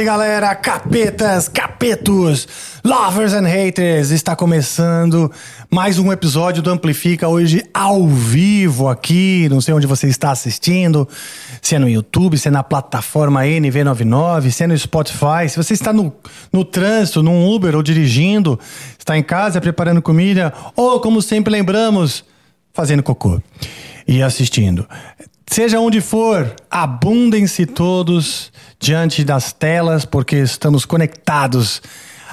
Salve galera, capetas, capetos, lovers and haters! Está começando mais um episódio do Amplifica hoje ao vivo aqui. Não sei onde você está assistindo, se é no YouTube, se é na plataforma NV99, se é no Spotify. Se você está no, no trânsito, num Uber ou dirigindo, está em casa preparando comida ou, como sempre lembramos, fazendo cocô e assistindo. Seja onde for, abundem-se todos diante das telas, porque estamos conectados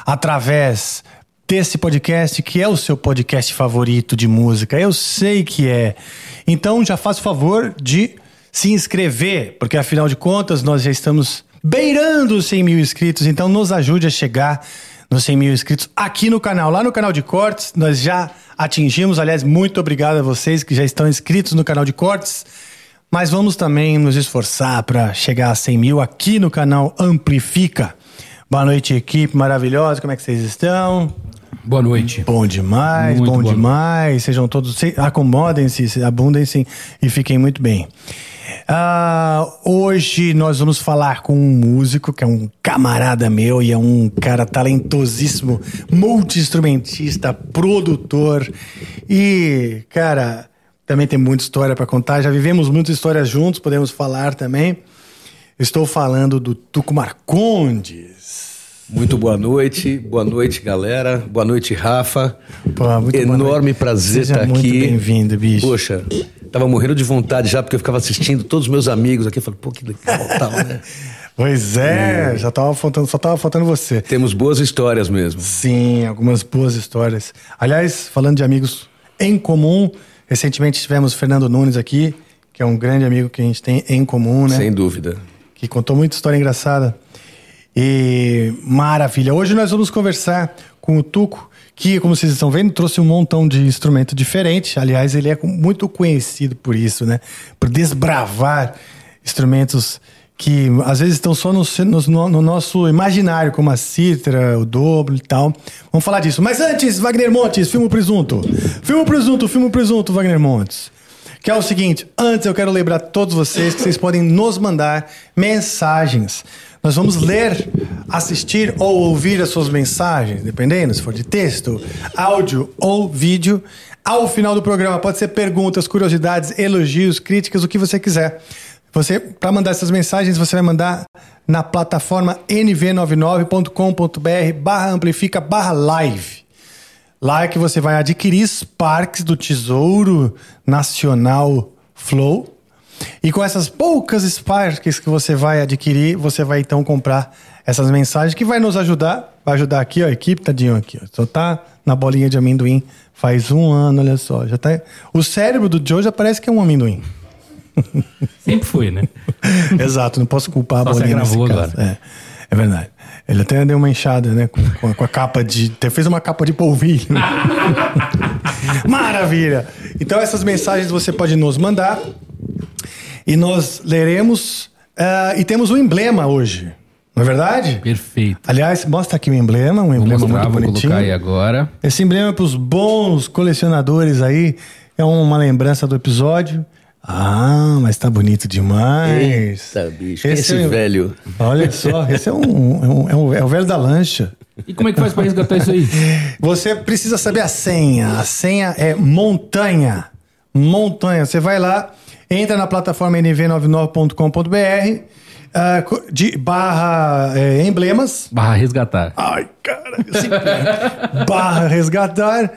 através desse podcast, que é o seu podcast favorito de música. Eu sei que é. Então já faça o favor de se inscrever, porque afinal de contas nós já estamos beirando os 100 mil inscritos, então nos ajude a chegar nos 100 mil inscritos aqui no canal. Lá no canal de cortes, nós já atingimos. Aliás, muito obrigado a vocês que já estão inscritos no canal de cortes. Mas vamos também nos esforçar para chegar a 100 mil aqui no canal Amplifica. Boa noite, equipe maravilhosa. Como é que vocês estão? Boa noite. Bom demais, Muito bom demais. Sejam todos, se- acomodem-se, se- abundem-se e fiquem muito bem. Ah, hoje nós vamos falar com um músico que é um camarada meu e é um cara talentosíssimo, multi-instrumentista, produtor e, cara, também tem muita história para contar. Já vivemos muitas histórias juntos, podemos falar também. Estou falando do Tuco Marcondes. Muito boa noite, boa noite, galera. Boa noite, Rafa. Pô, muito boa Enorme noite. prazer Seja estar muito aqui. bem-vindo, bicho. Poxa, tava morrendo de vontade já, porque eu ficava assistindo todos os meus amigos aqui. Eu falei, pô, que legal, tal, né? Pois é, já tava faltando, só tava faltando você. Temos boas histórias mesmo. Sim, algumas boas histórias. Aliás, falando de amigos em comum, recentemente tivemos o Fernando Nunes aqui, que é um grande amigo que a gente tem em comum, né? Sem dúvida. que contou muita história engraçada. E maravilha. Hoje nós vamos conversar com o Tuco, que, como vocês estão vendo, trouxe um montão de instrumento diferente. Aliás, ele é muito conhecido por isso, né? Por desbravar instrumentos que às vezes estão só no, no- no nosso imaginário, como a cítara, o dobro e tal. Vamos falar disso. Mas antes, Wagner Montes, filma o presunto. Filma o presunto, filma o presunto, Wagner Montes. Que é o seguinte, antes eu quero lembrar a todos vocês que vocês podem nos mandar mensagens. Nós vamos ler, assistir ou ouvir as suas mensagens, dependendo se for de texto, áudio ou vídeo. Ao final do programa pode ser perguntas, curiosidades, elogios, críticas, o que você quiser. Você, para mandar essas mensagens, você vai mandar na plataforma nv99.com.br barra amplifica barra live. Lá é que você vai adquirir Sparks do Tesouro Nacional Flow. E com essas poucas Sparks que você vai adquirir, você vai então comprar essas mensagens que vai nos ajudar. Vai ajudar aqui, ó, a equipe, tadinho aqui. Ó, só tá na bolinha de amendoim faz um ano, olha só. Já tá... O cérebro do Joe já parece que é um amendoim. Sempre foi, né? Exato, não posso culpar Só a se bolinha agravou caso. agora. É, é verdade. Ele até deu uma enxada, né? Com, com a- capa de. até Fez uma capa de polvilho. Maravilha! Então, essas mensagens você pode nos mandar e nós leremos. ah, e temos um emblema hoje, não é verdade? Perfeito. Aliás, mostra aqui o emblema, um Vou emblema mostrar, muito vou bonitinho. colocar aí agora. Esse emblema é para os bons colecionadores aí. É uma lembrança do episódio. Ah, mas tá bonito demais. Eita, bicho. Esse, é- velho. Olha só, esse é um, é, um, é, um- é o velho da lancha. E como é que faz pra resgatar isso aí? Você precisa saber a senha. A senha é montanha. Montanha. Você vai lá, entra na plataforma nv99.com.br, ah, co- de barra é, emblemas. Barra resgatar. Ai, cara, erro. barra resgatar.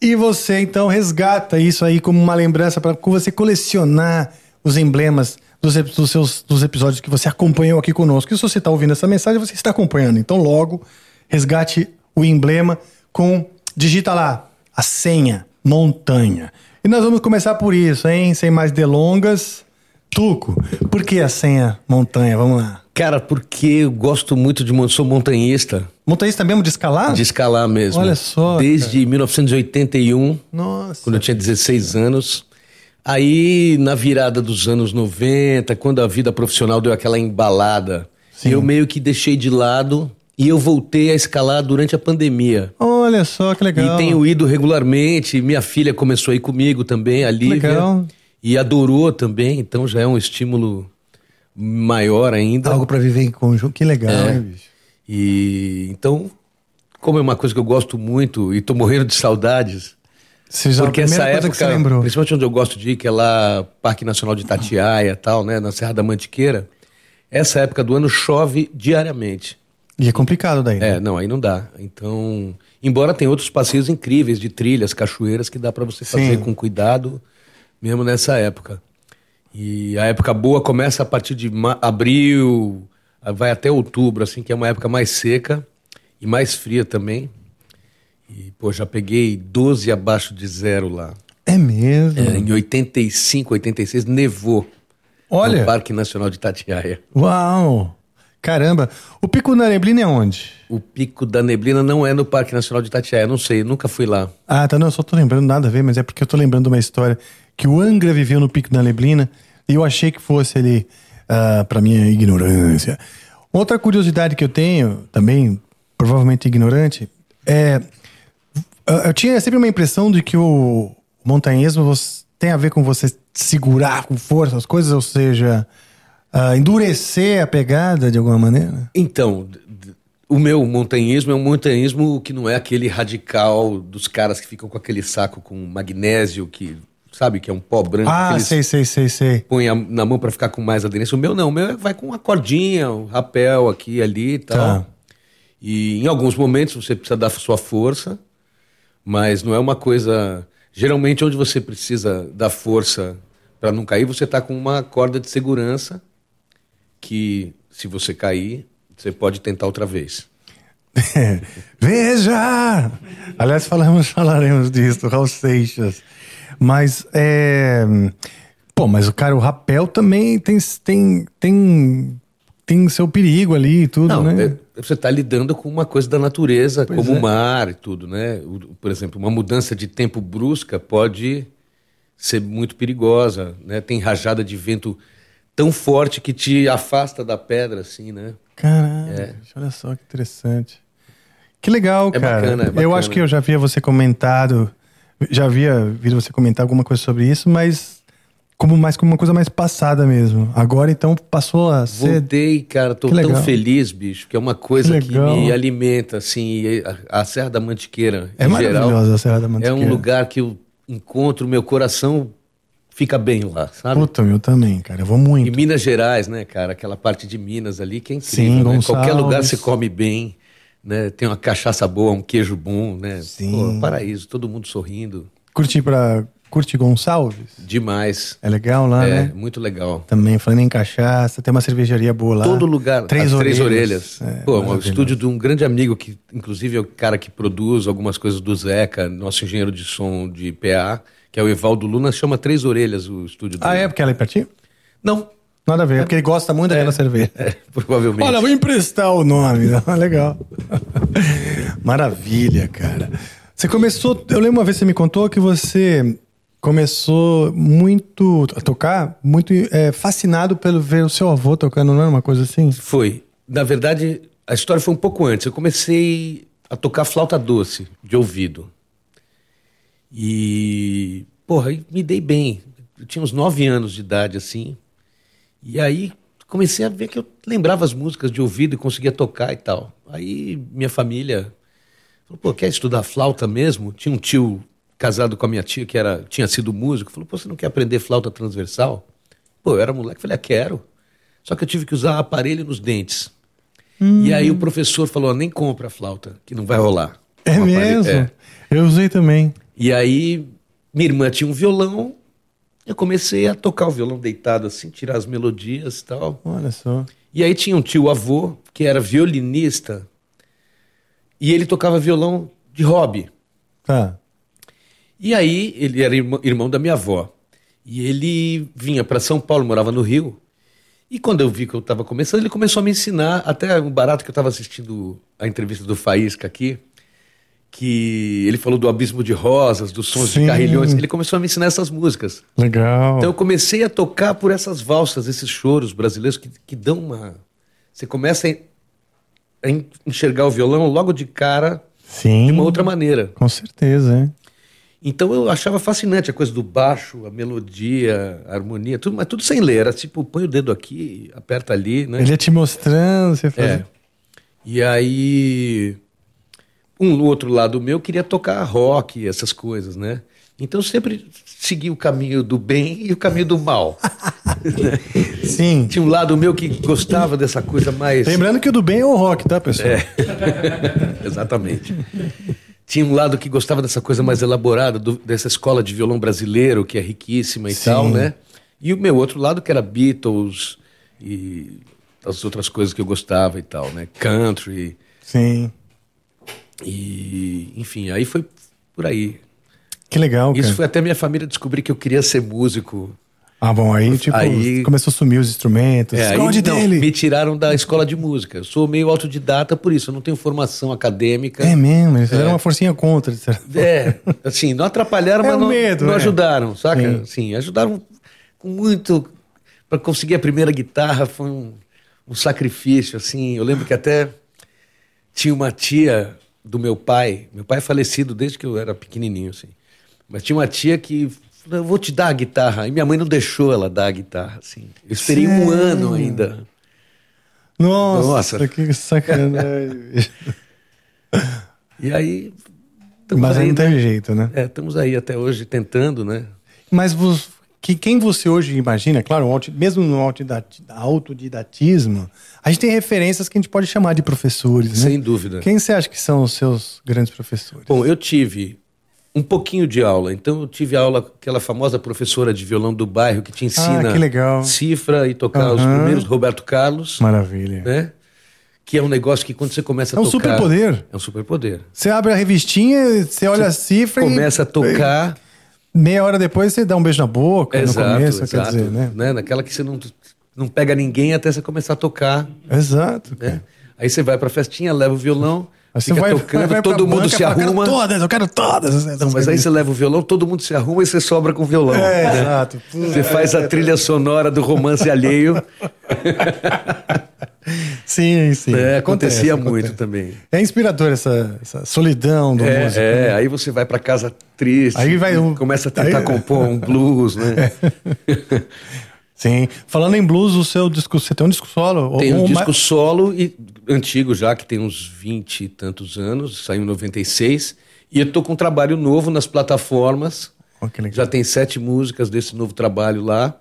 E você então resgata isso aí como uma lembrança para você colecionar os emblemas dos, dos seus dos episódios que você acompanhou aqui conosco. E se você está ouvindo essa mensagem, você está acompanhando. Então, logo, resgate o emblema com. Digita lá a senha montanha. E nós vamos começar por isso, hein? Sem mais delongas. Tuco, por que a senha montanha? Vamos lá. Cara, porque eu gosto muito de. Sou montanhista, Montanhista mesmo de escalar? de escalar mesmo. Olha só, Desde 1981. Nossa. quando eu tinha 16 anos. Aí, na virada dos anos 90, quando a vida profissional deu aquela embalada, eu meio que deixei de lado e eu voltei a escalar durante a pandemia. Olha só que legal. E tenho ido regularmente. Minha filha começou a ir comigo também, a Lívia. Legal. E adorou também, então já é um estímulo maior ainda. Algo pra viver em conjunto. Que legal, É. né, bicho? E então, como é uma coisa que eu gosto muito e tô morrendo de saudades, Você já, porque a primeira essa época, que você lembrou. principalmente onde eu gosto de ir, que é lá Parque Nacional de Itatiaia e tal, né, na Serra da Mantiqueira, essa época do ano chove diariamente. E é complicado daí. né? É, não, aí não dá. Então, embora tenha outros passeios incríveis de trilhas, cachoeiras que dá pra você fazer Sim. com cuidado, mesmo nessa época. E a época boa começa a partir de abril, vai até outubro, assim, que é uma época mais seca e mais fria também. E, pô, já peguei 12 abaixo de zero lá. É mesmo. É, em 85, 86, nevou Olha. no Parque Nacional de Itatiaia. Uau! Caramba. O Pico da Neblina é onde? O Pico da Neblina não é no Parque Nacional de Itatiaia, não sei, nunca fui lá. Ah, tá. Não, eu só tô lembrando nada a ver, mas é porque eu tô lembrando de uma história que o Angra viveu no Pico da Neblina eu achei que fosse ali, ah, pra minha ignorância. Outra curiosidade que eu tenho, também provavelmente ignorante, é. eu- tinha sempre uma impressão de que o montanhismo tem a ver com você segurar com força as coisas, ou seja, ah, endurecer a pegada de alguma maneira. Então, o meu montanhismo é um montanhismo que não é aquele radical dos caras que ficam com aquele saco com magnésio, que sabe, que é um pó branco Ah, sei, sei, sei, sei. põem a- na mão para ficar com mais aderência. O meu não, o meu é- vai com uma cordinha, um rapel aqui ali e tal. Tá. E em alguns momentos você precisa dar sua força, mas não é uma coisa. Geralmente, onde você precisa da força para não cair, você está com uma corda de segurança que, se você cair, você pode tentar outra vez. Veja! Aliás, falamos, falaremos disso, Raul Seixas. Mas, é... Pô, mas o cara, o rapel também tem, tem, tem, tem seu perigo ali e tudo, Não, né? é- você está lidando com uma coisa da natureza, Pois como é. o mar e tudo, né? Por exemplo, uma mudança de tempo brusca pode ser muito perigosa, né? Tem rajada de vento tão forte que te afasta da pedra, assim, né? Caralho, olha só que interessante. Que legal, É cara. bacana, é Eu bacana. acho que eu já havia você comentado, já havia visto você comentar alguma coisa sobre isso, mas como mais como uma coisa mais passada mesmo. Agora então passou a ser Voltei, cara, tô tão feliz, bicho, que é uma coisa Que que, me alimenta, assim, e a, a Serra da Mantiqueira, É em maravilhosa geral, a Serra da é Mantiqueira. um lugar que eu encontro, meu coração fica bem lá, sabe? Puta, meu também, cara. Eu vou E muito. Minas Gerais, né, cara? Aquela parte de Minas ali que é Sim, incrível, né? Gonçalves. Qualquer lugar você come bem, né? Tem uma cachaça boa, um queijo bom, né? Sim. Pô, paraíso, todo mundo sorrindo. Curti pra. Curte Gonçalves? Demais. É legal lá, é, né? muito legal. Também, falando em cachaça, tem uma cervejaria boa lá. Todo lugar, Três as três orelhas. orelhas. É, Pô, um estúdio de um grande amigo que, inclusive, é o cara que produz algumas coisas do Zeca, nosso engenheiro de som de PA, que é o Evaldo Luna, chama Três Orelhas o estúdio dele. Ah, é? Porque ela é pertinho? Não, Nada a ver, é porque ele gosta muito daquela cerveja. é, provavelmente. Olha, vou emprestar o nome. Legal. Maravilha, cara. Você começou. Eu lembro uma vez que você me contou que você começou muito a tocar, muito é, fascinado pelo ver o seu avô tocando, não era uma coisa assim? Foi. Na verdade, a história foi um pouco antes. Eu comecei a tocar flauta doce, de ouvido. E, porra, me dei bem. Eu tinha uns nove anos de idade, assim. E aí comecei a ver que eu lembrava as músicas de ouvido e conseguia tocar e tal. Aí minha família falou, pô, quer estudar flauta mesmo? Tinha um tio casado com a minha tia que era, tinha sido músico. Falou, pô, você não quer aprender flauta transversal? Pô, eu era moleque, falei, ah, quero. Só que eu tive que usar aparelho nos dentes. E aí o professor falou, nem compra a flauta, que não vai rolar. É Um mesmo? é. Eu usei também. E aí, minha irmã tinha um violão, eu comecei a tocar o violão deitado assim, tirar as melodias e tal. Olha só. E aí tinha um tio avô, que era violinista, e ele tocava violão de hobby. Tá. E aí, ele era irmão, irmão da minha avó. E ele vinha para São Paulo, morava no Rio. E quando eu vi que eu estava começando, ele começou a me ensinar, até um barato que eu estava assistindo a entrevista do Faísca aqui, que ele falou do abismo de rosas, dos sons Sim. de carrilhões. Ele começou a me ensinar essas músicas. Legal. Então eu comecei a tocar por essas valsas, esses choros brasileiros que, que dão uma. Você começa a en- a en- enxergar o violão logo de cara Sim. de uma outra maneira. Com certeza, é. Então eu achava fascinante a coisa do baixo, a melodia, a harmonia, tudo, mas tudo sem ler. Era tipo, põe o dedo aqui, aperta ali, né? Ele ia te mostrando, você fazia. É. E aí, um outro lado meu queria tocar rock, essas coisas, né? Então eu sempre segui o caminho do bem e o caminho do mal. Sim. Tinha um lado meu que gostava dessa coisa mais. Lembrando que o do bem é o rock, tá, pessoal? É. Exatamente. Tinha um lado que gostava dessa coisa mais elaborada, do- dessa escola de violão brasileiro, que é riquíssima e Sim. tal, né? E o meu outro lado que era Beatles e as outras coisas que eu gostava e tal, né? Country Sim. E... Enfim, aí foi por aí. Que legal, cara. Isso foi até minha família descobrir que eu queria ser músico. Ah, bom, aí, tipo, Aí- começou a sumir os instrumentos. É, aí, não, dele. me tiraram da escola de música. Eu sou meio autodidata por isso, eu não tenho formação acadêmica. É mesmo, eles fizeram uma forcinha contra. É, assim, não atrapalharam, É mas não, medo, não é. ajudaram, saca? Sim. Sim, ajudaram com muito. Para conseguir a primeira guitarra foi um, um sacrifício, assim. Eu lembro que até tinha uma tia do meu pai, meu pai é falecido desde que eu era pequenininho, assim. Mas tinha uma tia que falou, eu vou te dar a guitarra. E minha mãe não deixou ela dar a guitarra, assim. Eu esperei um ano ainda. Nossa, Nossa. que sacanagem. E aí. Mas aí não né? teve jeito, né? É, estamos aí até hoje tentando, né? Mas vos- que, quem você hoje imagina, claro, mesmo no autodidati- autodidatismo, a gente tem referências que a gente pode chamar de professores, né? Sem dúvida. Quem você acha que são os seus grandes professores? Bom, eu tive um pouquinho de aula. Então, eu tive aula com aquela famosa professora de violão do bairro que te ensina Ah, que legal. cifra e tocar os Aham. primeiros Roberto Carlos, Maravilha. né? Que é um negócio que quando você começa a É um tocar... superpoder. É um superpoder. Você abre a revistinha, você olha a cifra Começa a tocar... meia hora depois você dá um beijo na boca exato, no começo, exato. quer dizer, né? Naquela que você não, não pega ninguém até você começar a tocar, Exato. né? Aí você vai pra festinha, leva o violão, você fica vai, tocando, vai, vai todo mundo banca se arruma... Eu quero todas, eu quero todas. essas Mas aí você leva o violão, todo mundo se arruma e você sobra com o violão. É, né? exato. Você faz a trilha sonora do romance alheio. Sim, sim. É, Acontece, acontecia acontece. muito também. É inspirador essa, essa solidão do É, músico. é, né? aí você vai pra casa triste, Aí vai um- começa a tentar aí- compor um blues, né? Sim. Falando em blues, o seu disco, você tem um disco solo? Tem um disco solo e antigo já, que tem uns 20 e tantos anos, saiu em 96. E eu tô com um trabalho novo nas plataformas. Oh. Já tem sete músicas desse novo trabalho lá,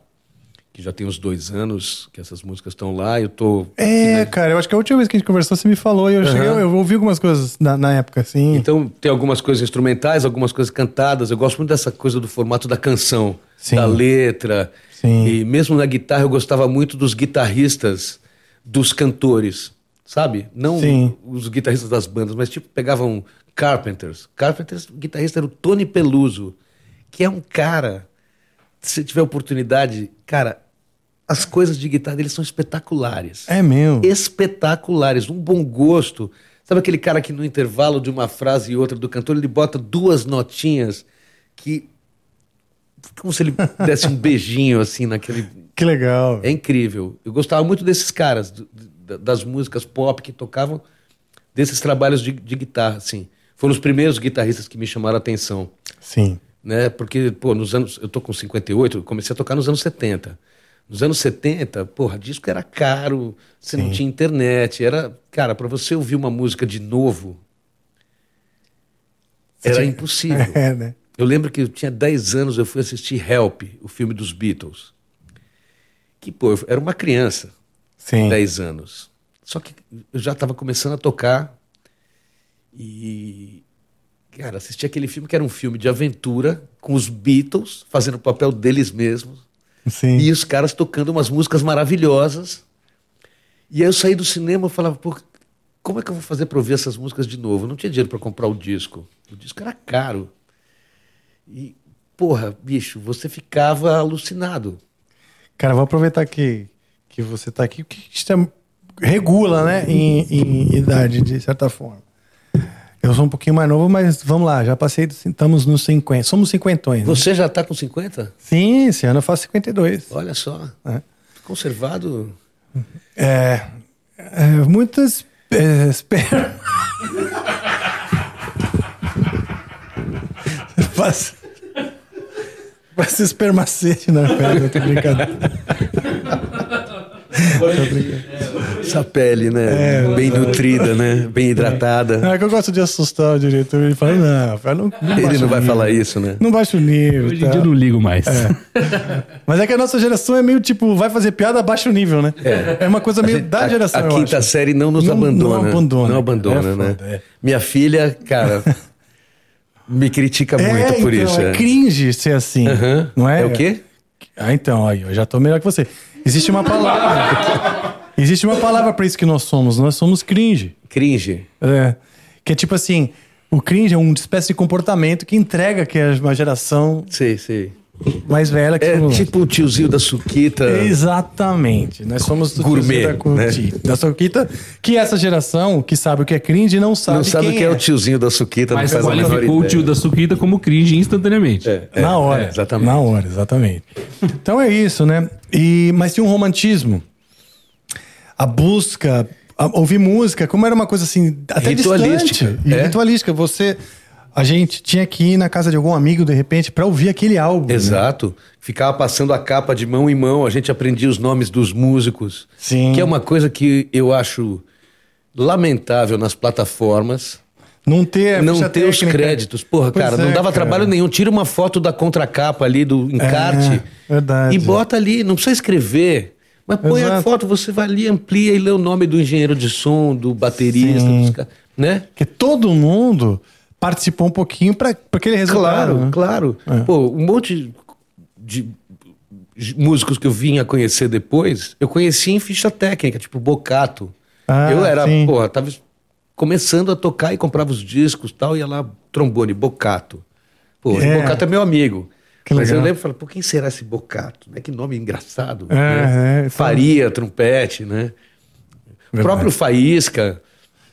que já tem uns dois anos que essas músicas estão lá. Eu tô. É, cara, eu acho que a última vez que a gente conversou, você me falou e eu, cheguei, eu, ouvi algumas coisas na, na época, assim. Então tem algumas coisas instrumentais, algumas coisas cantadas. Eu gosto muito dessa coisa do formato da canção, Sim. da letra. Sim. E mesmo na guitarra eu gostava muito dos guitarristas, dos cantores, sabe? Não Sim. os guitarristas das bandas, mas tipo pegavam Carpenters. Carpenters, o guitarrista era o Tony Peluso, que é um cara, se tiver oportunidade, cara, as coisas de guitarra dele são espetaculares É meu. espetaculares, um bom gosto. Sabe aquele cara que no intervalo de uma frase e outra do cantor ele bota duas notinhas que como se ele desse um beijinho assim naquele Que legal. é incrível. Eu gostava muito desses caras das músicas pop que tocavam desses trabalhos de, de guitarra assim. Foram os primeiros guitarristas que me chamaram a atenção Sim. né? Porque, pô, nos anos. Eu tô com 58, eu comecei a tocar nos anos 70. Nos anos 70, porra, disco era caro, você não tinha internet, era. Cara, para você ouvir uma música de novo. Era tinha- impossível. É, né? Eu lembro que eu tinha 10 anos, eu fui assistir Help, o filme dos Beatles. Que, pô, eu era uma criança, Sim. 10 anos. Só que eu já estava começando a tocar e, cara, assisti aquele filme que era um filme de aventura com os Beatles fazendo o papel deles mesmos Sim. e os caras tocando umas músicas maravilhosas. E aí eu saí do cinema e falava, pô, como é que eu vou fazer para ouvir essas músicas de novo? Eu não tinha dinheiro para comprar o disco. O disco era caro. E, porra, bicho, você ficava alucinado. Cara, vou aproveitar que, que você tá aqui, que isso é- regula, né, em, em idade, de certa forma. Eu sou um pouquinho mais novo, mas vamos lá, já passei, estamos nos 50, somos cinquentões. né? Você já está com 50? Sim, esse ano eu faço 52. Olha só. É. Conservado. É, é muitas é, espero. Faz... Faz espermacete na pele, eu tô brincando. Essa pele, né? É, Bem nutrida, né? Bem hidratada. Não, é que eu gosto de assustar o diretor. Ele fala, não, fala, não, não Ele não vai nível. falar isso, né? Não baixa o nível. Hoje em tá? dia eu não ligo mais. Mas é que a nossa geração é meio tipo, vai fazer piada, baixa o nível, né? É, uma coisa meio da A- geração, A, eu quinta acho. série não nos Não- abandona. não abandona. Não abandona, É né? foda, é. Minha filha, cara, me critica É, muito por então, isso. é cringe ser assim, Aham. não é? É o quê? Ah, então, aí, eu já tô melhor que você. Existe uma palavra. existe uma palavra pra isso que nós somos. Nós somos cringe. Cringe. É. Que é tipo assim, o cringe é uma espécie de comportamento que entrega que é uma geração Sei, sei. Mais velha que É somos tipo o tiozinho da Suquita. Exatamente. Nós somos do Gourmet, tiozinho da, curti- da Soquita, que essa geração que sabe o que é cringe não sabe Não sabe o quem que é. o tiozinho da Suquita, Mas não faz qualificou o tio da Suquita como cringe instantaneamente. É, é, na hora. é, exatamente. Na hora, exatamente. Então é isso, né? E, mas tinha um romantismo. A busca, a- ouvir música, como era uma coisa assim, até Ritualística, distante. É. Ritualística. Você, a gente tinha que ir na casa de algum amigo, de repente, pra ouvir aquele álbum. né? Exato. Ficava passando a capa de mão em mão, a gente aprendia os nomes dos músicos. Sim. Que é uma coisa que eu acho lamentável nas plataformas. Não ter a não ter os créditos. Porra, Pois cara, é, não dava cara. trabalho nenhum. Tira uma foto da contracapa ali do encarte É, verdade. e bota ali. Não precisa escrever. Mas põe a Exato. foto, você vai ali, amplia e lê o nome do engenheiro de som, do baterista, Sim. dos né? Porque todo mundo participou um pouquinho para aquele resultado. Claro, né? claro. Pô, um monte de de músicos que eu vim a conhecer depois, eu conheci em ficha técnica, tipo Bocato. Ah, eu era, sim. porra, tava começando a tocar e comprava os discos tal, ia lá, trombone, Bocato. Pô, É. Bocato é meu amigo. Que Mas eu legal. lembro e falei, pô, quem será esse Bocato? Né? Que nome engraçado. É, né? é, Faria, trompete, né? O próprio Faísca,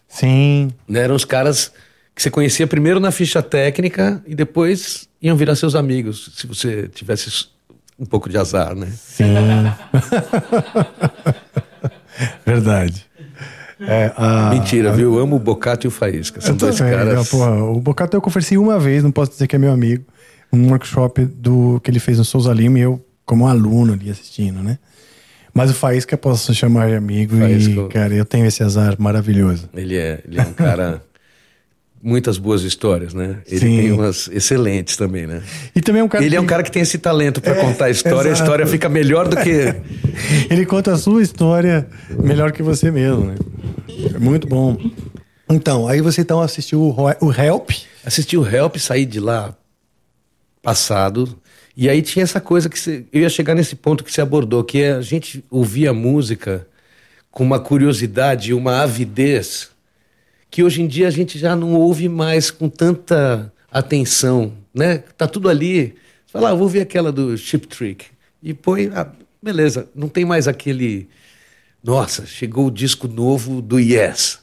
Sim. né? Eram os caras que você conhecia primeiro na ficha técnica e depois iam virar seus amigos, se você tivesse um pouco de azar, né? Sim. Verdade. É, a- Mentira, viu? Eu amo o Bocato e o Faísca. São dois também, caras. o Bocato eu conversei uma vez, não posso dizer que é meu amigo. Um workshop do, que ele fez no Souza Lima e eu, como aluno ali assistindo, né? Mas o Faísca eu posso chamar de amigo Faísca. e, cara, eu tenho esse azar maravilhoso. Ele é, ele é um cara. Muitas boas histórias, né? Ele Sim. tem umas excelentes também, né? E também é um cara Ele é um que- cara que tem esse talento para É, contar a história, a exato. história fica melhor do que. Ele conta a sua história melhor que você mesmo, né? É muito bom. Então, aí você então assistiu o, Help. Assisti o Help, saí de lá passado. E aí tinha essa coisa que você, eu ia chegar nesse ponto que você abordou, que é a gente ouvia música com uma curiosidade, uma avidez, que hoje em dia a gente já não ouve mais com tanta atenção, né? Tá tudo ali. Você fala, ah, vou ver aquela do Chip Trick. E põe, ah, beleza, não tem mais aquele. Nossa, chegou o disco novo do Yes.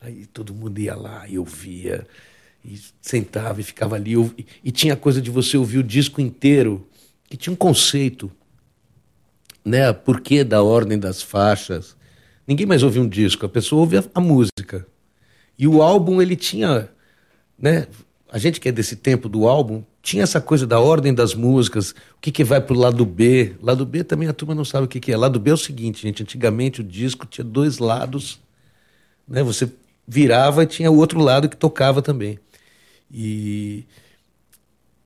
Aí todo mundo ia lá e ouvia, e sentava e ficava ali. ouvi- E tinha a coisa de você ouvir o disco inteiro, que tinha um conceito, né? Por que da ordem das faixas? Ninguém mais ouvia um disco, a pessoa ouve a, a música. E o álbum, ele tinha, né? A gente que é desse tempo do álbum, tinha essa coisa da ordem das músicas, o que, que vai pro lado B. Lado B também a turma não sabe o que, que é. Lado B é o seguinte, gente, antigamente o disco tinha dois lados, né? Você virava e tinha o outro lado que tocava também. E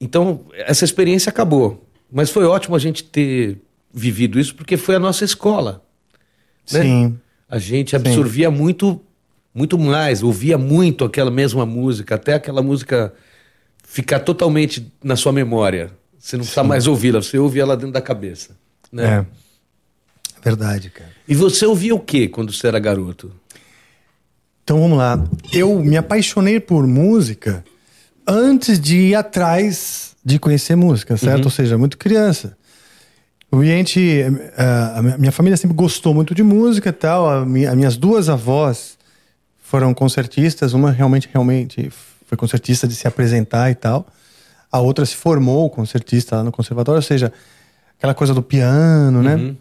então essa experiência acabou, mas foi ótimo a gente ter vivido isso porque foi a nossa escola. né? Sim. A gente absorvia muito, muito mais, ouvia muito aquela mesma música, até aquela música ficar totalmente na sua memória. Você não precisa mais ouvi-la, você ouve ela dentro da cabeça. Né? É. Verdade, cara. E você ouvia o que quando você era garoto? Então vamos lá. Eu me apaixonei por música antes de ir atrás de conhecer música, certo? Ou seja, muito criança. O ambiente, eh, a minha- família sempre gostou muito de música e tal. As minhas duas avós foram concertistas. Uma realmente, realmente foi concertista de se apresentar e tal. A outra se formou concertista lá no conservatório. Ou seja, aquela coisa do piano, né?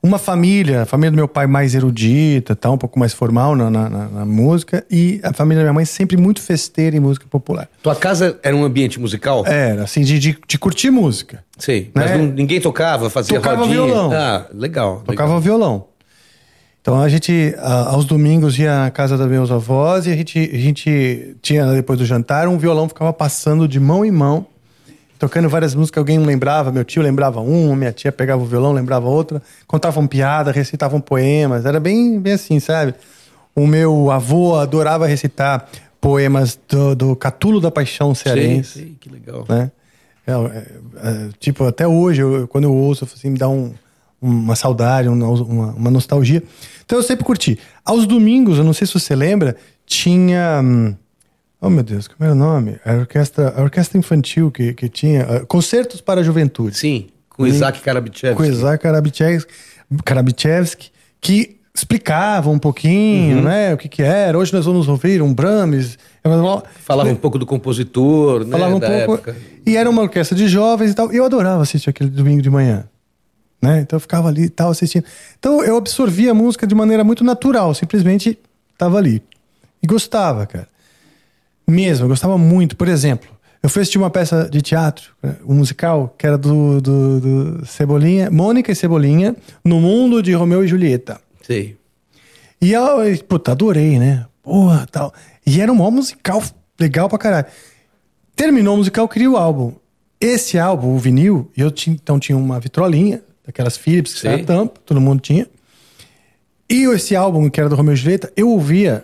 uma família, a família do meu pai mais erudita, tá, um pouco mais formal na, na, na- música, e a família da minha mãe sempre muito festeira em música popular. Tua casa era um ambiente musical? Era, assim, de, de, de curtir música. Sei. Mas Né? não- ninguém tocava, fazia Tocava rodinha? violão. Ah, legal. Tocava legal. violão. Então a gente, aos domingos, ia na casa dos meus avós e a gente, a gente tinha, depois do jantar, um violão ficava passando de mão em mão, tocando várias músicas. Alguém lembrava, meu tio lembrava uma, minha tia pegava o violão, lembrava outra, contavam piada, recitavam poemas. Era bem, bem assim, sabe? O meu avô adorava recitar poemas do, do Catulo da Paixão Cearense sei, que legal. né? É, é, é, tipo, até hoje, eu- quando eu ouço, assim, me dá um- uma saudade, uma, uma- nostalgia. Então eu sempre curti. Aos domingos, eu não sei se você lembra, tinha. hum, Oh meu Deus, como era o nome? A orquestra, a orquestra infantil que, que tinha. ah, Concertos para a Juventude. Sim, com Isaac Karabichevski. Com Isaac Karabichevski, Karabichevski, que explicava um pouquinho, né, o que que era. Hoje nós vamos ouvir um Brahms. Falava um pouco do compositor, né? Falava um da pouco. época. E era uma orquestra de jovens e tal. E eu adorava assistir aquele domingo de manhã. Né? Então eu ficava ali e tal, assistindo. Então eu absorvia a música de maneira muito natural, simplesmente estava ali. E gostava, cara. Mesmo, eu gostava muito. Por exemplo, eu fui assistir uma peça de teatro, um musical, que era do, do, do Cebolinha, Mônica e Cebolinha, no mundo de Romeu e Julieta. Sei. E eu, puta, adorei, né? Porra, tal. E era um maior musical legal pra caralho. Terminou o musical, queria o álbum. Esse álbum, o vinil, eu tinha, então tinha uma vitrolinha, daquelas Philips, que era tampa, todo mundo tinha. E esse álbum, que era do Romeu Julieta, eu ouvia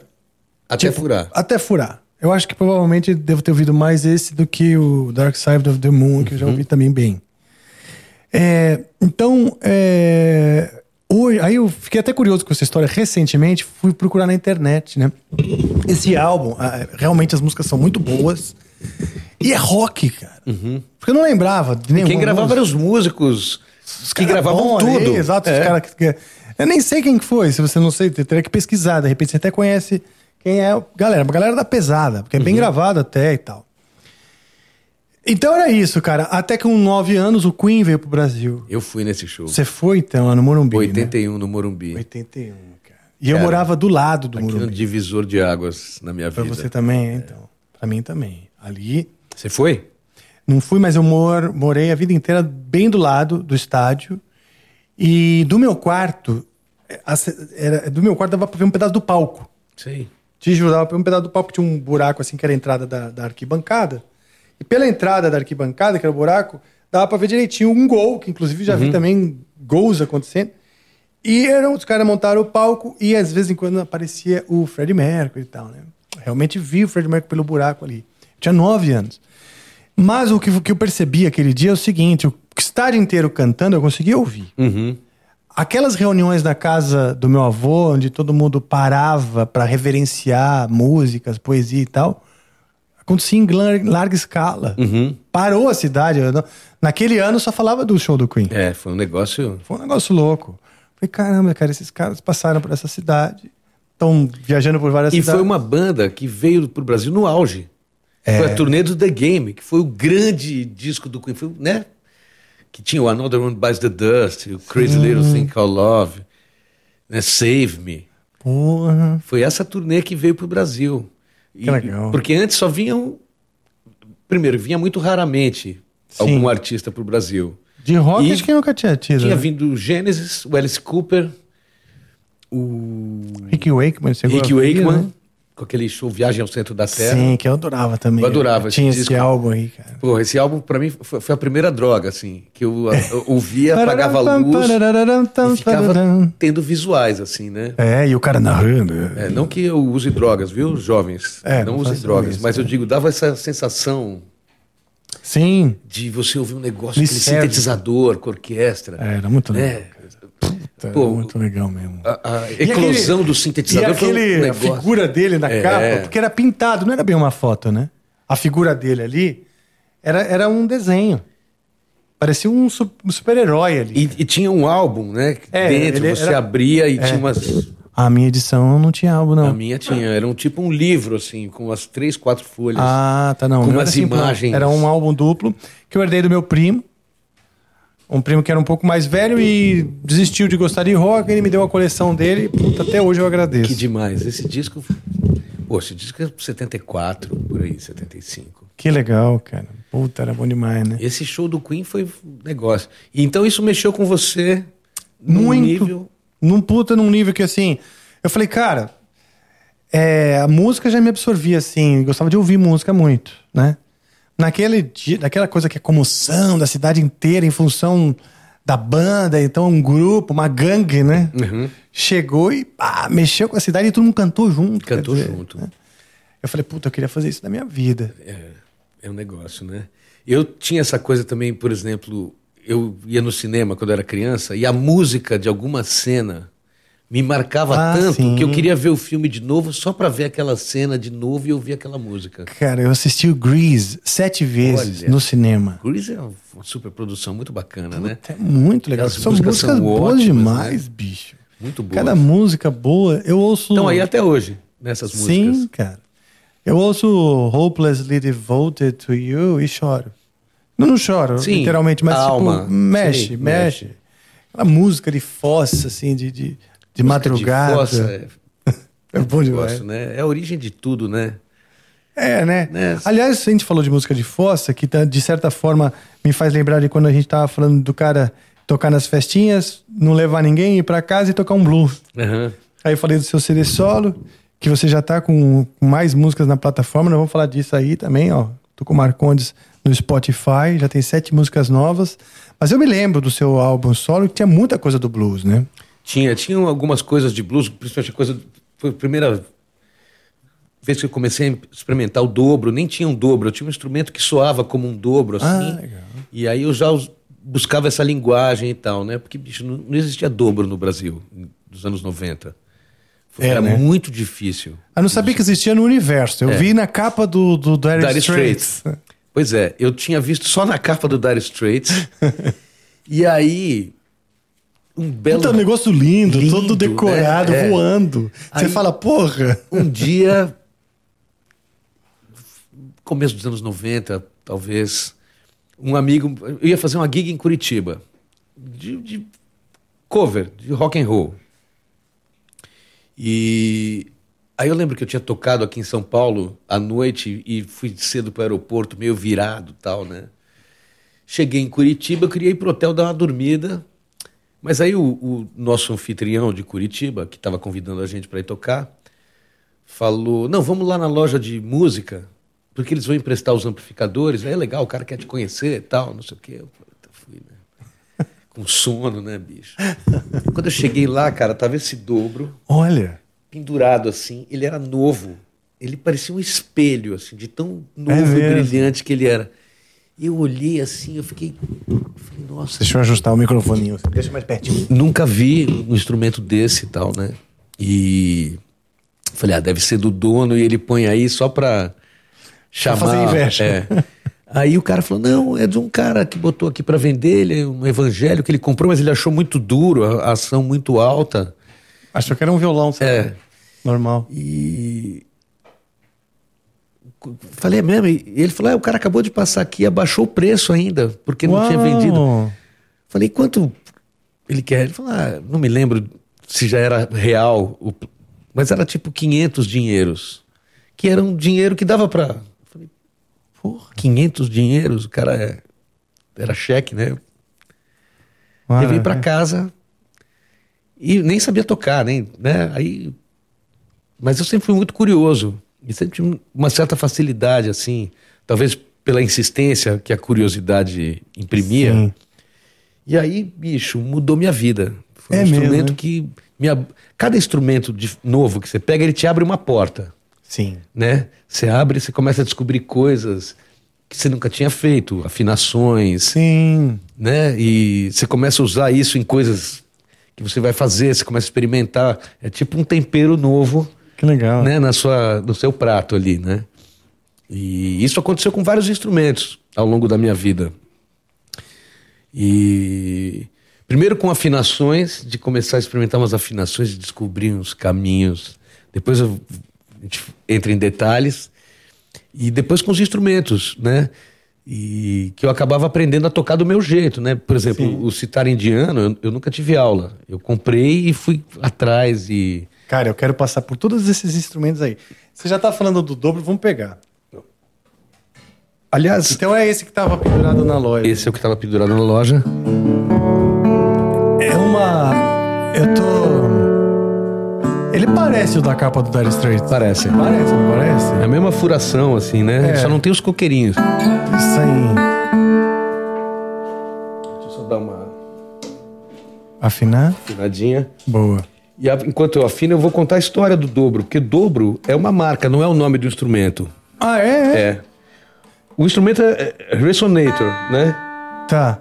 Até Tipo, furar. Até furar. Eu acho que provavelmente devo ter ouvido mais esse do que o Dark Side of the Moon, que eu já ouvi também bem. É, então, é, hoje, aí eu fiquei até curioso com essa história. Recentemente, fui procurar na internet, né? Esse álbum, realmente as músicas são muito boas. E é rock, cara. Porque eu não lembrava de nenhum. Quem gravava eram os músicos que Cara gravavam tudo. é, exato, É. os cara que, que- Eu nem sei quem que foi, se você não sei, teria que pesquisar. De repente você até conhece quem é. Galera, a galera da pesada, porque é Uhum. bem gravado até e tal. Então era isso, cara. Até que com nove anos o Queen veio pro Brasil. Eu fui nesse show. Você foi então lá no Morumbi? 81 no Morumbi. Né? 81, cara. E eu morava do lado do Aqui no Morumbi. divisor de águas na minha Pra vida. você também, então. Pra mim também. Ali. Você foi? Não fui, mas eu mor, morei a vida inteira bem do lado do estádio. E do meu quarto, ce- era, do meu quarto dava pra ver um pedaço do palco. Sei. Te juro, dava pra ver um pedaço do palco, tinha um buraco assim, que era a entrada da, da arquibancada. E pela entrada da arquibancada, que era o buraco, dava pra ver direitinho um gol, que inclusive já vi também gols acontecendo. E eram, os caras montaram o palco e às vezes em quando aparecia o Fred Mercury e tal, né? Realmente vi o Fred Mercury pelo buraco ali. Eu tinha nove anos. Mas o que, o que eu percebi aquele dia é o seguinte: o estádio inteiro cantando, eu conseguia ouvir. Uhum. Aquelas reuniões na casa do meu avô, onde todo mundo parava para reverenciar músicas, poesia e tal, acontecia em lar- larga escala. Uhum. Parou a cidade. Naquele ano só falava do show do Queen. É, foi um negócio. Foi um negócio louco. Falei, caramba, cara, esses caras passaram por essa cidade, estão viajando por várias E cidades. foi uma banda que veio pro Brasil no auge. É. Foi a turnê do The Game, que foi o grande disco do Queen, foi, né? Que tinha o Another One Bites the Dust, o Crazy Little Thing Called Love, né? Save Me. Porra. Foi essa turnê que veio pro Brasil. E- Que legal. Porque antes só vinham. Primeiro, vinha muito raramente Sim. algum artista pro Brasil. De rock E acho que nunca tinha tido. Tinha né? vindo o Genesis, o Alice Cooper, o Rick Wakeman, Rick Wakeman, né? Com aquele show Viagem ao Centro da Terra. Sim, que eu adorava também. Eu adorava esse Tinha esse disco. álbum aí, cara. Pô, esse álbum pra mim foi, foi a primeira droga, assim, que eu, eu ouvia, apagava a luz e ficava tendo visuais, assim, né? É, e o cara narrando. É, não que eu use drogas, viu, jovens? É, não não use drogas, isso, mas eu é. digo, dava essa sensação Sim, de você ouvir um negócio, aquele sintetizador com orquestra. é, era muito legal. Puta, era Pô, muito legal mesmo. A, a E eclosão aquele- do E sintetizador um aquele, a negócio. figura dele na É. capa, porque era pintado, não era bem uma foto, né? A figura dele ali era, era um desenho. Parecia um, su- um super-herói ali. E, e tinha um álbum, né? É, Dentro você era- abria e É. tinha umas. A minha edição não tinha álbum, não. A minha tinha, era um tipo um livro, assim, com umas três, quatro folhas. Ah, tá, não. Com Não era umas assim, não. imagens. Era um álbum duplo que eu herdei do meu primo. Um primo que era um pouco mais velho e desistiu de gostar de rock, ele me deu a coleção dele, puta, até hoje eu agradeço. Que demais. Esse disco. Pô, esse disco é 74, por aí, 75. Que legal, cara. Puta, era bom demais, né? Esse show do Queen foi um negócio. E então isso mexeu com você num Muito. nível. Num puta, num nível que assim. Eu falei, cara, é, a música já me absorvia, assim. Gostava de ouvir música muito, né? Naquele dia, naquela coisa que é comoção da cidade inteira em função da banda, então um grupo, uma gangue, né? Uhum. Chegou e pá, mexeu com a cidade e todo mundo cantou junto. Cantou dizer, junto. né? Eu falei, puta, eu queria fazer isso na minha vida. É um negócio, né? Eu tinha essa coisa também, por exemplo, eu ia no cinema quando eu era criança e a música de alguma cena me marcava Ah, tanto sim. que eu queria ver o filme de novo só pra ver aquela cena de novo e ouvir aquela música. Cara, eu assisti o Grease sete vezes Olha. no cinema. Grease é uma superprodução muito bacana, né? É muito legal. Aquelas São músicas músicas são boas ótimas, demais, né? bicho. Muito boa. Cada música boa, eu ouço. Estão aí até hoje, nessas Sim, músicas. cara. Eu ouço Hopelessly Devoted to You e choro. Não, não choro, Sim, literalmente, mas tipo, mexe, Sim, mexe, mexe. Aquela música de fossa, assim, de, de, de madrugada. De fossa, é, é bom demais. gosto, né? É a origem de tudo, né? É, né? Né? Aliás, a gente falou de música de fossa, que tá, de certa forma me faz lembrar de quando a gente tava falando do cara tocar nas festinhas, não levar ninguém, ir pra casa e tocar um blues. Aham. Aí eu falei do seu CD solo, que você já tá com com mais músicas na plataforma, nós vamos falar disso aí também, ó. Tô com o Marcondes no Spotify, já tem sete músicas novas. Mas eu me lembro do seu álbum solo que tinha muita coisa do blues, né? Tinha, tinha algumas coisas de blues, principalmente a coisa. Foi a primeira vez que eu comecei a experimentar o dobro, nem tinha um dobro, eu tinha um instrumento que soava como um dobro, assim. Ah, legal. E aí eu já us- buscava essa linguagem e tal, né? Porque, bicho, não, não existia dobro no Brasil, nos anos 90. Foi- É, Era né? muito difícil. Eu não sabia que existia no universo. Eu É. vi na capa do, do Dire Dire Straits. Pois é, eu tinha visto só na capa do Dire Straits. e aí, um belo. Puta, um negócio lindo, Lindo, todo decorado, né? É. voando. Você Aí- fala, porra. Um dia, começo dos anos 90, talvez, um amigo, eu ia fazer uma gig em Curitiba, de, de cover, de rock and roll. E aí eu lembro que eu tinha tocado aqui em São Paulo à noite e fui cedo para o aeroporto, meio virado tal, né? Cheguei em Curitiba, eu queria ir pro hotel dar uma dormida, mas aí o, o nosso anfitrião de Curitiba, que estava convidando a gente para ir tocar, falou: Não, vamos lá na loja de música, porque eles vão emprestar os amplificadores. Aí é legal, o cara quer te conhecer e tal, não sei o quê. Eu falei, "Tá, fui, né? Com sono, né, bicho? Quando eu cheguei lá, cara, tava esse dobro Olha. pendurado assim. Ele era novo. Ele parecia um espelho, assim, de tão novo e mesmo? brilhante que ele era. Eu olhei assim, eu fiquei. eu falei, nossa, Deixa eu ajustar o microfoninho. Deixa mais pertinho. nunca vi um instrumento desse e tal, né? E falei, ah, deve ser do dono e ele põe aí só pra chamar. fazer inveja. É. Aí o cara falou, não, é de um cara que botou aqui pra vender, ele é um evangelho que ele comprou, mas ele achou muito duro, a a ação muito alta. Achou que era um violão, sabe? É. Normal. E falei, é mesmo? E ele falou, ah, o cara acabou de passar aqui, abaixou o preço ainda, porque não tinha Uau! vendido. Falei, quanto ele quer? Ele falou, ah, não me lembro se já era real, o- mas era tipo 500 dinheiros, que era um dinheiro que dava pra... Falei, porra, 500 dinheiros? O cara é... era cheque, né? Ah, Levei pra é. casa e nem sabia tocar, nem, né? Aí, mas eu sempre fui muito curioso e sempre tive uma certa facilidade, assim, talvez pela insistência que a curiosidade imprimia. Sim. E aí, bicho, mudou minha vida. Foi um É mesmo, instrumento né? que cada instrumento de- novo que você pega, ele te abre uma porta, Sim. né? Você abre, você começa a descobrir coisas que você nunca tinha feito, afinações, Sim. né? E você começa a usar isso em coisas que você vai fazer, você começa a experimentar. É tipo um tempero novo, Que legal. né? Na sua, no seu prato ali, né? E isso aconteceu com vários instrumentos ao longo da minha vida. E primeiro com afinações, de começar a experimentar umas afinações e descobrir uns caminhos. Depois eu, a gente entra em detalhes. E depois com os instrumentos, né? E que eu acabava aprendendo a tocar do meu jeito, né? Por exemplo, Sim. o citar indiano, eu, eu nunca tive aula. Eu comprei e fui atrás e. Cara, eu quero passar por todos esses instrumentos aí. Você já tá falando do dobro, vamos pegar. Aliás, Então é esse que tava pendurado na loja. esse é o que estava pendurado na loja. É uma. Eu tô. Ele parece o da capa do Dire Straits. Parece. Parece, não parece? É a mesma furação, assim, né? É. Só não tem os coqueirinhos. Isso aí. Deixa eu só dar uma Afinar? afinadinha. Boa. E a- enquanto eu afino, eu vou contar a história do dobro, porque dobro é uma marca, não é o nome do instrumento. Ah, é? é? É. O instrumento é é resonator, né? Tá.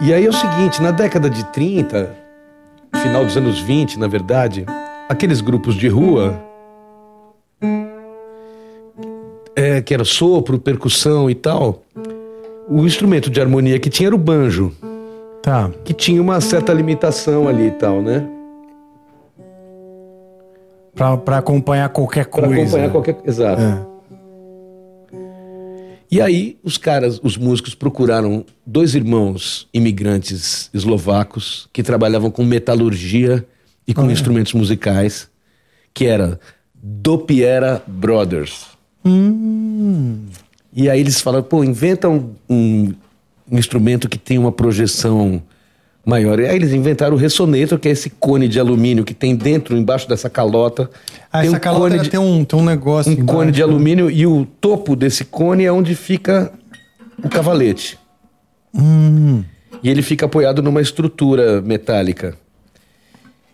E aí é o seguinte, na década de 30, final dos anos 20, na verdade, aqueles grupos de rua é, que era sopro, percussão e tal, o instrumento de harmonia que tinha era o banjo, Tá. que tinha uma certa limitação ali e tal, né? Pra, pra acompanhar qualquer Para coisa. acompanhar qualquer. Exato. É. E aí os caras, os músicos procuraram dois irmãos imigrantes eslovacos que trabalhavam com metalurgia e com instrumentos musicais, que era Dopiera Brothers. E aí eles falaram, pô, inventa um, um- um instrumento que tem uma projeção maior. E aí eles inventaram o ressonator, que é esse cone de alumínio que tem dentro, embaixo dessa calota. Ah, tem essa um calota cone de- tem, um, tem um negócio. um cone embaixo. de alumínio e o topo desse cone é onde fica o cavalete. Hum. E ele fica apoiado numa estrutura metálica.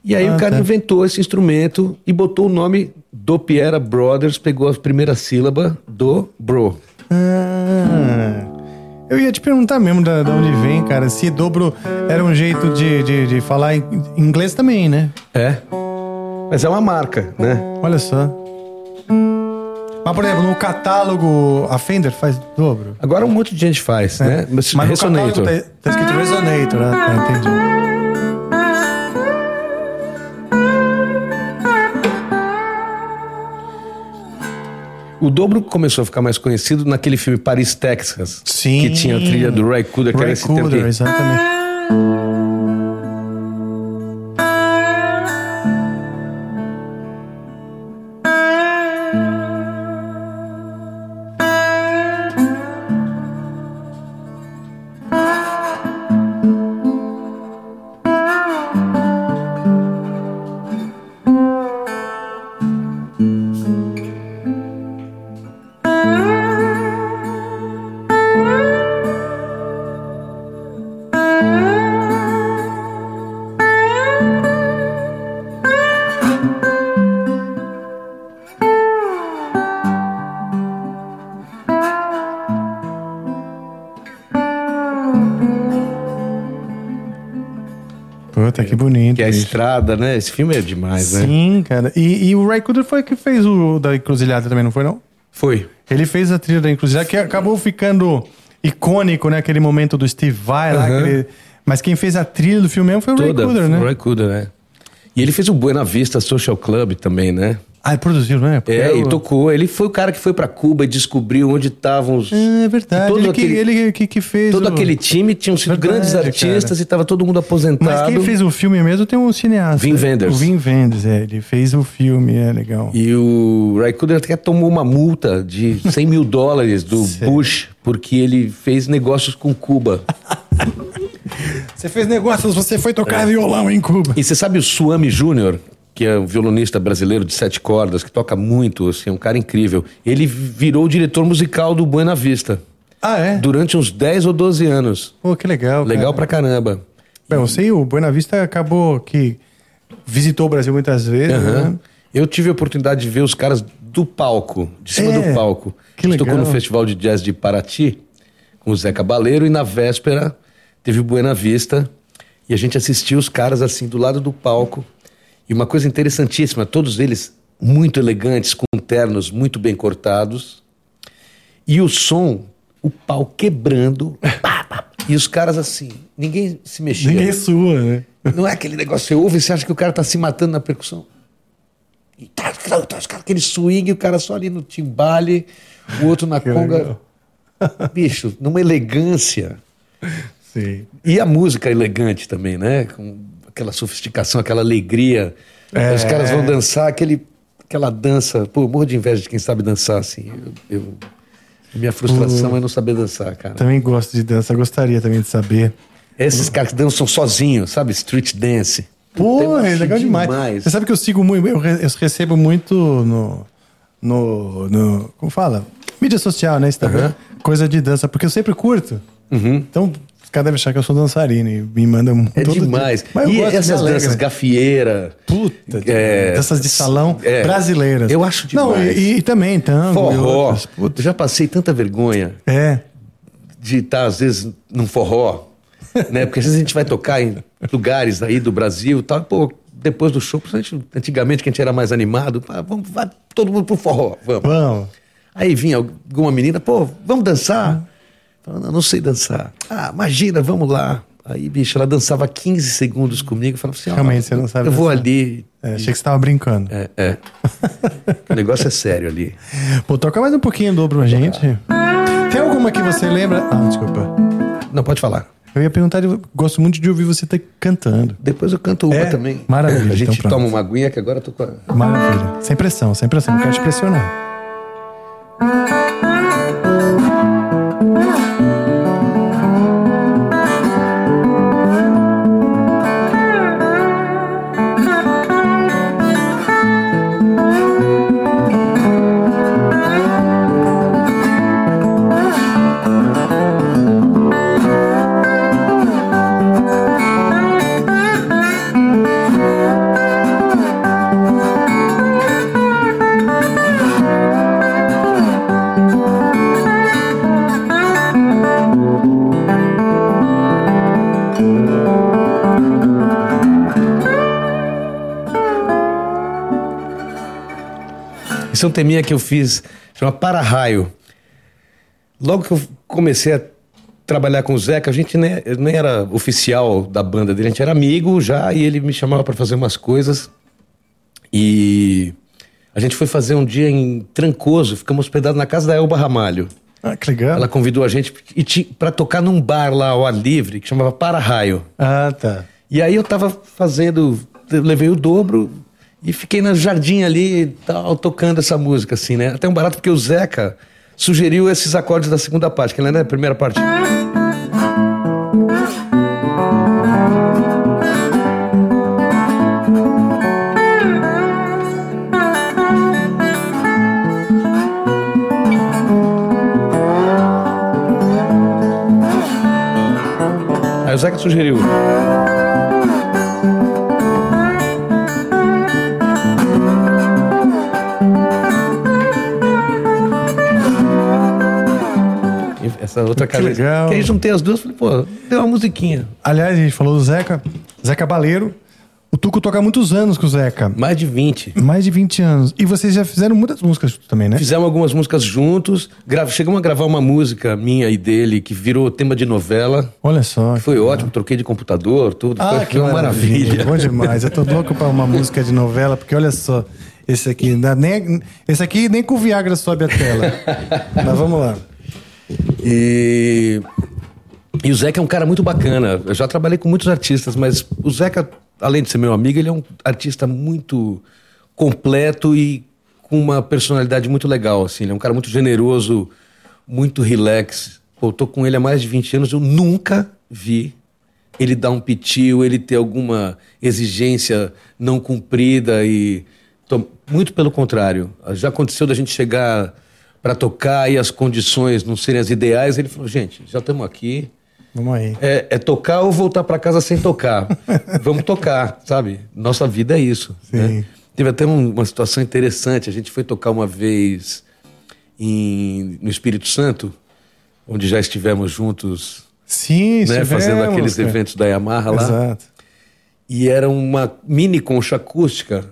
E aí Ah, o cara tá. inventou esse instrumento e botou o nome do Piera Brothers, pegou a primeira sílaba do bro. Ah, eu ia te perguntar mesmo da, da onde vem, cara. Se dobro era um jeito de, de, de falar em inglês também, né? É. Mas é uma marca, né? Olha só. Mas, por exemplo, no catálogo, a Fender faz dobro. Agora um monte de gente faz, né? Mas, Mas Resonator. tá, tá escrito Resonator, né? Tá, entendi. O dobro começou a ficar mais conhecido naquele filme Paris, Texas. Sim. Que tinha a trilha do Ray Cooder, que era Ray esse tempo Cooder, que- exatamente. Estrada, né? Esse filme é demais, né? Sim, cara. E, e o Ray Cooder foi que fez o da Encruzilhada também, não foi, não? Foi. Ele fez a trilha da Encruzilhada, que acabou ficando icônico, né? Aquele momento do Steve Vai lá. Aquele- Mas quem fez a trilha do filme mesmo foi o Ray Toda. Cooder, né? Ray Cooder, né? E ele fez o Buena Vista Social Club também, né? Ah, ele produziu, né? Porque É, o- e tocou. Ele foi o cara que foi pra Cuba e descobriu onde estavam os. É verdade. Todo ele, aquele- que, ele que, que fez. Todo o- aquele time tinham sido Verdade, grandes artistas cara. e tava todo mundo aposentado. Mas quem fez o filme mesmo tem um cineasta. Wim Wenders. O Vin Wenders, é. Ele fez o filme, é legal. E o Ray Cooder até tomou uma multa de 100 mil dólares do Sério? Bush porque ele fez negócios com Cuba. Você fez negócios, você foi É. tocar violão em Cuba. E você sabe o Suami Júnior, que é um violonista brasileiro de sete cordas, que toca muito, assim, é um cara incrível. Ele virou o diretor musical do Buena Vista Ah, é? durante uns 10 ou 12 anos. Pô, que legal. Legal cara. pra caramba. Bem, eu sei, o Buena Vista acabou que visitou o Brasil muitas vezes, Aham. né? Eu tive a oportunidade de ver os caras do palco, de cima É, do palco. que A gente tocou legal. no Festival de Jazz de Paraty com o Zé Cabaleiro e na véspera teve o Buena Vista e a gente assistiu os caras assim do lado do palco. E uma coisa interessantíssima, todos eles muito elegantes, com ternos muito bem cortados. E o som, o pau quebrando. pá, pá, e os caras assim, ninguém se mexia. Ninguém sua, né? Não é aquele negócio que você ouve e você acha que o cara tá se matando na percussão. E tá, tá, tá, os caras, aquele swing, o cara só ali no timbale, o outro na conga. bicho, numa elegância. Sim. E a música elegante também, né? Com aquela sofisticação, aquela alegria. É. Os caras vão dançar aquele, aquela dança. Pô, eu morro de inveja de quem sabe dançar assim. Eu, eu- minha frustração é não saber dançar, cara. Também gosto de dança, gostaria também de saber. Esses caras que dançam sozinhos, sabe? Street dance. Pô, é legal demais. Você sabe que eu sigo muito, eu, eu recebo muito no, no, no. Como fala? Mídia social, né? Instagram. Coisa de dança, porque eu sempre curto. Uhum. Então, os caras devem achar que eu sou dançarino e me mandam É demais. dia. Mas E essas danças gafieira. Puta, É, danças de salão é, brasileiras. eu acho Não, demais. e, e também tango. Forró. outras. Puta. Já passei tanta vergonha É. de estar, às vezes, num forró, né? Porque às vezes a gente vai tocar em lugares aí do Brasil e tal. Pô, depois do show, antigamente, que a gente era mais animado, pá, vamos, vai todo mundo pro forró, vamos. Vamos. Aí vinha alguma menina, pô, vamos dançar? Falando, não, sei dançar. Ah, imagina, vamos lá. Aí, bicho, ela dançava 15 segundos comigo. Falava assim, Realmente, você não sabe Eu vou dançar. ali. É, achei que você tava brincando. É, é. o negócio é sério ali. Pô, toca mais um pouquinho do pra gente. Tem alguma que você lembra? Ah, desculpa. Não, pode falar. Eu ia perguntar, eu gosto muito de ouvir você ter cantando. Depois eu canto uma É? também. Maravilha, A gente então toma uma aguinha que agora eu tô com a... Maravilha. Sem pressão, sem pressão. Não quero te pressionar. Esse é um teminha que eu fiz, chama Para-Raio. Logo que eu comecei a trabalhar com o Zeca, a gente nem, nem era oficial da banda dele, a gente era amigo já, e ele me chamava para fazer umas coisas. E a gente foi fazer um dia em Trancoso, ficamos hospedados na casa da Elba Ramalho. Ah, que legal. Ela convidou a gente para tocar num bar lá ao ar livre, que chamava Para-Raio. Ah, tá. E aí eu tava fazendo, eu levei o dobro e fiquei no jardim ali tal, tocando essa música, assim, né? Até um barato porque o Zeca sugeriu esses acordes da segunda parte, que lembra a primeira parte? Aí o Zeca sugeriu. Essa outra Que casa. legal. Que aí juntei as duas, falei, pô, deu uma musiquinha. Aliás, a gente falou do Zeca. Zeca Baleiro. O Tuco toca há muitos anos com o Zeca. Mais de 20. Mais de 20 anos. E vocês já fizeram muitas músicas também, né? Fizemos algumas músicas juntos. Gra... Chegamos a gravar uma música minha e dele que virou tema de novela. Olha só. Foi ótimo, troquei de computador, tudo. Ah, foi que uma maravilha. Bom demais. Eu tô louco pra uma música de novela, porque olha só. Esse aqui, nem, esse aqui nem com o Viagra sobe a tela. Mas vamos lá. E... e o Zeca é um cara muito bacana. Eu já trabalhei com muitos artistas, mas o Zeca, além de ser meu amigo, ele é um artista muito completo e com uma personalidade muito legal. Assim. Ele é um cara muito generoso, muito relax. Pô, eu tô com ele há mais de 20 anos, eu nunca vi ele dar um pitio, ele ter alguma exigência não cumprida e muito pelo contrário. Já aconteceu da gente chegar para tocar e as condições não serem as ideais, ele falou: "Gente, já estamos aqui, Vamos aí. é, é tocar ou voltar para casa sem tocar. Vamos tocar, sabe? Nossa vida é isso. Sim. né? Teve até um- uma situação interessante. A gente foi tocar uma vez em- no Espírito Santo, onde já estivemos juntos, Sim, né, fazendo aqueles cara. eventos da Yamaha lá. Exato. E era uma mini concha acústica,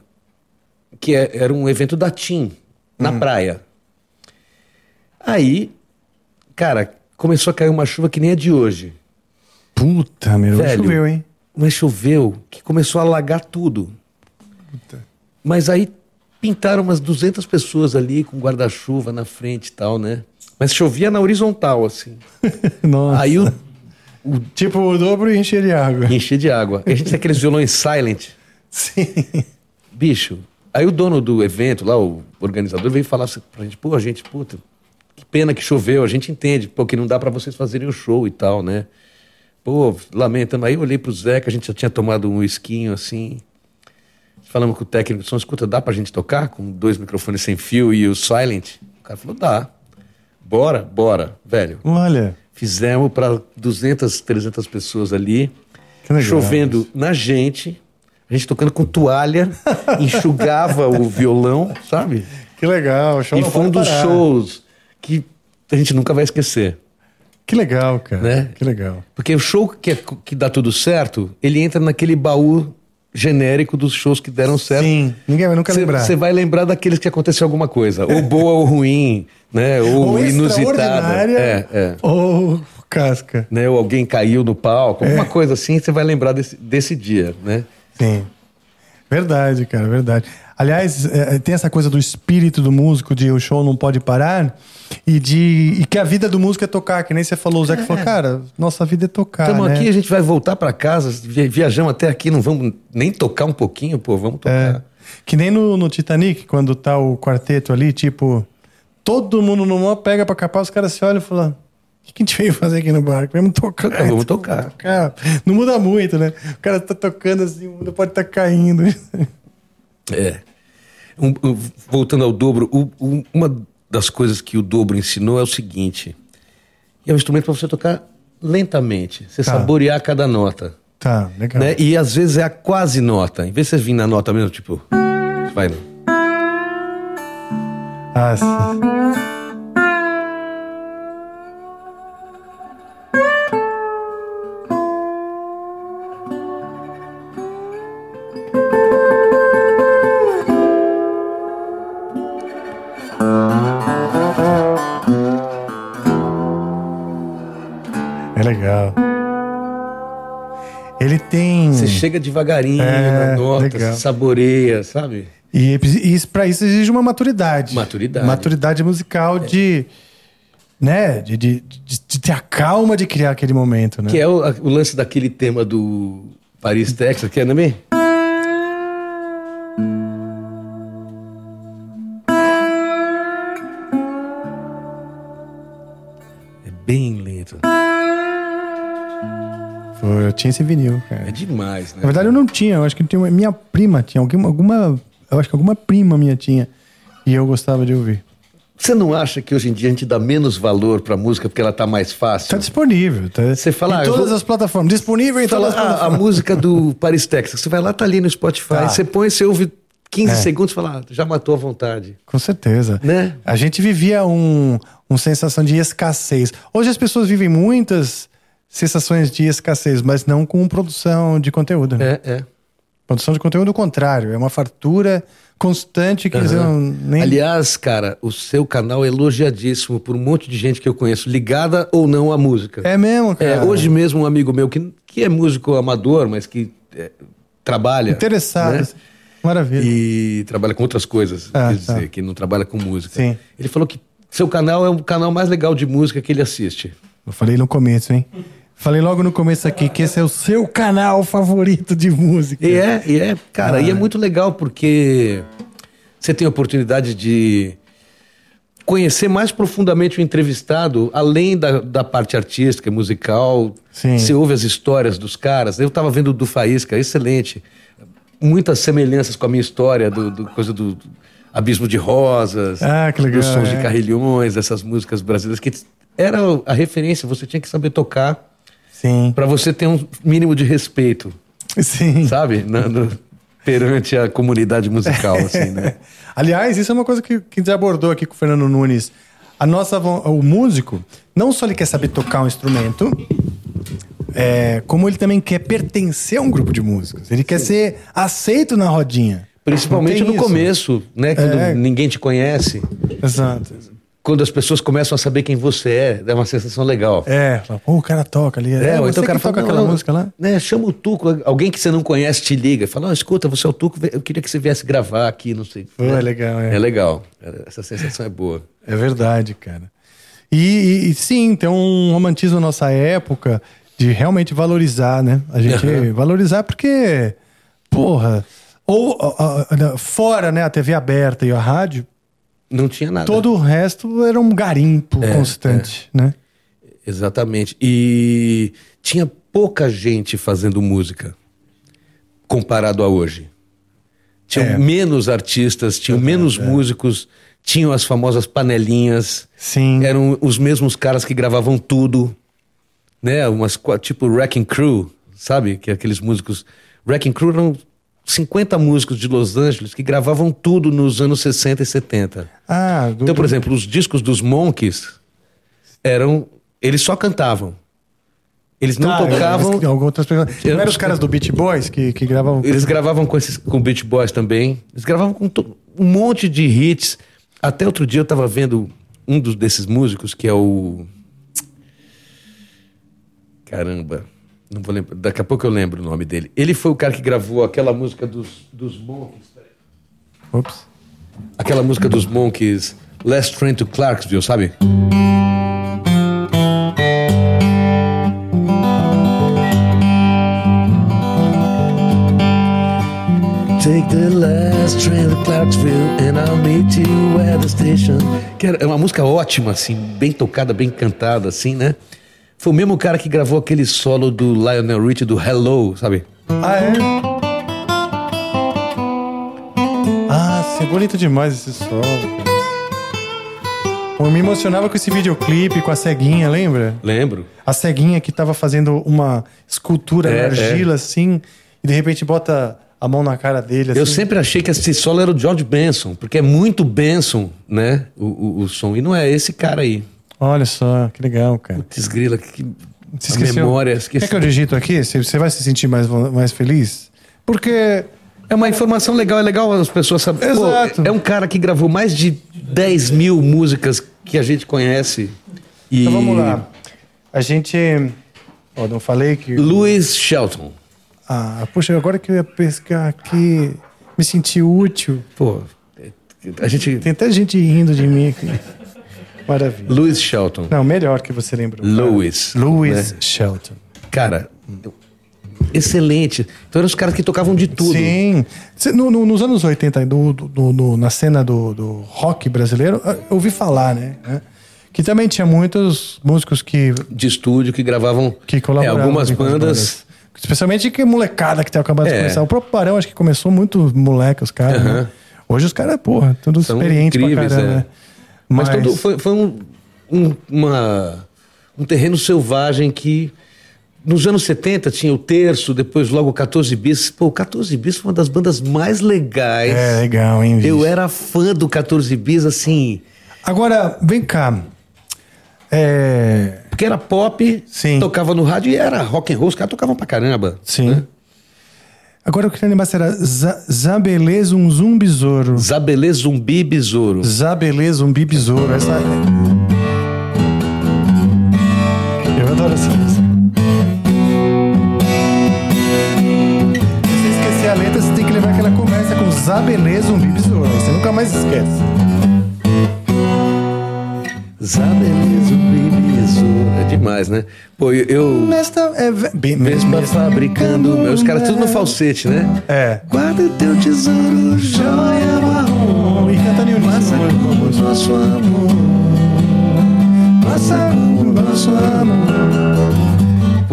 que é- era um evento da TIM, na Uhum. praia. Aí, cara, começou a cair uma chuva que nem a de hoje. Puta, meu. Velho. Choveu, hein? Mas choveu que começou a alagar tudo. Mas aí pintaram umas 200 pessoas ali com guarda-chuva na frente e tal, né? Mas chovia na horizontal, assim. Nossa. Aí o, Tipo, o dobro e encher de água. enchia de água. A gente tem aqueles violões silent. Sim. Bicho, aí o dono do evento, lá, o organizador, veio falar assim pra gente, pô, gente, puta, que pena que choveu, a gente entende, pô, que não dá pra vocês fazerem o show e tal, né? Pô, lamentamos. Aí eu olhei pro Zeca, a gente já tinha tomado um esquinho assim. Falamos com o técnico de som, escuta, dá pra gente tocar com dois microfones sem fio e o silent? O cara falou, dá. Bora, bora, velho. Olha. Fizemos para 200, 300 pessoas ali, Que legal chovendo na gente, a gente tocando com toalha, enxugava o violão, sabe? Que legal. Show e foi um dos parar. shows que a gente nunca vai esquecer. Que legal, cara. Né? Que legal. Porque o show que, é- que dá tudo certo, ele entra naquele baú genérico dos shows que deram certo. Sim. Ninguém vai nunca lembrar. Você vai lembrar daqueles que aconteceu alguma coisa, ou boa ou ruim, né? Ou, inusitada. extraordinária, É, é. Ou casca. né, ou alguém caiu no palco, alguma coisa assim, você vai lembrar desse, desse dia, né? Sim. Verdade, cara, verdade. Aliás, é, tem essa coisa do espírito do músico, de o show não pode parar, e de e que a vida do músico é tocar, que nem você falou, o Zé que falou, cara, nossa vida é tocar. Estamos né? aqui, a gente vai voltar para casa, vi- viajamos até aqui, não vamos nem tocar um pouquinho, pô, vamos É. tocar. Que nem no, no Titanic, quando tá o quarteto ali, tipo, todo mundo no mó pega pra capar, os caras se olham e falam: o que, que a gente veio fazer aqui no barco? Vamos tocar. É, vamos tocar. Cara, não muda muito, né? O cara tá tocando assim, o mundo pode estar caindo. É. Um- um- voltando ao dobro, um- uma das coisas que o dobro ensinou é o seguinte: é um instrumento para você tocar lentamente, você Tá. saborear cada nota. Tá, legal. Né? E às vezes é a quase nota. Em vez de você vir na nota mesmo, tipo. Vai. Ah, chega devagarinho É, na nota, legal. saboreia, sabe? E, e isso, pra isso exige uma maturidade. Maturidade. Maturidade musical de. Né? De, de, de- de ter a calma de criar aquele momento, né? Que é o, o lance daquele tema do Paris, Texas, que é, não é? É bem. Pô, eu tinha esse vinil, cara. É demais, né? Na verdade, eu não tinha. Eu acho que tinha uma- minha prima tinha. Alguma, alguma, eu acho que alguma prima minha tinha. E eu gostava de ouvir. Você não acha que hoje em dia a gente dá menos valor pra música porque ela tá mais fácil? Tá disponível. Tá, Você fala, em ah, todas vou- as plataformas. Disponível em todas as ah, a plataformas. música do Paris, Texas. Você vai lá, tá ali no Spotify. Tá. Você põe, você ouve 15 É. segundos e fala, ah, já matou a vontade. Com certeza. Né? A gente vivia um, uma sensação de escassez. Hoje as pessoas vivem muitas sensações de escassez, mas não com produção de conteúdo. né? É, é. Produção de conteúdo, o contrário. É uma fartura constante que eles não nem. Aliás, cara, o seu canal é elogiadíssimo por um monte de gente que eu conheço, ligada ou não à música. É mesmo, cara. É, hoje mesmo um amigo meu que, que é músico amador, mas que é, trabalha. Interessado. né? Maravilha. E trabalha com outras coisas, Ah, quer dizer, tá. que não trabalha com música. Sim. Ele falou que seu canal é o canal mais legal de música que ele assiste. Eu falei no começo, hein? Falei logo no começo aqui que esse é o seu canal favorito de música. E é, e é, cara, Ah. e é muito legal porque você tem a oportunidade de conhecer mais profundamente o entrevistado, além da, da parte artística, musical. Sim. Você ouve as histórias dos caras. Eu tava vendo o do Faísca, excelente. Muitas semelhanças com a minha história, do, do coisa do Abismo de Rosas, Ah, que legal, dos sons é. de carrilhões, essas músicas brasileiras que era a referência, você tinha que saber tocar Sim. para você ter um mínimo de respeito Sim. sabe? Na- no- perante a comunidade musical, assim, né? Aliás, isso é uma coisa que, que a gente abordou aqui com o Fernando Nunes. A nossa, o músico, não só ele quer saber tocar um instrumento, é, como ele também quer pertencer a um grupo de músicos. Ele quer ser aceito na rodinha. Principalmente no isso. começo, né? Quando É. ninguém te conhece. Exato. Quando as pessoas começam a saber quem você é, é uma sensação legal. É, o cara toca ali. É, você então o cara fala, toca "Não, aquela não, música lá. Né, chama o Tuco, alguém que você não conhece te liga, fala, "Ó, escuta, você é o Tuco, eu queria que você viesse gravar aqui, não sei. Pô, é legal, é. É legal, essa sensação é boa. É verdade, cara. E, e- sim, tem um romantismo na nossa época de realmente valorizar, né? A gente valorizar porque, porra, ou ó, ó, fora, né, a TV aberta e a rádio, Não tinha nada. todo o resto era um garimpo É, constante, né? Exatamente. E tinha pouca gente fazendo música comparado a hoje. Tinham É. menos artistas, tinham menos músicos, tinham as famosas panelinhas. Sim. Eram os mesmos caras que gravavam tudo, né? Umas tipo Wrecking Crew, sabe? Que aqueles músicos. Wrecking Crew eram 50 músicos de Los Angeles que gravavam tudo nos anos 60 e 70. Ah, do, Então, por exemplo, os discos dos Monkeys eram. Eles só cantavam. Eles não Ah, tocavam. eles- outras pessoas. Não eram os caras do Beach Boys que, que gravavam. Eles gravavam com, esses, com Beach Boys também. Eles gravavam com to- um monte de hits. Até outro dia eu tava vendo um dos, desses músicos, que é o. Caramba. Não vou lembrar. Daqui a pouco eu lembro o nome dele. Ele foi o cara que gravou aquela música dos, dos Monkeys. Ops. Aquela música dos Monkeys, Last Train to Clarksville, sabe? Take the last train to Clarksville and I'll meet you at the station. Que era- é uma música ótima, assim, bem tocada, bem cantada, assim, né? Foi o mesmo cara que gravou aquele solo do Lionel Richie do Hello, sabe? Ah, é? Ah, sim, é bonito demais esse solo. Eu me emocionava com esse videoclipe, com a ceguinha, lembra? Lembro. A ceguinha que tava fazendo uma escultura É, na argila, assim, e de repente bota a mão na cara dele, assim. Eu sempre achei que esse solo era o George Benson, porque é muito Benson, né? O, o, o som. E não é esse cara aí. Olha só, que legal, cara. Desgrila, que Você a esqueceu? memória. Quer Esqueci. que eu digito aqui? Você vai se sentir mais, mais feliz? Porque É uma informação legal, é legal as pessoas saberem. Pô, Exato. é um cara que gravou mais de 10 mil músicas que a gente conhece. E... Então vamos lá. A gente. Ó, não falei que. Louis Shelton. Ah, poxa, agora que eu ia pescar aqui, me senti útil. Pô, a gente. Tem até gente rindo de mim aqui. Maravilha. Louis Shelton. Não, melhor que você lembrou. Louis. Louis né? Shelton. Cara, excelente. Então eram os caras que tocavam de tudo. Sim. No- no- nos anos 80, do, do- no- na cena do, do rock brasileiro, eu ouvi falar, né? né, Que também tinha muitos músicos que, De estúdio que gravavam. que é, colaboravam. algumas com as bandas. Especialmente que molecada que tá acabando de É. começar. O próprio Barão, acho que começou muito moleque, os caras. né? Aham. Hoje os caras, porra, tudo São experiente pra incríveis, caramba. é. né? Mas, todo, foi, foi um, um, uma- um terreno selvagem que. Nos anos 70 tinha o Terço, depois logo o 14 Bis. Pô, o 14 Bis foi uma das bandas mais legais. É, legal, hein, bicho? Eu era fã do 14 Bis, assim. Agora, vem cá. É. Porque era pop, Sim. tocava no rádio e era rock and roll, os caras tocavam pra caramba. Sim. né? Agora eu queria lembrar se era Za- Zabelê Zunzum Besouro. Zabelê Zumbi Besouro. Zabelê Zumbi Besouro. Essa... Eu adoro essa música. Se você esquecer a letra, você tem que lembrar que ela começa com Zabelê Zumbi Besouro. Você nunca mais esquece. Zabelê Zumbi Besouro. É demais, né? Pô, eu. eu Nesta é bem Mesma fabricando. Os caras tudo no falsete, né? É. Guarda o teu tesouro, joia marrom. E cantando em Passa como o nosso amor. Passa como o nosso amor.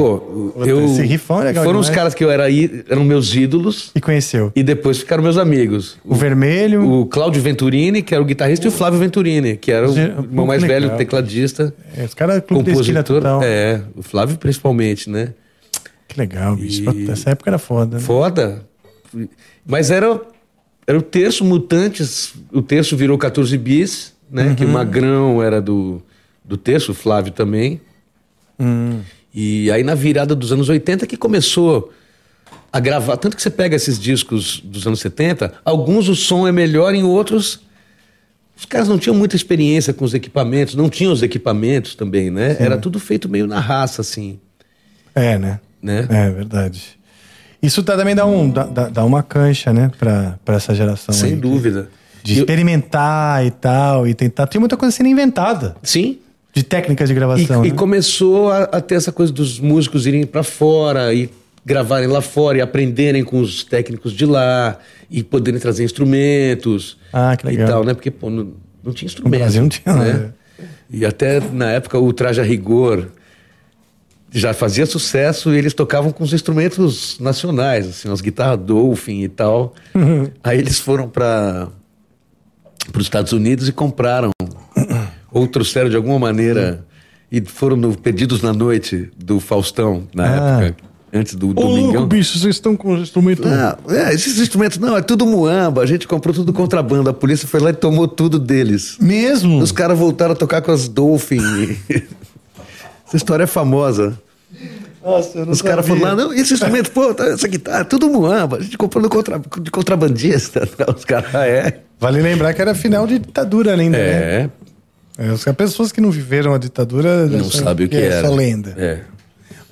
Pô, eu. Esse rifão é legal Foram os demais. caras que eu era aí, eram meus ídolos. E conheceu. E depois ficaram meus amigos. O vermelho. O Cláudio Venturini, que era o guitarrista, e o Flávio Venturini, que era o irmão pô, mais que velho, legal. tecladista, É, os caras esquina compositor. É, o Flávio principalmente, né? Que legal, bicho. E- Essa época era foda. Né? Foda. Mas era, era o terço Mutantes, o terço virou 14 bis, né? Que o Magrão era do, do terço, o Flávio também. E aí na virada dos anos 80 que começou a gravar. Tanto que você pega esses discos dos anos 70, alguns o som é melhor, em outros. Os caras não tinham muita experiência com os equipamentos, não tinham os equipamentos também, né? Era tudo feito meio na raça, assim, É, né? né? É verdade. Isso tá- também dá, um, dá, dá- uma cancha, né? Pra, pra essa geração. Sem aí. dúvida. De E eu- experimentar e tal, e tentar. Tem muita coisa sendo inventada. Sim, De técnicas de E, gravação. e né? começou a, a ter essa coisa dos músicos irem para fora e gravarem lá fora e aprenderem com os técnicos de lá e poderem trazer instrumentos Ah, que legal. e tal, né? Porque pô, não, não tinha instrumento. No Brasil não tinha, né? né? E até na época o Traje a Rigor já fazia sucesso e eles tocavam com os instrumentos nacionais, assim, as guitarras Dolphin e tal. Aí eles foram para os Estados Unidos e compraram ou trouxeram de alguma maneira e foram no Perdidos na Noite do Faustão na Ah. época, antes do Ô, Domingão. louco, bicho, vocês estão com os instrumentos. Ah, é, esses instrumentos não, é tudo muamba. A gente comprou tudo contrabando. A polícia foi lá e tomou tudo deles. Mesmo? Os caras voltaram a tocar com as Dolphin. Essa história é famosa. Nossa, eu não Os caras sabia. foram lá, não, esse instrumento, pô, tá, essa guitarra, tudo muamba. A gente comprou no contra, de contrabandista. Os caras, ah, é. Vale lembrar que era final de ditadura ainda, né? É, As pessoas que não viveram a ditadura não acham sabe o que é era. só lenda. É.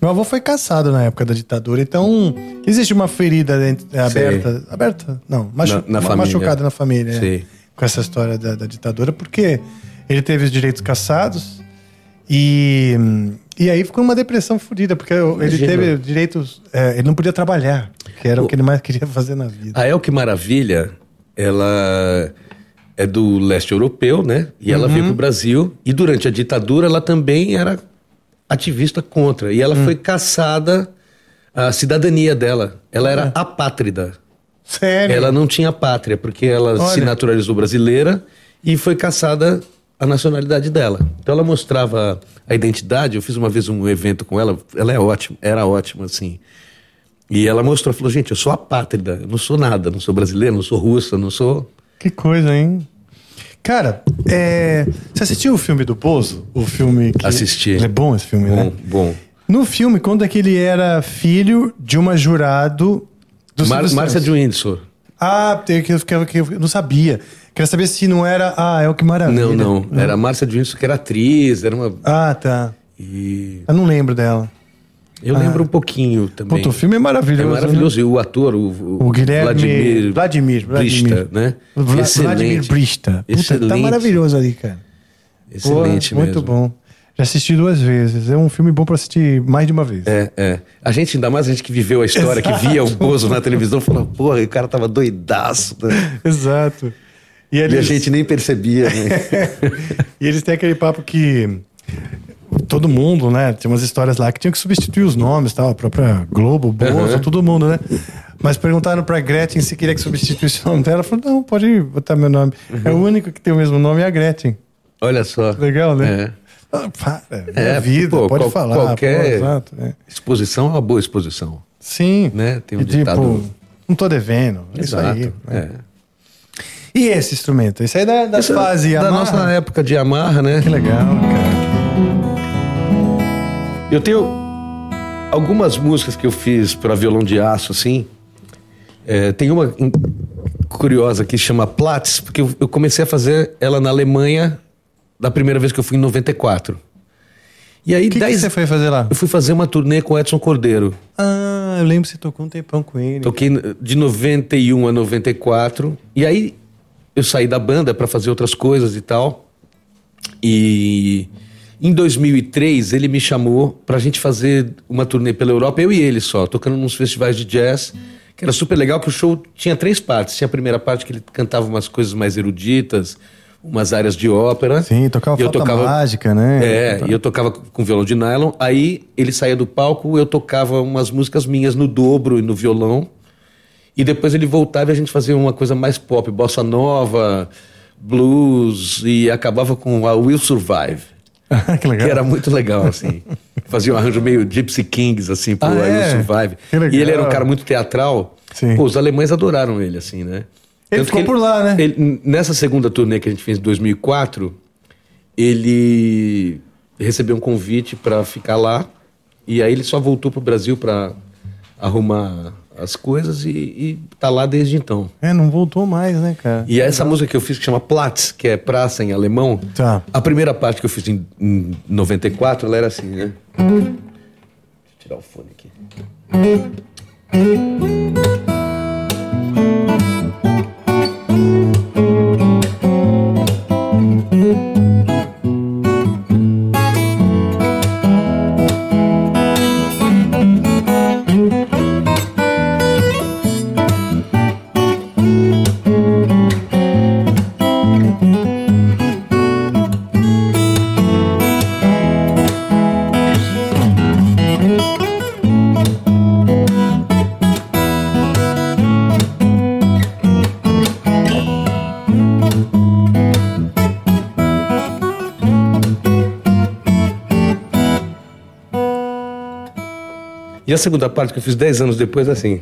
Meu avô foi caçado na época da ditadura, então existe uma ferida é, aberta. Aberta? Não, machu, Na- na machucada na família. é, Sim. com essa história da, da ditadura, porque ele teve os direitos caçados e, e aí ficou uma depressão fodida, porque ele Imagina. teve direitos. é, ele não podia trabalhar, que era o que ele mais queria fazer na vida. A El Que Maravilha, ela é do leste europeu, né? E ela Uhum. veio pro Brasil. E durante a ditadura, ela também era ativista contra. E ela Hum. foi caçada a cidadania dela. Ela era apátrida. Sério? Ela não tinha pátria, porque ela Olha. se naturalizou brasileira e foi caçada a nacionalidade dela. Então ela mostrava a identidade. Eu fiz uma vez um evento com ela. Ela é ótima, era ótima, assim. E ela mostrou, falou, gente, eu sou apátrida, eu não sou nada, não sou brasileira, não sou russa, não sou... Que coisa, hein? Cara, é, você assistiu o filme do Bozo? O filme que. Assisti. É bom esse filme, Bom, né? bom. No filme, conta que ele era filho de uma jurado do Mar Márcia de Windsor. Ah, tem que, que, que eu não sabia. Queria saber se não era. Ah, é o que maravilha. Não, não, era a Márcia de Windsor que era atriz, era uma... Ah, tá. E Eu não lembro dela. Eu lembro um pouquinho também. Puta, o filme é maravilhoso. É maravilhoso. E o ator, o, O Guilherme- Vladimir, Vladimir, Vladimir. Brista, né? Vla- Excelente. Vladimir Brista. Puta, tá Excelente. maravilhoso ali, cara. Excelente Pô, mesmo. Muito bom. Já assisti duas vezes. É um filme bom pra assistir mais de uma vez. É, é. A gente, ainda mais a gente que viveu a história, que via o Bozo na televisão, falou, porra, o cara tava doidaço. Né? Exato. E, E a eles, gente nem percebia, né? e eles têm aquele papo que todo mundo, né? Tinha umas histórias lá que tinham que substituir os nomes, tal, a própria Globo, Bozo, Uhum. todo mundo, né? Mas perguntaram pra Gretchen se queria que substituísse o nome dela. Ela falou: não, pode botar meu nome. É o único que tem o mesmo nome é a Gretchen. Olha só. Legal, né? É. Ah, para, é, É, vida, pô, pode qual- falar. qualquer- pô, exato, é. Exposição é uma boa exposição. Sim. Né? Tem um e, tipo, ditado- não tô devendo. É Isso aí. Exato, né? é. E esse instrumento? Esse aí é da, da fase da Yamaha? nossa época de Yamaha, né? Que legal, cara. Eu tenho algumas músicas que eu fiz para violão de aço, assim. É, tem uma curiosa que chama Platz, porque eu, eu comecei a fazer ela na Alemanha da primeira vez que eu fui em 94. E aí, O que, que dez- você foi fazer lá? eu fui fazer uma turnê com o Edson Cordeiro. Ah, eu lembro que você tocou um tempão com ele. Toquei de 91 a 94. E aí eu saí da banda para fazer outras coisas e tal. E em 2003 ele me chamou pra gente fazer uma turnê pela Europa, eu e ele só, tocando nos festivais de jazz, que era super legal, que o show tinha três partes. Tinha a primeira parte que ele cantava umas coisas mais eruditas, umas áreas de ópera. Sim, tocava eu tocava- mágica, né? É, e eu tocava com violão de nylon. Aí ele saía do palco, eu tocava umas músicas minhas no dobro e no violão. E depois ele voltava e a gente fazia uma coisa mais pop, bossa nova, blues, e acabava com a Will Survive. que legal. Que era muito legal, assim. Fazia um arranjo meio Gypsy Kings, assim, pro Ah, é? Survive. E ele era um cara muito teatral. Pô, os alemães adoraram ele, assim, né? Ele Tanto ficou que por lá, né? ele- nessa segunda turnê que a gente fez em 2004, ele recebeu um convite para ficar lá. E aí ele só voltou pro Brasil para arrumar as coisas e, e tá lá desde então. É, não voltou mais, né, cara? E essa música que eu fiz que chama Platz, que é praça em alemão. Tá. A primeira parte que eu fiz em, em 94, ela era assim, né? Deixa eu tirar o fone aqui. E a segunda parte que eu fiz 10 anos depois, assim.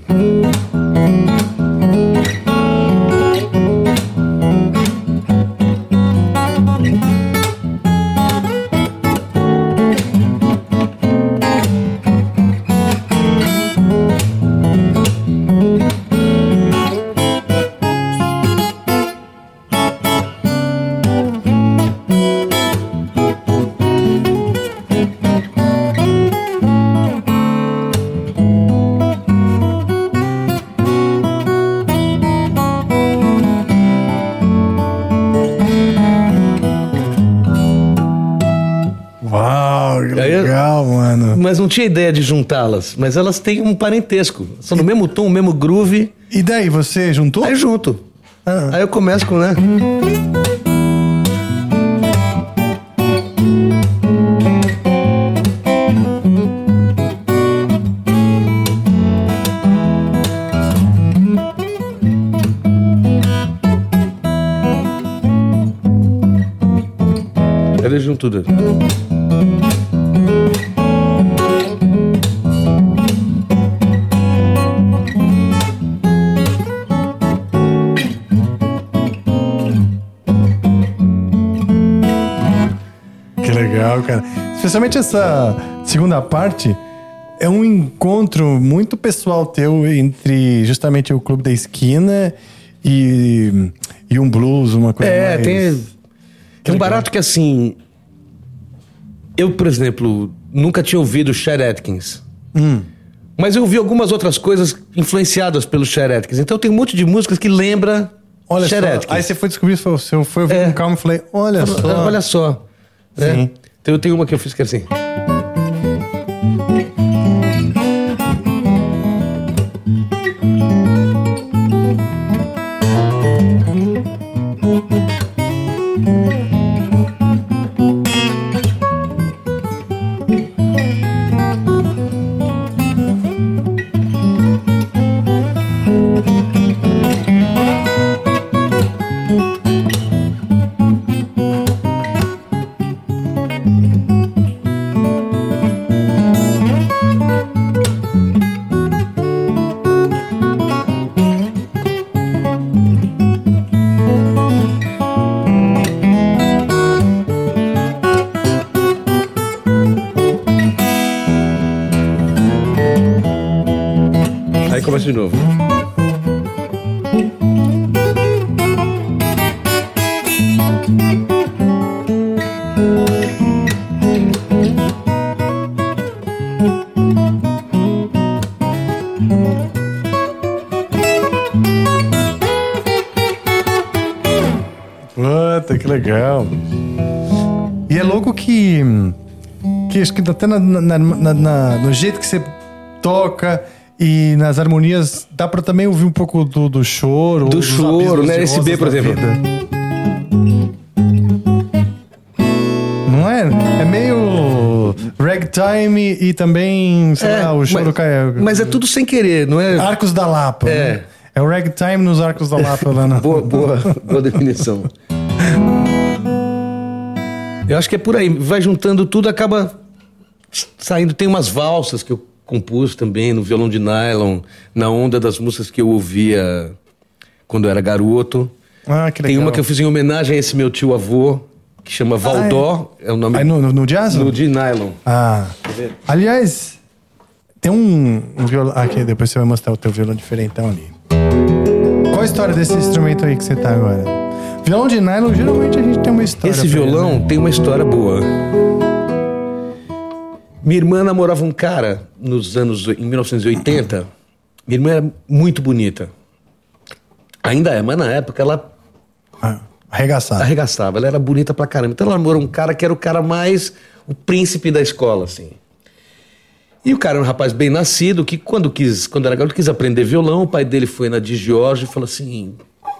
Tinha ideia de juntá-las. Mas elas têm um parentesco. São no mesmo tom, o mesmo groove. E daí, você juntou? Aí junto. Ah. Aí eu começo com, né? Especialmente essa segunda parte é um encontro muito pessoal teu entre justamente o Clube da Esquina e, e um blues, uma coisa É, mais... tem. Tem um barato que assim. Eu, por exemplo, nunca tinha ouvido Chet Atkins. Hum. Mas eu ouvi algumas outras coisas influenciadas pelo Chet Atkins. Então tem um monte de músicas que lembra Olha Chet só, Atkins. aí você foi descobrir, você foi, foi ouvir É. com calma e falei, olha só. Olha só. Sim. Então eu tenho uma que eu fiz que é assim. Até na, na- na- no jeito que você toca e nas harmonias, dá pra também ouvir um pouco do, do choro. Do choro, né? Esse B, por exemplo. vida. Não é? É meio ragtime e também, sei lá, o choro mas, cai. mas é tudo sem querer, não é? Arcos da Lapa. É. né? É o ragtime nos Arcos da Lapa lá na. Boa, boa, boa definição. Eu acho que é por aí. Vai juntando tudo, acaba saindo. Tem umas valsas que eu compus também no violão de nylon, na onda das músicas que eu ouvia quando eu era garoto. Ah, que legal. Tem uma que eu fiz em homenagem a esse meu tio avô, que chama Valdó, é o nome Aí no, no, no jazz? no de nylon. Ah. Aliás, tem um, um violão. Aqui, depois você vai mostrar o teu violão diferentão ali. Qual a história desse instrumento aí que você tá agora? Violão de nylon, geralmente a gente tem uma história. Esse pra ele, violão né? tem uma história boa. Minha irmã namorava um cara nos anos em 1980. Minha irmã era muito bonita. Ainda é, mas na época ela Ah, arregaçado. arregaçava, ela era bonita pra caramba. Então ela namorou um cara que era o cara mais o príncipe da escola, assim. E o cara era um rapaz bem nascido que quando quis, quando era garoto, quis aprender violão, o pai dele foi na de Jorge e falou assim: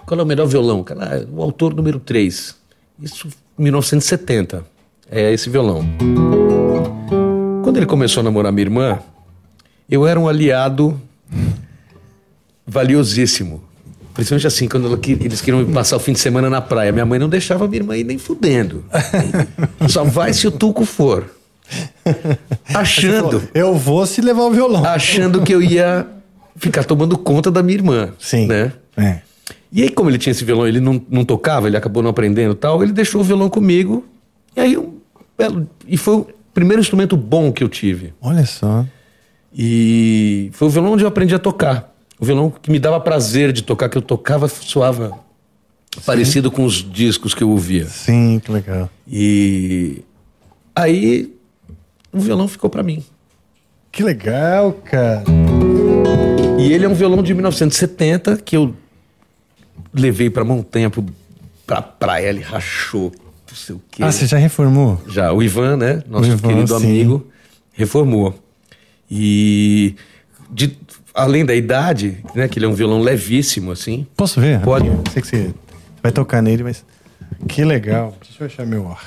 "Qual é o melhor violão?" Cara, "Ah, o autor número 3. Isso em 1970. É esse violão. Quando ele começou a namorar minha irmã, eu era um aliado valiosíssimo. Principalmente assim, quando ela eles queriam passar o fim de semana na praia. Minha mãe não deixava minha irmã ir nem fudendo. Só vai se o Tuco for. Achando, Eu vou se levar o violão. achando que eu ia ficar tomando conta da minha irmã. Sim. Né? É. E aí, como ele tinha esse violão, ele não, não tocava, ele acabou não aprendendo e tal, ele deixou o violão comigo. E aí, um belo- e foi primeiro instrumento bom que eu tive. Olha só. E foi o violão onde eu aprendi a tocar. O violão que me dava prazer de tocar, que eu tocava, soava parecido com os discos que eu ouvia. Sim, que legal. E aí o violão ficou pra mim. Que legal, cara. E ele é um violão de 1970 que eu levei pra montanha, pro, pra praia, ele rachou, sei o quê. Ah, você já reformou? Já, o Ivan, né? Nosso Ivan, querido sim. amigo, reformou. E além da idade, né? Que ele é um violão levíssimo, assim. Posso ver? Pode. Sei que você vai tocar nele, mas. Que legal. Deixa eu achar meu ar.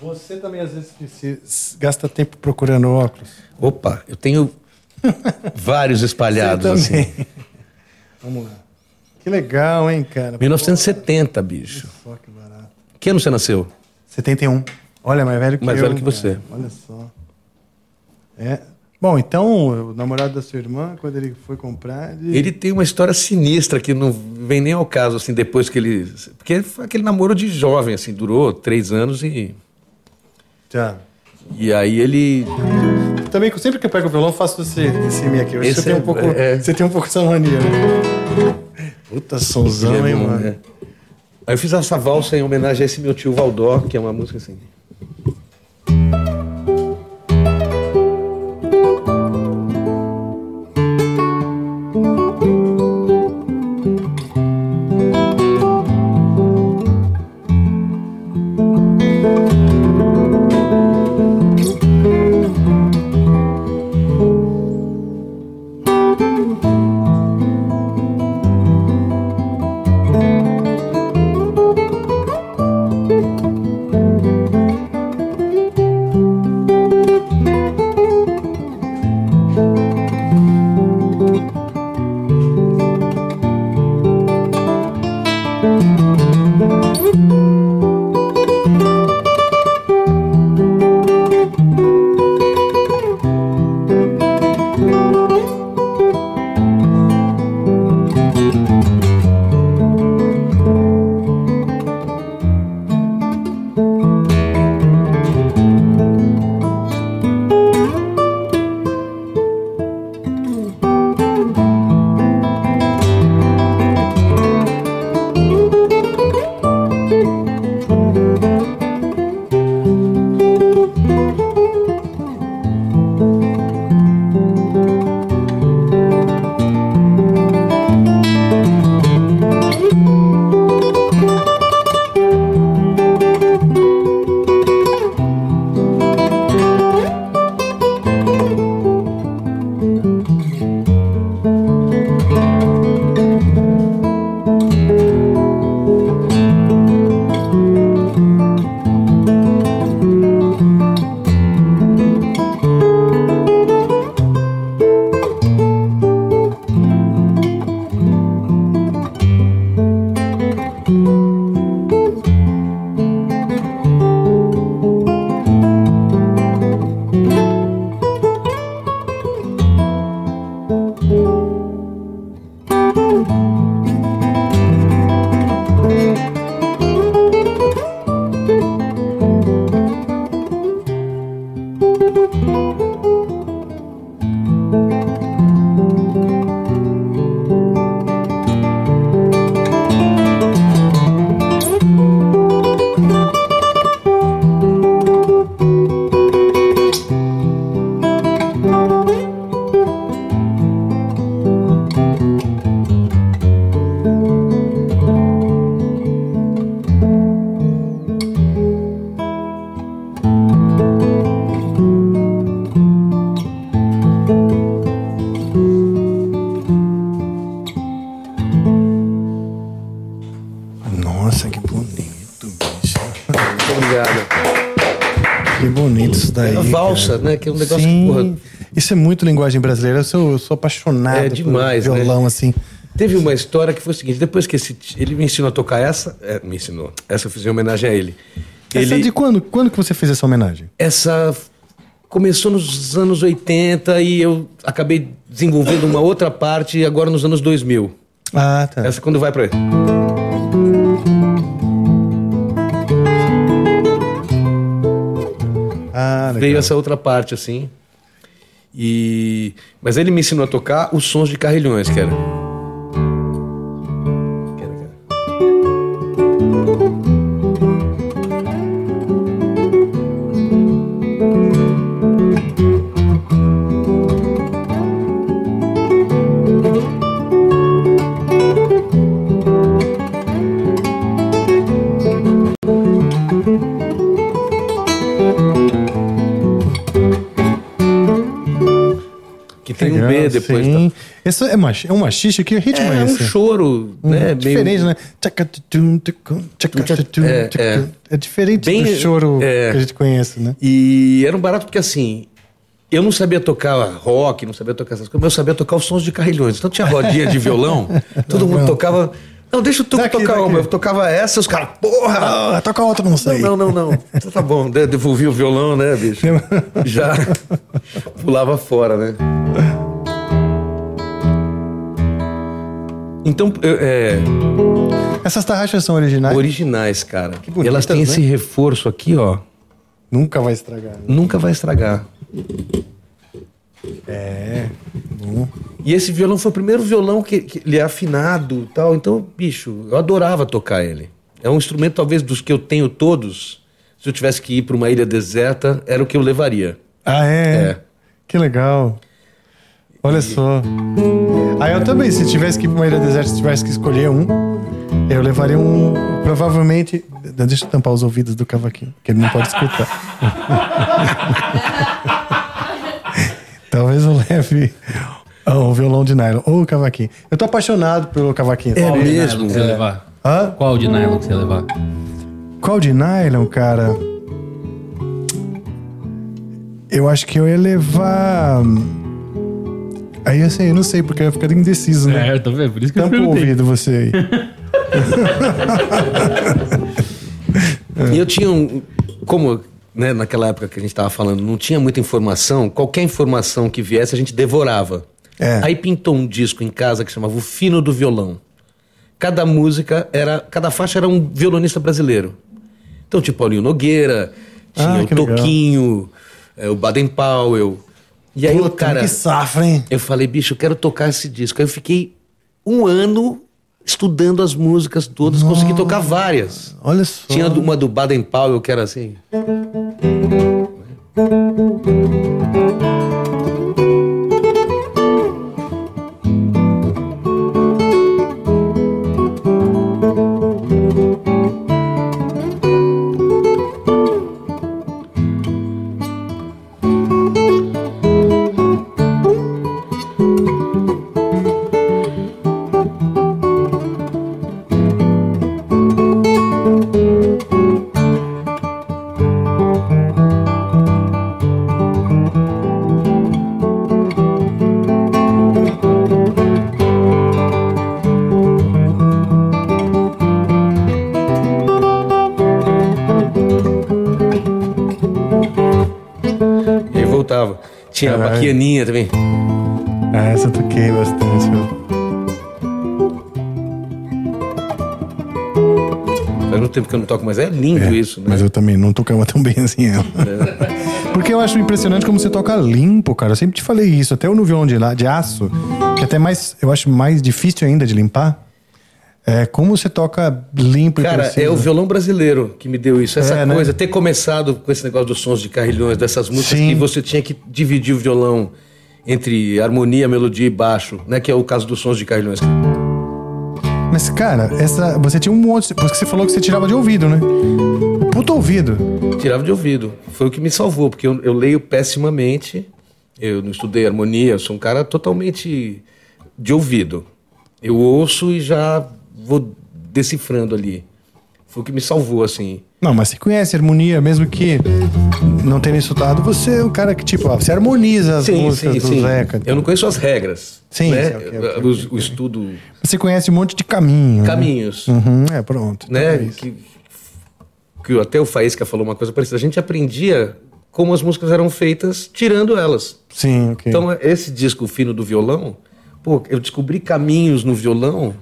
Você também às vezes precisa- gasta tempo procurando óculos. Opa, eu tenho vários espalhados, assim. Vamos lá. Que legal, hein, cara? 1970, bicho. Só que barato. Que ano você nasceu? 71. Olha, mais velho que Mais eu. velho que você. cara. Olha só. É. Bom, então, o namorado da sua irmã, quando ele foi comprar. Ele... Ele tem uma história sinistra que não vem nem ao caso, assim, depois que ele. Porque foi aquele namoro de jovem, assim, durou três anos e. Já. E aí ele. Também, sempre que eu pego o violão, eu faço esse, esse mi aqui. Esse você tem, é- um pouco, é. você tem um pouco essa mania, né? Puta sonzão, é hein, mano? né? Aí eu fiz essa valsa em homenagem a esse meu tio Valdó, que é uma música assim. Né? Que é um negócio Sim, que, porra, Isso é muito linguagem brasileira. Eu sou, eu sou apaixonado É demais, por violão, né? assim. Teve uma história que foi o seguinte: depois que esse, ele me ensinou a tocar essa, é, me ensinou, essa eu fiz em homenagem a ele. Essa Ele- de quando? Quando que você fez essa homenagem? Essa começou nos anos 80 e eu acabei desenvolvendo uma outra parte agora nos anos 2000. Ah, tá. Essa quando vai pra Legal. veio essa outra parte assim. E mas ele me ensinou a tocar os sons de carrilhões, que era. Sim. Isso é, mach... é um machixe? Que ritmo é, É um esse? choro, né? meio- Diferente, né? Tchacatutum, tucum, tchacatutum, É, é. É diferente Bem- do choro é. que a gente conhece, né? E era um barato porque assim, eu não sabia tocar rock, não sabia tocar essas coisas, mas eu sabia tocar os sons de carrilhões. Então tinha rodinha de violão, todo mundo tocava. Não, deixa eu to- Daqui, tocar daqui. uma. Eu tocava essa, os caras, porra! Ah, toca outra, não sei. Não, não, não. Então tá bom, de- devolvi o violão, né, bicho? Já pulava fora, né? Então, é, Essas tarraxas são originais? originais, cara. bonitas, E elas têm né? esse reforço aqui, ó. Nunca vai estragar. né? Nunca vai estragar. É. E esse violão foi o primeiro violão que, que ele é afinado e tal. Então, bicho, eu adorava tocar ele. É um instrumento, talvez, dos que eu tenho todos. Se eu tivesse que ir para uma ilha deserta, era o que eu levaria. Ah, é? É. Que legal. Olha só. Ah, eu também, se tivesse que ir pra uma ilha deserta, se tivesse que escolher um, eu levaria um. Provavelmente. Deixa eu tampar os ouvidos do cavaquinho, que ele não pode escutar. Talvez eu leve o violão de nylon ou o cavaquinho. Eu tô apaixonado pelo cavaquinho. É sabe? mesmo? Nylon que você levar? Hã? Qual de nylon que você ia levar? Qual de nylon, cara? Eu acho que eu ia levar. Aí assim, eu não sei, porque eu ia ficar indeciso, né? É, tá vendo? Por isso que eu Tampa o perguntei. ouvido você aí. E eu tinha um. Como né, naquela época que a gente estava falando, não tinha muita informação, qualquer informação que viesse a gente devorava. É. Aí pintou um disco em casa que chamava O Fino do Violão. Cada música era. Cada faixa era um violonista brasileiro. Então, tipo Paulinho Nogueira, tinha Ah, o. Toquinho, é, o Baden Powell. E aí, o Puta, cara. que safra, hein? Eu falei, bicho, eu quero tocar esse disco. Aí eu fiquei um ano estudando as músicas todas, consegui tocar várias. Olha só. Tinha uma do Baden Powell que era assim. Tinha a Caralho. baquianinha também. Ah, essa eu toquei bastante. Faz muito tempo que eu não toco, mas é lindo isso, né? Mas eu também não tocava tão bem assim ela. Porque eu acho impressionante como você toca limpo, cara. Eu sempre te falei isso, até o no violão de, de aço, que é até mais, eu acho mais difícil ainda de limpar. É como você toca limpo e Cara, preciso. é o violão brasileiro que me deu isso. Essa É, né? coisa, ter começado com esse negócio dos sons de carrilhões, dessas músicas Sim. que você tinha que dividir o violão entre harmonia, melodia e baixo, né? Que é o caso dos sons de carrilhões. Mas, cara, essa, você tinha um monte. Porque você falou que você tirava de ouvido, né? Puto ouvido. Tirava de ouvido. Foi o que me salvou, porque eu, eu leio pessimamente. Eu não estudei harmonia, eu sou um cara totalmente de ouvido. Eu ouço e já vou decifrando ali. Foi o que me salvou, assim. Não, mas você conhece harmonia, mesmo que não tenha estudado. Você é o cara que, tipo, ó, você harmoniza as músicas do Zeca. Eu não conheço as regras. Sim, né? sim, ok, o, ok, o estudo, Você conhece um monte de caminho. né? caminhos, Uhum, é, pronto. né? Então é que que até o Faísca falou uma coisa parecida, a gente aprendia como as músicas eram feitas, tirando elas. Sim, ok. Então, esse disco fino do violão, pô, eu descobri caminhos no violão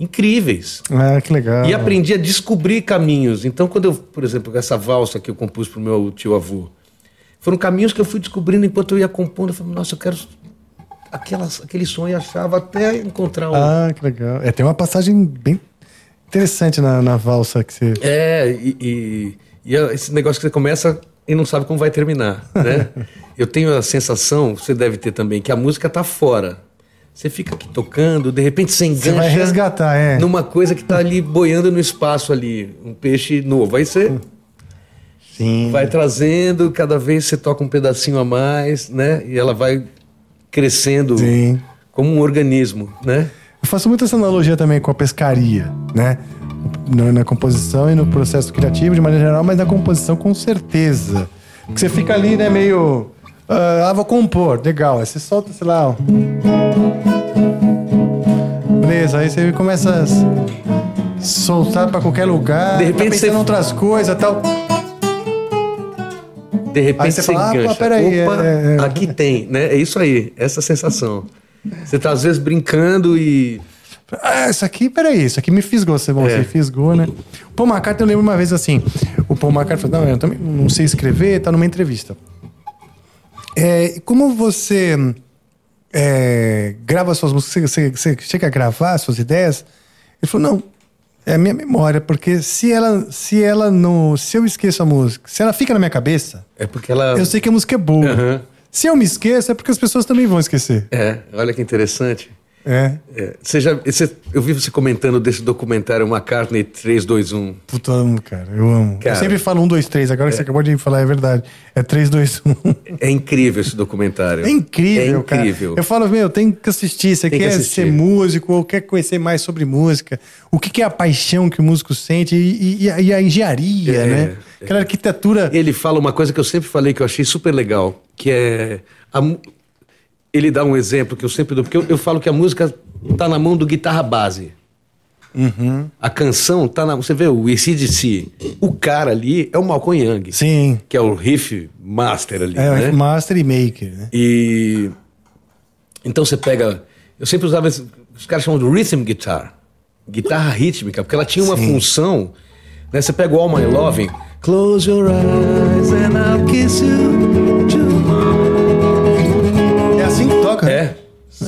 incríveis. Ah, que legal. E aprendi a descobrir caminhos. Então, quando eu, por exemplo, essa valsa que eu compus pro meu tio avô, foram caminhos que eu fui descobrindo enquanto eu ia compondo. Eu falei, nossa, eu quero aquelas, aquele e achava até encontrar um. Ah, que legal. É, tem uma passagem bem interessante na, na valsa que você. É, e, e, e é esse negócio que você começa e não sabe como vai terminar, né? eu tenho a sensação, você deve ter também, que a música tá fora. Você fica aqui tocando, de repente você engancha Você vai resgatar, é. numa coisa que tá ali boiando no espaço ali, um peixe novo. Aí você Sim. vai trazendo, cada vez você toca um pedacinho a mais, né? E ela vai crescendo Sim. como um organismo, né? Eu faço muito essa analogia também com a pescaria, né? Na, na composição e no processo criativo de maneira geral, mas na composição com certeza. Porque você fica ali, né, meio. Ah, ah, vou compor, legal. Aí você solta, sei lá. ó. Beleza, aí você começa a soltar pra qualquer lugar. De repente tá pensando você- em outras coisas e tal. De repente Aí você você, fala, ah, engancha. peraí, Opa, é, é. aqui tem, né? É isso aí, essa sensação. Você tá às vezes brincando e Ah, isso aqui, peraí, isso aqui me fisgou. Você, bom, É. você fisgou, né? O Paul McCartney, eu lembro uma vez assim, o Paul McCartney falou, não, eu também não sei escrever, tá numa entrevista. É, como você é, grava suas músicas, você, você- chega a gravar suas ideias? Ele falou, não, é a minha memória, porque se ela, se ela não, se eu esqueço a música, se ela fica na minha cabeça, é porque ela. eu sei que a música é boa. Aham. Se eu me esqueço, é porque as pessoas também vão esquecer. É, olha que interessante. É. É, você já, você- eu vi você comentando desse documentário McCartney 321. Puta, amo, cara. Eu amo. Cara. eu sempre falo um, dois, três. Agora que você acabou de falar, é verdade. É três, dois, um. É incrível esse documentário. É incrível, É cara. incrível. Eu falo, meu, tem que assistir. Você Tem que quer assistir. ser músico ou quer conhecer mais sobre música? O que, que é a paixão que o músico sente e, e a, e a engenharia, É, né? Aquela arquitetura. Ele fala uma coisa que eu sempre falei que eu achei super legal, que é a ele dá um exemplo que eu sempre dou, porque eu, eu falo que a música tá na mão do guitarra base. Uhum. A canção tá na. Você vê o ACDC, o cara ali é o Malcolm Young, Sim. que é o riff master ali, É, né? master e maker, né? E então você pega, eu sempre usava esse- os caras chamam de rhythm guitar, guitarra rítmica, porque ela tinha uma função, né? Você pega o All My Loving, close your eyes and I'll kiss you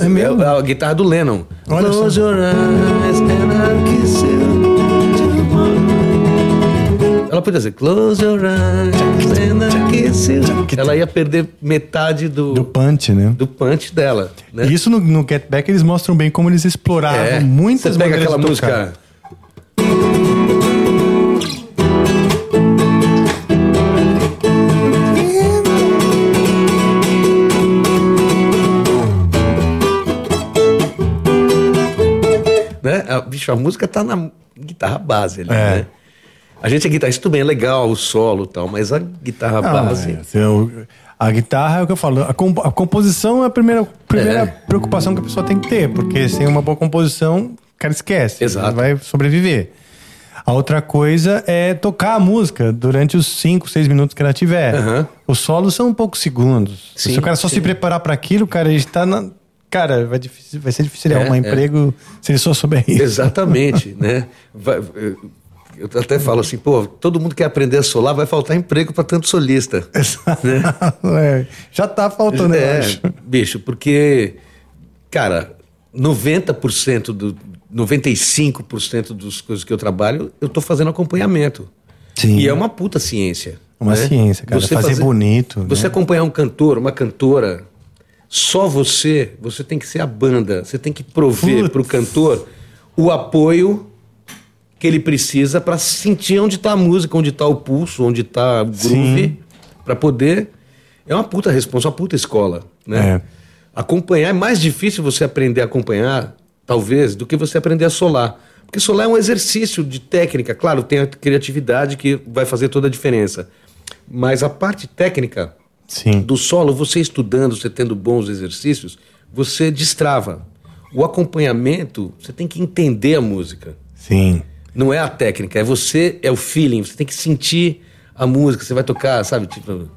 É. É mesmo? É a guitarra do Lennon. Olha close só. your eyes and I'll kiss you. Ela podia dizer close your eyes and I'll kiss you. Ela ia perder metade do, Do punch, né? do punch dela, né? Isso no, no Get Back eles mostram bem como eles exploravam É, muitas você pega maneiras aquela música. A, bicho, a música tá na guitarra base ali, É. né? A gente é guitarrista, tudo bem, é legal o solo e tal, mas a guitarra Ah, base. é, assim, o- a guitarra é o que eu falo. A, comp- a composição é a primeira, primeira É. preocupação que a pessoa tem que ter, porque sem uma boa composição, o cara esquece. Exato. Vai sobreviver. A outra coisa é tocar a música durante os 5, 6 minutos que ela tiver. Aham. Os solos são poucos segundos. Sim, se o cara só sim. se preparar para aquilo, cara, ele está na. Cara, vai, difícil- vai ser difícil ele É, arrumar é. emprego se ele só souber isso. Exatamente, né? Vai- eu- até falo assim, pô, todo mundo quer aprender a solar, vai faltar emprego para tanto solista. É, já tá faltando, eu É, acho. bicho, porque, cara, 90% do 95% das coisas que eu trabalho, eu tô fazendo acompanhamento. Sim. E é uma puta ciência. Uma né? ciência, cara. Fazer bonito, Você né? acompanhar um cantor, uma cantora, só você, você tem que ser a banda, você tem que prover para o cantor o apoio que ele precisa para sentir onde está a música, onde está o pulso, onde está o groove, para poder. É uma puta resposta, uma puta escola, né? É. Acompanhar é mais difícil você aprender a acompanhar, talvez, do que você aprender a solar. Porque solar é um exercício de técnica, claro, tem a criatividade que vai fazer toda a diferença. Mas a parte técnica Sim. do solo, você estudando, você tendo bons exercícios, você destrava. O acompanhamento, você tem que entender a música. Sim. Não é a técnica, é você, é o feeling. Você tem que sentir a música, você vai tocar, sabe? Tipo.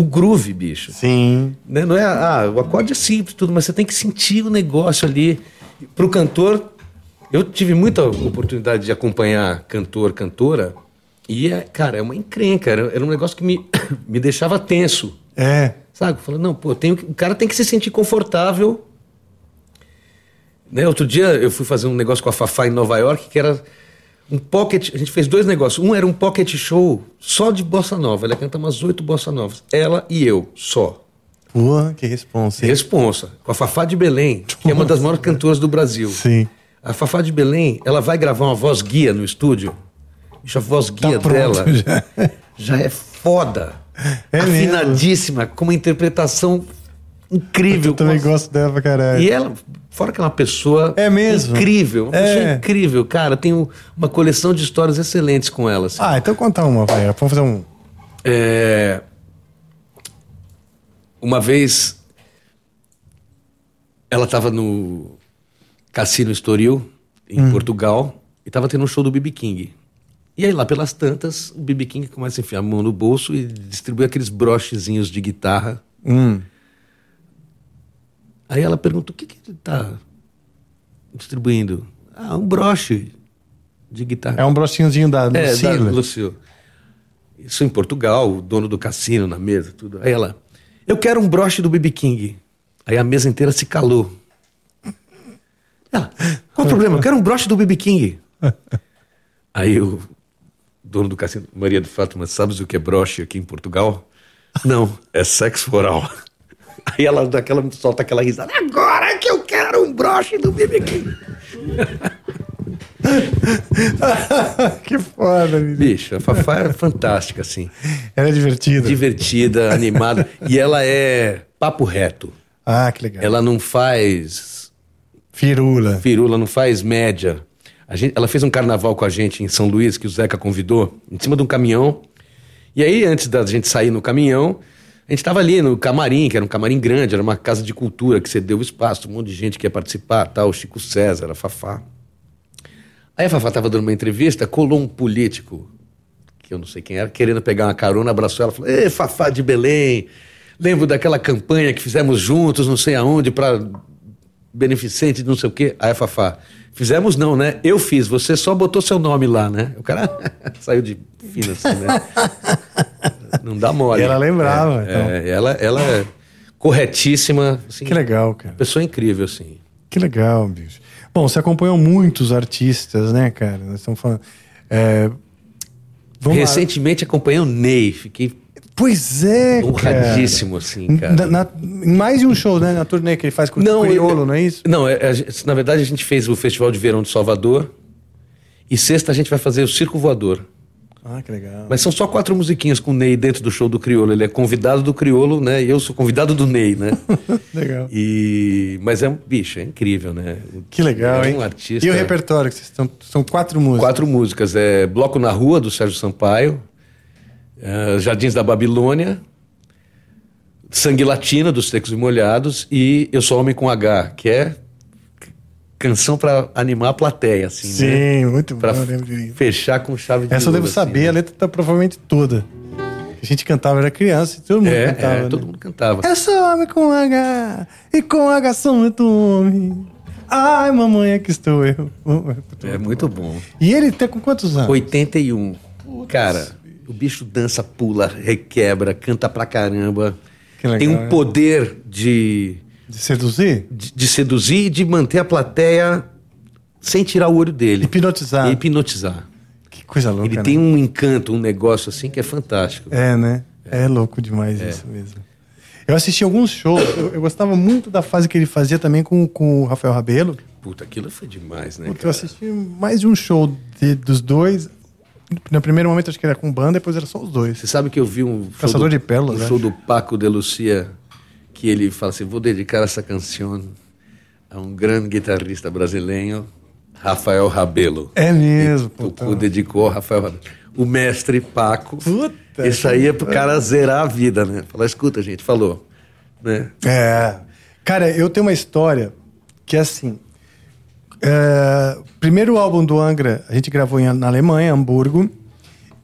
O groove, bicho. Sim. Né? Não é, ah, o acorde é simples, tudo, mas você tem que sentir o negócio ali. Pro cantor, eu tive muita oportunidade de acompanhar cantor, cantora, e, é, cara, é uma encrenca, era, era um negócio que me, me deixava tenso, É. sabe? Falando, não, pô, tem, o cara tem que se sentir confortável. Né? Outro dia eu fui fazer um negócio com a Fafá em Nova York, que era um pocket, a gente fez dois negócios, um era um pocket show só de bossa nova, ela canta umas oito bossa novas, ela e eu, só. Pô, que responsa. hein? Responsa, com a Fafá de Belém, que é uma das maiores cantoras do Brasil. Sim. A Fafá de Belém, ela vai gravar uma voz guia no estúdio. Bicho, a voz guia Tá pronto dela já. já é foda. É mesmo? Afinadíssima, com uma interpretação incrível. Eu também gosto dela pra caralho. E ela, fora que é uma pessoa É mesmo? incrível, uma pessoa É. incrível, cara. Tenho uma coleção de histórias excelentes com ela. assim. Ah, então conta uma, vai. Vamos fazer um. É, Uma vez ela estava no Cassino Estoril, em Portugal, e estava tendo um show do BB King. E aí lá pelas tantas, o BB King começa a enfiar a mão no bolso e distribui aqueles brochezinhos de guitarra. Hum. Aí ela pergunta: o que, que ele está distribuindo? Ah, um broche de guitarra. É um brochinhozinho da É, da Lucila. Lucio. Isso em Portugal, o dono do cassino na mesa, tudo. Aí ela, eu quero um broche do BB King. Aí a mesa inteira se calou. Ela, qual o problema? Eu quero um broche do BB King. Aí o dono do cassino, Maria de Fátima, sabes o que é broche aqui em Portugal? Não, é sexo oral. Aí ela daquela solta aquela risada. Agora que eu quero um broche do BB King. que foda, menino. Bicho, a Fafá é fantástica, assim. Era é divertido. divertida, animada. e ela é papo reto. Ah, que legal. Ela não faz Firula. firula, não faz média. Gente, ela fez um carnaval com a gente em São Luís, que o Zeca convidou, em cima de um caminhão. E aí, antes da gente sair no caminhão, a gente estava ali no camarim, que era um camarim grande, era uma casa de cultura que cedeu espaço, um monte de gente que ia participar, tal, Chico César, a Fafá. Aí a Fafá estava dando uma entrevista, colou um político, que eu não sei quem era, querendo pegar uma carona, abraçou ela falou: Ê, Fafá de Belém, lembro daquela campanha que fizemos juntos, não sei aonde, para beneficente de não sei o quê. Aí a Fafá, fizemos não, né? Eu fiz, você só botou seu nome lá, né? O cara saiu de fina assim, né? Não dá mole. E ela lembrava, É, então. é, ela, ela é corretíssima, assim, Que legal, cara. pessoa incrível, assim. Que legal, bicho. Bom, você acompanhou muitos artistas, né, cara? Nós estamos falando. É... Vamos lá. Recentemente acompanhei o Ney, fiquei Pois é, cara. honradíssimo, assim, cara. Na, na- mais de um show, né? Na turnê que ele faz com o Criolo, não é isso? Não, é- gente- na verdade a gente fez o Festival de Verão de Salvador e sexta a gente vai fazer o Circo Voador. Ah, que legal. Mas são só quatro musiquinhas com o Ney dentro do show do Criolo. Ele é convidado do Criolo, né? E eu sou convidado do Ney, né? Legal. E... Mas é um bicho, é incrível, né? Que legal, é hein? um artista. E o repertório, que vocês estão. São quatro músicas. Quatro músicas. É Bloco na Rua, do Sérgio Sampaio. é, Jardins da Babilônia. Sangue Latina, dos Secos e Molhados. E Eu Sou Homem com H, que é canção para animar a plateia, assim, né? Sim, muito bom, Pra eu disso. fechar com chave de Essa eu ouro, devo assim, saber, né? a letra tá provavelmente toda. A gente cantava, era criança e todo mundo É, cantava. é, né? todo mundo cantava. Eu sou homem com H, e com H sou muito homem. Ai, mamãe, aqui estou eu. É muito bom. E ele tá com quantos anos? 81. Cara, o bicho dança, pula, requebra, canta pra caramba. Que legal, Tem um né? poder de, De seduzir? de, de seduzir e de manter a plateia sem tirar o olho dele. Hipnotizar. E hipnotizar. Que coisa louca, Ele né? tem um encanto, um negócio assim que é fantástico. É, né? É, louco demais isso mesmo. Eu assisti alguns shows, eu, eu gostava muito da fase que ele fazia também com, com o Rafael Rabelo. Puta, aquilo foi demais, né? Puta, eu assisti mais de um show de- dos dois. No primeiro momento acho que era com banda, depois era só os dois. Você sabe que eu vi um Caçador do, de Pérolas, um show do Paco de Lucia que ele fala assim: vou dedicar essa canção a um grande guitarrista brasileiro, Rafael Rabelo. É mesmo. O dedicou Rafael Rabelo. O mestre Paco. Puta Isso aí é pro cara zerar a vida, né? Falar, escuta, gente, falou. Né? É. Cara, eu tenho uma história que é assim. é, primeiro álbum do Angra a gente gravou em- na Alemanha, Hamburgo.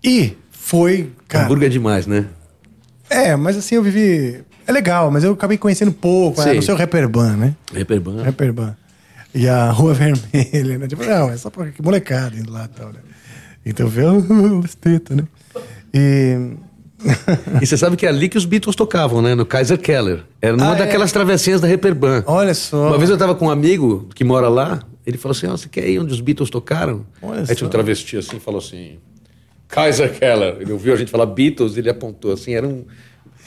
E foi. Cara, Hamburgo é demais, né? É, mas assim eu vivi. É legal, mas eu acabei conhecendo pouco. Sim. Né? No seu Reperban, né? Reperban. Reperban. E a Rua Vermelha, né? Tipo, não, é só pra que molecada indo lá e tal, né? Então vê os teta, né? E. E você sabe que é ali que os Beatles tocavam, né? No Kaiser Keller. Era numa Ah, é? daquelas travessinhas da Reperban. Olha só. Uma vez eu tava com um amigo que mora lá, ele falou assim: ó, você quer ir onde os Beatles tocaram? Olha Aí só. tinha um travesti assim, falou assim: Kaiser Keller. Ele ouviu a gente falar Beatles, ele apontou assim, era um.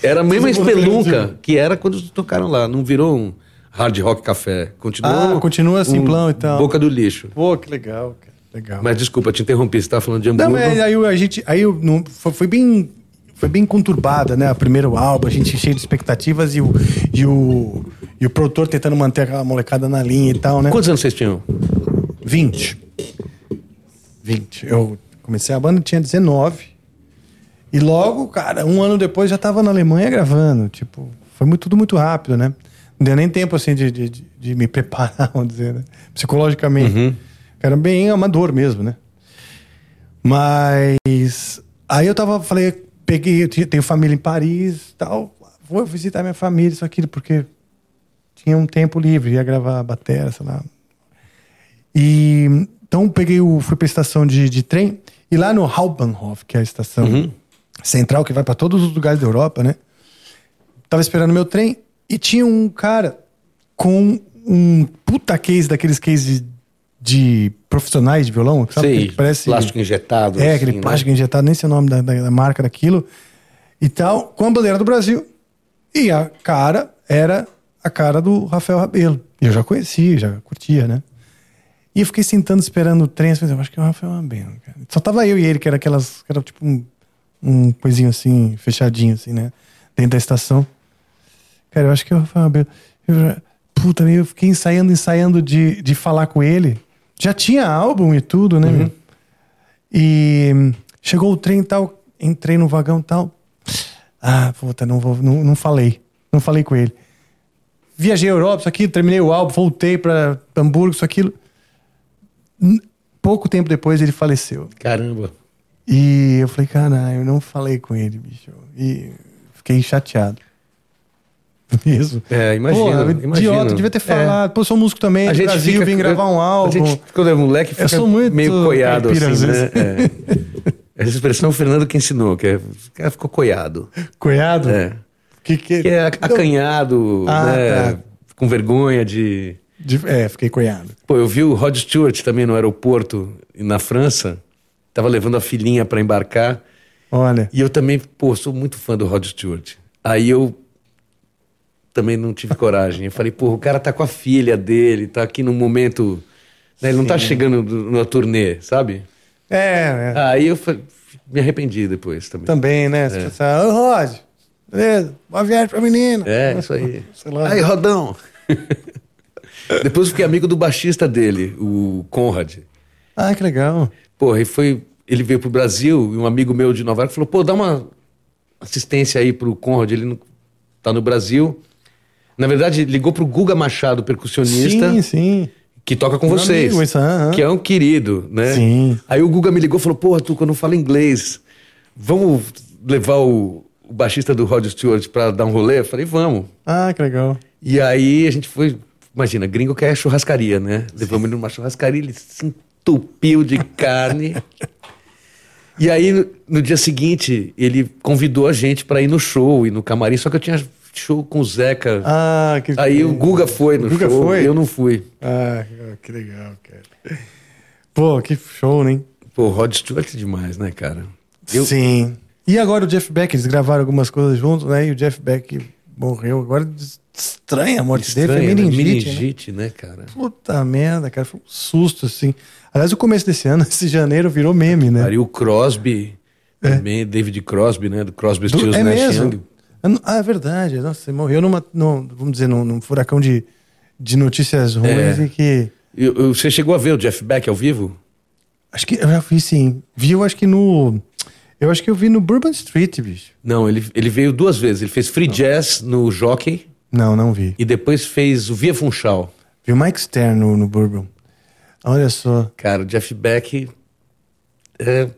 Era a mesma espelunca que era quando tocaram lá. Não virou um hard rock café. Continuou. Ah, continua simplão e tal. Boca do lixo. Pô, que legal, cara. Legal. Mas desculpa, te interrompi, você tava falando de Não, Hamburgo. mas aí a gente. Aí eu não, foi, foi bem. Foi bem conturbada, né? O primeiro álbum, a gente cheio de expectativas e o, e o, e o produtor tentando manter aquela molecada na linha e tal, né? Quantos anos vocês tinham? 20. 20. Eu comecei a banda, tinha 19. E logo, cara, um ano depois já tava na Alemanha gravando. Tipo, foi muito, tudo muito rápido, né? Não deu nem tempo, assim, de, de, de- me preparar, vamos dizer, né? Psicologicamente. Era bem amador mesmo, né? Mas aí eu tava, falei, peguei, eu tenho família em Paris tal. Vou visitar minha família, isso aquilo, porque tinha um tempo livre, ia gravar a bateria, sei lá. E então peguei o, fui pra estação de, de trem e lá no Hauptbahnhof, que é a estação central que vai para todos os lugares da Europa, né? Tava esperando meu trem e tinha um cara com um puta case daqueles cases de profissionais de violão, sabe? Sei, que parece plástico injetado. É, assim, aquele né? plástico injetado, nem sei o nome da, da- da marca daquilo. E tal, com a bandeira do Brasil. E a cara era a cara do Rafael Rabelo. E eu já conhecia, já curtia, né? E eu fiquei sentando, esperando o trem. Assim, eu acho que é o Rafael Rabelo, cara. Só tava eu e ele, que era aquelas. Que era tipo um, um coisinho assim, fechadinho, assim, né? Dentro da estação. Cara, eu acho que é o Rafael Rabelo. Eu já, puta, eu fiquei ensaiando, ensaiando de, de falar com ele. Já tinha álbum e tudo, né? meu? E hum, chegou o trem e tal, entrei no vagão e tal. Ah, puta, não, vou, não, não falei. Não falei com ele. Viajei a Europa, isso aqui, terminei o álbum, voltei pra Hamburgo, isso aquilo. Pouco tempo depois ele faleceu. Caramba. E eu falei, caralho, eu não falei com ele, bicho. E fiquei chateado. Mesmo. É, Pô, imagino. idiota, devia ter É. falado. Pô, sou músico também, A gente Brasil, fica- vim gravar um álbum. A gente, quando é moleque, fica Eu sou muito meio coiado, assim, às né? É. Essa expressão o Fernando que ensinou, que é, o cara ficou coiado. Cunhado? É. Que, que... Que é acanhado, Ah, né? tá. Com vergonha de... De- É, fiquei cunhado. Pô, eu vi o Rod Stewart também no aeroporto, na França. Tava levando a filhinha para embarcar. Olha. E eu também, pô, sou muito fã do Rod Stewart. Aí eu também não tive coragem. Eu falei, pô, o cara tá com a filha dele, tá aqui num momento. né, ele não tá chegando do- numa turnê, sabe? É, é. Aí eu me arrependi depois também. Também, né? Você pensa, ô Rod, beleza, boa viagem pra menina. É, isso aí. Sei lá. Aí, Rodão. depois eu fiquei amigo do baixista dele, o Conrad. Ah, que legal. Porra, e foi. Ele veio pro Brasil e um amigo meu de Nova York falou: pô, dá uma assistência aí pro Conrad, ele não, tá no Brasil. Na verdade, ligou pro Guga Machado, percussionista, Sim, sim. que toca com Meu vocês. amigo, isso, aham. Que é um querido, né? Sim. Aí o Guga me ligou e falou: porra, tu, quando eu falo inglês, vamos levar o, o baixista do Rod Stewart pra dar um rolê? Eu falei: vamos. Ah, que legal. E aí a gente foi. Imagina, gringo quer churrascaria, né? Levamos ele numa churrascaria, ele se entupiu de carne. e aí, no, no dia seguinte, ele convidou a gente pra ir no show e no camarim, só que eu tinha show com o Zeca. Ah, que aí o Guga foi no Guga show, foi? eu não fui. Ah, que legal, cara. Pô, que show, né? Pô, Rod Stewart é demais, né, cara? Eu- Sim. E agora o Jeff Beck, eles gravaram algumas coisas juntos, né? E o Jeff Beck morreu. Agora estranha a morte dele, foi né? meningite, né? meningite, né, cara? Puta merda, cara, foi um susto, assim. Aliás, o começo desse ano, esse janeiro, virou meme, né? Aí o Crosby, também, David Crosby, né? Do Crosby, Do- Stills, é Nash mesmo? Young. Ah, não- é verdade. Nossa, ele morreu numa, num, vamos dizer, num, num furacão de, de notícias ruins É. e que Eu- eu- você chegou a ver o Jeff Beck ao vivo? Acho que eu já vi sim. Vi, eu acho que no. Eu acho que eu vi no Bourbon Street, bicho. Não, ele, ele veio duas vezes. Ele fez free jazz no Jockey Não, não vi. e depois fez o Via Funchal. Vi o Mike Stern no, no Bourbon. Olha só. Cara, o Jeff Beck. é,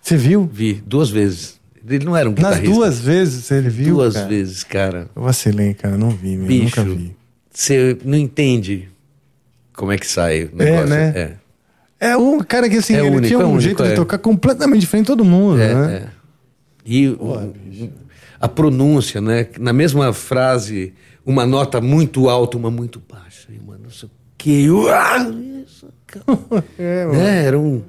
Você viu? vi duas vezes. Ele não era um Nas guitarrista. duas vezes ele viu? Duas cara? vezes, cara. Eu vacilei, cara. Não vi, meu. Bicho, Nunca vi. você não entende como é que sai o negócio. né? É, É um cara que assim, É ele único, tinha é um único, jeito de é. tocar completamente diferente de todo mundo, é, né? é. E o- a pronúncia, né? Na mesma frase, uma nota muito alta, uma muito baixa. E uma não sei o que. Cara. É, né? Era um.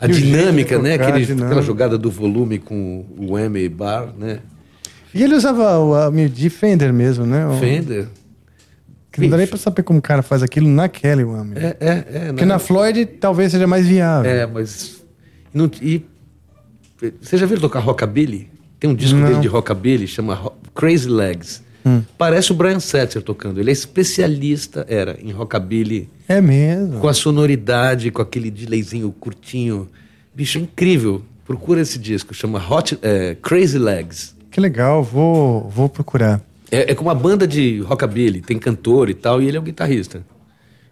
A E o dinâmica, né? tocar, Aquele, a dinâmica. aquela jogada do volume com o M bar, né? E ele usava o a, de Fender mesmo, né? O- Fender. Não dá nem pra saber como o cara faz aquilo na Kelly, mano. É, é, é. Porque né? na Floyd talvez seja mais viável. É, mas. Não, e, você já viu tocar rockabilly? Tem um disco Não. dele de rockabilly, chama Crazy Legs. Hum. Parece o Brian Setzer tocando. Ele é especialista, era, em rockabilly, É mesmo. com a sonoridade, com aquele delayzinho curtinho. Bicho, é incrível. Procura esse disco, chama Hot, é, Crazy Legs. Que legal, vou, vou procurar. É, é com uma banda de rockabilly, tem cantor e tal, e ele é um guitarrista.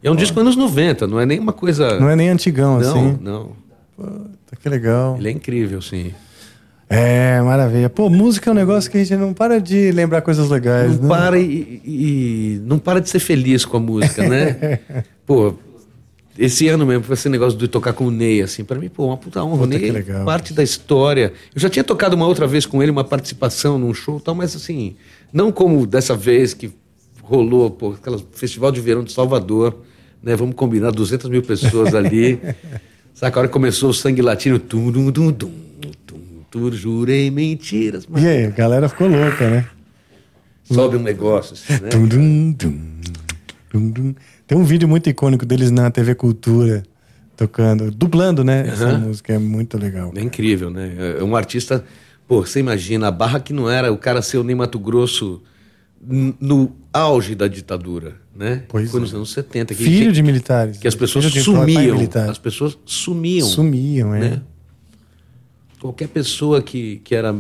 É um disco anos 90, não é nem uma coisa. Não é nem antigão, não, assim. não. Puta, que legal. Ele é incrível, sim. É, maravilha. Pô, música é um negócio que a gente não para de lembrar coisas legais, Não né? para e, e- não para de ser feliz com a música, né? pô, esse ano mesmo, esse negócio de tocar com o Ney, assim, pra mim, pô, uma puta honra. O Puta, Ney que é legal. parte da história. Eu já tinha tocado uma outra vez com ele, uma participação num show e tal, mas assim, não como dessa vez que rolou, pô, aquela festival de verão de Salvador, né? Vamos combinar, 200 mil pessoas ali. Saca, a hora que começou o sangue latino, tum, dum, dum, dum, tum, jurei mentiras, mas E aí, a galera ficou louca, né? sobe um negócio, assim, né? Dum, dum, dum. Tem um vídeo muito icônico deles na TV Cultura, tocando, dublando, né? Essa música é muito legal. É incrível, né? É um artista. Pô, você imagina, a barra que não era o cara ser o Ney Mato Grosso no auge da ditadura, né? Pois Foi é. nos anos 70. Que, Filho que, de militares. que as pessoas sumiam. As pessoas sumiam. Sumiam, é. né? Qualquer pessoa que, que era.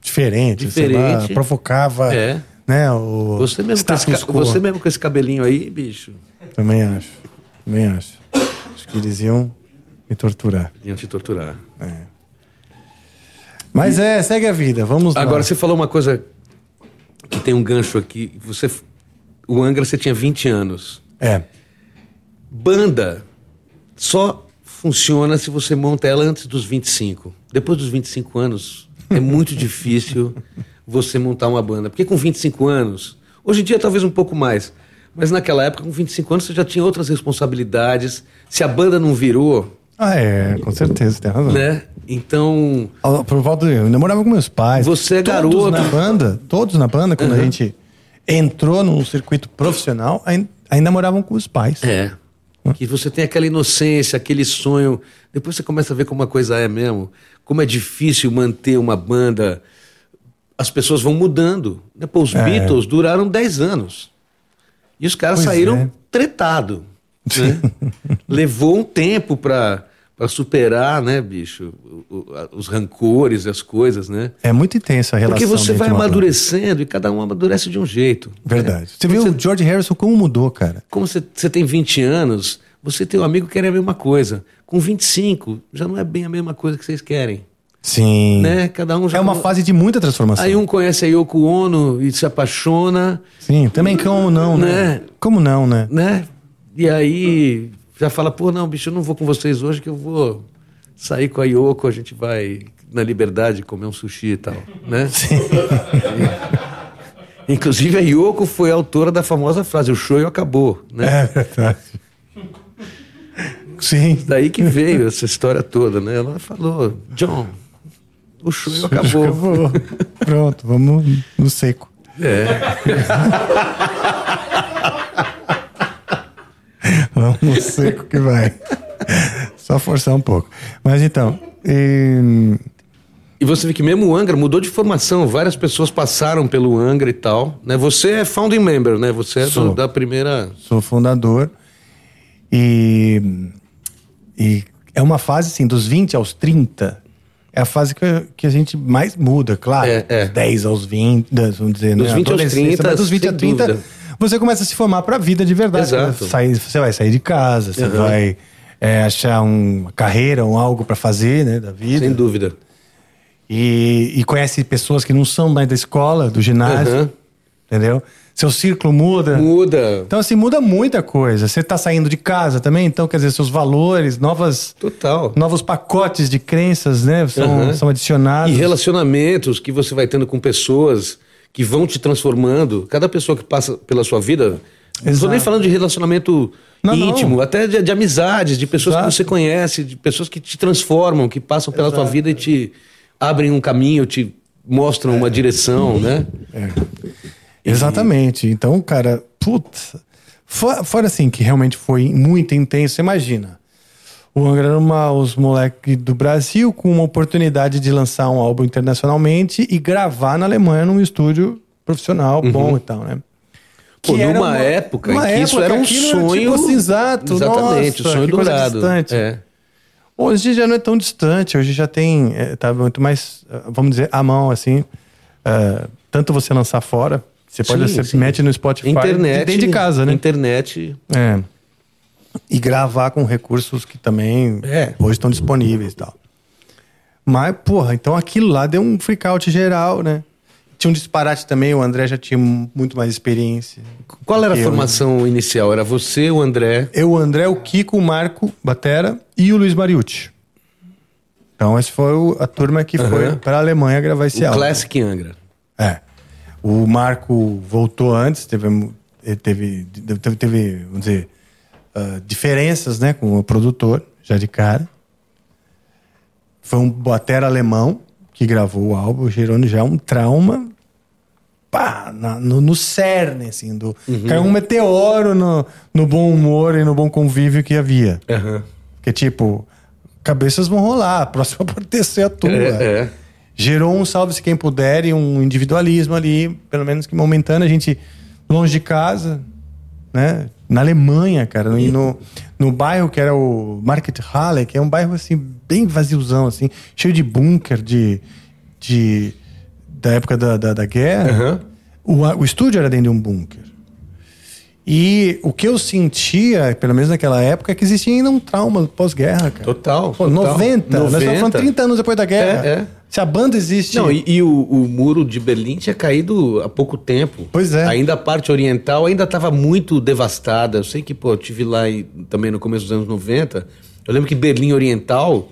Diferente, sei lá, Diferente. provocava, É. né? O Você mesmo, com esse, você mesmo com esse cabelinho aí, bicho, Também acho. Também acho. Acho que eles iam me torturar. iam te torturar. Mas é, segue a vida. Vamos lá. Agora, você falou uma coisa que tem um gancho aqui. Você, o Angra, você tinha 20 anos. É. Banda só funciona se você monta ela antes dos 25. Depois dos 25 anos, é muito difícil você montar uma banda. Porque com 25 anos, hoje em dia talvez um pouco mais, mas naquela época, com 25 anos, você já tinha outras responsabilidades. Se a banda não virou, Ah, é, com certeza, tem razão. né? Então, Por volta eu namorava com meus pais. Você é todos garoto. na banda, todos na banda, quando a gente entrou num circuito profissional, ainda, ainda moravam com os pais. É. Que você tem aquela inocência, aquele sonho. Depois você começa a ver como a coisa é mesmo. Como é difícil manter uma banda. As pessoas vão mudando. né? Pô, os É. Beatles duraram 10 anos. E os caras Pois saíram é. tretado. Né? Levou um tempo pra, pra superar, né, bicho? os rancores, as coisas, né? É muito intensa a relação. Porque você vai amadurecendo e cada um amadurece de um jeito. né? Verdade. Você viu o George Harrison como mudou, cara? Como você, você tem 20 anos, você tem um amigo que quer a mesma coisa. Com 25, já não é bem a mesma coisa que vocês querem. Sim. Né? Cada um já. É uma fase de muita transformação. Aí um conhece a Yoko Ono e se apaixona, Sim, também como não, né? Né? Como não, né? né? E aí já fala, pô, não, bicho, eu não vou com vocês hoje que eu vou sair com a Yoko, a gente vai na liberdade comer um sushi e tal, né? Inclusive a Yoko foi a autora da famosa frase, o show acabou, né? É verdade. Sim. Daí que veio essa história toda, né? Ela falou, John, o show acabou. Acabou. Pronto, vamos no seco. É. Vamos no seco que vai. Só forçar um pouco. Mas então, e- E você vê que mesmo o Angra mudou de formação, várias pessoas passaram pelo Angra e tal, né? Você é founding member, né? Você é do- Sou. da primeira... sou fundador. E, e é uma fase, assim, dos 20 aos 30, é a fase que, que a gente mais muda, claro. É, é. Dos 10 aos 20, vamos dizer, Dos né? 20 aos Adolescência, 30, mas dos 20 sem a 30, dúvida. Você começa a se formar pra vida de verdade. Exato. Né? Sai- você vai sair de casa, você Uhum. vai é, achar um- uma carreira, um algo pra fazer, né, da vida. Sem dúvida. E, e conhece pessoas que não são mais da escola, do ginásio, Uhum. entendeu? Seu círculo muda. Muda. Então, assim, muda muita coisa. Você tá saindo de casa também, então, quer dizer, seus valores, novas, Total. novos pacotes de crenças, né? São, Uhum. são adicionados. E relacionamentos que você vai tendo com pessoas que vão te transformando. Cada pessoa que passa pela sua vida. Não estou Exato. nem falando de relacionamento Não, não. íntimo, até de, de amizades, de pessoas Exato. que você conhece, de pessoas que te transformam, que passam pela tua Exato. vida e te abrem um caminho, te mostram uma direção, né? Exatamente. Então, cara, putz. Fora, fora assim, que realmente foi muito intenso, imagina. O Angra era uma, os moleques do Brasil com uma oportunidade de lançar um álbum internacionalmente e gravar na Alemanha num estúdio profissional bom e tal, né? Uhum. Pô, Que era numa uma- época uma em que isso época, era um sonho. tipo assim, exato. Exatamente, Nossa, o sonho dourado. distante. É. Hoje já não é tão distante, hoje já tem, é, tá muito mais, eh, vamos dizer, à mão, assim. eh, tanto você lançar fora, você pode, Sim, você sim. mete no Spotify Internet. dentro de casa, né? Internet. É. E gravar com recursos que também É. hoje estão disponíveis e tal. Mas, porra, então aquilo lá deu um freak out geral, né? Tinha um disparate também, o André já tinha muito mais experiência. Qual era a Eu, formação inicial? Era você, o André. Eu, o André, o Kiko, o Marco, Batera e o Luiz Mariucci. Então, essa foi a turma que foi Aham. para a Alemanha gravar esse o álbum. Classic Angra. É. O Marco voltou antes, teve, teve, teve, teve, vamos dizer, ah, diferenças né, com o produtor, já de cara. Foi um batera alemão que gravou o álbum, gerou já um trauma pá, na- no, no cerne, assim, do, caiu um meteoro no, no bom humor e no bom convívio que havia. Que tipo, cabeças vão rolar, a próxima pode ter ser a tua. É, é. Gerou um salve-se quem puder e um individualismo ali, pelo menos que momentâneo, a gente longe de casa, né? Na Alemanha, cara, e no, no bairro que era o Market Halle, que é um bairro assim, bem vaziozão, assim, cheio de bunker de, de da época da, da, da guerra. Aham. O, o estúdio era dentro de um bunker. E o que eu sentia, pelo menos naquela época, é que existia ainda um trauma pós-guerra, cara. Total. Pô, total. 90, nós estamos falando 30 anos depois da guerra. É, é. Se a banda existe. Não, e, e o, o muro de Berlim tinha caído há pouco tempo. Pois é. Ainda a parte oriental ainda estava muito devastada. Eu sei que, pô, eu tive lá e- também no começo dos anos 90. Eu lembro que Berlim Oriental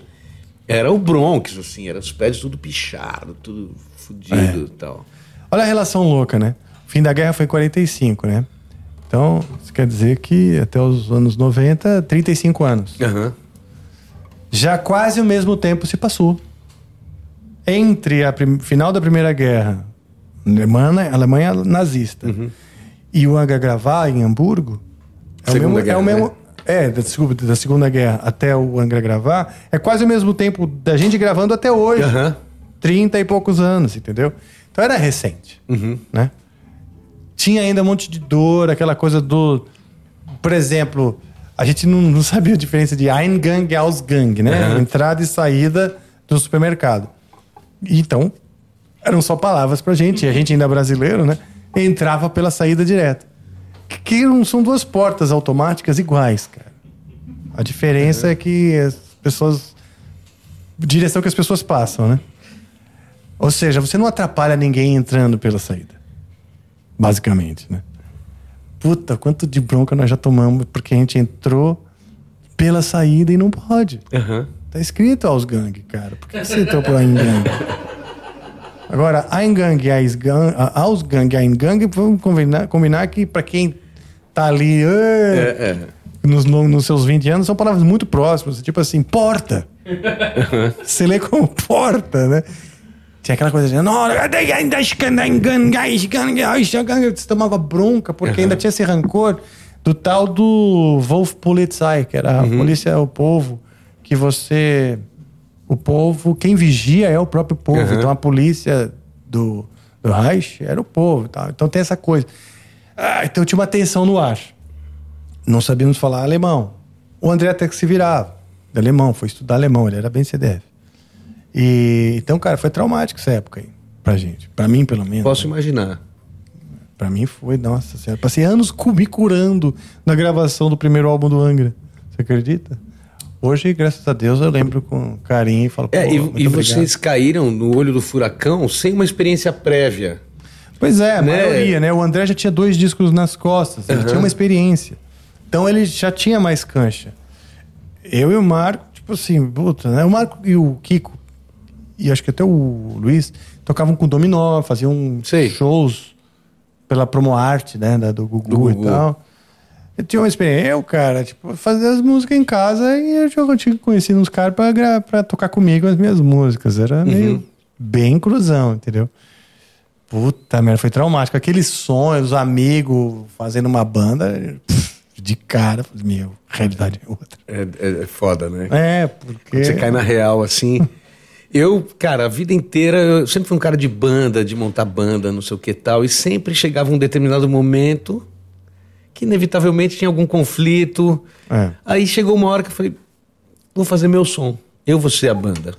era o Bronx, assim, era os prédios tudo pichado, tudo fudido É. e tal. Olha a relação louca, né? O fim da guerra foi em 45, né? Então, isso quer dizer que até os anos 90, 35 anos. Aham. Já quase o mesmo tempo se passou. Entre a final da Primeira Guerra, Alemanha, Alemanha nazista, e o Anga gravar em Hamburgo, é o Segunda mesmo. é, Guerra, o mesmo né? é, desculpa, da Segunda Guerra até o Angra gravar, é quase o mesmo tempo da gente gravando até hoje. Aham. 30 e poucos anos, entendeu? Então era recente, né? Tinha ainda um monte de dor, aquela coisa do... Por exemplo, a gente não, não sabia a diferença de Eingang e Ausgang, né? Aham. Entrada e saída do supermercado. Então, eram só palavras pra gente, e a gente ainda brasileiro, né? Entrava pela saída direta. Que- Que não são duas portas automáticas iguais, cara. A diferença é que as pessoas... Direção que as pessoas passam, né? Ou seja, você não atrapalha ninguém entrando pela saída. Basicamente, né? Puta, quanto de bronca nós já tomamos porque a gente entrou pela saída e não pode. Aham. Tá escrito Ausgang, cara. Por que você entrou pela Eingang? Agora, Eingang e Ausgang, a- Ausgang e Eingang, vamos combinar, combinar que pra quem tá ali É, é. nos, no- nos seus 20 anos, são palavras muito próximas. Tipo assim, porta. Você lê como porta, né? Tinha aquela coisa de. "Não, Você tomava bronca porque ainda tinha esse rancor do tal do Wolf Polizei, que era a polícia, o povo, que você. O povo, quem vigia é o próprio povo. Uhum. Então a polícia do, do Reich era o povo. tal. Então tem essa coisa. Ah, então tinha uma tensão no ar. Não sabíamos falar alemão. O André até que se virava, de alemão, foi estudar alemão, ele era bem CDF. E, então, cara, foi traumático essa época aí, pra gente. Pra mim, pelo menos. Posso imaginar. Pra mim foi, nossa senhora. Passei anos me curando na gravação do primeiro álbum do Angra. Você acredita? Hoje, graças a Deus, eu lembro com carinho e falo, É, e, e vocês caíram no olho do furacão sem uma experiência prévia. Pois é, a né? maioria, né? O André já tinha dois discos nas costas, ele tinha uma experiência. Então ele já tinha mais cancha. Eu e o Marco, tipo assim, puta, né? O Marco e o Kiko, e acho que até o Luiz, tocavam com dominó, faziam Sei. shows pela promo arte, né? Da, do Gugu, Do Gugu. e tal. Eu tinha uma experiência, eu, cara, tipo, fazer as músicas em casa e eu já tinha conhecido uns caras pra, pra tocar comigo as minhas músicas. Era meio bem cruzão, entendeu? Puta merda, foi traumático. Aqueles sonhos, os amigos fazendo uma banda, de cara, meu, realidade é outra. É, é- é foda, né? É, porque. Quando você cai na real assim. Eu, cara, a vida inteira, eu sempre fui um cara de banda, de montar banda, não sei o que tal, e sempre chegava um determinado momento que inevitavelmente tinha algum conflito. É. Aí chegou uma hora que eu falei: vou fazer meu som, eu vou ser a banda.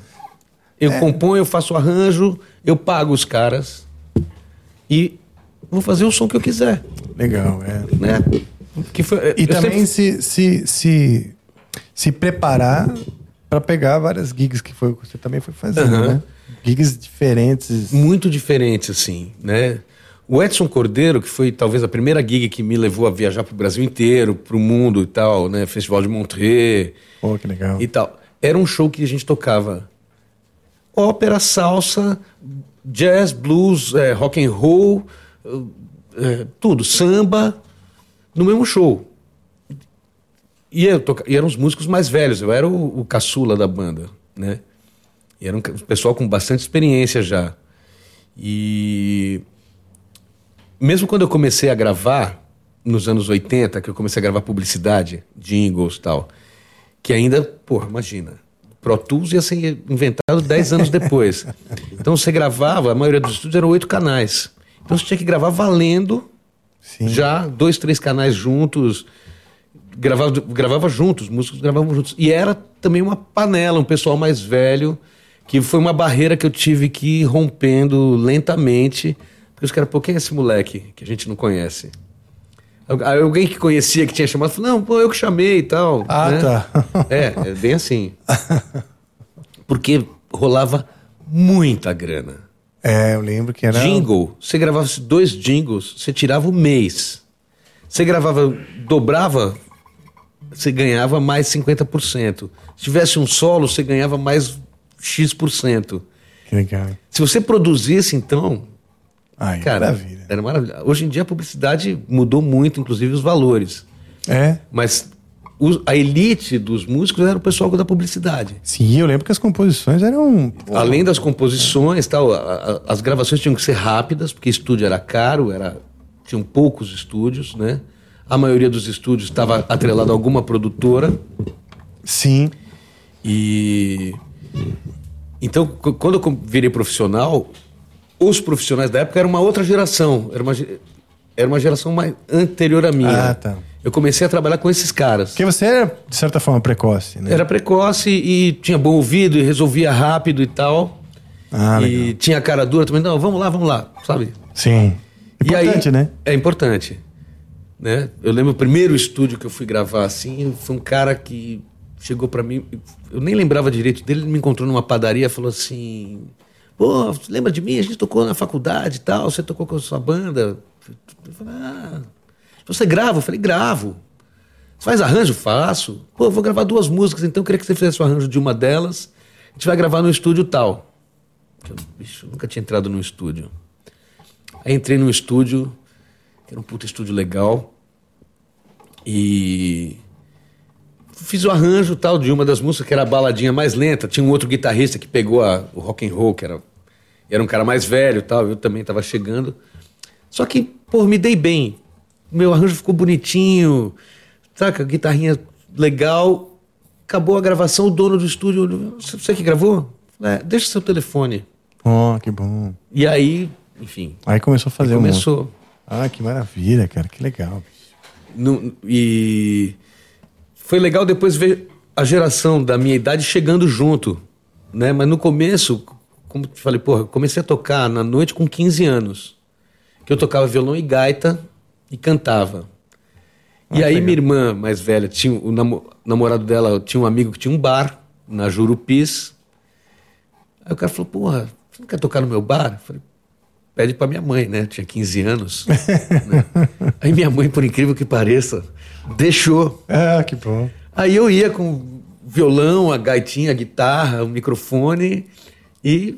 Eu É. componho, eu faço arranjo, eu pago os caras e vou fazer o som que eu quiser, Legal, é. né? Que foi, E também sempre- se, se, se, se preparar pra pegar várias gigs que foi, o você também foi fazendo, Aham. né? Gigs diferentes. muito diferente, assim, né? O Edson Cordeiro, que foi talvez a primeira gig que me levou a viajar pro Brasil inteiro, pro mundo e tal, né? Festival de Montreux Pô, que legal. e tal. Era um show que a gente tocava ópera, salsa, jazz, blues, eh, rock and roll, eh, tudo, samba, no mesmo show. E, eu toca... e eram os músicos mais velhos, eu era o, o caçula da banda, né? E era um pessoal com bastante experiência já. E mesmo quando eu comecei a gravar, nos anos 80, que eu comecei a gravar publicidade, jingles e tal, que ainda, pô, imagina, Pro Tools ia ser inventado 10 anos depois. Então você gravava, a maioria dos estúdios eram oito canais. Então você tinha que gravar valendo Sim. já dois, três canais juntos. Gravava, gravava juntos, músicos gravavam juntos. E era também uma panela, um pessoal mais velho, que foi uma barreira que eu tive que ir rompendo lentamente. Porque os caras, pô, quem é esse moleque que a gente não conhece? Alguém que conhecia, que tinha chamado, falou, não, pô, eu que chamei e tal. Ah, né? tá. É, é bem assim. Porque rolava muita grana. É, eu lembro que era. Jingle, você gravava dois jingles, você tirava o mês. Você gravava, dobrava, você ganhava mais 50%. Se tivesse um solo, você ganhava mais X%. Que legal. Se você produzisse, então, Ai, cara, maravilha. era. Hoje em dia a publicidade mudou muito, inclusive os valores. É. Mas a elite dos músicos era o pessoal da publicidade. Sim, eu lembro que as composições eram. pô, Além das composições, tal, a- a- as gravações tinham que ser rápidas, porque estúdio era caro, era, tinham poucos estúdios, né? A maioria dos estúdios estava atrelado a alguma produtora. Sim. E então, qu- quando eu virei profissional, os profissionais da época eram uma outra geração, era uma, era uma geração mais anterior à minha. Ah, tá. Eu comecei a trabalhar com esses caras. Porque você era, de certa forma, precoce, né? Era precoce e tinha bom ouvido e resolvia rápido e tal. Ah, e legal. tinha cara dura também. Não, vamos lá, vamos lá, sabe? Sim. Importante, E aí- né? É importante. Né? Eu lembro o primeiro estúdio que eu fui gravar assim, foi um cara que chegou pra mim, eu nem lembrava direito dele, ele me encontrou numa padaria falou assim: Pô, lembra de mim? A gente tocou na faculdade e tal, você tocou com a sua banda. Eu falei, ah, você grava? Eu falei, gravo. Você faz arranjo? Faço. Pô, eu vou gravar duas músicas, então eu queria que você fizesse o arranjo de uma delas. A gente vai gravar no estúdio tal. Eu, bicho, eu nunca tinha entrado num estúdio. Aí entrei num estúdio, que era um puta estúdio legal. E fiz o arranjo tal de uma das músicas que era a baladinha mais lenta. Tinha um outro guitarrista que pegou a- o rock and roll, que era, era um cara mais velho tal. Eu também estava chegando. Só que, pô, me dei bem. Meu arranjo ficou bonitinho, saca? Guitarrinha legal. Acabou a gravação, o dono do estúdio olhou, "Você- que gravou? É, deixa seu telefone. Ó, que bom. E aí, enfim, Aí começou a fazer um. começou. Ah, que maravilha, cara. Que legal. E foi legal depois ver a geração da minha idade chegando junto, né? Mas no começo, como te falei, porra, comecei a tocar na noite com 15 anos. Que eu tocava violão e gaita e cantava. Ah, e aí legal. minha irmã mais velha, tinha o namo- namorado dela, tinha um amigo que tinha um bar na Jurupis. Aí o cara falou, porra, você não quer tocar no meu bar? Eu falei, pede pra minha mãe, né? Tinha 15 anos. né? Aí minha mãe, por incrível que pareça, deixou. Ah, que bom. Aí eu ia com violão, a gaitinha, a guitarra, o microfone e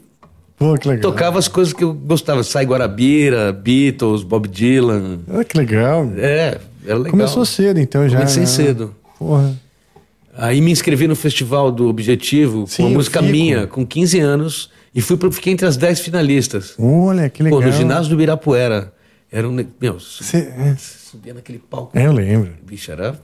Pô, que legal. tocava as coisas que eu gostava. Sai Guarabira, Beatles, Bob Dylan. Ah, que legal. É, era legal. Começou cedo, então, já. Comecei né? cedo. Porra. Aí me inscrevi no Festival do Objetivo Sim, com uma música fico. minha, com 15 anos, e fui pro, fiquei entre as 10 finalistas. Olha, que legal. Pô, no ginásio do Ibirapuera. Era um. Meu, Cê- é. subia naquele palco. É, eu lembro. Bicho, era.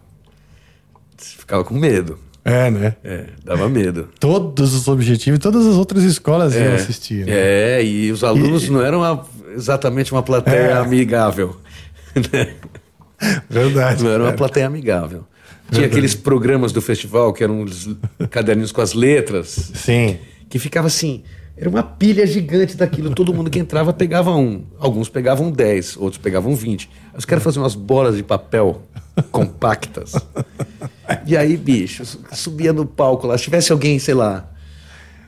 Ficava com medo. É, né? É, dava medo. Todos os objetivos, todas as outras escolas iam assistir. Né? É, e os alunos não eram uma- exatamente uma plateia É. amigável. né? Verdade. Não era uma cara. plateia amigável. Tinha aqueles programas do festival que eram os caderninhos com as letras, Sim. que ficava assim. Era uma pilha gigante daquilo. Todo mundo que entrava pegava um. Alguns pegavam 10, outros pegavam 20. Aí Os caras faziam umas bolas de papel compactas. E aí, bicho, subia no palco lá. Se tivesse alguém, sei lá,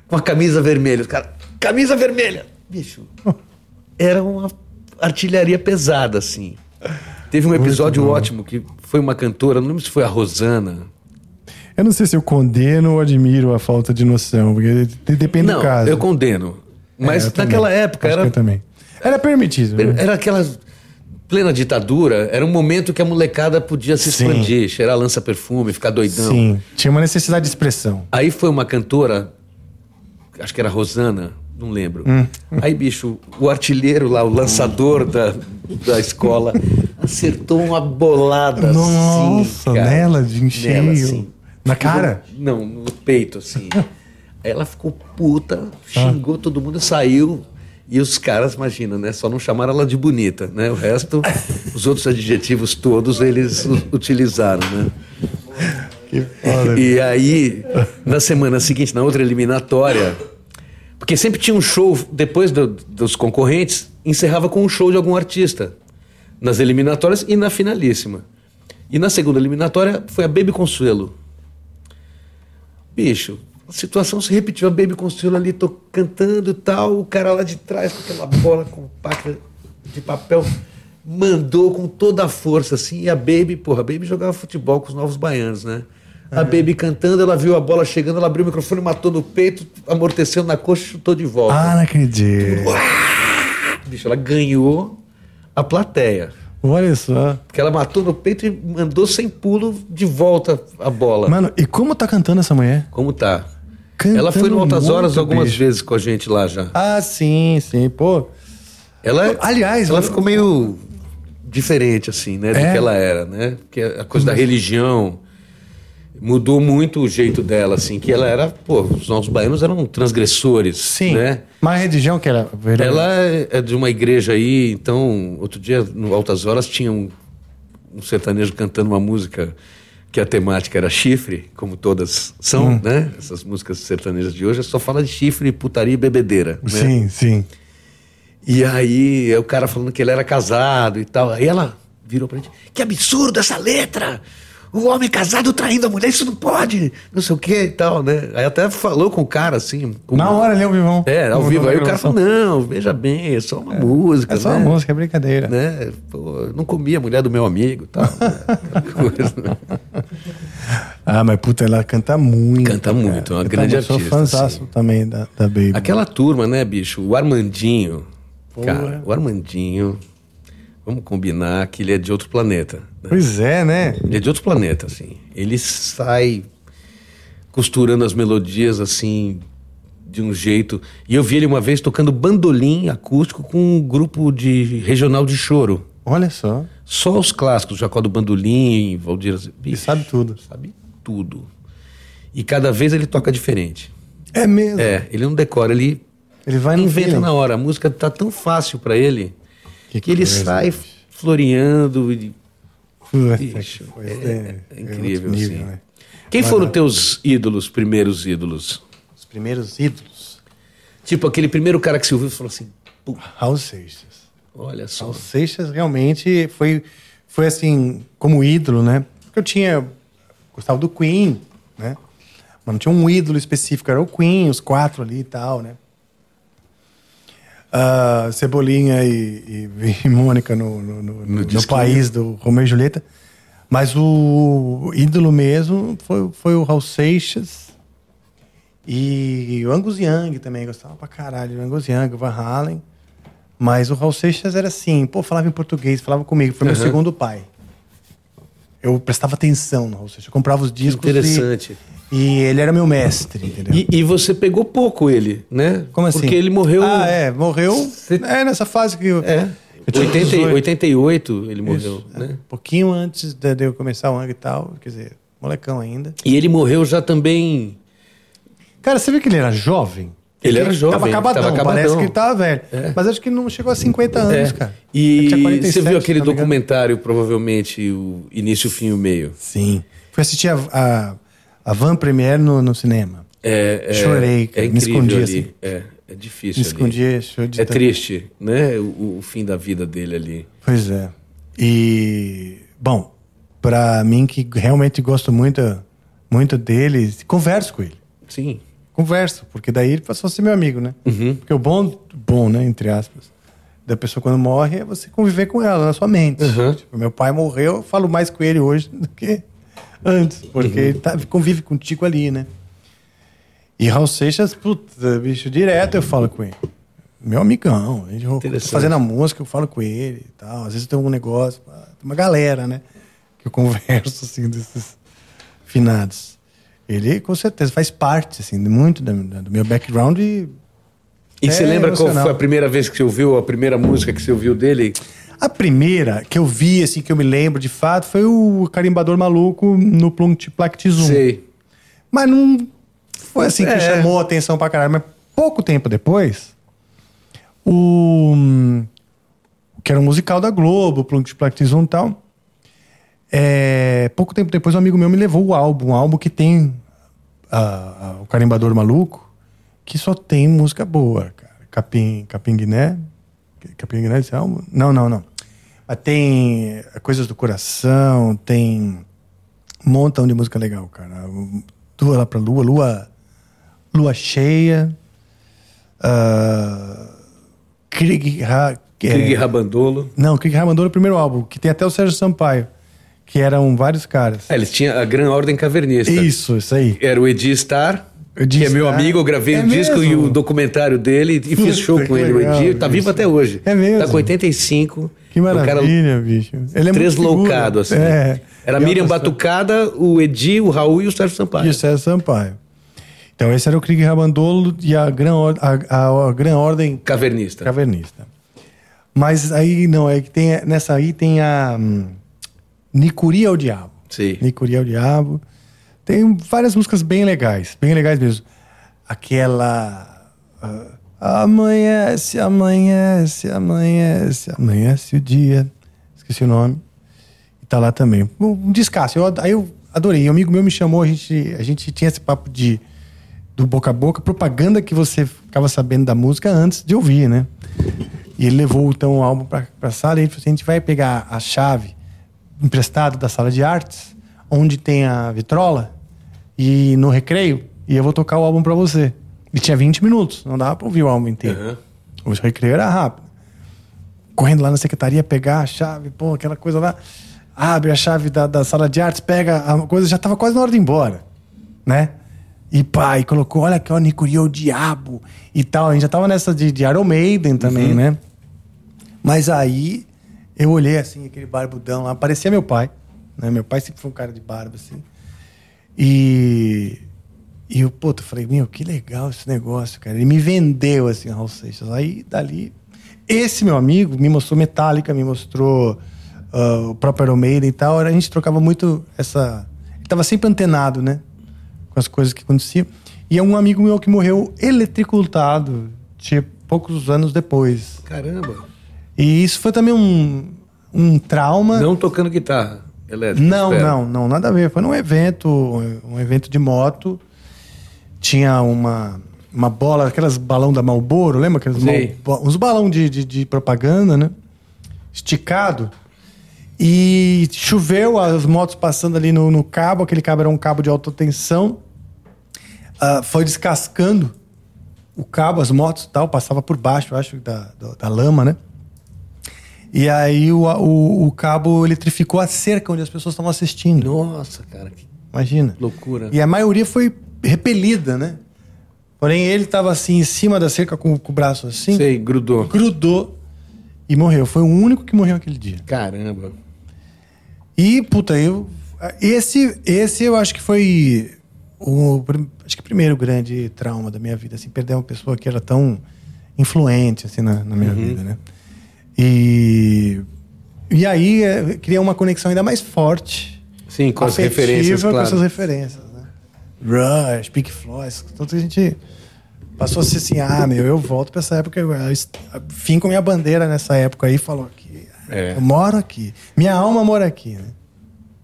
com a camisa vermelha, os caras. Camisa vermelha! Bicho, era uma artilharia pesada, assim. Teve um episódio ótimo que foi uma cantora, não lembro se foi a Rosana. Eu não sei se eu condeno ou admiro a falta de noção, porque de- depende não, do caso. eu condeno. É, Mas eu também. naquela época Acho era eu também. Era permitido. né? Era aquela plena ditadura, era um momento que a molecada podia se Sim. expandir, cheirar lança-perfume, ficar doidão. Sim. Tinha uma necessidade de expressão. Aí foi uma cantora, acho que era Rosana, não lembro. Hum. Aí, bicho, o artilheiro lá, o lançador da, da escola, acertou uma bolada Nossa, assim. cara. nela, de em cheio. Nela, assim. Na cara? Não, no peito, assim. Aí ela ficou puta, xingou todo mundo, saiu. E os caras, imagina, né? Só não chamaram ela de bonita, né? O resto, os outros adjetivos todos, eles utilizaram, né? Que foda. E aí, na semana seguinte, na outra eliminatória, porque sempre tinha um show, depois do- dos concorrentes, encerrava com um show de algum artista. Nas eliminatórias e na finalíssima. E na segunda eliminatória foi a Baby Consuelo. Bicho, a situação se repetiu. A Baby Consuelo ali tô cantando e tal, o cara lá de trás com aquela bola compacta de papel mandou com toda a força assim. E a Baby, porra, a Baby jogava futebol com os novos baianos, né? A Baby cantando, ela viu a bola chegando, ela abriu o microfone, matou no peito, amorteceu na coxa e chutou de volta. Ah, não acredito. Bicho, ela ganhou a plateia. Olha só. Porque ela matou no peito e mandou sem pulo de volta a bola. Mano, e como tá cantando essa mulher? Como tá? Cantando ela foi no Altas Horas algumas bicho. vezes com a gente lá já. Ah, sim, sim. Pô. Ela, Aliás, ela eu- ficou meio diferente, assim, né? Do É? que ela era, né? Porque a coisa da religião mudou muito o jeito dela, assim. Que ela era, pô, os nossos baianos eram transgressores, Sim. né? Mas a religião que era. Ela é de uma igreja aí, então, outro dia, no Altas Horas, tinha um, um sertanejo cantando uma música que a temática era chifre, como todas são, Hum. né? Essas músicas sertanejas de hoje só fala de chifre, putaria e bebedeira. né? Sim, sim. E aí, é o cara falando que ele era casado e tal. Aí ela virou pra gente: Que absurdo essa letra! O homem casado traindo a mulher, isso não pode! Não sei o que e tal, né? Aí até falou com o cara assim. Na hora ali ao vivão. É, ao vivo. Aí o cara gravação. falou: Não, veja bem, é só uma música. É só né? uma música, é brincadeira. Né? Pô, eu não comia a mulher do meu amigo e tal. né? Coisa. Ah, mas puta, ela canta muito. Canta cara. muito, é uma Eu grande também Sou artista, fãzaço assim. também da, da Baby. Aquela turma, né, bicho? O Armandinho. Cara, o Armandinho. Vamos combinar que ele é de outro planeta. Né? Pois é, né? Ele é de outro planeta, assim. Ele sai costurando as melodias, assim, de um jeito. E eu vi ele uma vez tocando bandolim acústico com um grupo de regional de choro. Olha só. Só os clássicos, Jacó do Bandolim, Valdir. Ele sabe tudo. Sabe tudo. E cada vez ele toca diferente. É mesmo. É, ele não decora, ele Ele vai inventa na hora. A música tá tão fácil pra ele Que que, ele sai floreando. e- Bicho, que coisa, é- é incrível, nível, assim. né? Quem foram teus ídolos, primeiros ídolos? Os primeiros ídolos. Tipo, aquele primeiro cara que você ouviu e falou assim, "Pô, Raul Seixas. olha só. Raul Seixas realmente foi, foi assim, como ídolo, né? Porque eu tinha. Gostava do Queen, né? Mas não tinha um ídolo específico, era o Queen, os quatro ali e tal, né? Ah, Cebolinha e, e- e Mônica no, no, no- no país do Romeu e Julieta. Mas o ídolo mesmo foi, foi o Raul Seixas e o Angus Young também, gostava pra caralho. O Angus Young, o Van Halen. Mas o Raul Seixas era assim, pô, falava em português, falava comigo, foi meu segundo pai. Eu prestava atenção no Raul Seixas, eu comprava os discos. Interessante. E, e ele era meu mestre, entendeu? E, e você pegou pouco ele, né? Como assim? Porque ele morreu. Ah, é, morreu. Cê- É, nessa fase que eu. É. Eu tinha 80, 18. 88 ele morreu, Isso, é. né? Um pouquinho antes de de eu começar o Ang e tal, quer dizer, molecão ainda. E ele morreu já também. Cara, você vê que ele era jovem? Ele era jovem, Tava acabadão, tava acabadão. parece que ele tava velho. É. Mas acho que não chegou a 50 anos, É. cara. E Ele tinha 47, você viu aquele engano. documentário, provavelmente, o início, o fim e o meio? Sim. Fui assistir a, a, a Van Premiere no, no cinema. É, é, Chorei, cara, É me escondi, ali. assim. É, é difícil Me ali. escondi, show de É tanto- triste, né? O, o fim da vida dele ali. Pois é. E, bom, pra mim que realmente gosto muito, muito dele, converso com ele. Sim. Converso, porque daí ele passou a ser meu amigo, né? Uhum. Porque o bom, bom, né, entre aspas, da pessoa quando morre é você conviver com ela na sua mente. Uhum. Tipo, meu pai morreu, eu falo mais com ele hoje do que antes, porque Uhum. ele tá, convive contigo ali, né? E Raul Seixas, puta, bicho, direto eu falo com ele. Meu amigão, Interessante. fazendo a música, eu falo com ele e tal. Às vezes tem um negócio, uma galera, né? Que eu converso, assim, desses finados. Ele, com certeza, faz parte, assim, muito do meu background e E É você lembra qual emocional. foi a primeira vez que você ouviu, a primeira música que você ouviu dele? A primeira que eu vi, assim, que eu me lembro de fato, foi o Carimbador Maluco no Plunct Zoom. Sei. Mas não foi assim que É. chamou a atenção pra caralho. Mas pouco tempo depois, o. que era um musical da Globo, Plunct Zoom e tal. É, pouco tempo depois, um amigo meu me levou o álbum, um álbum que tem ah, o Carimbador Maluco, que só tem música boa, cara. Capim, Capim Guiné. Capim Guiné esse álbum? Não, não, não. Mas tem Coisas do Coração, tem um montão de música legal, cara. Lua lá pra Lua, Lua, Lua Cheia. Uh, Krieg, Ra, é, Krieg Rabandolo. Não, Krieg Ramandola é o primeiro álbum, que tem até o Sérgio Sampaio, que eram vários caras. É, eles tinham a Gran Ordem Cavernista. Isso, isso aí. Era o Edi Star, Edi que é meu Star. amigo, eu gravei É o disco mesmo? e o documentário dele e fiz show com ele. legal, o Edi tá vivo até hoje. É mesmo? Tá com 85. Que É um cara maravilha, bicho. Ele é Tresloucado, assim. É. Era E Miriam Batucada, o Edi, o Raul e o Sérgio Sampaio. E o César Sampaio. Então, esse era o Krieg Rabandolo e a Gran, a, a, a Gran Ordem Cavernista. Cavernista. Mas aí não, é que tem, nessa aí tem a hum, Nicuria ao Diabo. Sim. Nicuria ao Diabo. Tem várias músicas bem legais, bem legais mesmo. Aquela. ah, amanhece, amanhece, amanhece, amanhece o dia. Esqueci o nome. E tá lá também. Um, descasso. Eu, aí eu adorei. Um amigo meu me chamou, a gente, a gente tinha esse papo de do boca a boca, propaganda que você ficava sabendo da música antes de ouvir, né? E ele levou então o álbum pra, pra sala e ele falou assim: a gente vai pegar a chave emprestada da sala de artes, onde tem a vitrola, e no recreio, e eu vou tocar o álbum pra você. E tinha 20 minutos, não dava pra ouvir o álbum inteiro. Aham. O recreio era rápido. Correndo lá na secretaria, pegar a chave, pô, aquela coisa lá. Abre a chave da, da sala de artes, pega a coisa, já tava quase na hora de ir embora, né? E e colocou, olha que ó, Nicuria o diabo e tal. A gente já tava nessa de, de Iron Maiden também, né? Mas aí eu olhei assim, aquele barbudão lá, parecia meu pai, né? Meu pai sempre foi um cara de barba, assim. E, e eu, falei, meu, que legal esse negócio, cara. Ele me vendeu, assim, Raul Seixas. Aí, dali, esse meu amigo me mostrou Metallica, me mostrou ah, o próprio Iron Maiden e tal. A gente trocava muito essa... Ele tava sempre antenado, né? Com as coisas que aconteciam. E é um amigo meu que morreu eletricutado, tipo, poucos anos depois. Caramba. E isso foi também um, um trauma. Não tocando guitarra. elétrico? Não, espero? não, não, nada a ver. Foi num evento, um evento de moto. Tinha uma, uma bola, aquelas balão da Marlboro, lembra? Aqueles mal- uns balão de, de, de propaganda, né? Esticado. E choveu, as motos passando ali no, no cabo, aquele cabo era um cabo de alta tensão. Ah, foi descascando o cabo, as motos tal, passava por baixo, eu acho, da, da, da lama, né? E aí o, o, o cabo eletrificou a cerca onde as pessoas estavam assistindo. Nossa, cara, que Imagina. loucura. E a maioria foi repelida, né? Porém, ele estava assim em cima da cerca com, com o braço assim, Sei, grudou. grudou e morreu. Foi o único que morreu aquele dia. Caramba. E, puta, eu. Esse, esse eu acho que foi o acho que o primeiro grande trauma da minha vida, assim, perder uma pessoa que era tão influente assim na, na minha vida, né? E e aí é, cria uma conexão ainda mais forte, Sim, com as referências, com claro. essas referências, né? Rush, Pink Floyd, tanto que a gente passou a ser assim, ah, meu, eu volto pra essa época, eu fim com minha bandeira nessa época aí, falou que É. eu moro aqui, minha alma mora aqui, né?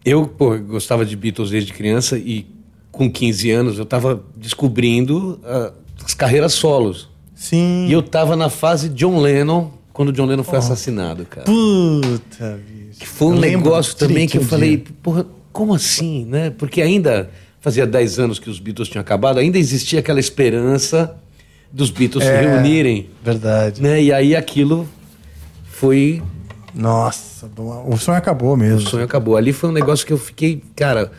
Eu, pô, gostava de Beatles desde criança e com 15 anos eu tava descobrindo ah, as carreiras solos. Sim. E eu tava na fase John Lennon, quando o John Lennon foi assassinado, cara. Puta, bicho. Que foi um Eu negócio também que eu falei, dia. porra, como assim, né? Porque ainda fazia 10 anos que os Beatles tinham acabado, ainda existia aquela esperança dos Beatles se É, reunirem, Verdade. né? E aí aquilo foi Nossa, o sonho acabou mesmo. O sonho acabou. Ali foi um negócio que eu fiquei, cara.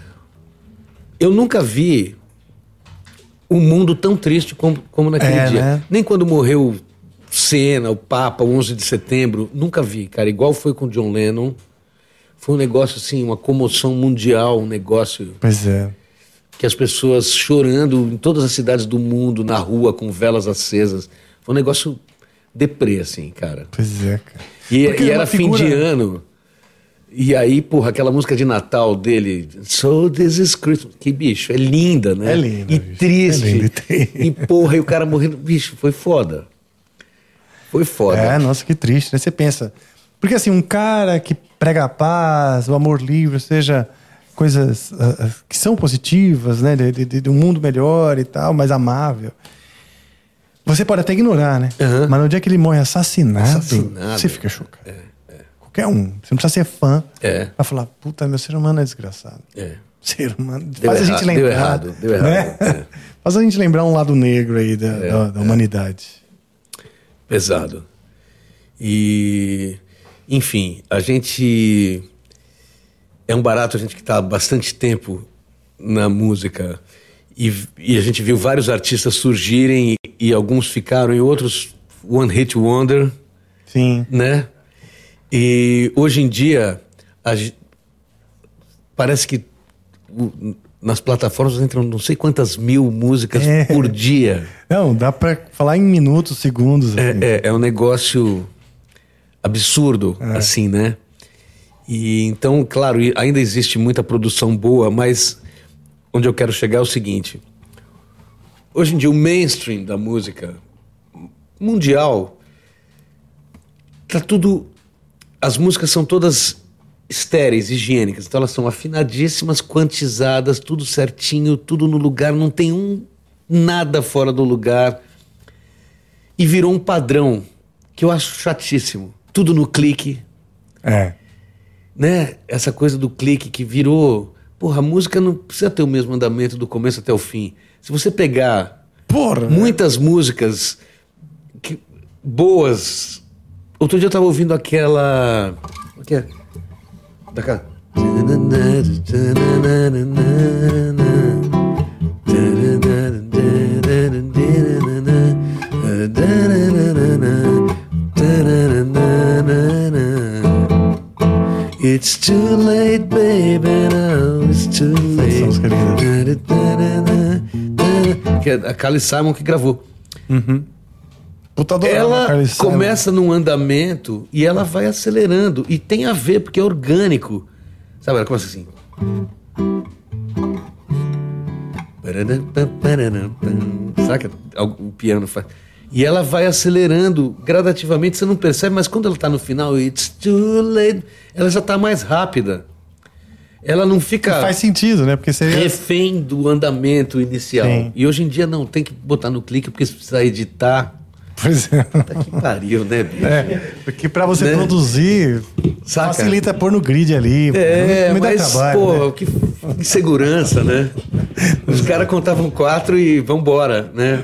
Eu nunca vi um mundo tão triste como, como naquele É, dia. né? Nem quando morreu Senna, o Papa, o 11 de setembro. Nunca vi, cara. Igual foi com John Lennon. Foi um negócio assim, uma comoção mundial, um negócio Pois é. que as pessoas chorando em todas as cidades do mundo, na rua, com velas acesas. Foi um negócio deprê, assim, cara. Pois é, cara. E, e é era uma fim de figura- ano. E aí, porra, aquela música de Natal dele, So This Is Christmas. Que bicho, é linda, né? É linda, E bicho. triste. É linda e. E porra, e o cara morrendo. Bicho, foi foda. Foi foda. É, nossa, que triste, né? Você pensa. Porque assim, um cara que prega a paz, o amor livre, seja, coisas ah, que são positivas, né? De, de, de um mundo melhor e tal, mais amável. Você pode até ignorar, né? Aham. Mas no dia que ele morre assassinado, Assassinado. você fica chocado. Qualquer um. Você não precisa ser fã É. pra falar, puta, meu ser humano é desgraçado. É. Ser humano. Deu faz a errado, gente deu lembrar. errado, deu errado, né? é. Faz a gente lembrar um lado negro aí da, É, da, da humanidade. Pesado. E, enfim, a gente. É um barato a gente que está há bastante tempo na música e, e a gente viu vários artistas surgirem e, e alguns ficaram e outros One Hit Wonder, Sim. né? E hoje em dia a parece que o- nas plataformas entram não sei quantas mil músicas É. por dia. Não, dá pra falar em minutos, segundos. assim. É, é, é um negócio absurdo, assim, né? E então, claro, ainda existe muita produção boa, mas onde eu quero chegar é o seguinte: hoje em dia o mainstream da música mundial tá tudo, as músicas são todas estéreis, higiênicas, então elas são afinadíssimas, quantizadas, tudo certinho, tudo no lugar, não tem um nada fora do lugar e virou um padrão que eu acho chatíssimo. Tudo no clique, É. né? Essa coisa do clique que virou. Porra, a música não precisa ter o mesmo andamento do começo até o fim. Se você pegar Porra! muitas músicas que- boas. Outro dia eu tava ouvindo aquela. O que é? Daquela. It's too late, baby, now it's too late. é Que é a Carly Simon que gravou. Adorava Ela começa num andamento e ela vai acelerando. E tem a ver, porque é orgânico. Sabe, ela começa assim. Saca? O piano faz. E ela vai acelerando gradativamente, você não percebe, mas quando ela tá no final, it's too late, ela já tá mais rápida. ela não fica Faz sentido, né? Porque seria. refém do andamento inicial. Sim. E hoje em dia não, tem que botar no clique, porque se precisar editar. Pois é. Tá que pariu, né, bicho? É, porque pra você Né? produzir, Saca? facilita pôr no grid ali. É, me dá mas, trabalho, pô, né? que insegurança, né? Os caras contavam quatro e vambora, né?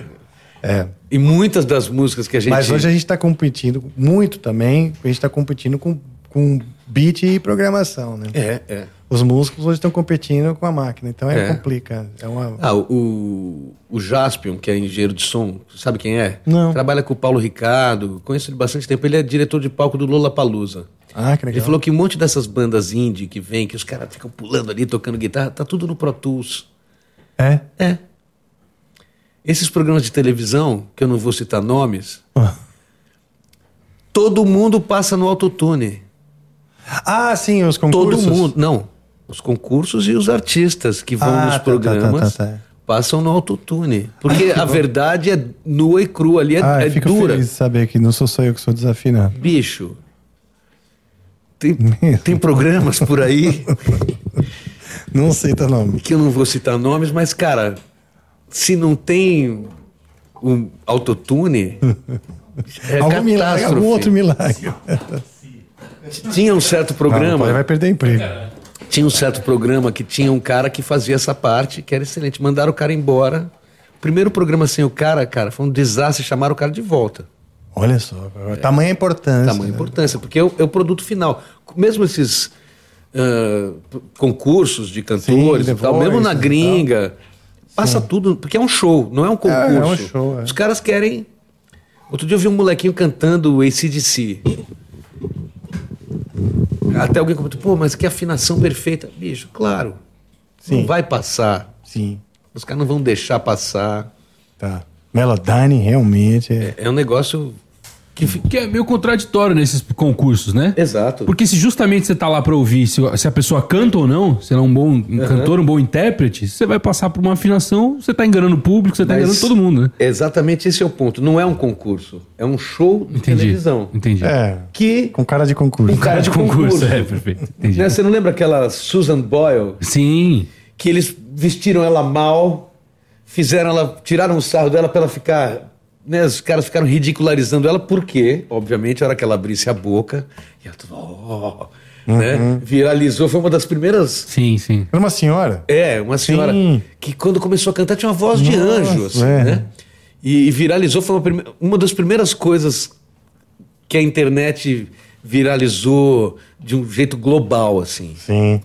É. E muitas das músicas que a gente. Mas hoje a gente está competindo muito também, a gente está competindo com, com beat e programação, né? É, é. Os músicos hoje estão competindo com a máquina, então é, É. complica. É uma... Ah, o, o Jaspion, que é engenheiro de som, sabe quem é? Não. Trabalha com o Paulo Ricardo, conheço ele bastante tempo. Ele é diretor de palco do Lola Palusa. Ah, que legal. Ele falou que um monte dessas bandas indie que vem, que os caras ficam pulando ali, tocando guitarra, tá tudo no Pro Tools. É? É. Esses programas de televisão, que eu não vou citar nomes, todo mundo passa no autotune. Ah, sim, os Todo concursos. mundo. Não. Os concursos e os artistas que vão Ah, nos tá, tá, programas tá, tá, tá. passam no autotune. Porque a verdade é nua e crua ali, é, Ah, é eu fico dura. feliz de saber que não sou só eu que sou desafinado. Bicho. Tem, tem programas por aí Não aceita nome. que eu não vou citar nomes, mas, cara, se não tem um autotune, é algum milagre, algum outro milagre. Tinha um certo Não, programa. vai perder emprego. Tinha um certo programa que tinha um cara que fazia essa parte, que era excelente. Mandaram o cara embora. O primeiro programa sem o cara, cara, foi um desastre. Chamaram o cara de volta. Olha só, tamanha importância. Tamanha né? importância, porque é o, é o produto final. Mesmo esses p- concursos de cantores Sim, e tal, mesmo na tal. gringa, passa tudo, porque é um show, não é um concurso. é um show, é. Os caras querem. Outro dia eu vi um molequinho cantando ACDC. Até alguém comentou, pô, mas que afinação perfeita. Bicho, claro. Sim. Não vai passar. Sim, Os caras não vão deixar passar. tá. Melodyne realmente é. É um negócio que. Que é meio contraditório nesses concursos, né? Exato. Porque se justamente você tá lá pra ouvir se, se a pessoa canta ou não, se ela é um bom um cantor, um bom intérprete, você vai passar por uma afinação, você tá enganando o público, você tá Mas enganando todo mundo, né? Exatamente esse é o ponto. Não é um concurso, é um show de Entendi. televisão. Entendi. É, Que. com cara de concurso. Um cara de concurso. É, perfeito. Entendi. Né, Você não lembra aquela Susan Boyle? Sim. Que eles vestiram ela mal, fizeram ela. tiraram o sarro dela pra ela ficar. Né, os caras ficaram ridicularizando ela, porque, obviamente, a hora que ela abrisse a boca, e ela tudo, ó, né, viralizou. Foi uma das primeiras Sim, sim. Era uma senhora? É, uma senhora Sim. que quando começou a cantar tinha uma voz de Nossa, anjo, assim, é. né? E, e viralizou, foi uma, prime- uma das primeiras coisas que a internet viralizou de um jeito global, assim, Sim.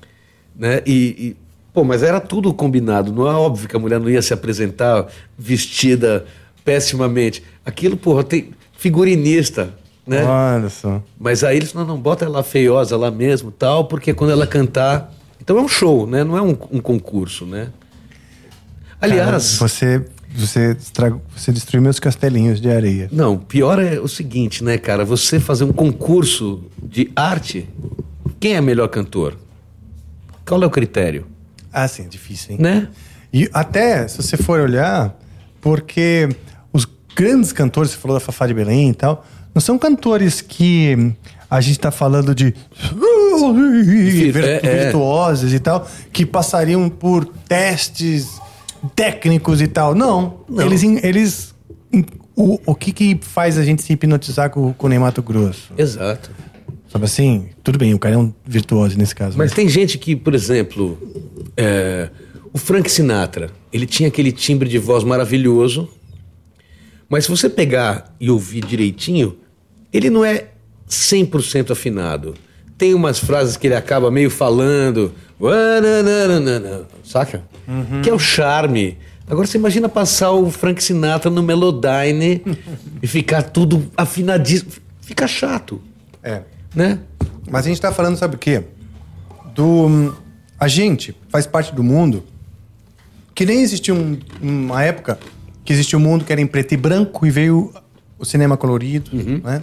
né? E, e, pô, mas era tudo combinado, não é óbvio que a mulher não ia se apresentar vestida pessimamente. Aquilo, porra, tem figurinista, né? Olha só. Mas aí eles não, não bota ela feiosa lá mesmo, tal, porque quando ela cantar, então é um show, né? Não é um, um concurso, né? Aliás, Cara, você, você, você destruiu meus castelinhos de areia. não, pior é o seguinte, né, cara? Você fazer um concurso de arte, quem é melhor cantor? Qual é o critério, Ah, sim, é difícil, hein? né? E até, se você for olhar, porque grandes cantores, você falou da Fafá de Belém e tal, não são cantores que a gente tá falando de é, é. virtuosos e tal, que passariam por testes técnicos e tal. Não, Não. eles... eles o, o que que faz a gente se hipnotizar com, com o Ney Mato Grosso? Exato. Sabe assim? Tudo bem, o cara é um virtuoso nesse caso. Mas tem gente que, por exemplo, é, o Frank Sinatra, ele tinha aquele timbre de voz maravilhoso, mas se você pegar e ouvir direitinho, ele não é 100% afinado. Tem umas frases que ele acaba meio falando, saca? Que é o charme. Agora você imagina passar o Frank Sinatra no Melodyne e ficar tudo afinadíssimo. Fica chato, É. né? Mas a gente tá falando, sabe o quê? Do. A gente faz parte do mundo que nem existia um- uma época que existia um mundo que era em preto e branco e veio o cinema colorido, né?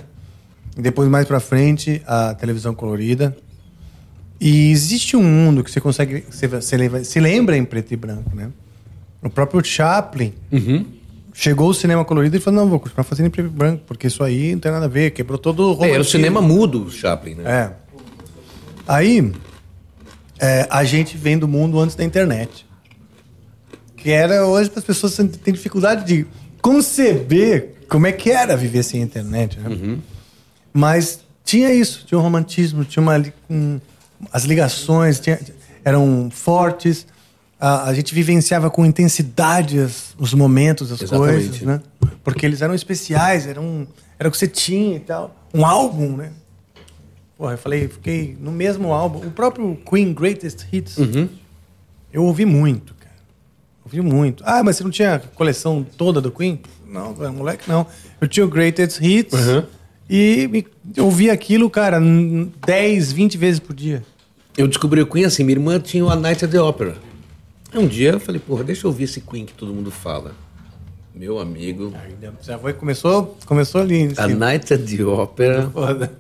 E depois, mais pra frente, a televisão colorida. E existe um mundo que você consegue. Você, se lembra em preto e branco, né? O próprio Chaplin chegou o cinema colorido e falou: não, vou continuar fazendo em preto e branco, porque isso aí não tem nada a ver, quebrou todo o É, era o romantismo." cinema mudo, Chaplin, né? É. Aí, é, a gente vem do mundo antes da internet. Que era hoje as pessoas têm dificuldade de conceber como é que era viver sem internet, né? Mas tinha isso, tinha um romantismo, tinha uma um, as ligações tinha- eram fortes. A, a gente vivenciava com intensidade as- os momentos, as Exatamente. coisas, né? Porque eles eram especiais, eram, era o que você tinha e tal. Um álbum, né? Porra, eu falei, fiquei no mesmo álbum. O próprio Queen Greatest Hits. Eu ouvi muito. Ouvi muito. Ah, mas você não tinha a coleção toda do Queen? Não, moleque, não. Eu tinha o Greatest Hits Uhum. e eu ouvia aquilo, cara, n- 10, 20 vezes por dia. Eu descobri o Queen assim, minha irmã tinha o A Night at the Opera. Um dia eu falei, porra, deixa eu ouvir esse Queen que todo mundo fala. Meu amigo, Já foi, começou, começou ali. A. Night at the Opera, Foda.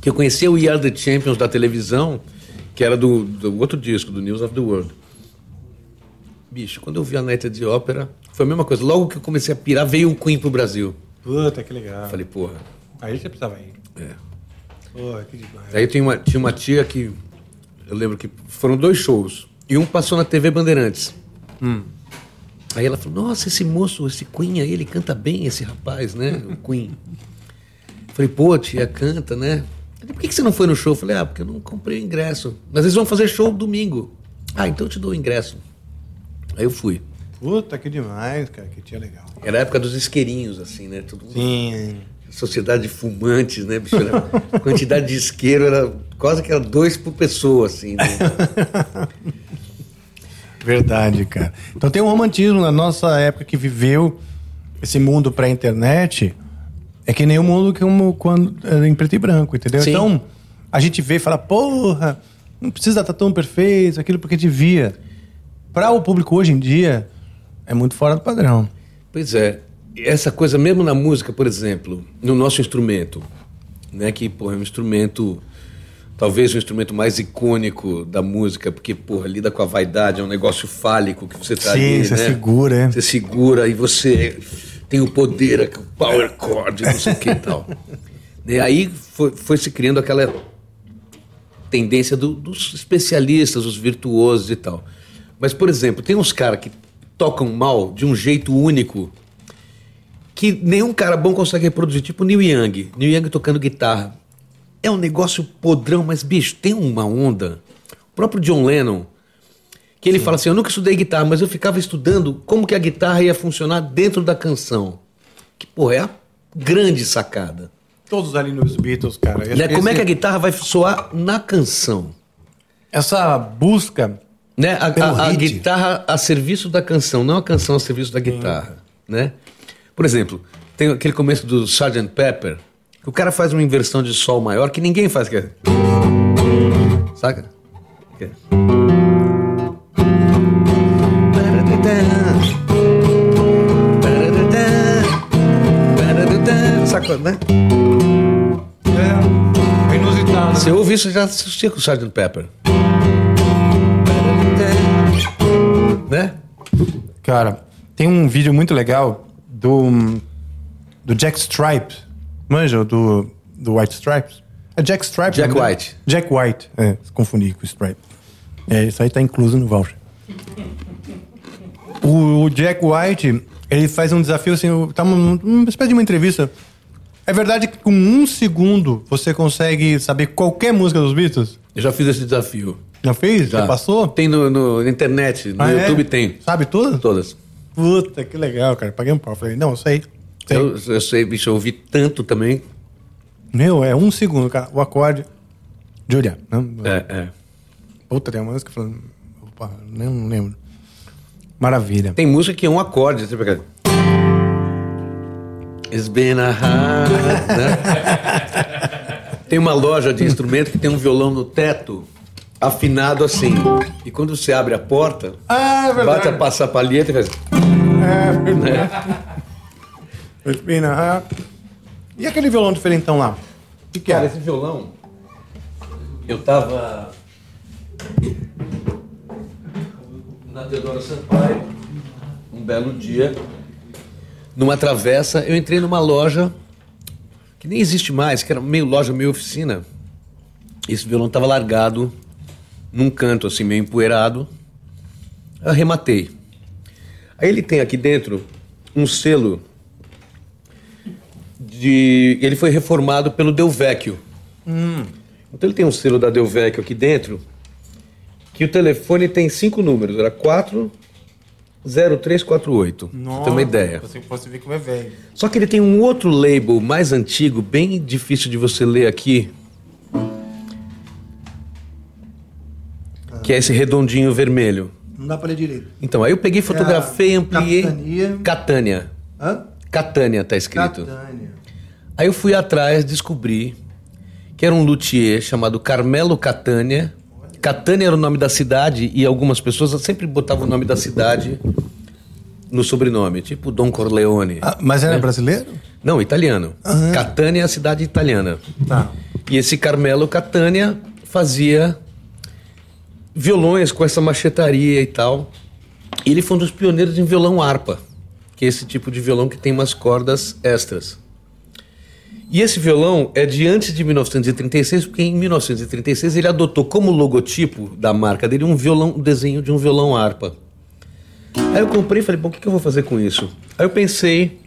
que eu conhecia o We Are the Champions da televisão, que era do, do outro disco, do News of the World. Bicho, quando eu vi a Night at the Opera, foi a mesma coisa. Logo que eu comecei a pirar, veio o Queen pro Brasil. Puta, que legal. Falei, porra, Aí você precisava ir. é. Pô, que demais. Aí tinha uma, tinha uma tia que. Eu lembro que foram dois shows. E um passou na TV Bandeirantes. Aí ela falou: Nossa, esse moço, esse Queen aí, ele canta bem, esse rapaz, né? O Queen. Falei: Pô, tia, canta, né? Ela, Por que que você não foi no show? Eu falei: Ah, porque eu não comprei o ingresso. Mas eles vão fazer show domingo. Ah, então eu te dou o ingresso. Aí eu fui. Puta, que demais, cara. Que tia legal. Era a época dos isqueirinhos, assim, né? Todo mundo Sim. sociedade de fumantes, né, bicho? Era- a quantidade de isqueiro era quase que era dois por pessoa, assim. Né? Verdade, cara. Então tem um romantismo na nossa época que viveu esse mundo pré-internet. É que nem o mundo como quando era em preto e branco, entendeu? Sim. Então a gente vê e fala, porra, não precisa estar tão perfeito, aquilo porque a gente via. Para o público hoje em dia, é muito fora do padrão. Pois é, essa coisa mesmo na música, por exemplo, no nosso instrumento, né, que porra, é um instrumento, talvez o instrumento mais icônico da música, porque porra, lida com a vaidade, é um negócio fálico que você tá Sim, ali, você né? segura, é. Você segura e você tem o poder, o power chord, não sei o que e tal. E aí foi, foi se criando aquela tendência do- dos especialistas, os virtuosos e tal. Mas, por exemplo, tem uns caras que tocam mal de um jeito único que nenhum cara bom consegue reproduzir, tipo Neil Young. Neil Young tocando guitarra. É um negócio podrão, mas, bicho, tem uma onda. O próprio John Lennon, que ele fala assim: Eu nunca estudei guitarra, mas eu ficava estudando como que a guitarra ia funcionar dentro da canção. Que, porra, é a grande sacada. Todos ali nos Beatles, cara. Né? Como é que a guitarra vai soar na canção? Essa busca Né? A, Pelo a- a guitarra a serviço da canção, não a canção a serviço da guitarra. Né? Por exemplo, tem aquele começo do Sgt. Pepper, que o cara faz uma inversão de sol maior que ninguém faz. Que é... Saca? Que é... Saca, né? é inusitado. Você ouve isso já assistia com o Sgt. Pepper. Cara, tem um vídeo muito legal do, do Jack Stripe. Manja, do, do White Stripes? É Jack Stripe? Jack o nome dele? White. Jack White, é, se confundi com Stripe. É, isso aí tá incluso no voucher. O, o Jack White, ele faz um desafio assim, tá uma, uma espécie de uma entrevista. É verdade que com um segundo você consegue saber qualquer música dos Beatles? Eu já fiz esse desafio. Já fez? Já, passou? Tem no, no- na internet, no Ah, é? YouTube tem. Sabe tudo? Todas. Puta, que legal, cara. Paguei um pau. Falei, não, eu sei. sei. Eu, eu sei, bicho, eu ouvi tanto também. Meu, é um segundo, cara. O acorde. Julia. Não, É, é. Puta, tem uma música falando. Opa, nem não lembro. Maravilha. Tem música que é um acorde. Você pega. It's been a hard, né? Tem uma loja de instrumento que tem um violão no teto, afinado assim. E quando você abre a porta, Ah, é bate a passar palheta e faz. É verdade. Ah. E aquele violão diferentão lá? O que, que Cara, é? esse violão. Eu tava. Na Teodoro Sampaio, um belo dia, numa travessa, eu entrei numa loja que nem existe mais, que era meio loja, meio oficina. Esse violão tava largado num canto assim meio empoeirado. Arrematei. Aí ele tem aqui dentro um selo de. Ele foi reformado pelo Del Vecchio. Então ele tem um selo da Del Vecchio aqui dentro, que o telefone tem cinco números, era 40348. Pra Você tem uma ideia. Você pode ver como é velho. Só que ele tem um outro label mais antigo, bem difícil de você ler aqui. Que é esse redondinho vermelho. Não dá pra ler direito. Então, aí eu peguei, fotografei, É a ampliei. Capitania. Catânia. Hã? Catânia tá escrito. Catânia. Aí eu fui atrás, descobri que era um luthier chamado Carmelo Catânia. Catânia era o nome da cidade e algumas pessoas sempre botavam o nome da cidade no sobrenome, tipo Dom Corleone. Ah, mas era brasileiro? Não, italiano. Catânia é a cidade italiana. Tá. E esse Carmelo Catânia fazia violões com essa machetaria e tal. E ele foi um dos pioneiros em violão harpa, que é esse tipo de violão que tem umas cordas extras. E esse violão é de antes de 1936, porque em 1936 ele adotou como logotipo da marca dele um violão, um desenho de um violão harpa. Aí eu comprei e falei, bom, o que eu vou fazer com isso? Aí eu pensei,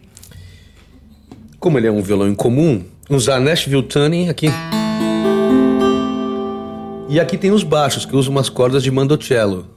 como ele é um violão incomum, usar Nashville Tuning aqui. E aqui tem os baixos, que usam umas cordas de mandocello.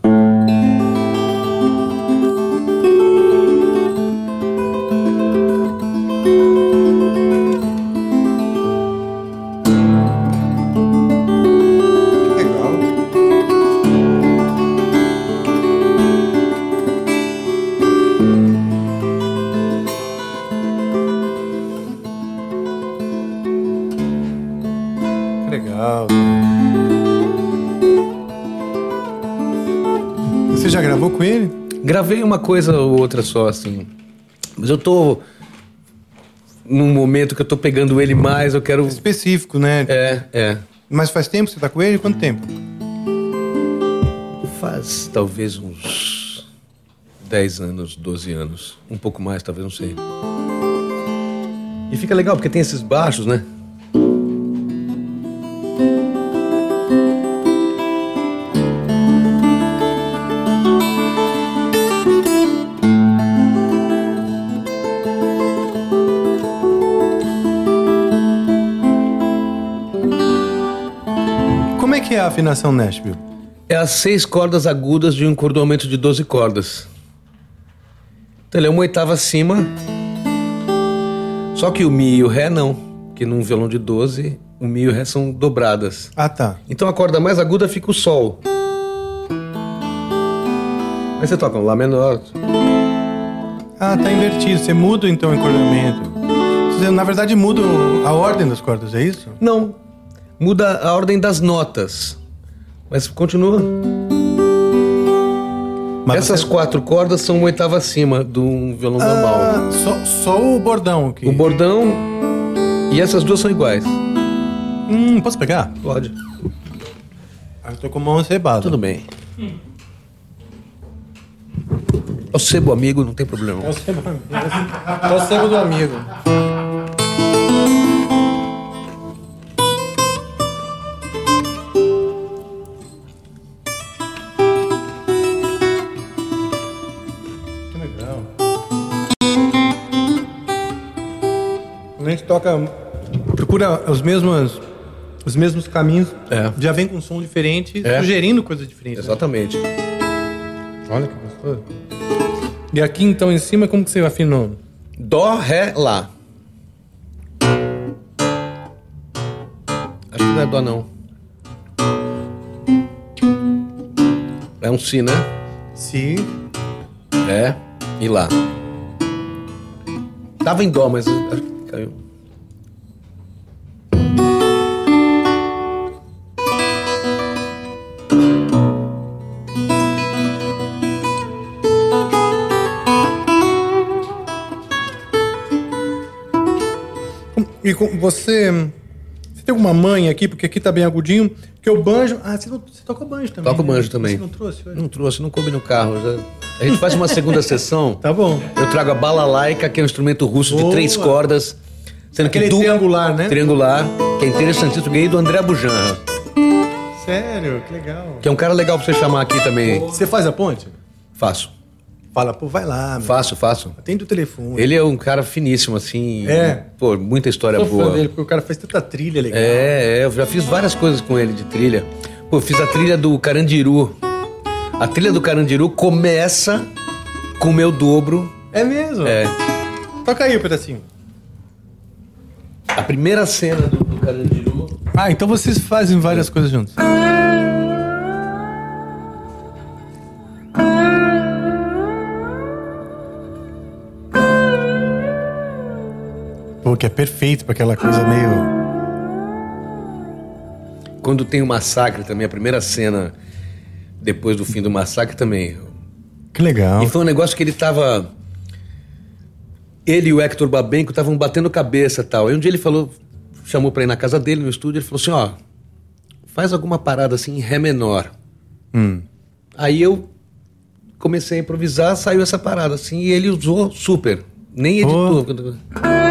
Gravei uma coisa ou outra só, assim. Mas eu tô num momento que eu tô pegando ele mais, eu quero. Específico, né? É, é. Mas faz tempo que você tá com ele? Quanto tempo? Faz talvez uns 10 anos, 12 anos. Um pouco mais, talvez, não sei. E fica legal, porque tem esses baixos, né? Afinação Nashville? É as seis cordas agudas de um cordoamento de 12 cordas. Então ele é uma oitava acima. Só que o Mi e o Ré não. Porque num violão de 12, o Mi e o Ré são dobradas. Ah, tá. Então a corda mais aguda fica o Sol. Aí você toca um Lá menor. Ah, tá invertido. Você muda então o encordamento. Você, na verdade, muda a ordem das cordas, é isso? Não. Muda a ordem das notas. Mas continua. Mas Essas você- quatro cordas são uma oitava acima de um violão normal. Ah, só, só o bordão aqui. O bordão e essas duas são iguais. Hum, posso pegar? Pode. Ah, Eu tô com a mão cebada. Tudo bem. É o sebo amigo, não tem problema. É o sebo, é o sebo do amigo. Toca, procura os mesmos, os mesmos caminhos, É. já vem com um som diferente, É. sugerindo coisas diferentes. né? Exatamente. Olha que gostoso. E aqui então em cima, como que você afinou? Dó, Ré, Lá. Acho que não é Dó, não. É um Si, né? Si. Ré e Lá. Tava em Dó, mas acho que caiu. E você. Você tem alguma mãe aqui, porque aqui tá bem agudinho, que eu banjo. Ah, você, não, você toca banjo também. Toco né? banjo também. Você não trouxe hoje? Não trouxe, não coube no carro. já- A gente faz uma segunda sessão. Tá bom. Eu trago a balalaika, que é um instrumento russo de Boa. três cordas. Sendo Aquele que du... triangular, né? Triangular, que é interessantíssimo. Ganhei do André Bujanra. Sério? Que legal. Que é um cara legal pra você chamar aqui também. Você faz a ponte? Faço. Fala, pô, vai lá. meu. Faço, faço. Atende o telefone. Ele é um cara finíssimo, assim. É. Pô, muita história Sou fã boa. dele, porque o cara faz tanta trilha legal. É, é, eu já fiz várias coisas com ele de trilha. Pô, eu fiz a trilha do Carandiru. A trilha do Carandiru começa com o meu dobro. É mesmo? É. Toca aí o pedacinho. A primeira cena do, do Carandiru. Ah, então vocês fazem várias coisas juntos. Pô, que é perfeito pra aquela coisa meio. Quando tem o massacre também, a primeira cena depois do fim do massacre também. Que legal. E foi um negócio que ele tava. Ele e o Hector Babenco estavam batendo cabeça e tal. Aí um dia ele falou, chamou pra ir na casa dele, no estúdio, ele falou assim: ó, faz alguma parada assim em Ré menor. Hum. Aí eu comecei a improvisar, saiu essa parada assim, e ele usou super. Nem editou. Ai,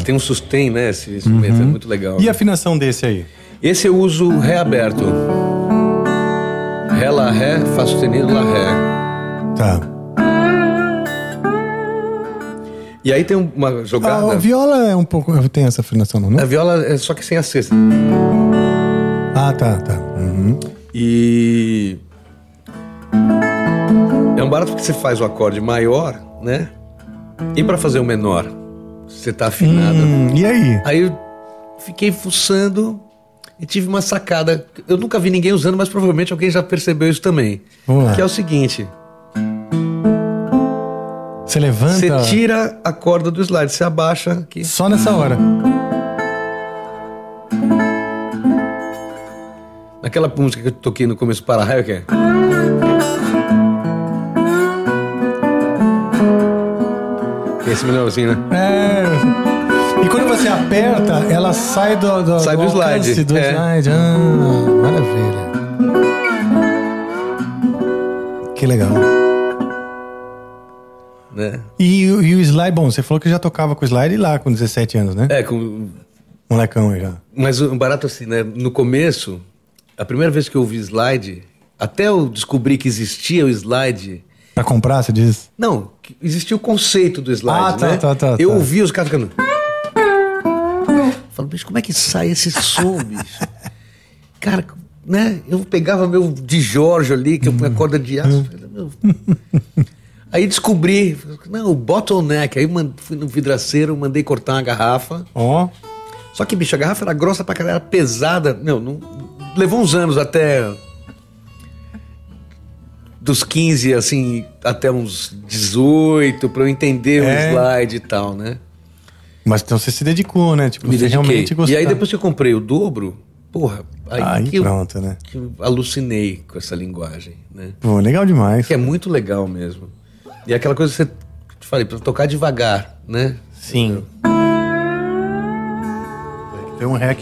Ele tem um sustain, né? Esse instrumento é muito legal. E a afinação desse aí? Esse eu uso Ré aberto. Ré, Lá, Ré, Fá sustenido, Lá, Ré. Tá. E aí tem uma jogada. Ah, a viola é um pouco. Tem essa afinação, não? A né? viola é só que sem a sexta. Ah, tá, tá. Uhum. E. É um barato porque você faz o acorde maior, né? E pra fazer o menor, você tá afinado. Hum, e aí? Aí eu fiquei fuçando e tive uma sacada. Eu nunca vi ninguém usando, mas provavelmente alguém já percebeu isso também. Vamos lá. Que é o seguinte: Você levanta você tira a corda do slide, você abaixa aqui. só nessa hora. Naquela música que eu toquei no começo para raio, que é. Esse melhorzinho, né? É. E quando você aperta, ela sai do, do, Sai do alcance slide, Do é. slide. Ah, maravilha. Que legal. né? E, o- e o slide, bom, você falou que já tocava com slide lá com 17 anos, né? É, com, Molecão aí já. Mas um barato assim, né? No começo, a primeira vez que eu ouvi slide, até eu descobri que existia o slide. Pra comprar, você diz? Não, existia o conceito do slide, Ah, tá, né? tá, tá, Eu tá. ouvi os caras ficando. Falei, bicho, como é que sai esse som, bicho? Cara, né? Eu pegava meu de Jorge ali, que eu punha corda de aço. meu. Aí descobri, não, o bottleneck. Aí fui no vidraceiro, mandei cortar uma garrafa. Ó. Só que, bicho, a garrafa era grossa pra caralho, era pesada. Não, não, levou uns anos até. Dos 15, assim, até uns 18, pra eu entender É. o slide e tal, né? Mas então você se dedicou, né? Tipo, Me você dediquei. realmente gostou. E aí, depois que eu comprei o dobro, porra, aí, Aí que, eu, pronto, né? que eu alucinei com essa linguagem, né? Pô, legal demais. Que é muito legal mesmo. E é aquela coisa que você. Te falei, pra tocar devagar, né? Sim. Tem um ré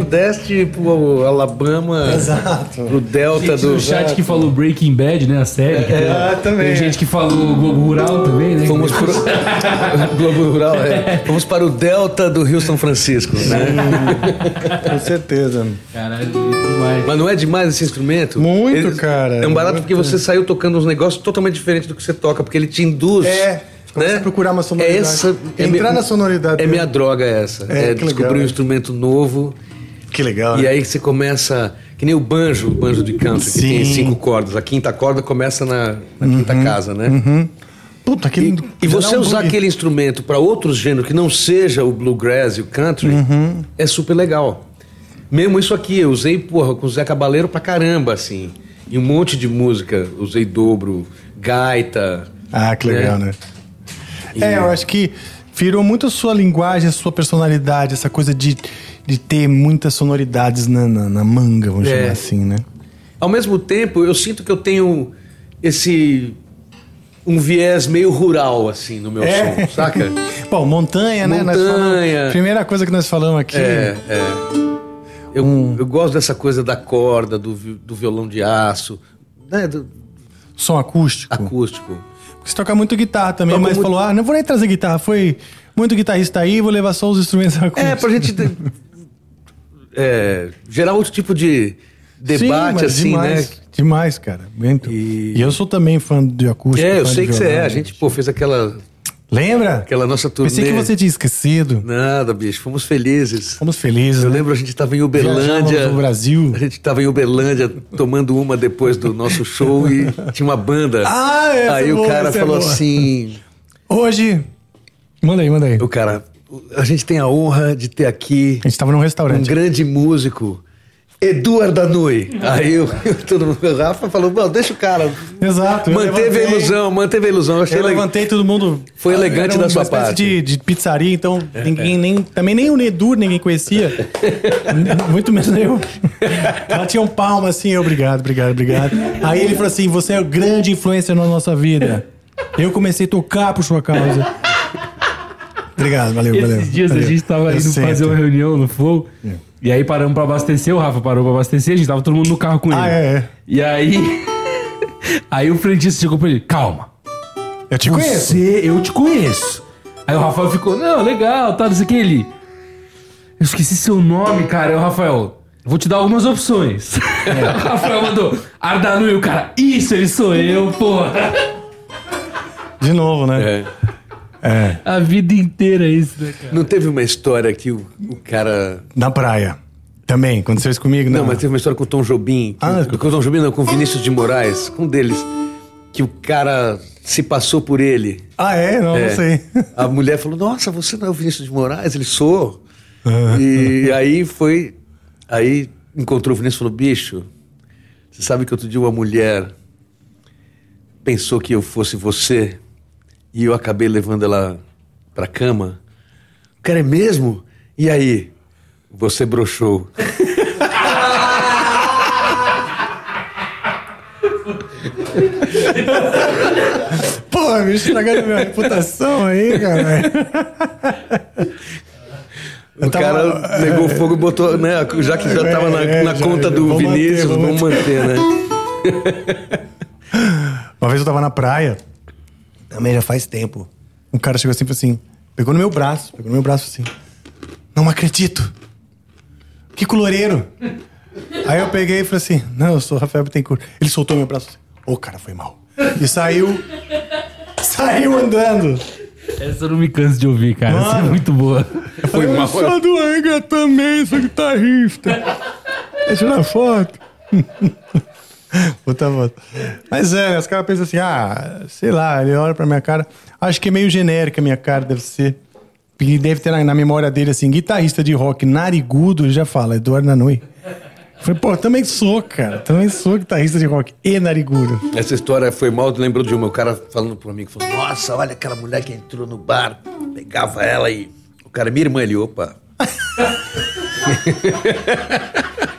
Nordeste, pro Alabama, Exato. pro Delta Gente do. no chat que falou Breaking Bad, né? A série. tem- Ah, também. Tem gente que falou Globo Rural também, né? Fomos pro Globo Rural, é. Fomos para o Delta do Rio São Francisco, né? Com certeza. Caralho, demais. Mas não é demais esse instrumento? Muito, cara. É um barato Muito. porque você saiu tocando uns negócios totalmente diferentes do que você toca, porque ele te induz. É. Começa né? a procurar uma sonoridade. É essa, é Entrar na sonoridade. É minha droga essa. É, É, descobrir legal. um instrumento novo. Que legal. E né? aí você começa. Que nem o banjo, o banjo de country, que tem cinco cordas. A quinta corda começa na, na quinta casa, né? Puta, aquele. E, e você um usar bug. aquele instrumento para outros gêneros que não seja o bluegrass e o country Uhum. é super legal. Mesmo isso aqui, eu usei, porra, com o Zé Cabaleiro pra caramba, assim. E um monte de música. Usei dobro, gaita. Ah, que legal, né? É, eu acho que virou muito a sua linguagem, a sua personalidade, essa coisa de, de ter muitas sonoridades na, na, na manga, vamos É. chamar assim, né? Ao mesmo tempo, eu sinto que eu tenho esse. um viés meio rural, assim, no meu É. som, saca? Bom, montanha, né? Nós falamos- Montanha. primeira coisa que nós falamos aqui. É, é. Eu, Hum. eu gosto dessa coisa da corda, do, do violão de aço, né? Do Som acústico. acústico. Você toca muito guitarra também, Toco mas muito- falou: ah, não vou nem trazer guitarra. Foi muito guitarrista aí, vou levar só os instrumentos acústicos. É, pra gente é, gerar outro tipo de debate, mas assim, demais, né? Demais, cara. Muito. E- E... eu sou também fã de acústico. É, eu sei que você é. A gente, pô, fez aquela, Lembra? aquela nossa turnê. Pensei que você tinha esquecido. Nada, bicho, fomos felizes. Fomos felizes. Eu né? lembro a gente tava em Uberlândia. no Brasil. A gente tava em Uberlândia tomando uma depois do nosso show e tinha uma banda. Ah, essa Aí é o boa, cara é falou boa. assim: Hoje. Manda aí, manda aí. o cara, a gente tem a honra de ter aqui A gente tava num um restaurante. grande músico, Eduardo Danui. Aí eu, todo mundo, o Rafa falou: Não, deixa o cara. Exato. eu Manteve a ilusão, manteve a ilusão. Eu achei Eu levantei todo mundo. Foi elegante da sua parte. É, De, de pizzaria, então ninguém nem. Também nem o Nedu ninguém conhecia. Muito menos eu. Ela tinha um palmo assim, eu, obrigado, obrigado, obrigado. Aí ele falou assim: você é grande influência na nossa vida. Eu comecei a tocar por sua causa. Obrigado, valeu, valeu. Esses dias valeu. a gente tava indo fazer uma reunião no Flow. E aí paramos pra abastecer, o Rafa parou pra abastecer, a gente tava todo mundo no carro com ele. Ah, é, é. E aí. aí o frentista chegou pra ele: calma. Eu te conheço. Você, eu te conheço. Aí o Rafael ficou, não, legal, tá, não sei o que. Ele. Eu esqueci seu nome, cara. Aí o Rafael, vou te dar algumas opções. o Rafael mandou, Ardanui, o cara, isso, ele sou eu, porra. De novo, né? É. É. A vida inteira isso, né, cara? Não teve uma história que o, o cara. Na praia. Também, aconteceu isso comigo? Não, mas teve uma história com o Tom Jobim. que- Ah, com o Tom Jobim, não, com o Vinícius de Moraes, com um deles. Que o cara se passou por ele. Ah, é? Não, É. não sei. A mulher falou: Nossa, você não é o Vinícius de Moraes? Ele sou. e aí foi. Aí encontrou o Vinícius e falou: Bicho, você sabe que outro dia uma mulher pensou que eu fosse você e eu acabei levando ela pra cama? Cara, é mesmo? E aí? Você broxou. Pô, me estragaram minha reputação aí, cara. O cara negou fogo e botou, né? Já que já tava na, É, na já- conta do vamos manter, Vinícius, vamos vamos manter, né? Uma vez eu tava na praia, também já faz tempo. Um cara chegou assim e falou assim: pegou no meu braço, pegou no meu braço assim. Não acredito. Que coloreiro. Aí eu peguei e falei assim: não, eu sou Rafael Bittencourt. Ele soltou meu braço assim: ô, cara, foi mal. E saiu. saiu andando. Essa eu não me canso de ouvir, cara. Essa é muito boa. Foi mal. sou do Angra também, sou guitarrista. Deixa eu tirar foto. Puta foto. Mas é, os caras pensam assim, ah, sei lá, ele olha pra minha cara. Acho que é meio genérica a minha cara, deve ser. E deve ter na, na memória dele assim, guitarrista de rock narigudo, ele já fala, Eduardo Nanui. Falei, pô, também sou, cara. Também sou guitarrista de rock e narigudo. Essa história foi mal, lembrou de uma. O cara falando pro amigo, falou, nossa, olha aquela mulher que entrou no bar, pegava ela e... O cara, minha irmã, ele, opa.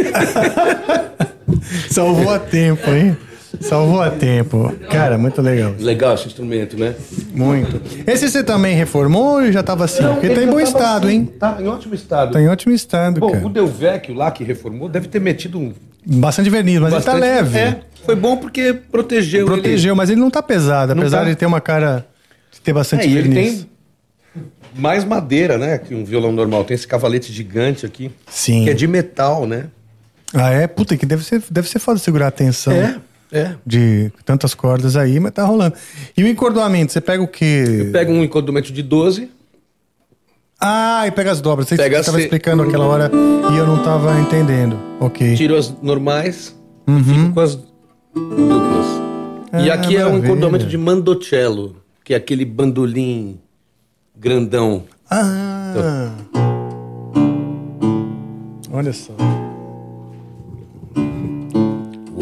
Salvou a tempo, hein? Salvou a tempo. Cara, muito legal. Legal esse instrumento, né? Muito. Esse você também reformou ou já tava assim? Porque tá em bom estado, hein? Tá em ótimo estado. Tá em ótimo estado, Bom, cara. o Del Vecchio lá que reformou deve ter metido um. Bastante verniz, mas bastante- ele tá leve. É, foi bom porque protegeu. Protegeu, mas ele não tá pesado, Não apesar tá. de ter uma cara de ter Ele. bastante É, e ele verniz. tem mais madeira, né? Que um violão normal. Tem esse cavalete gigante aqui. Sim. Que é de metal, né? Ah, é? Puta, que deve ser, deve ser foda segurar a tensão é. de tantas cordas aí, mas tá rolando. E o encordoamento, você pega o quê? Pega um encodamento de 12. Ah, e pega as dobras. Você Pega estava se- explicando aquela hora e eu não tava entendendo. Ok. Tiro as normais e fico com as duplas. e Ah, aqui é um maravilha. encordoamento de mandocello, que é aquele bandolim grandão. Ah. Olha só.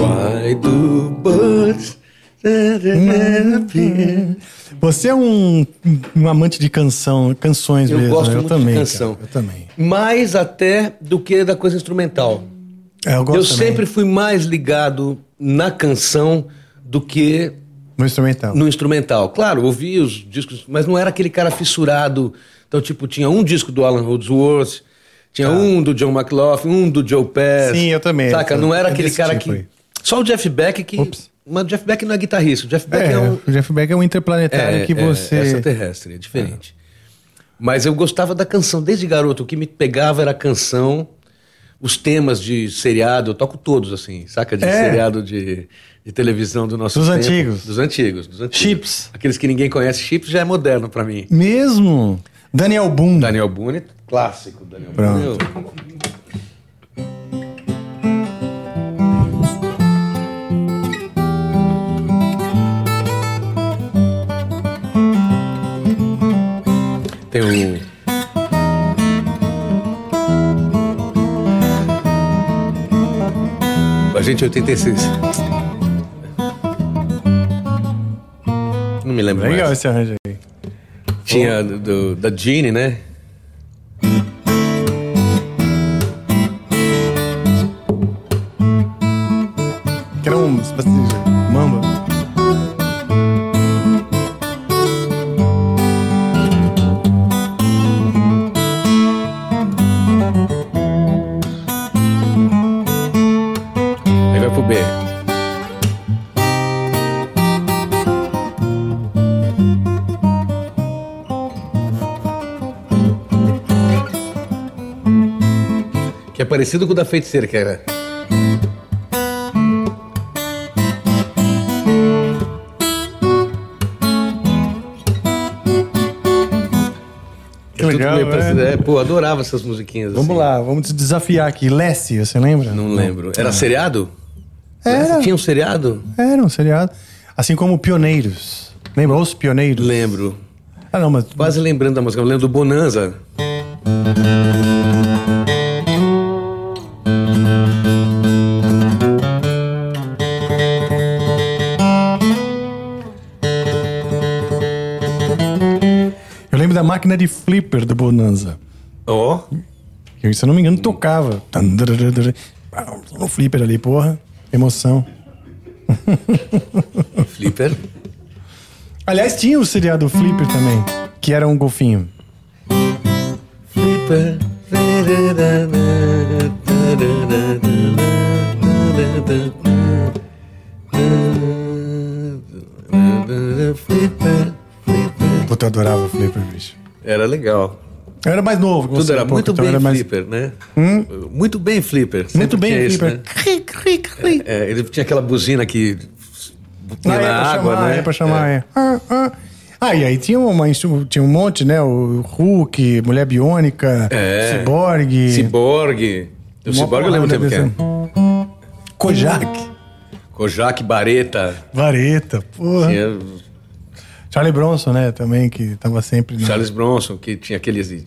Why do birds... Você é um, um amante de canção, canções Eu mesmo. gosto eu muito de também, canção. cara, eu também. Mais até do que da coisa instrumental. É, eu Eu também. sempre fui mais ligado na canção do que No instrumental. no instrumental. Claro, ouvi os discos, mas não era aquele cara fissurado. Então, tipo, tinha um disco do Alan Holdsworth, tinha um do John McLaughlin, um do Joe Pass. Sim, eu também. Saca? Eu Não era sou aquele cara tipo que... aí. Só o Jeff Beck que... Ups. Mas o Jeff Beck não é guitarrista. O Jeff Beck É, é, um... o Jeff Beck é um interplanetário que você. É extraterrestre, é diferente. Mas eu gostava da canção desde garoto. O que me pegava era a canção, os temas de seriado. Eu toco todos, assim, saca? De É. seriado de, de televisão do nosso Dos tempo. antigos. Dos antigos. Dos antigos. Chips. Aqueles que ninguém conhece. Chips já é moderno pra mim. Mesmo? Daniel Boone. Daniel Boone, clássico. Daniel Pronto. Boone. Tem um. Agente 86. Não me lembro Legal mais. esse arranjo aí. Tinha do, do- da Gene, né? Parecido com o da feiticeira, que era. Que legal, meio parecido. é. É, pô, adorava essas musiquinhas. Vamos assim. lá, vamos desafiar aqui. Lessie, você lembra? Não lembro. Era seriado? Era. Tinha um seriado? Era um seriado. Assim como Pioneiros. Lembra? Os Pioneiros? Lembro. Ah, não, mas. Quase lembrando da música. Eu lembro do Bonanza. Máquina de flipper do Bonanza. Ó. Que, se eu não me engano, tocava. No flipper ali, porra. Emoção. Flipper. Aliás, tinha o seriado Flipper também, que era um golfinho. Flipper. Flipper. Flipper. Puta, eu adorava o Flipper, bicho. Era legal. Eu era mais novo Tudo você, era um pouco, muito então bem era mais- Flipper, né? Muito bem Flipper. Muito bem o isso, Flipper. né? Cri, cri, cri. É, ele tinha aquela buzina que Ah, punha é na pra água, chamar, né? é pra chamar, é. Ah, ah. Ah, e aí tinha, uma, tinha um monte, né? O Hulk, Mulher Biônica, É. Cyborg. Ciborgue. O Ciborgue eu lembro o tempo que é. Kojak. Kojak Bareta. Vareta, porra. Tinha Charlie Bronson, né? Também, que tava sempre... Charles Bronson, que tinha aqueles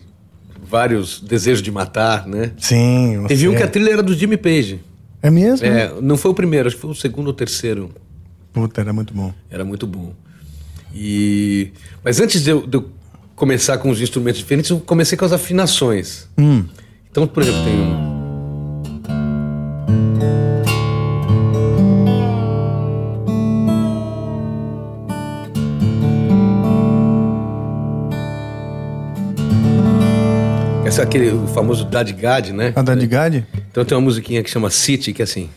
vários desejos de matar, né? Sim. Teve um você- que a trilha era do Jimmy Page. É mesmo? É, não foi o primeiro, acho que foi o segundo ou terceiro. Puta, era muito bom. Era muito bom. E... Mas antes de eu, de eu começar com os instrumentos diferentes, eu comecei com as afinações. Hum. Então, por exemplo, tem um... aquele o famoso Dadgad, né? A Daddy Gad? Então tem uma musiquinha que chama City, que é assim.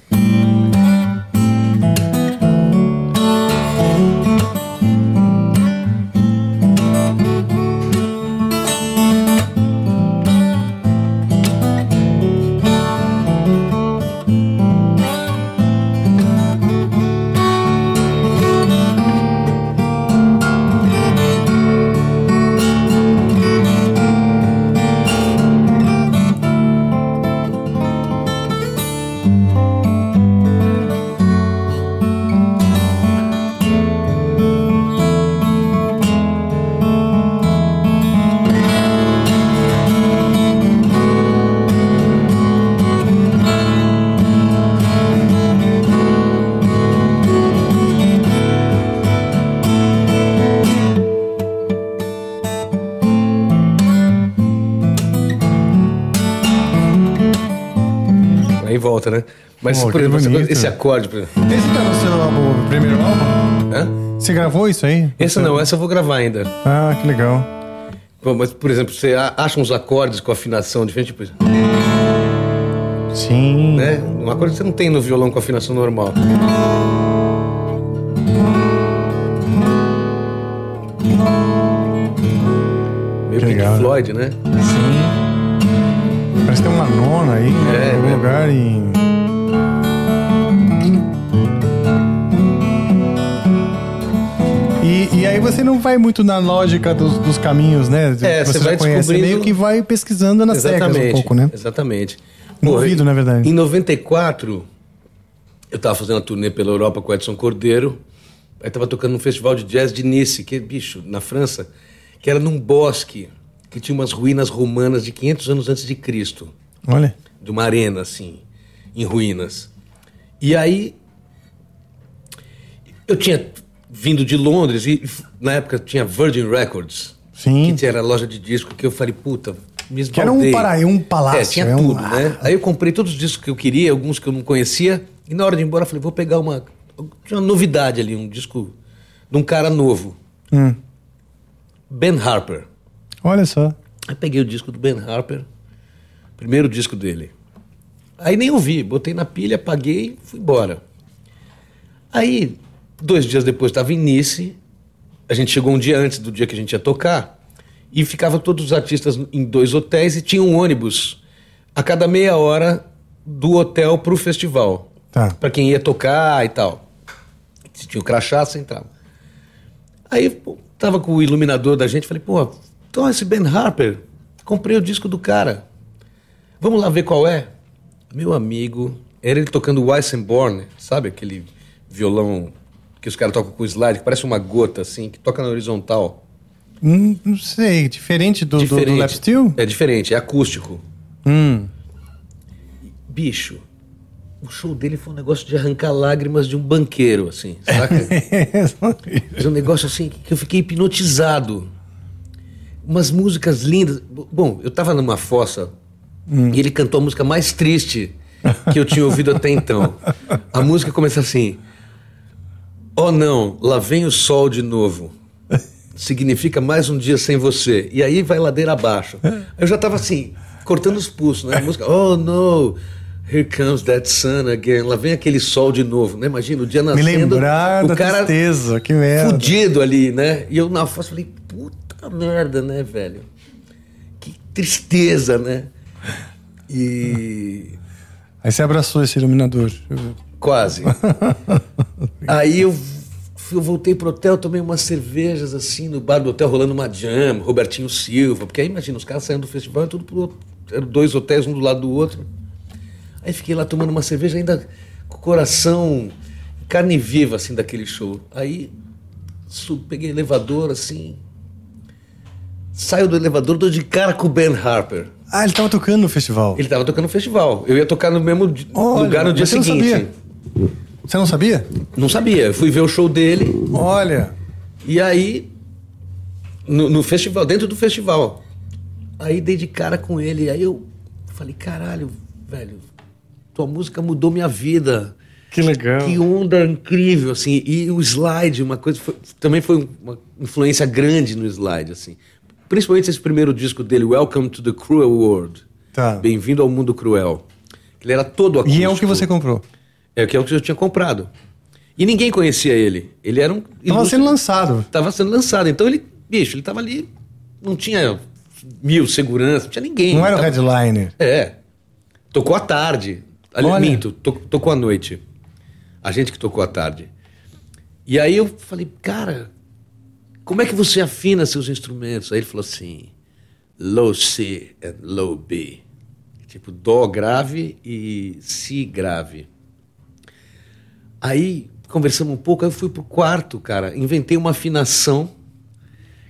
Por exemplo, essa coisa- esse acorde. por exemplo. Esse tá no seu álbum, primeiro álbum? Hã? Você gravou isso aí? Essa não, essa eu vou gravar ainda. Ah, que legal. Pô, Mas, por exemplo, você acha uns acordes com afinação diferente, tipo, Sim. né? Um acorde que você não tem no violão com afinação normal. Meio Que Pink legal, né? Floyd, né? Sim. Parece que tem uma nona aí? É, em algum né? lugar em... você não vai muito na lógica dos, dos caminhos, né? É, você vai conhece. Você descobrindo- meio que vai pesquisando nas cegas um pouco, né? Exatamente. Ouvido, na verdade. Em 94, eu tava fazendo a turnê pela Europa com o Edson Cordeiro. Aí tava tocando num festival de jazz de Nice, que é, bicho, na França, que era num bosque, que tinha umas ruínas romanas de 500 anos antes de Cristo. Olha. De uma arena, assim, em ruínas. E aí, eu tinha vindo de Londres e na época tinha Virgin Records. Sim. Que era a loja de disco que eu falei, puta, me Que era um esbaldei. para- um palácio, É, tinha é um- tudo, né? Aí eu comprei todos os discos que eu queria, alguns que eu não conhecia. E na hora de ir embora eu falei, vou pegar uma... Tinha uma novidade ali, um disco de um cara novo. Hum. Ben Harper. Olha só. Aí peguei o disco do Ben Harper, primeiro disco dele. Aí nem ouvi, botei na pilha, apaguei, fui embora. Aí, dois dias depois, estava em Nice, a gente chegou um dia antes do dia que a gente ia tocar, e ficava todos os artistas em dois hotéis e tinha um ônibus a cada meia hora do hotel para o festival. Tá. Para quem ia tocar e tal. Se tinha o crachá, você entrava. Aí pô, tava com o iluminador da gente, falei, pô, então esse Ben Harper, comprei o disco do cara. Vamos lá ver qual é? Meu amigo, era ele tocando Weissenborn, sabe aquele violão que os caras tocam com slide, que parece uma gota assim, que toca na horizontal. Hum, não sei, diferente do, do, do Diferente. Lap Steel? É diferente, é acústico. Hum. Bicho, o show dele foi um negócio de arrancar lágrimas de um banqueiro, assim, saca? Mas um negócio assim que eu fiquei hipnotizado. Umas músicas lindas. Bom, eu tava numa fossa e ele cantou a música mais triste que eu tinha ouvido até então. A música começa assim: Oh não, lá vem o sol de novo. Significa mais um dia sem você. E aí vai ladeira abaixo. Eu já tava assim, cortando os pulsos, né? A música, oh no, here comes that sun again. Lá vem aquele sol de novo, né? Imagina o dia Me nascendo. lembrar o da cara tristeza, que merda. fudido ali, né? E eu na fossa falei, puta merda, né, velho? Que tristeza, né? E Aí você abraçou esse iluminador. Quase. Aí eu, eu voltei pro hotel, tomei umas cervejas assim no bar do hotel, rolando uma jam, Robertinho Silva, porque aí imagina, os caras saindo do festival e tudo pro outro. Eram dois hotéis, um do lado do outro. Aí fiquei lá tomando uma cerveja, ainda com o coração carne viva, assim, daquele show. Aí su- peguei elevador, assim. Saio do elevador, dou de cara com o Ben Harper. Ah, ele tava tocando no festival. Ele tava tocando no festival. Eu ia tocar no mesmo Olha, lugar no dia você não seguinte. sabia? Você não sabia? Não sabia. Eu fui ver o show dele Olha. e aí. No, no festival, dentro do festival. Aí dei de cara com ele. Aí eu falei: caralho, velho, tua música mudou minha vida. Que legal. Que onda incrível, assim. E o slide, uma coisa. foi- também foi uma influência grande no slide, assim. principalmente esse primeiro disco dele, Welcome to the Cruel World. Tá. Bem-vindo ao mundo cruel. Ele era todo acústico. E é o que você comprou. É que é o que eu tinha comprado. E ninguém conhecia ele. Ele era um. Tava ilustre- sendo lançado. Tava sendo lançado. Então ele, bicho, ele tava ali. Não tinha mil segurança, não tinha ninguém. Não era o Tava- headliner. É. Tocou à tarde. Ali, Olha. minto, to- tocou à noite. A gente que tocou à tarde. E aí eu falei, cara, como é que você afina seus instrumentos? Aí ele falou assim: low C and low B. Tipo, Dó grave e Si grave. Aí conversamos um pouco, aí eu fui pro quarto, cara, inventei uma afinação.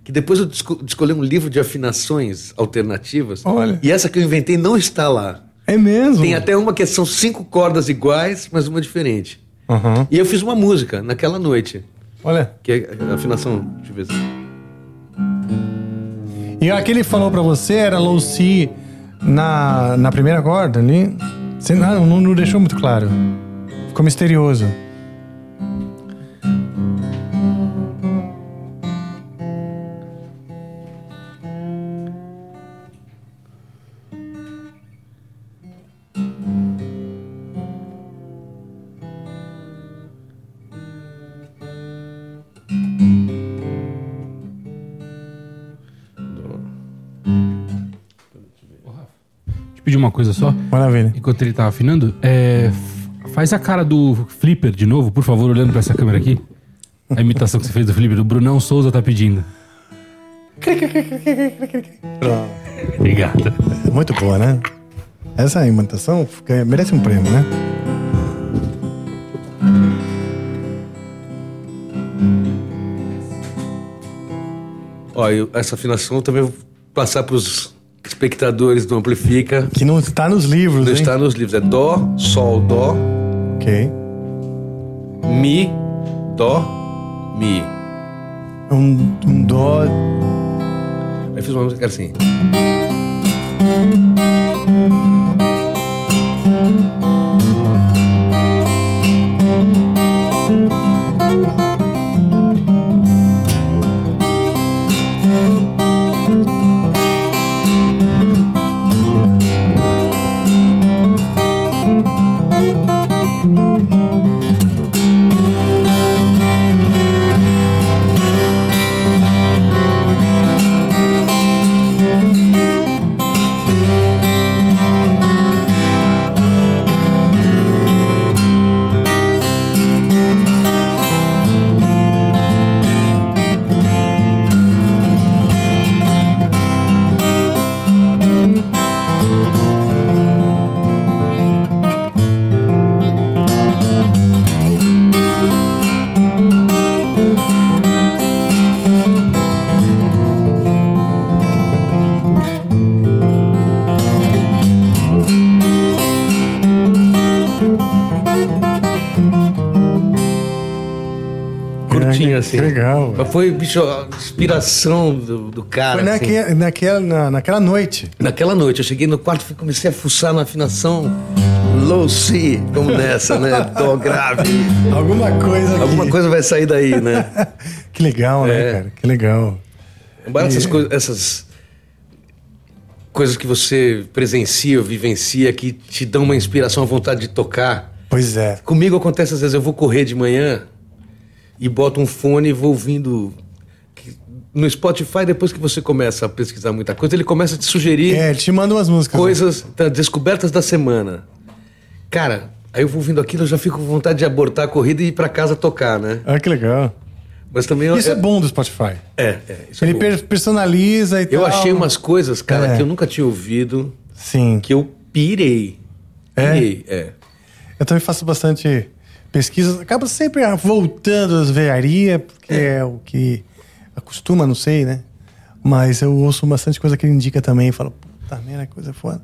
Que depois eu escolhi um livro de afinações alternativas. Olha. E essa que eu inventei não está lá. É mesmo? Tem até uma que são cinco cordas iguais, mas uma diferente. Aham. E eu fiz uma música naquela noite. Olha. Que é a afinação. Deixa eu ver. E a que ele falou pra você era low C na, na primeira corda ali? Você não, não, não deixou muito claro. Ficou misterioso. Coisa só. Maravilha. Enquanto ele tá afinando, é, faz a cara do Flipper de novo, por favor, olhando pra essa câmera aqui. A imitação que você fez do Flipper, o Brunão Souza tá pedindo. Pronto. Obrigado. Muito boa, né? Essa imitação merece um prêmio, né? Ó, eu- essa afinação eu também vou passar para os espectadores do Amplifica. Que não está nos livros, Não hein? está nos livros. É Dó, Sol, Dó, Ok. Mi, Dó, Mi. Um, um dó. Aí fiz uma música assim. Curtinho assim. Que legal. Mas foi, bicho, a inspiração do, do cara. Foi assim. naque, naquela, na- naquela noite. Naquela noite, eu cheguei no quarto e comecei a fuçar na afinação low C, como nessa, né? Dó grave. Alguma coisa aqui. Alguma coisa vai sair daí, né? Que legal, né, É. cara? Que legal. Embora essas, coisas, essas coisas que você presencia, vivencia, que te dão uma inspiração, uma vontade de tocar. Pois é. Comigo acontece às vezes, eu vou correr de manhã e boto um fone e vou ouvindo. No Spotify, depois que você começa a pesquisar muita coisa, ele começa a te sugerir É, ele te manda umas músicas. coisas, tá, descobertas da semana. Cara, aí eu vou ouvindo aquilo, eu já fico com vontade de abortar a corrida e ir pra casa tocar, né? Ah, que legal. Mas também eu, Isso é bom do Spotify. É, é, isso é Ele per- personaliza e tal. Eu achei umas coisas, cara, É. que eu nunca tinha ouvido, Sim. que eu pirei. É? Pirei, é. Eu também faço bastante pesquisas. Acaba sempre ah, voltando às veiarias, porque é. o que acostuma, não sei, né? Mas eu ouço bastante coisa que ele indica também. e Falo, puta merda, coisa foda.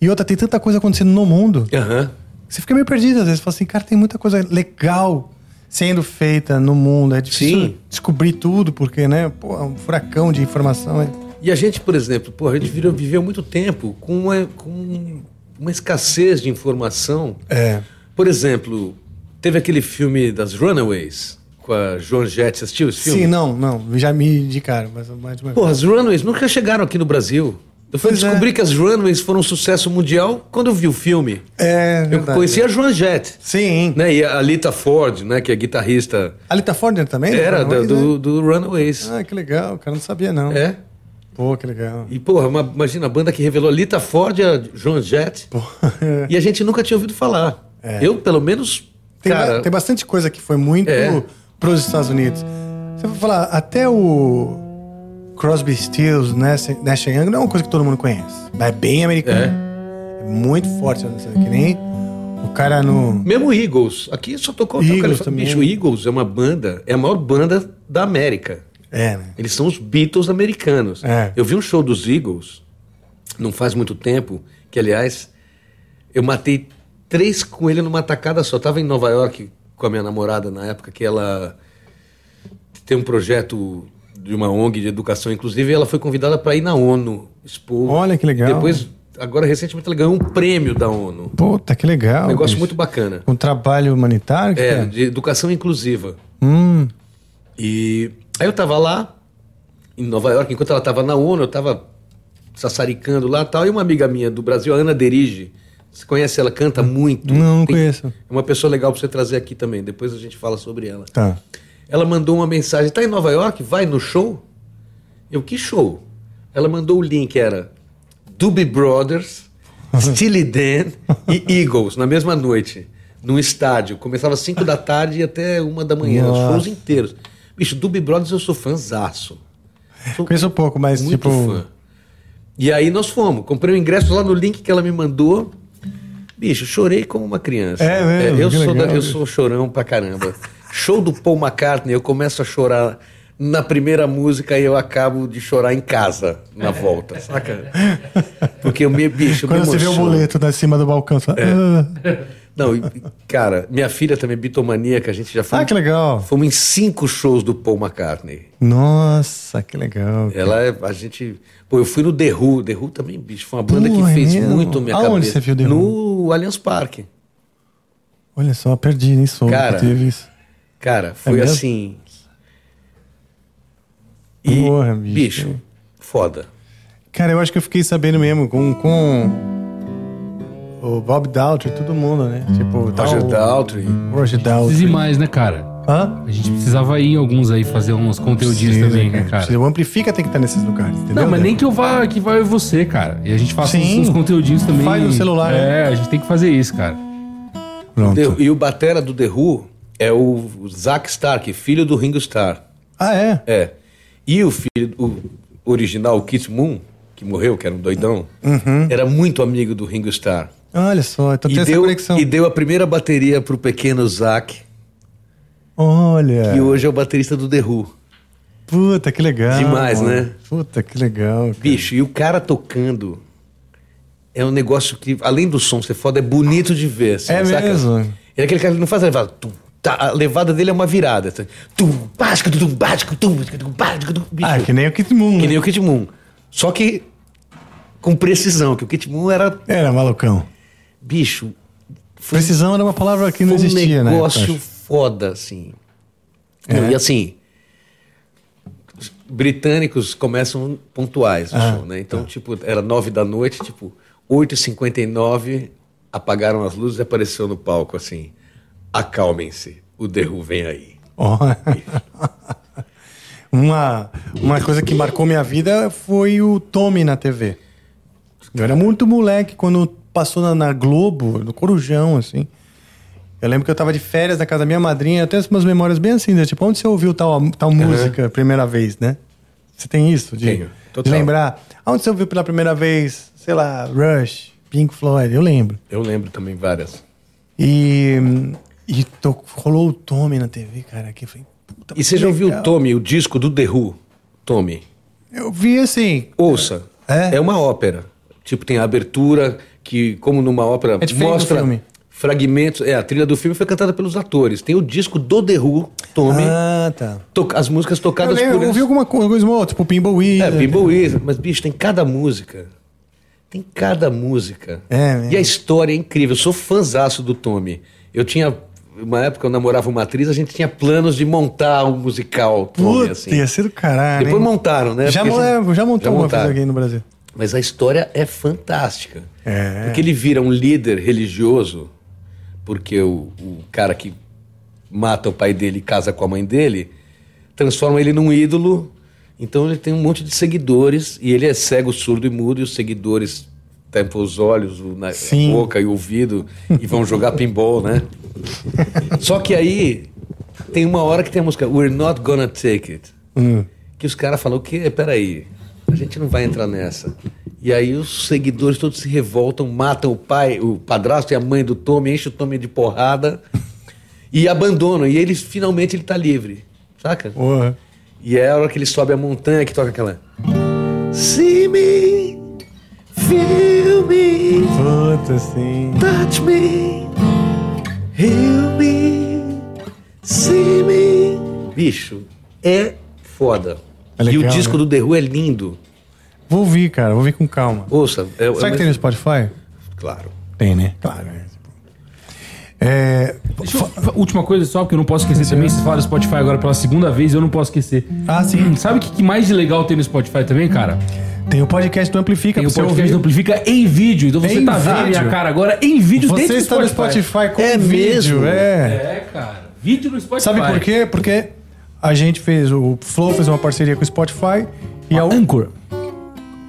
E outra, tem tanta coisa acontecendo no mundo. Aham. Você fica meio perdido às vezes. Fala assim, cara, tem muita coisa legal sendo feita no mundo. É difícil Sim. descobrir tudo, porque, né? Pô, é um furacão de informação. é- E a gente, por exemplo, pô, a gente viveu muito tempo com uma, com uma escassez de informação. É. Por exemplo, teve aquele filme das Runaways, com a Joan Jett. Você assistiu esse filme? Sim, não, não. Já me indicaram, mas mais uma Porra, as Runaways nunca chegaram aqui no Brasil. Eu fui Pois é. descobrir que as Runaways foram um sucesso mundial quando eu vi o filme. É, Eu verdade. conheci a Joan Jett. Sim. Né? E a Lita Ford, né? Que é guitarrista. A Lita Ford também? Era Runaways, do, né? do, do Runaways. Ah, que legal, cara, não sabia não. É. Pô, que legal. E, porra, uma- imagina a banda que revelou Lita Ford e a Joan Jett. Pô, E a gente nunca tinha ouvido falar. É. Eu, pelo menos, tem, cara. ba- tem bastante coisa que foi muito É. pros Estados Unidos. Você vai falar, até o Crosby, Stills, Nash, Nash Young não é uma coisa que todo mundo conhece. Mas é bem americano. É, muito forte, né? que nem o cara no... Mesmo Eagles. Aqui só tocou Eagles também. Bicho, o Eagles é uma banda, é a maior banda da América. É, né? Eles são os Beatles americanos. É. Eu vi um show dos Eagles, não faz muito tempo, que aliás, eu matei três com ele numa tacada só. Tava em Nova York com a minha namorada na época, que ela tem um projeto de uma ONG de educação, inclusive ela foi convidada para ir na ONU expor. Olha que legal. Depois, agora recentemente ela ganhou um prêmio da ONU. Puta, que legal. Um negócio bicho. muito bacana. Um trabalho humanitário? que É, é? de educação inclusiva. Hum, E aí eu tava lá, em Nova York, enquanto ela tava na ONU, eu tava sassaricando lá e tal, e uma amiga minha do Brasil, a Ana Derige, você conhece ela, canta muito. Não, não Tem- conheço. É uma pessoa legal pra você trazer aqui também, depois a gente fala sobre ela. tá. Ela mandou uma mensagem, tá em Nova York? Vai no show? Eu, que show? Ela mandou o link, era Doobie Brothers, Steely Dan e Eagles, na mesma noite, num estádio. Começava às 5 da tarde e até uma da manhã, os Nossa. shows inteiros. Bicho, Doobie Brothers eu sou fãzaço. Sou Conheço um pouco, mas muito tipo... fã. E aí nós fomos, comprei o ingresso lá no link que ela me mandou. Bicho, chorei como uma criança. É mesmo? eu, Que sou legal, da- eu sou chorão pra caramba. Show do Paul McCartney, eu começo a chorar na primeira música e eu acabo de chorar em casa na volta, saca? Porque eu me, bicho, eu me Quando você vê o boleto da cima do balcão, você fala, ah, Não, e, cara, minha filha também é bitomaníaca, a gente já foi. ah, que legal. Fomos em cinco shows do Paul McCartney. Nossa, que legal. Ela é. A gente. Pô, eu fui no The Who. The Who também, bicho. Foi uma banda Pô, que é fez mesmo? muito minha Aonde cabeça. você viu The No Allianz Parque. Olha só, perdi, nem soube Cara, que teve isso. Cara, foi mesmo? assim. E, Porra, bicho. bicho, foda. Cara, eu acho que eu fiquei sabendo mesmo com, com o Bob Daltrey, todo mundo, né? Tipo, tá Roger o- Daltrey. Roger Precisa ir Daltrey. mais, né, cara? Hã? A gente precisava ir em alguns aí fazer uns conteúdinhos Precisa, também, né, cara? O Amplifica tem que estar nesses lugares, entendeu? Não, mas nem que eu vá, que vai você, cara. E a gente faça uns, Sim. uns conteúdinhos também. Faz no celular, É, a gente tem que fazer isso, cara. Pronto. The- e o batera do The Who é o Zack Stark, filho do Ringo Starr. Ah, é? É. E o filho, o original, o Kit Moon, que morreu, que era um doidão, Uhum. era muito amigo do Ringo Starr. Olha só, então tem E essa deu, conexão. e deu a primeira bateria pro pequeno Zack, Olha. que hoje é o baterista do The Who. Puta, que legal. Demais, né? Puta, que legal. cara. Bicho, e o cara tocando é um negócio que, além do som ser foda, é bonito de ver. assim, É saca? mesmo? É aquele cara que não faz a levada. tum, tá, a levada dele é uma virada. assim, Tum, básico, tum, básico, tum, tum, básico, tum, bicho. Ah, que nem o Kit Moon. Que né? nem o Kid Moon. Só que com precisão, que o Kid Moon era. Era malucão. Bicho, Precisão era uma palavra que não foi existia, um né? negócio acho. foda, assim. É. E assim, os britânicos começam pontuais o Ah, show, né? Então, tipo, era nove da noite, tipo, 8h59, apagaram as luzes e apareceu no palco, assim, acalmem-se, o The Who vem aí. Ó. uma, uma coisa que marcou minha vida foi o Tommy na TV. Eu era muito moleque quando passou na, na Globo, no Corujão, assim. Eu lembro que eu tava de férias na casa da minha madrinha, até umas memórias bem assim, né? tipo, onde você ouviu tal, tal música a primeira vez, né? Você tem isso? De, Tenho, de lembrar? Onde você ouviu pela primeira vez, sei lá, Rush, Pink Floyd, eu lembro. Eu lembro também várias. E, e to- rolou o Tommy na TV, cara, que foi... puta, E você já ouviu o Tommy, o disco do The Who? Tommy. Eu vi assim. Ouça. É? uma ópera. Tipo, tem a abertura, que, como numa ópera, É mostra filme. fragmentos. É, a trilha do filme foi cantada pelos atores. Tem o disco do The Who, Tommy. Ah, tá. to- as músicas Eu, tocadas lembro, por eu ouvi eles. alguma co- coisa, tipo Pinball Wizard. É, Wizard. Mas, bicho, tem cada música. Tem cada música. É mesmo. E a história é incrível. Eu sou fãzaço do Tommy. Eu tinha uma época eu namorava uma atriz, a gente tinha planos de montar um musical Tommy, Puta, assim. ia ser do caralho. Depois hein? montaram, né? Já, Porque assim- é, já montou uma montaram. vez aqui no Brasil. Mas a história é fantástica. É. Porque ele vira um líder religioso, porque o, o cara que mata o pai dele e casa com a mãe dele, transforma ele num ídolo. Então ele tem um monte de seguidores e ele é cego, surdo e mudo, e os seguidores tampam os olhos, o, na, a boca e o ouvido e vão jogar pinball, né? Só que aí tem uma hora que tem a música We're Not Gonna Take It. Hum. Que os caras falam, o quê? Peraí, a gente não vai entrar nessa. E aí os seguidores todos se revoltam, matam o pai, o padrasto e a mãe do Tommy, enchem o Tommy de porrada e abandonam. E ele finalmente ele tá livre, saca? Porra. E é a hora que ele sobe a montanha que toca aquela. See me, feel me, Puta, sim. touch me, heal me, see me. Bicho, é foda. É e o legal, disco né? do The Who é lindo. Vou ouvir, cara. Vou ouvir com calma. Ouça. É, Será é- que tem no Spotify? Claro. Tem, né? Claro. É. Deixa eu- última coisa só, que eu não posso esquecer também. Vocês falaram Spotify agora pela segunda vez, eu não posso esquecer. Ah, sim. Sabe o que, que mais de legal tem no Spotify também, cara? Tem o podcast do Amplifica Tem o você podcast ouvir. do Amplifica em vídeo. Então você Em tá vendo a minha vídeo. cara agora em vídeo Você dentro do está no Spotify com É vídeo, mesmo? é. É, cara. Vídeo no Spotify. Sabe por quê? Porque a gente fez, o Flow fez uma parceria com o Spotify e a, Anchor.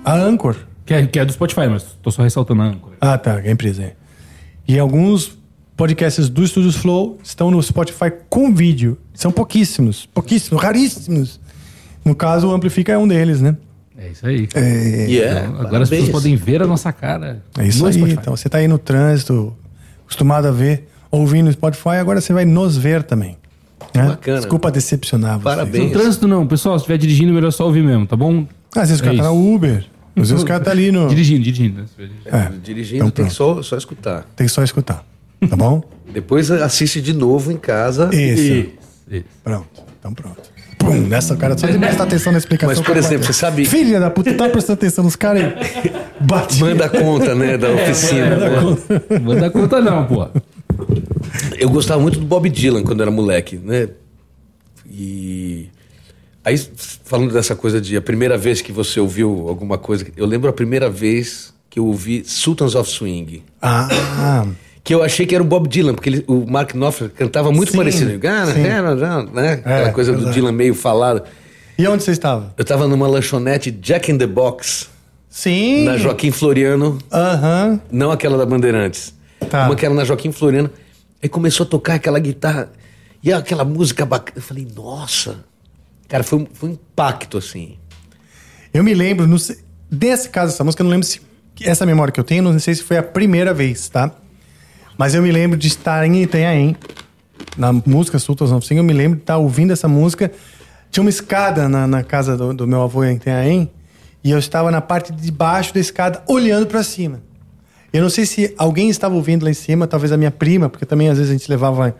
a Anchor. Que é, que é do Spotify, mas tô só ressaltando a Anchor. Ah, tá, a empresa é. E alguns podcasts do Estúdios Flow estão no Spotify com vídeo. São pouquíssimos, pouquíssimos, raríssimos. No caso, o Amplifica é um deles, né? É isso aí. É, E é, Então, agora as pessoas podem ver a nossa cara. é isso no aí. Spotify. Então, você tá aí no trânsito, acostumado a ver, ouvindo no Spotify, agora você vai nos ver também. Né? Bacana. Desculpa decepcionar você. Parabéns. No trânsito não, pessoal, se estiver dirigindo, melhor só ouvir mesmo, tá bom? Ah, às vezes o cara É tá na. Uber, às vezes o cara tá ali no... Dirigindo, dirigindo. né? É, Dirigindo então tem que só, só escutar. Tem que só escutar, tá bom? Depois assiste de novo em casa. Isso. Isso, isso. Pronto, então pronto. Pum, nessa cara, só de prestar atenção na explicação. Mas, por exemplo, você sabe- Filha da puta, tá prestando atenção nos caras aí. Bate. Manda conta, né, da oficina. né? Não vou dar conta não, pô. Eu gostava muito do Bob Dylan quando era moleque, né? E aí falando dessa coisa de a primeira vez que você ouviu alguma coisa, eu lembro a primeira vez que eu ouvi Sultans of Swing, Ah, que eu achei que era o Bob Dylan, porque ele- o Mark Knopfler cantava muito Sim, parecido, sim. né? Aquela É, coisa do. Dylan meio falado. e onde você estava? Eu tava numa lanchonete Jack in the Box, Sim. na Joaquim Floriano, Aham. não aquela da Bandeirantes. Tá. Uma que era na Joaquim Floriano. Aí começou a tocar aquela guitarra. E aquela música bacana. Eu falei, nossa. Cara, foi, um- foi um impacto, assim. Eu me lembro, não sei, desse caso, essa música, eu não lembro se. Essa memória que eu tenho, não sei se foi a primeira vez, tá? Mas eu me lembro de estar em Itanhaém, na música of Swing, eu me lembro de estar ouvindo essa música. Tinha uma escada na, na casa do, do meu avô em Itanhaém, e eu estava na parte de baixo da escada, olhando para cima. Eu não sei se alguém estava ouvindo lá em cima, talvez a minha prima, porque também às vezes a gente levava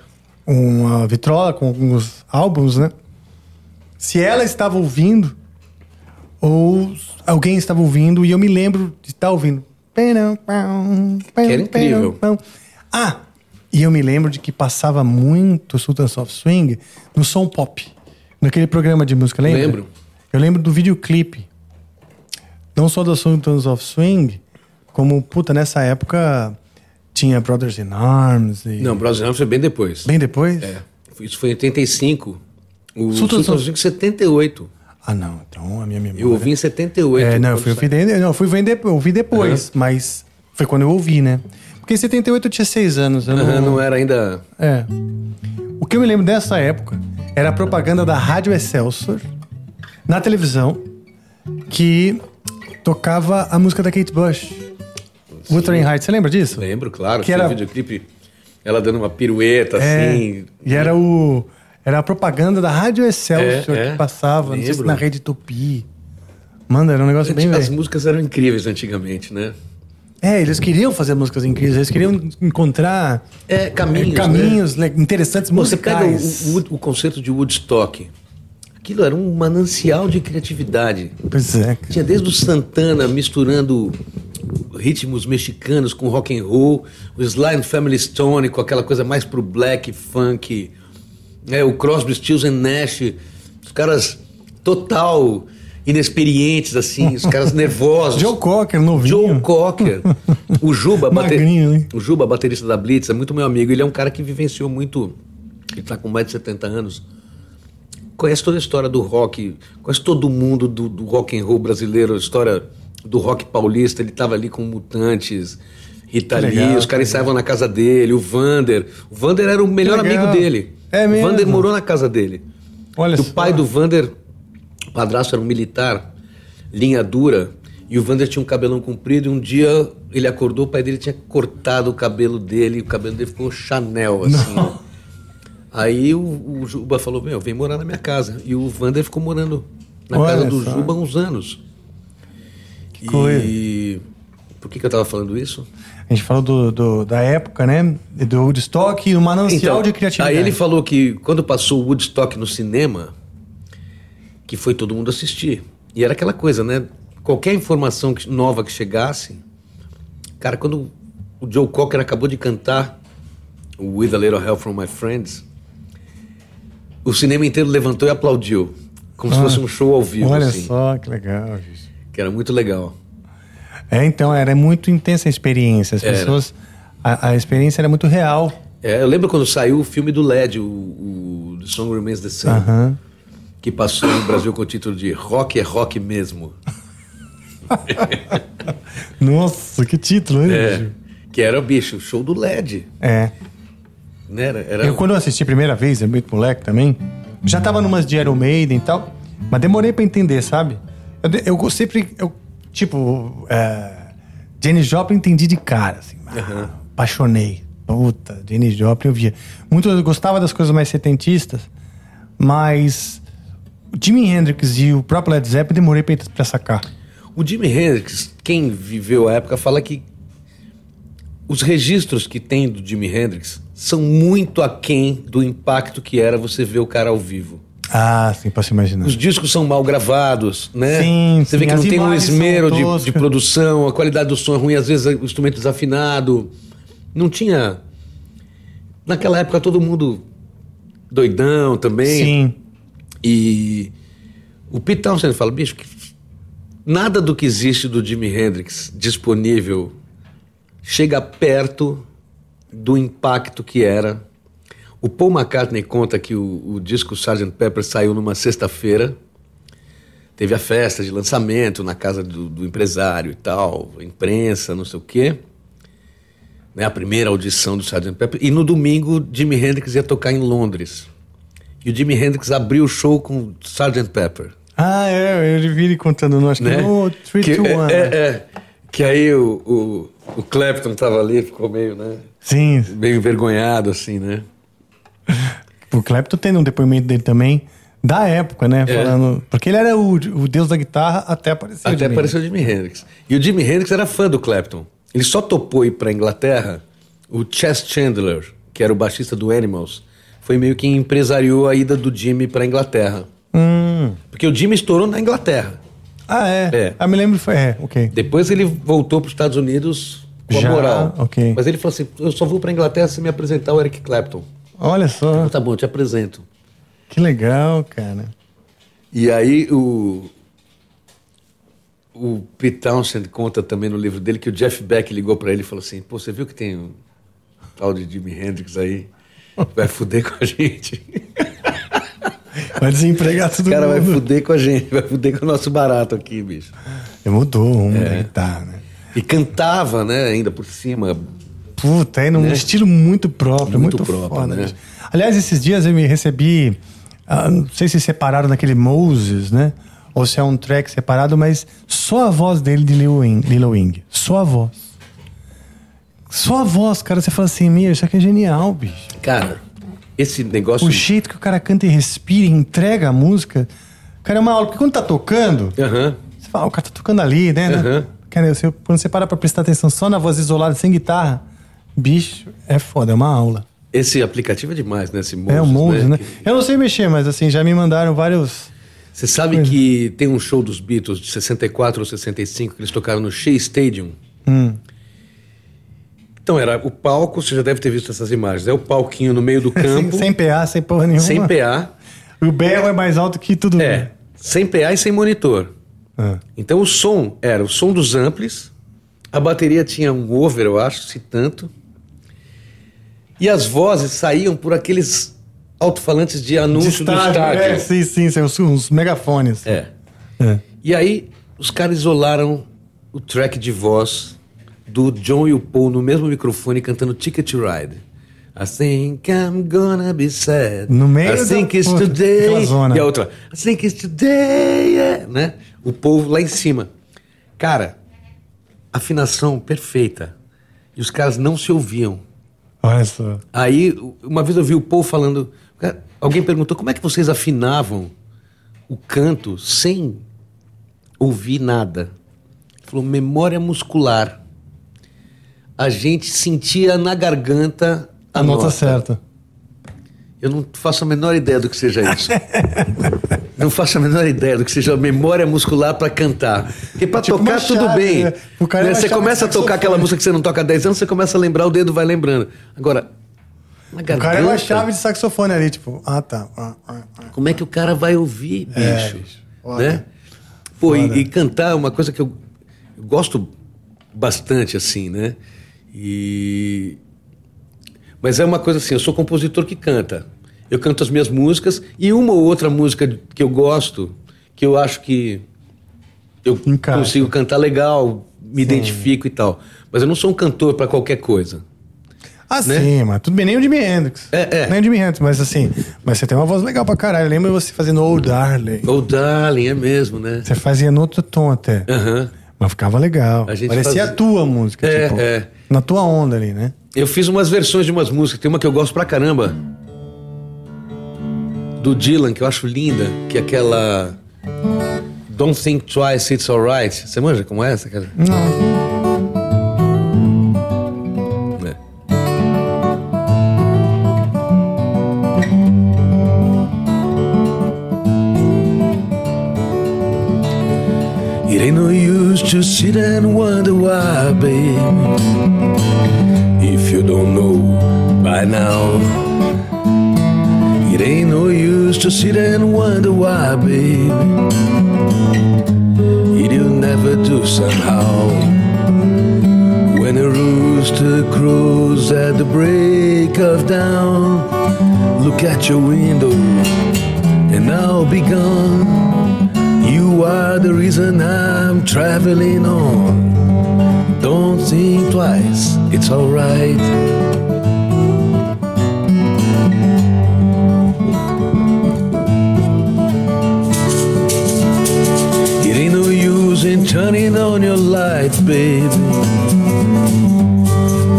uma vitrola com alguns álbuns, né? Se ela estava ouvindo, ou alguém estava ouvindo e eu me lembro de estar ouvindo. Que era incrível. Ah, e eu me lembro de que passava muito Sultans of Swing no som pop, naquele programa de música, lembra? Lembro. Eu lembro do videoclipe. Não só do Sultans of Swing, como, puta, nessa época tinha Brothers in Arms e... Não, Brothers in Arms foi bem depois. Bem depois? É. Isso foi em 85. O Swing 78. Ah, não. Então a minha memória... Eu ouvi em 78. É, não, eu fui, ouvir, de- não, eu fui ver de- eu ouvi depois, mas foi quando eu ouvi, né? Porque em 78 eu tinha seis anos. Eu não, não era ainda... É. O que eu me lembro dessa época era a propaganda da Rádio Excelsior na televisão que tocava a música da Kate Bush. Wuthering Heights, você lembra disso? Lembro, claro. Que era- um videoclipe, ela dando uma pirueta, É, assim. E era o era a propaganda da Rádio Excelsior É, é. que passava, não sei se na Rede Tupi. Mano, era um negócio bem As velho. músicas eram incríveis antigamente, né? É, eles queriam fazer músicas incríveis, eles queriam encontrar É, caminhos, caminhos le- interessantes Você pega musicais. o, o, o conceito de Woodstock. Aquilo era um manancial de criatividade. Pois é. cara. Tinha desde o Santana misturando ritmos mexicanos com rock and roll, o Sly and Family Stone com aquela coisa mais pro black, funk, é, o Crosby, Stills and Nash, os caras total inexperientes, assim, os caras nervosos. Joe Cocker, novinho. Joe Cocker. O Juba, bate- Magrinho, hein? o Juba, baterista da Blitz, é muito meu amigo. Ele é um cara que vivenciou muito. Ele tá com mais de 70 anos. Conhece toda a história do rock, conhece todo mundo do, do rock and roll brasileiro, a história do rock paulista. Ele tava ali com Mutantes, Rita Lee, os caras ensaiavam na casa dele, o Vander. O Vander era o melhor amigo dele. É O Vander mesmo? morou na casa dele. Olha o pai do Vander, o padrasto era um militar, linha dura, e o Vander tinha um cabelão comprido, e um dia ele acordou, o pai dele tinha cortado o cabelo dele, e o cabelo dele ficou Chanel, assim. né? Aí o, o Juba falou, meu, vem morar na minha casa. E o Vander ficou morando na Olha casa do só. Juba há uns anos. Que coisa. E por que, que eu tava falando isso? A gente falou do, do- da época, né? Do Woodstock e o manancial de criatividade. Então, Aí ele falou que quando passou o Woodstock no cinema, que foi todo mundo assistir. E era aquela coisa, né? Qualquer informação que- nova que chegasse. Cara, quando o Joe Cocker acabou de cantar o With a Little Help from My Friends, o cinema inteiro levantou e aplaudiu. Como se Ah, fosse um show ao vivo, Olha assim. só, que legal, gente. Que era muito legal. É, então, era muito intensa a experiência. As pessoas. A, a experiência era muito real. É, eu lembro quando saiu o filme do LED, o, o The Song Remains the Same. Aham. que passou no Brasil com o título de Rock é Rock mesmo. Nossa, que título, hein? É, bicho? que era, bicho, o show do LED. É. Né? Era, era- Eu, quando eu assisti a primeira vez, é muito moleque também, já tava numas de Iron Maiden e tal, mas demorei pra entender, sabe? Eu, eu sempre, eu, tipo, é, Janis Joplin entendi de cara, assim, ah, apaixonei. Puta, Janis Joplin eu via. Muito, eu gostava das coisas mais setentistas, mas o Jimi Hendrix e o próprio Led Zeppelin demorei pra, pra sacar. O Jimi Hendrix, quem viveu a época, fala que os registros que tem do Jimi Hendrix são muito aquém do impacto que era você ver o cara ao vivo. Ah, sim, posso imaginar. Os discos são mal gravados, né? Sim, Você vê sim, que não tem um esmero de, de produção, a qualidade do som é ruim, às vezes o instrumento desafinado. Não tinha. Naquela época todo mundo doidão também. Sim. E o Pete Townshend fala, bicho, que nada do que existe do Jimi Hendrix disponível chega perto do impacto que era. O Paul McCartney conta que o, o disco Sgt. Pepper saiu numa sexta-feira. Teve a festa de lançamento na casa do, do empresário e tal, imprensa, não sei o quê. Né, a primeira audição do Sgt. Pepper. E no domingo, Jimi Hendrix ia tocar em Londres. E o Jimi Hendrix abriu o show com Sgt. Pepper. Ah, é, eu vi ele contando, não, acho que Né? no 3 que, to 1. é, é, é. que aí o, o, o Clapton tava ali, ficou meio, né? Sim, Meio envergonhado, assim, né? o Clapton tem um depoimento dele também, da época, né? É. Falando. Porque ele era o, o deus da guitarra até aparecer. Até apareceu o Jimi Hendrix. E o Jimi Hendrix era fã do Clapton. Ele só topou ir pra Inglaterra. O Chess Chandler, que era o baixista do Animals, foi meio que empresariou a ida do Jimmy pra Inglaterra. Hum. Porque o Jimmy estourou na Inglaterra. Ah, é. É. Ah, me lembro, foi. É, ok. Depois ele voltou para os Estados Unidos com Já? a moral. Ok. Mas ele falou assim: eu só vou para Inglaterra se me apresentar o Eric Clapton. Olha só, Então, tá bom, eu te apresento. que legal, cara. E aí o. O Pete Townshend conta também no livro dele que o Jeff Beck ligou para ele e falou assim: pô, você viu que tem um tal de Jimi Hendrix aí? Vai fuder com a gente. Vai desempregar todo O cara vai mundo. fuder com a gente, vai fuder com o nosso barato aqui, bicho. Mudou mundo É. guitarra, né? E cantava, né, ainda por cima. Puta, é num Né? estilo muito próprio, Muito muito, próprio, foda. né? Aliás, esses dias eu me recebi, ah, não sei se separaram naquele Moses, né? Ou se é um track separado, mas só a voz dele de Lil Wing. Lil Wing. Só a voz. Só a voz, cara. Você fala assim, meu, isso aqui é genial, bicho. Cara, esse negócio. O jeito que o cara canta e respira e entrega a música. Cara, é uma aula. Porque quando tá tocando, você fala, "Ah, o cara tá tocando ali, né? né? Cara, você- quando você para pra prestar atenção só na voz isolada, sem guitarra, bicho, é foda, é uma aula. Esse aplicativo é demais, né? Esse Moses, é o Moses, né? Que- Eu não sei mexer, mas assim, já me mandaram vários. Você sabe que tem um show dos Beatles de 64 ou 65 que eles tocaram no Shea Stadium. Hum. Então era o palco, você já deve ter visto essas imagens. É o palquinho no meio do campo, Sem, sem PA, sem porra nenhuma. sem PA. O berro é mais alto que tudo. É, sem PA e sem monitor. Ah. Então o som era o som dos amplis, a bateria tinha um over, eu acho, se tanto. E as vozes saíam por aqueles alto-falantes de anúncio do estádio. É, sim, sim, os, os megafones. É. É. E aí os caras isolaram o track de voz do John e o Paul no mesmo microfone cantando Ticket to Ride. I think I'm gonna be sad. No meio I da- think it's puta, today. zona. E a outra. I think it's today. yeah", Né? O povo lá em cima. Cara, afinação perfeita. E os caras não se ouviam. Olha só. Aí, uma vez eu vi o Paul falando. Alguém perguntou como é que vocês afinavam o canto sem ouvir nada. Ele falou, memória muscular. A gente sentia na garganta a, A, nota, certa. Eu não faço a menor ideia do que seja isso. não faço a menor ideia do que seja a memória muscular para cantar. Porque para Tipo tocar uma tudo chave, bem. né? Né? Você chave começa a tocar aquela música que você não toca há 10 anos, você começa a lembrar, o dedo vai lembrando. Agora, na O cara é uma chave de saxofone ali, tipo, ah tá. Ah, ah, ah. Como é que o cara vai ouvir, bicho? É, bicho. Né? Pô, e, e cantar é uma coisa que eu, eu gosto bastante, assim, né? E... Mas é uma coisa assim, eu sou compositor que canta. Eu canto as minhas músicas e uma ou outra música que eu gosto, que eu acho que eu Encaixa. consigo cantar legal, me identifico e tal. Mas eu não sou um cantor para qualquer coisa. Ah, Né? sim, mas tudo bem, nem o Jimi Hendrix. É, é. Nem o Jimi Hendrix, mas assim, mas você tem uma voz legal pra caralho. Lembra você fazendo Oh Darling? Oh, darling, é mesmo, né? Você fazia no outro tom até. Aham. Mas ficava legal. Parecia fazia- a tua música, É, tipo. é. Na tua onda ali, né? Eu fiz umas versões de umas músicas. Tem uma que eu gosto pra caramba. Do Dylan, que eu acho linda. Que é aquela. Don't Think Twice, It's Alright. Você manja como é essa, cara? Não. Ain't no use to sit and wonder why, babe. If you don't know by now, it ain't no use to sit and wonder why, babe. It'll never do somehow. When a rooster crows at the break of dawn, look at your window and I'll be gone. You are the reason I'm traveling on. Don't think twice, it's alright. It ain't no use in turning on your light, baby.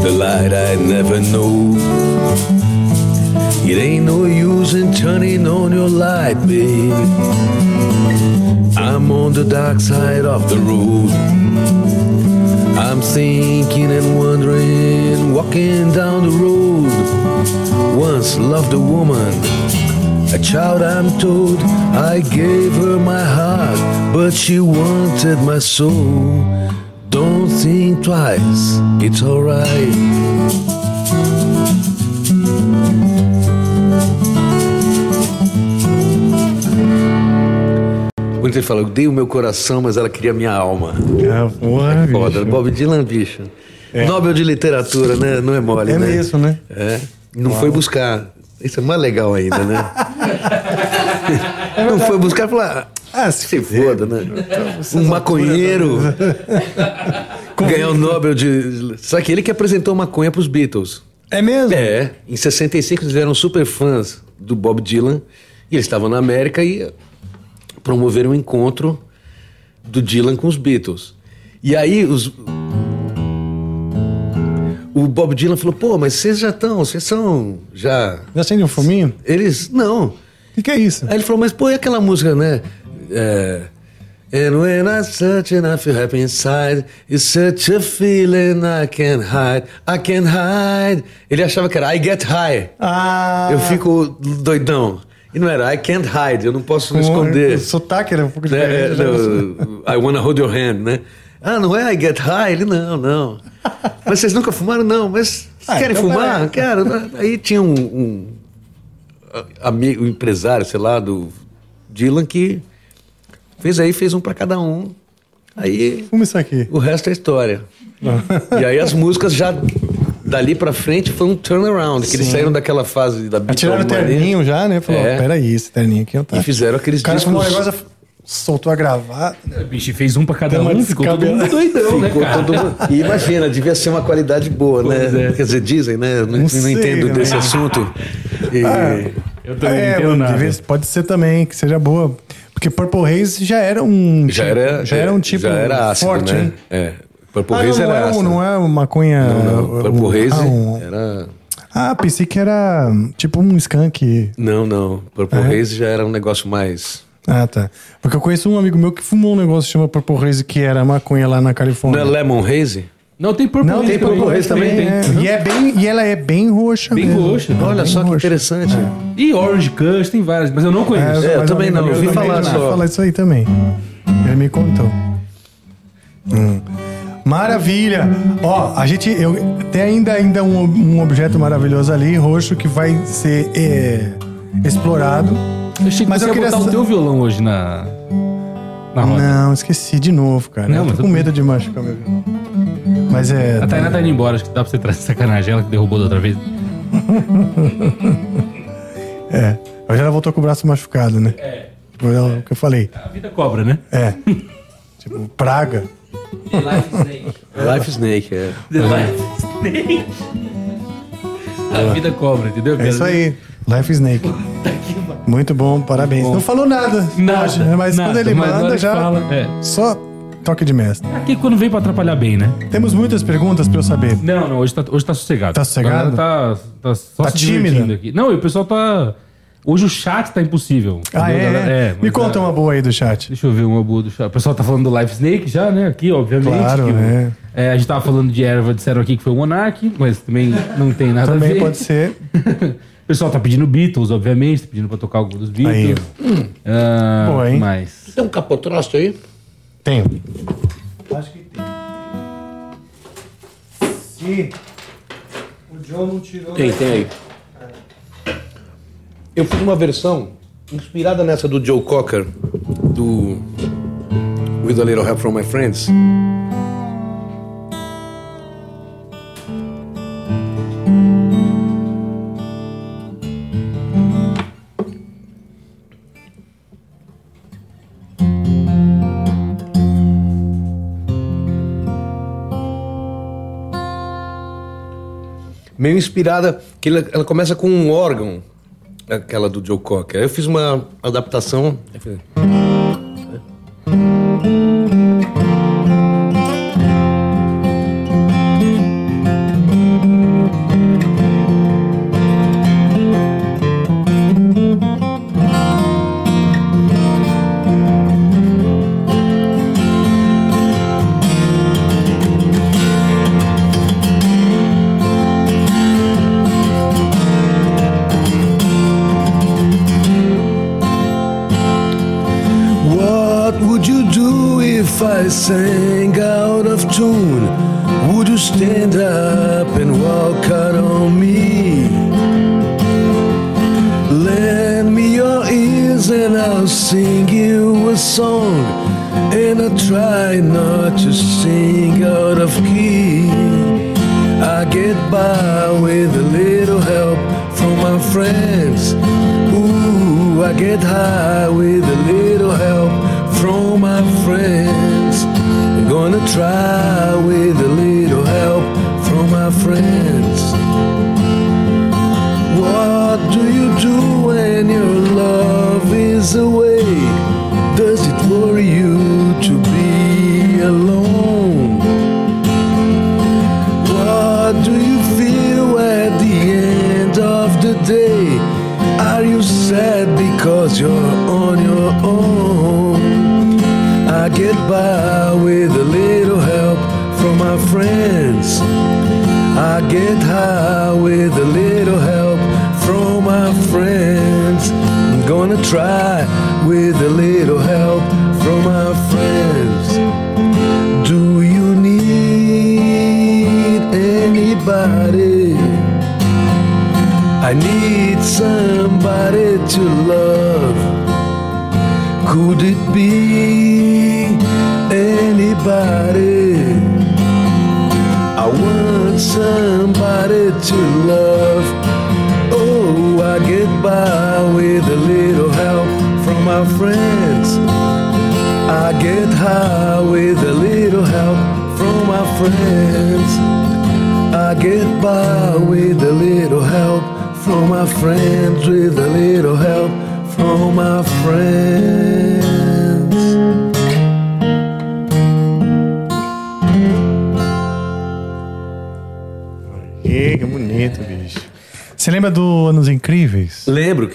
The light I never know. It ain't no use in turning on your light, baby. On the dark side of the road. I'm thinking and wondering, walking down the road. Once loved a woman, a child I'm told. I gave her my heart, but she wanted my soul. Don't think twice, it's alright. Ele fala, eu dei o meu coração, mas ela queria minha alma. É, porra, Foda, bicho. Bob Dylan, bicho. Nobel de literatura, né? Não é mole, É né? mesmo, né? É. Não foi buscar. Isso é mais legal ainda, né? não foi buscar e falar. Ah, se Se foda, né? Essas Um maconheiro alturas, ganhar o Nobel de. Só que ele que apresentou maconha pros Beatles. É mesmo? É, em 65 eles eram super fãs do Bob Dylan e eles estavam na América e promoveram um encontro do Dylan com os Beatles. E aí os o Bob Dylan falou: "Pô, mas vocês já estão, vocês são já Já acende um fuminho? eles não". O que, que é isso? Aí ele falou: "Mas pô, e aquela música, né? É, And when I search and I feel happy inside, it's such a feeling I can't hide, I can't hide. Ele achava que era I get high. Ah, Eu fico doidão. E não era I can't hide, eu não posso me com- esconder. O sotaque era um pouco Né, diferente. é, no, I wanna hold your hand, né? Ah, não é I Get High? Ele, não, não. Mas vocês nunca fumaram? Não, mas Ah, querem então fumar? peraí. Quero. Aí tinha um, um amigo, um empresário, sei lá, do Dylan, que fez aí, fez um pra cada um. Aí Fuma isso aqui. o resto é história. e aí as músicas já dali pra frente foi um turnaround, que eles Sim. saíram daquela fase da Tiraram o terninho já, né? Falou, É. peraí, esse terninho aqui não tá. e fizeram aqueles O cara discos. fumou um negócio, soltou a gravata. Bicho, fez um pra cada Deu um, ficou todo mundo doidão, né, cara? todo mundo- E imagina, devia ser uma qualidade boa, Pois né? é. Quer dizer, dizem, né? Eu Não, Não não sei, entendo né? desse assunto. E- Eu também não É, entendo mano, nada. devia- pode ser também, que seja boa. Porque Purple Haze já era um. já tipo- era, Já era um tipo já era ácido, forte, né? hein? É. Purple Ah, Haze não, era é, um- ácido. não é uma maconha. Não, não. um- Purple Haze ah, um- era... ah, pensei que era tipo um skunk. Não, não. Purple É? Haze já era um negócio mais... Ah, tá. Porque eu conheço um amigo meu que fumou um negócio que chama Purple Haze, que era maconha lá na Não Califórnia. é Lemon Haze? Não, tem Purple Não, Haze tem também. Purple Haze também, tem. É, e, é bem, e ela é bem roxa Bem mesmo. roxa. É Olha bem só que roxa. interessante. E Orange Kush, tem várias, mas eu não conheço. É, eu mas um também não, meu ouvi falar só. fala isso aí também. Ele me contou. Hum. Maravilha! Ó, a gente. Eu, tem ainda, ainda um, um objeto maravilhoso ali, roxo, que vai ser é, explorado. Eu achei que Mas você eu ia queria botar o teu violão hoje na, na roda. Não, esqueci de novo, cara. Não, eu tô com medo de machucar meu violão. Mas é. A Tainá tá indo embora, acho que dá pra você trazer sacanagem. Ela que derrubou da outra vez. É. Hoje ela voltou com o braço machucado, né? É. Foi o que eu falei. A vida cobra, né? É. tipo, praga. Life Snake, é. The Life Snake. A vida cobra, entendeu? É isso aí. Life Snake. Muito bom, parabéns. bom. Não falou nada. Nada, hoje, né? Mas nada, quando ele mas manda já. fala, é. Só toque de mestre. Aqui quando vem pra atrapalhar bem, né? Temos muitas perguntas pra eu saber. Não, não, hoje tá, hoje tá sossegado. Tá sossegado? Tá, tá só Tá tímida? aqui. Não, e o pessoal tá... Hoje o chat tá impossível. Ah, é? galera? Me conta é- uma boa aí do chat. Deixa eu ver uma boa do chat. O pessoal tá falando do Life Snake já, né? Aqui, obviamente. Claro, que é. é, A gente tava falando de erva, disseram aqui que foi o Monark, mas também não tem nada a Também ver. pode ser. O pessoal tá pedindo Beatles, obviamente, tá pedindo pra tocar algum dos Beatles. Ah, Boa, hein? Mas... Tem um capotrosto aí? Tenho. Acho que tem. Se o John não tirou. Tem, tem aí. Eu fiz uma versão inspirada nessa do Joe Cocker, do With a Little Help from My Friends. meio inspirada, que ela, ela começa com um órgão, aquela do Joe Cocker. Eu fiz uma adaptação. Try not to sing out of key. I get by with a little help from my friends. Ooh, I get high with a little help from my friends. I'm gonna try with a little help from my friends.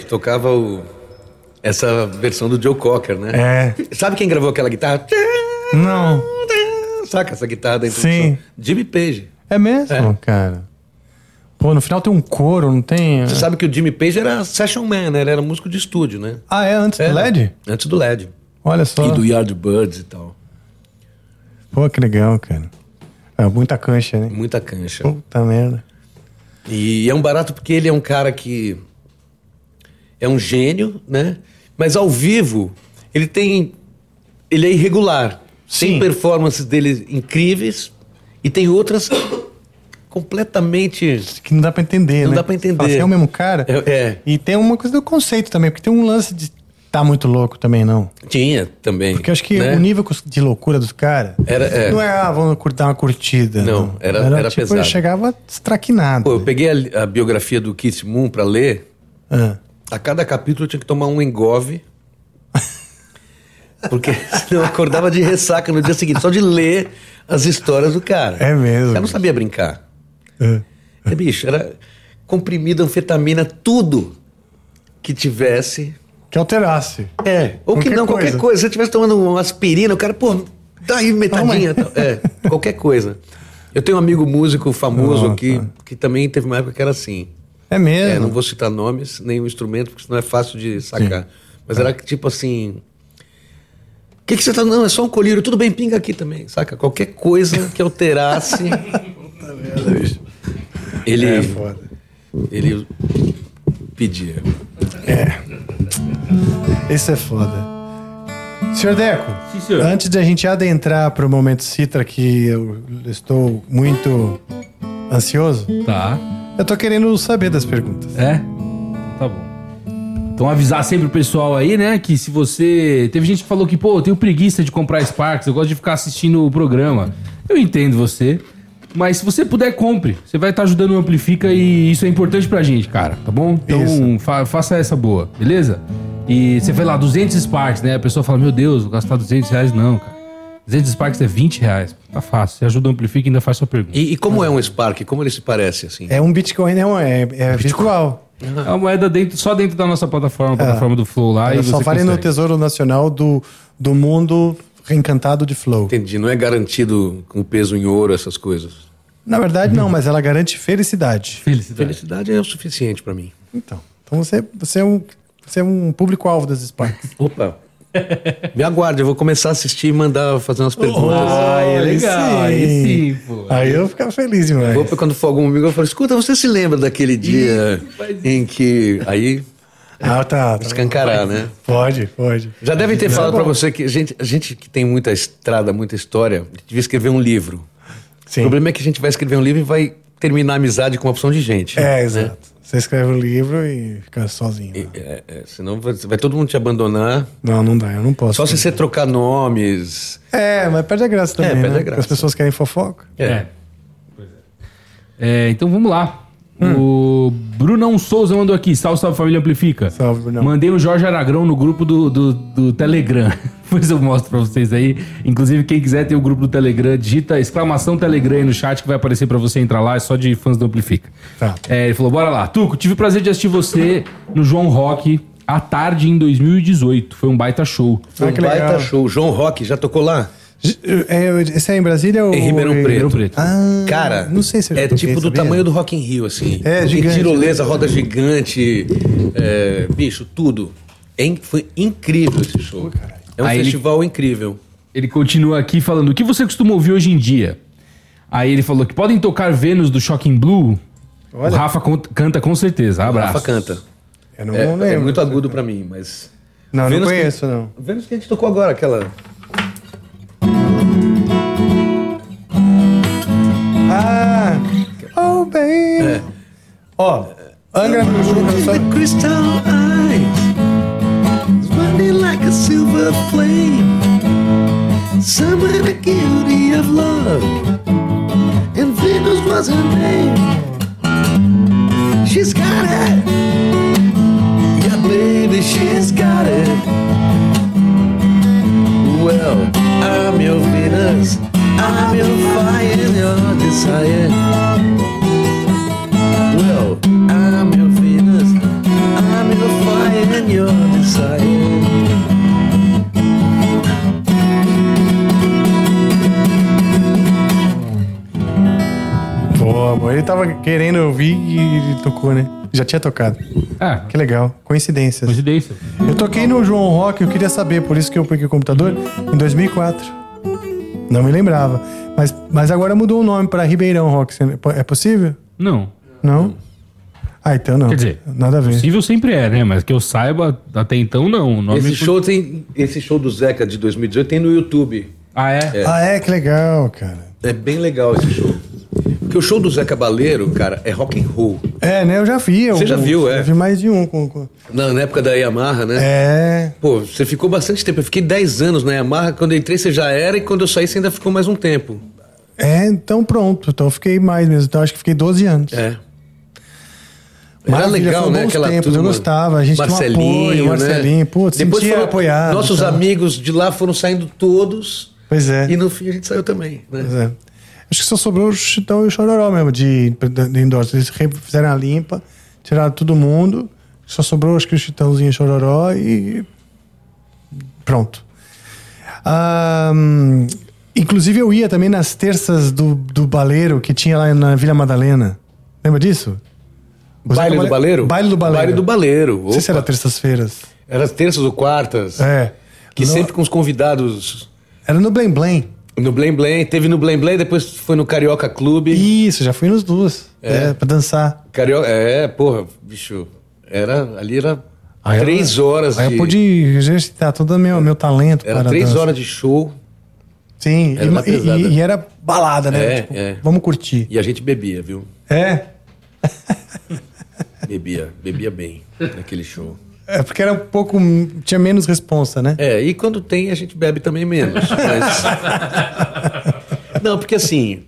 Tocava o- essa versão do Joe Cocker, né? É. Sabe quem gravou aquela guitarra? Não. Saca essa guitarra da introdução? Sim. Jimmy Page. É mesmo, É. cara? Pô, no final tem um coro, não tem? Você sabe que o Jimmy Page era session man, né? Ele era músico de estúdio, né? Ah, é? Antes do LED? Antes do LED. Olha só. E do Yardbirds e tal. Pô, que legal, cara. É muita cancha, né? Muita cancha. Puta merda. E é um barato porque ele é um cara que é um gênio, né? Mas ao vivo, ele tem. Ele é irregular. Sim. Tem performances dele incríveis e tem outras completamente. Que não dá pra entender, Não né? dá pra entender. Fala assim, é o mesmo cara? É, é. E tem uma coisa do conceito também, porque tem um lance de tá muito louco também, não. Tinha também. Porque eu acho que né? o nível de loucura dos caras Era- é. não é, ah, vamos curtir uma curtida. Não, era- era tipo, pesado. ele chegava estraquinado. Pô, eu peguei a, a biografia do Keith Moon pra ler. Ah. A cada capítulo eu tinha que tomar um engove. Porque senão eu acordava de ressaca no dia seguinte, só de ler as histórias do cara. É mesmo. O cara não sabia brincar. Ah. É, bicho, era comprimido, anfetamina, tudo que tivesse. Que alterasse. É, ou que Qualquer não, qualquer coisa. coisa. Se você estivesse tomando uma aspirina, o cara, pô, dá aí metadinha. É, qualquer coisa. Eu tenho um amigo músico famoso Ah, que, que também teve uma época que era assim. É mesmo. É, não vou citar nomes, nem o instrumento, porque senão é fácil de sacar. Mas era que, tipo assim. O que, que você tá. Não, é só um colírio, tudo bem, pinga aqui também, saca? Qualquer coisa que alterasse. ele, É foda. ele pedia. Isso é foda. Senhor Deco, Sim, senhor. antes de a gente adentrar pro momento Citra, que eu estou muito ansioso, Tá. Eu tô querendo saber das perguntas. É? Então Tá bom. Então avisar sempre o pessoal aí, né, que se você... Teve gente que falou que, pô, eu tenho preguiça de comprar Sparks, eu gosto de ficar assistindo o programa. Eu entendo você, mas se você puder, compre. Você vai estar ajudando o Amplifica e isso é importante pra gente, cara, tá bom? Então fa- faça essa boa, beleza? E você foi lá, 200 Sparks, né? A pessoa fala, meu Deus, vou gastar 200 reais. Não, cara. 200 Sparks é 20 reais. Tá fácil. Você ajuda o Amplifica e ainda faz sua pergunta. E, e como é um Spark? Como ele se parece, assim? É um Bitcoin, não, é, é virtual. É uma moeda dentro, só dentro da nossa plataforma, a plataforma do Flow lá. e Ela só você vale no consegue. Tesouro Nacional do, do mundo reencantado de Flow. Entendi, não é garantido com peso em ouro, essas coisas. Na verdade, não, mas ela garante felicidade. Felicidade. Felicidade é o suficiente pra mim. Então, então você, você é um, você é um público-alvo das Sparks. Opa! Me aguarde, eu vou começar a assistir e mandar fazer umas perguntas. Ah, é Aí legal. Aí sim, pô. Aí eu ficava feliz demais. Vou, quando for algum amigo, eu falo, escuta, você se lembra daquele dia em que... Aí, Ah, tá. tá. escancarar, né? Pode, pode. Já devem ter é falado pra bom. você que a gente, a gente que tem muita estrada, muita história, devia escrever um livro. Sim. O problema é que a gente vai escrever um livro e vai terminar a amizade com uma opção de gente. É, né? exato. Você escreve um livro e fica sozinho. E- é, é, senão vai, vai todo mundo te abandonar. Não, não dá, eu não posso. Só se você trocar nomes. É, mas perde a graça também, perde né? a graça. As pessoas querem fofoca. É. É, então vamos lá. O Brunão Souza mandou aqui. Salve, salve família Amplifica. Salve, Brunão. Mandei o Jorge Aragrão no grupo do, do, do Telegram. Depois eu mostro pra vocês aí. Inclusive, quem quiser ter o grupo do Telegram, digita exclamação Telegram aí no chat que vai aparecer pra você entrar lá. É só de fãs do Amplifica. Tá. É, ele falou: bora lá. Tuco, tive o prazer de assistir você no João Rock à tarde em 2018. Foi um baita show. Foi Ah, um que baita legal. show. João Rock, já tocou lá? É, esse é em Brasília ou... Em Ribeirão Preto. Ribeirão Preto. Ah, Cara, não sei se é tipo do sabia? tamanho do Rock in Rio, assim. É, Tem gigante. tirolesa, roda gigante, é, bicho, tudo. É foi incrível esse show. É um Aí ele- festival incrível. Ele continua aqui falando: o que você costuma ouvir hoje em dia? Aí ele falou que podem tocar Vênus do Shocking Blue. O Rafa canta com certeza. Abraço. Rafa canta. Eu não, É, não lembro. é muito agudo pra mim, mas. Não, não Vênus que- conheço, não. Vênus que a gente tocou agora, aquela. Ah! Oh, baby! Ó, Angra eu só- The crystal eyes. Burning like a silver flame. Someone guilty of love. And Venus was her name. She's got it. Yeah, baby, she's got it. Well, Ah, ah, I'm your ah, Venus. I'm your fire and your desire. Well, I'm your Venus, I'm your fire and your desire. Boa, boa. Ele tava querendo ouvir e tocou, né? Já tinha tocado. Ah, Que legal. Coincidências. coincidência. Eu toquei no João Rock, eu queria saber, por isso que eu peguei o computador, em 2004. Não me lembrava. Mas, mas agora mudou o nome pra Ribeirão Rock. É possível? Não. Não? Ah, então não. Quer dizer, Nada a ver. Possível sempre é, né? Mas que eu saiba, até então não. O nome Esse show tem. Esse show do Zeca de 2018 tem no YouTube. Ah, é? Ah, é? Que legal, cara. É bem legal esse show. Porque o show do Zeca Baleiro, cara, é rock and roll. É, né? Eu já vi. eu- Você já viu, é? Já vi mais de um. Com, com- Na, na época da Yamaha, né? É. Pô, você ficou bastante tempo. Eu fiquei 10 anos na Yamaha. Quando eu entrei, você já era. E quando eu saí, você ainda ficou mais um tempo. É, então pronto. Então eu fiquei mais mesmo. Então acho que fiquei 12 anos. É. Era Maravilha, legal, né? Aquela tempos, eu turma. gostava, a gente tinha um Marcelinho, apoio, né? Marcelinho, putz, sentia foram- apoiado, Nossos então. amigos de lá foram saindo todos. Pois é. E no fim a gente saiu também, né? Pois é. Acho que só sobrou o Chitão e o Chororó mesmo de, de endorse. Eles fizeram a limpa, tiraram todo mundo. Só sobrou acho que o Chitãozinho e o Chororó e. Pronto. Ahn, inclusive eu ia também nas terças do, do baleiro que tinha lá na Vila Madalena. Lembra disso? O Baile do Bale- Baleiro? Baile do Baleiro. Baile do Baleiro. Não sei se era terças-feiras. Era as terças ou quartas. É. Que No- sempre com os convidados. Era no Blém Blém. No Blém Blém. Teve no Blém Blém, depois foi no Carioca Clube. Isso, já fui nos duas. É, pra dançar. Carioca... É, porra, bicho. Era, ali era Aí eu- três horas Aí de... eu pude exercitar todo o meu, meu talento Era para três dança. horas de show Sim, Era e- e- e era balada, né? É, Tipo, é. Vamos curtir. e a gente bebia, viu? É? Bebia, bebia bem naquele show. É porque era um pouco. Tinha menos responsa, né? É, e quando tem a gente bebe também menos. Mas... Não, porque assim,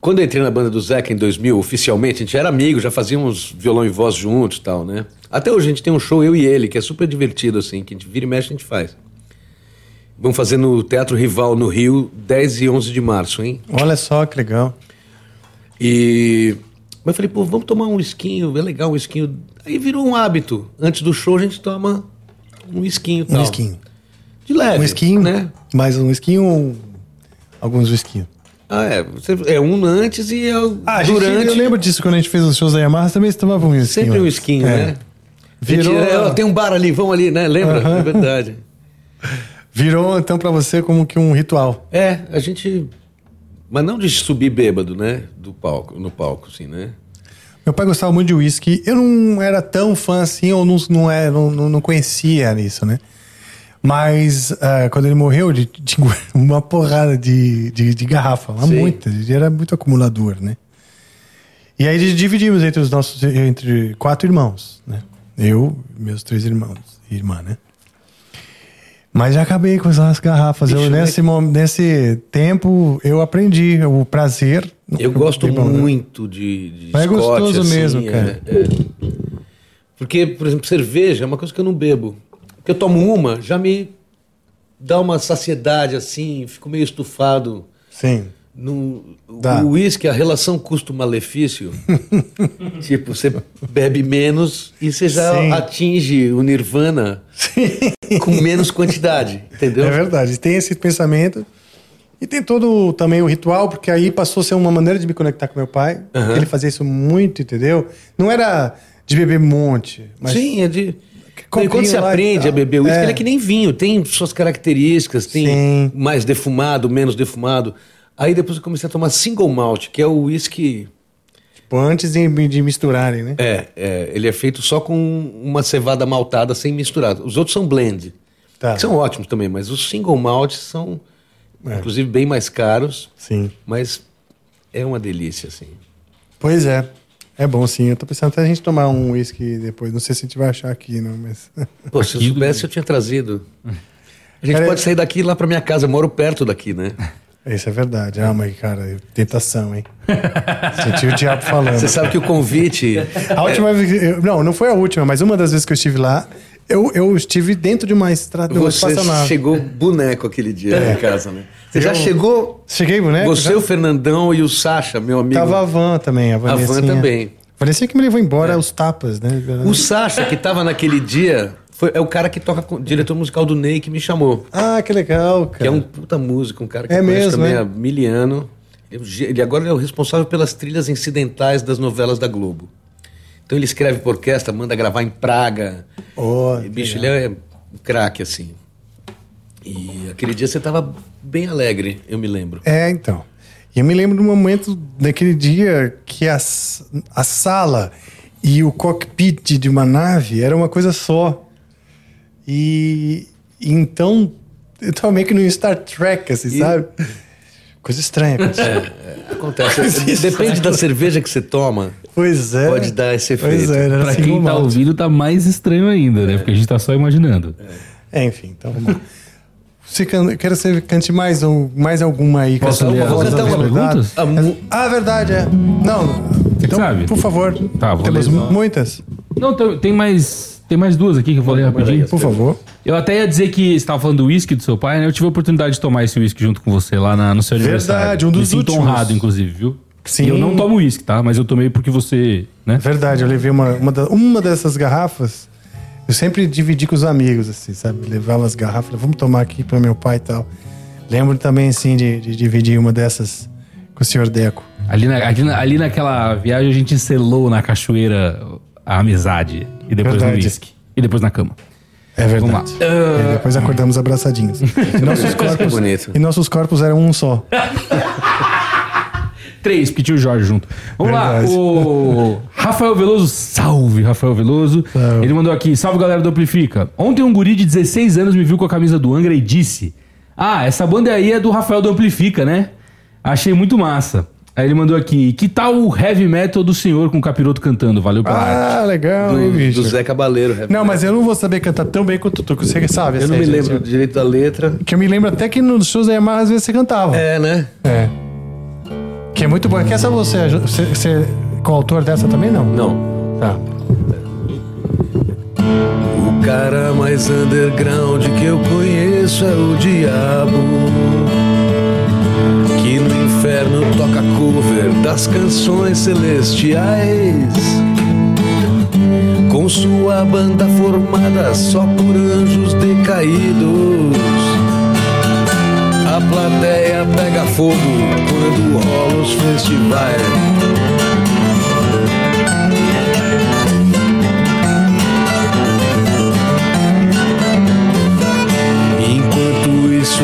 quando eu entrei na banda do Zeca em 2000, oficialmente, a gente era amigo, já fazíamos violão e voz juntos e tal, né? Até hoje a gente tem um show, eu e ele, que é super divertido, assim, que a gente vira e mexe, a gente faz. Vamos fazer no Teatro Rival, no Rio, 10 e 11 de março, hein? Olha só que legal. E. Mas eu falei, pô, vamos tomar um esquinho, é legal um esquinho. Aí virou um hábito. Antes do show a gente toma um esquinho Um esquinho. De leve. Um esquinho, né? Mais um esquinho ou alguns esquinhos? Ah, é. É um antes e é o Ah, a gente, durante. eu lembro disso quando a gente fez os shows da Yamaha, também você tomava um esquinho. Sempre um esquinho, É. né? Virou- Gente, é, ó, tem um bar ali, vamos ali, né? Lembra? Aham. É verdade. Virou, então, pra você como que um ritual. É, a gente. Mas não de subir bêbado, né? Do palco, no palco, assim, né? Meu pai gostava muito de uísque. Eu não era tão fã assim, ou não, não, é, não, não, conhecia isso, né? Mas ah, quando ele morreu, ele tinha uma porrada de, de, de garrafa, Sim. muita. Ele era muito acumulador, né? E aí dividimos entre os nossos, entre quatro irmãos, né? Eu, meus três irmãos e irmã, né? Mas já acabei com as garrafas. eu, nesse, mom- nesse tempo, eu aprendi o prazer. Eu gosto né? muito de, de Mas é Scott, gostoso assim, mesmo, é, cara. é. Porque, por exemplo, cerveja é uma coisa que eu não bebo. Porque eu tomo uma, já me dá uma saciedade assim, fico meio estufado. Sim. No, Dá. o uísque, a relação custo-malefício, tipo, você bebe menos e você já Sim. atinge o nirvana com menos quantidade, entendeu? É verdade, tem esse pensamento. E tem todo também o ritual, porque aí passou a ser uma maneira de me conectar com meu pai. Aham. Ele fazia isso muito, entendeu? Não era de beber um monte, mas Sim, é de. Copinho E quando você aprende a beber uísque, É. ele é que nem vinho, tem suas características, tem Sim. mais defumado, menos defumado. Aí depois eu comecei a tomar single malt, que é o uísque Tipo, antes de, de misturarem, né? É, é, ele é feito só com uma cevada maltada sem misturar. Os outros são blend, Tá. que são ótimos também, mas os single malts são, inclusive, bem mais caros, Sim. mas é uma delícia, assim. Pois é. É bom sim. Eu tô pensando até a gente tomar um whisky depois. Não sei se a gente vai achar aqui, não, mas. Pô, se eu soubesse, eu tinha trazido. A gente Cara, pode sair daqui e ir lá pra minha casa, eu moro perto daqui, né? Isso é verdade. Ah, mas, cara, tentação, hein? Senti o diabo falando. Você sabe que o convite. A última vez. Não, não foi a última, mas uma das vezes que eu estive lá, eu, eu estive dentro de uma estrada, Você chegou boneco aquele dia É. em casa, né? Você já Eu- chegou. Cheguei, boneco? Você, já? o Fernandão e o Sacha, meu amigo. Tava a van também, a Vanessa. van também. A Vanessa que me levou embora aos tapas, né? O Sacha, que tava naquele dia, foi, é o cara que toca com diretor musical do Ney que me chamou. Ah, que legal, cara. Que é um puta músico, um cara que É mesmo, também é? há miliano. Ele, agora é o responsável pelas trilhas incidentais das novelas da Globo. Então ele escreve por orquestra, manda gravar em Praga. Oh, E, bicho, ele é um craque, assim. E aquele dia você tava bem alegre, eu me lembro. É, então. E eu me lembro do momento daquele dia que a, a sala e o cockpit de uma nave era uma coisa só. E, e então eu tava meio que no Star Trek, assim, E- sabe? Coisa estranha. aconteceu. Acontece. Depende da cerveja que você toma. Pois é. Pode dar esse Pois efeito. é, Pra assim quem tá malte. ouvindo, tá mais estranho ainda, né? Porque a gente tá só imaginando. É, enfim, então vamos lá. Você can... Quero que você cante mais, um, mais alguma aí. Posso ler as voz outras aveludada. perguntas? A Ah, verdade, é. Não, então, sabe? por favor. Tá, vou Temos ler. muitas. Não, tem mais. Tem mais duas aqui que eu vou ler rapidinho. Por favor. Eu até ia dizer que você estava falando do uísque do seu pai, né? Eu tive a oportunidade de tomar esse uísque junto com você lá na- no seu Verdade, aniversário. um dos Me sinto últimos. honrado, inclusive, viu? Sim. E eu não tomo uísque, tá? Mas eu tomei porque você, né? Verdade, eu levei uma, uma, da- uma dessas garrafas. Eu sempre dividi com os amigos, assim, sabe? Levava as garrafas, vamos tomar aqui para meu pai e tal. Lembro também, assim, de, de dividir uma dessas com o senhor Deco. Ali, na- ali, na- ali naquela viagem a gente selou na cachoeira a amizade. E depois no uísque. E depois na cama. É verdade. Vamos lá. E depois acordamos abraçadinhos. E nossos corpos, bonito. E nossos corpos eram um só. Três, porque tinha o Jorge junto. Vamos Verdade. lá, o Rafael Veloso, salve Rafael Veloso. Salve. Ele mandou aqui, salve galera do Amplifica. Ontem um guri de 16 anos me viu com a camisa do Angra e disse: Ah, essa banda aí é do Rafael do Amplifica, né? Achei muito massa. Aí ele mandou aqui, que tal o heavy metal do senhor com o capiroto cantando? Valeu pela arte. Ah, legal, hein, do, bicho? do Zé Cabaleiro. rap. Não, mas eu não vou saber cantar tão bem quanto tu, que você sabe. Eu não aí, me gente. lembro direito da letra. Que eu me lembro até que nos shows da Yamaha às vezes você cantava. É, né? É. Que é muito bom. Quer essa você, você, você é coautor dessa também, não? Não. Tá. O cara mais underground que eu conheço é o diabo. Inferno toca cover das canções celestiais. Com sua banda formada só por anjos decaídos. A plateia pega fogo quando rola os festivais.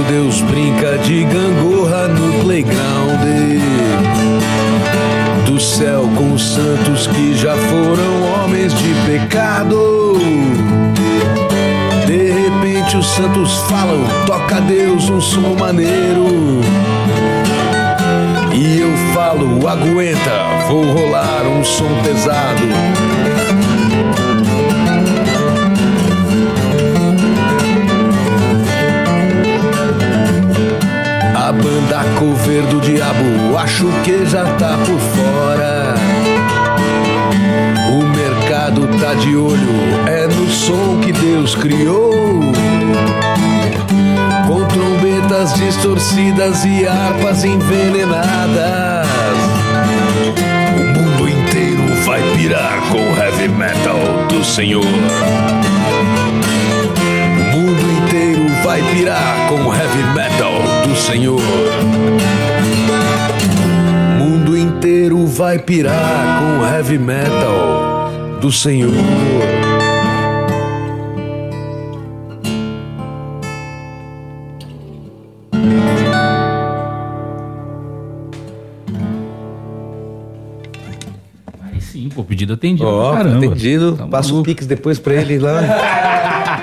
Deus brinca de gangorra no playground. Do céu com os santos que já foram homens de pecado. De repente, os santos falam: toca a Deus um som maneiro. E eu falo: aguenta, vou rolar um som pesado. Banda cover do diabo, acho que já tá por fora. O mercado tá de olho, é no som que Deus criou. Com trombetas distorcidas e harpas envenenadas. O mundo inteiro vai pirar com o heavy metal do Senhor. Vai pirar com o heavy metal do Senhor. O mundo inteiro vai pirar com o heavy metal do Senhor. Atendido, atendido. Ó, caramba. atendido. Tá Passa o. Pix depois pra ele lá.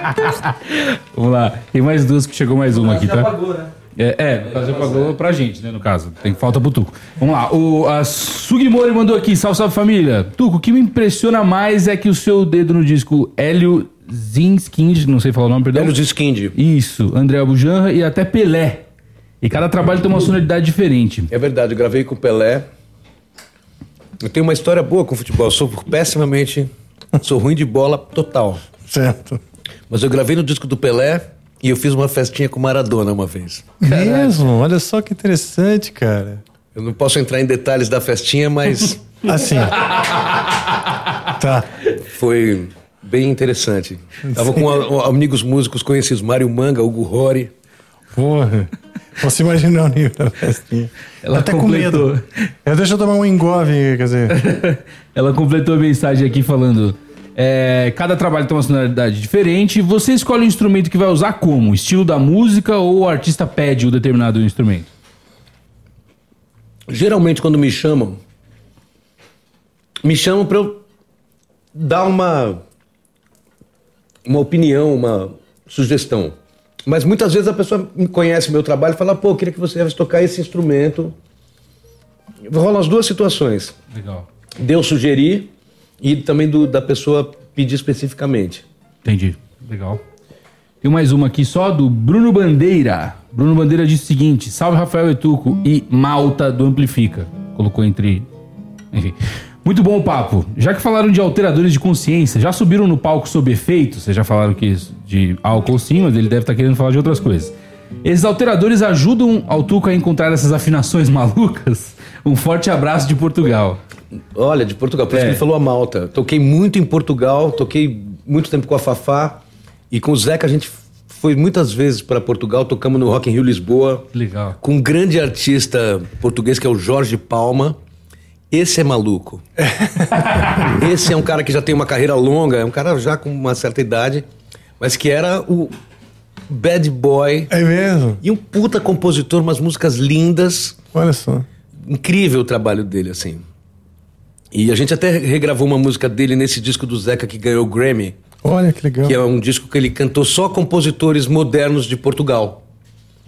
Vamos lá. Tem mais duas que chegou mais uma aqui, tá? pagou, né? É, é, caso já pagou pra gente, né? No caso, tem falta pro Tuco. Vamos lá, o a Sugimori mandou aqui, salve, salve família. Tuco, o que me impressiona mais é que o seu dedo no disco Hélio Zinskind, não sei falar o nome, perdão. Hélio Skind. Isso, André Abujanra e até Pelé. E cada trabalho tem uma sonoridade diferente. É verdade, eu gravei com o Pelé. Eu tenho uma história boa com futebol. Eu sou pessimamente. Sou ruim de bola total. Certo. Mas eu gravei no disco do Pelé e eu fiz uma festinha com Maradona uma vez. Mesmo? Olha só que interessante, cara. Eu não posso entrar em detalhes da festinha, mas Assim. tá. foi bem interessante. Tava com a- amigos músicos conhecidos, Mário Manga, Hugo Rory. Porra. Você imaginar o nível da festinha. Ela até com completou. medo. Eu deixa eu tomar um engove, quer dizer. Ela completou a mensagem aqui falando: é, cada trabalho tem uma sonoridade diferente. Você escolhe o instrumento que vai usar como? Estilo da música ou o artista pede o determinado instrumento? Geralmente, quando me chamam, me chamam para eu dar uma, uma opinião, uma sugestão. Mas muitas vezes a pessoa me conhece meu trabalho e fala: pô, eu queria que você viesse tocar esse instrumento. Rolam as duas situações. Legal. De eu sugerir e também do, da pessoa pedir especificamente. Entendi. Legal. Tem mais uma aqui só do Bruno Bandeira. Bruno Bandeira disse o seguinte: Salve Rafael Etuco e Malta do Amplifica. Colocou entre. Enfim. Muito bom o papo. Já que falaram de alteradores de consciência, já subiram no palco sob efeito? Vocês já falaram que de álcool sim, mas ele deve estar querendo falar de outras coisas. Esses alteradores ajudam ao Tuco a encontrar essas afinações malucas? Um forte abraço de Portugal. Olha, de Portugal, por isso É. que ele falou a Malta. Toquei muito em Portugal, toquei muito tempo com a Fafá e com o Zeca a gente foi muitas vezes para Portugal, tocamos no Rock in Rio Lisboa legal. com um grande artista português que é o Jorge Palma. Esse é maluco. Esse é um cara que já tem uma carreira longa, é um cara já com uma certa idade, mas que era o bad boy É mesmo? e um puta compositor, umas músicas lindas Olha só. incrível o trabalho dele, assim. E a gente até regravou uma música dele nesse disco do Zeca que ganhou o Grammy, Olha que legal. que é um disco que ele cantou só compositores modernos de Portugal.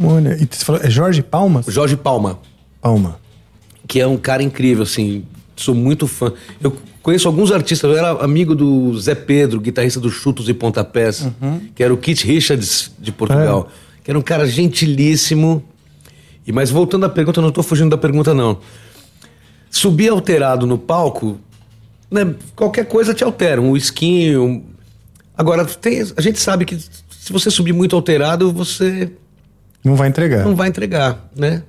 Olha. E você falou, é Jorge Palmas? O Jorge Palma, Palma. que é um cara incrível, assim. Sou muito fã. Eu conheço alguns artistas, eu era amigo do Zé Pedro, guitarrista do Chutos e Pontapés, que era o Keith Richards de Portugal, que era um cara gentilíssimo. E mas voltando à pergunta, eu não estou fugindo da pergunta não. Subir alterado no palco, né, qualquer coisa te altera, um esquinho. um- Agora tem- a gente sabe que se você subir muito alterado, você Não vai entregar. não vai entregar, né?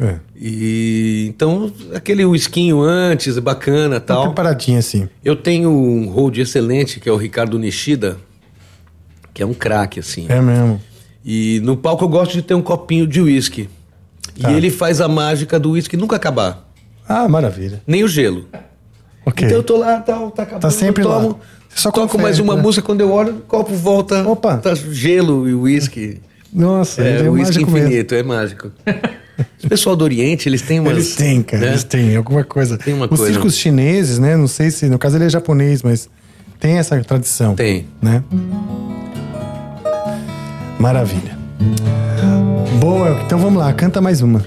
É. E então aquele whiskinho antes, bacana, tal. preparadinho assim. Eu tenho um hold excelente que é o Ricardo Nishida, que é um craque assim. É mesmo. E no palco eu gosto de ter um copinho de uísque. Tá. E ele faz a mágica do uísque nunca acabar, Ah, maravilha. nem o gelo. Ok. Então eu tô lá, tal, tá acabando, Tá sempre eu lá. tomo, Você só toco confere, mais uma né? música quando eu olho, o copo volta, Opa. tá gelo e uísque. Nossa, É, é uísque mágico mesmo. infinito, é mágico. O pessoal do Oriente, eles têm umas... Eles têm, cara, né? eles têm alguma coisa. Tem uma Os coisa. circos chineses, né? Não sei se, no caso ele é japonês, mas tem essa tradição. Tem. Né? Maravilha. Boa, então vamos lá, canta mais uma.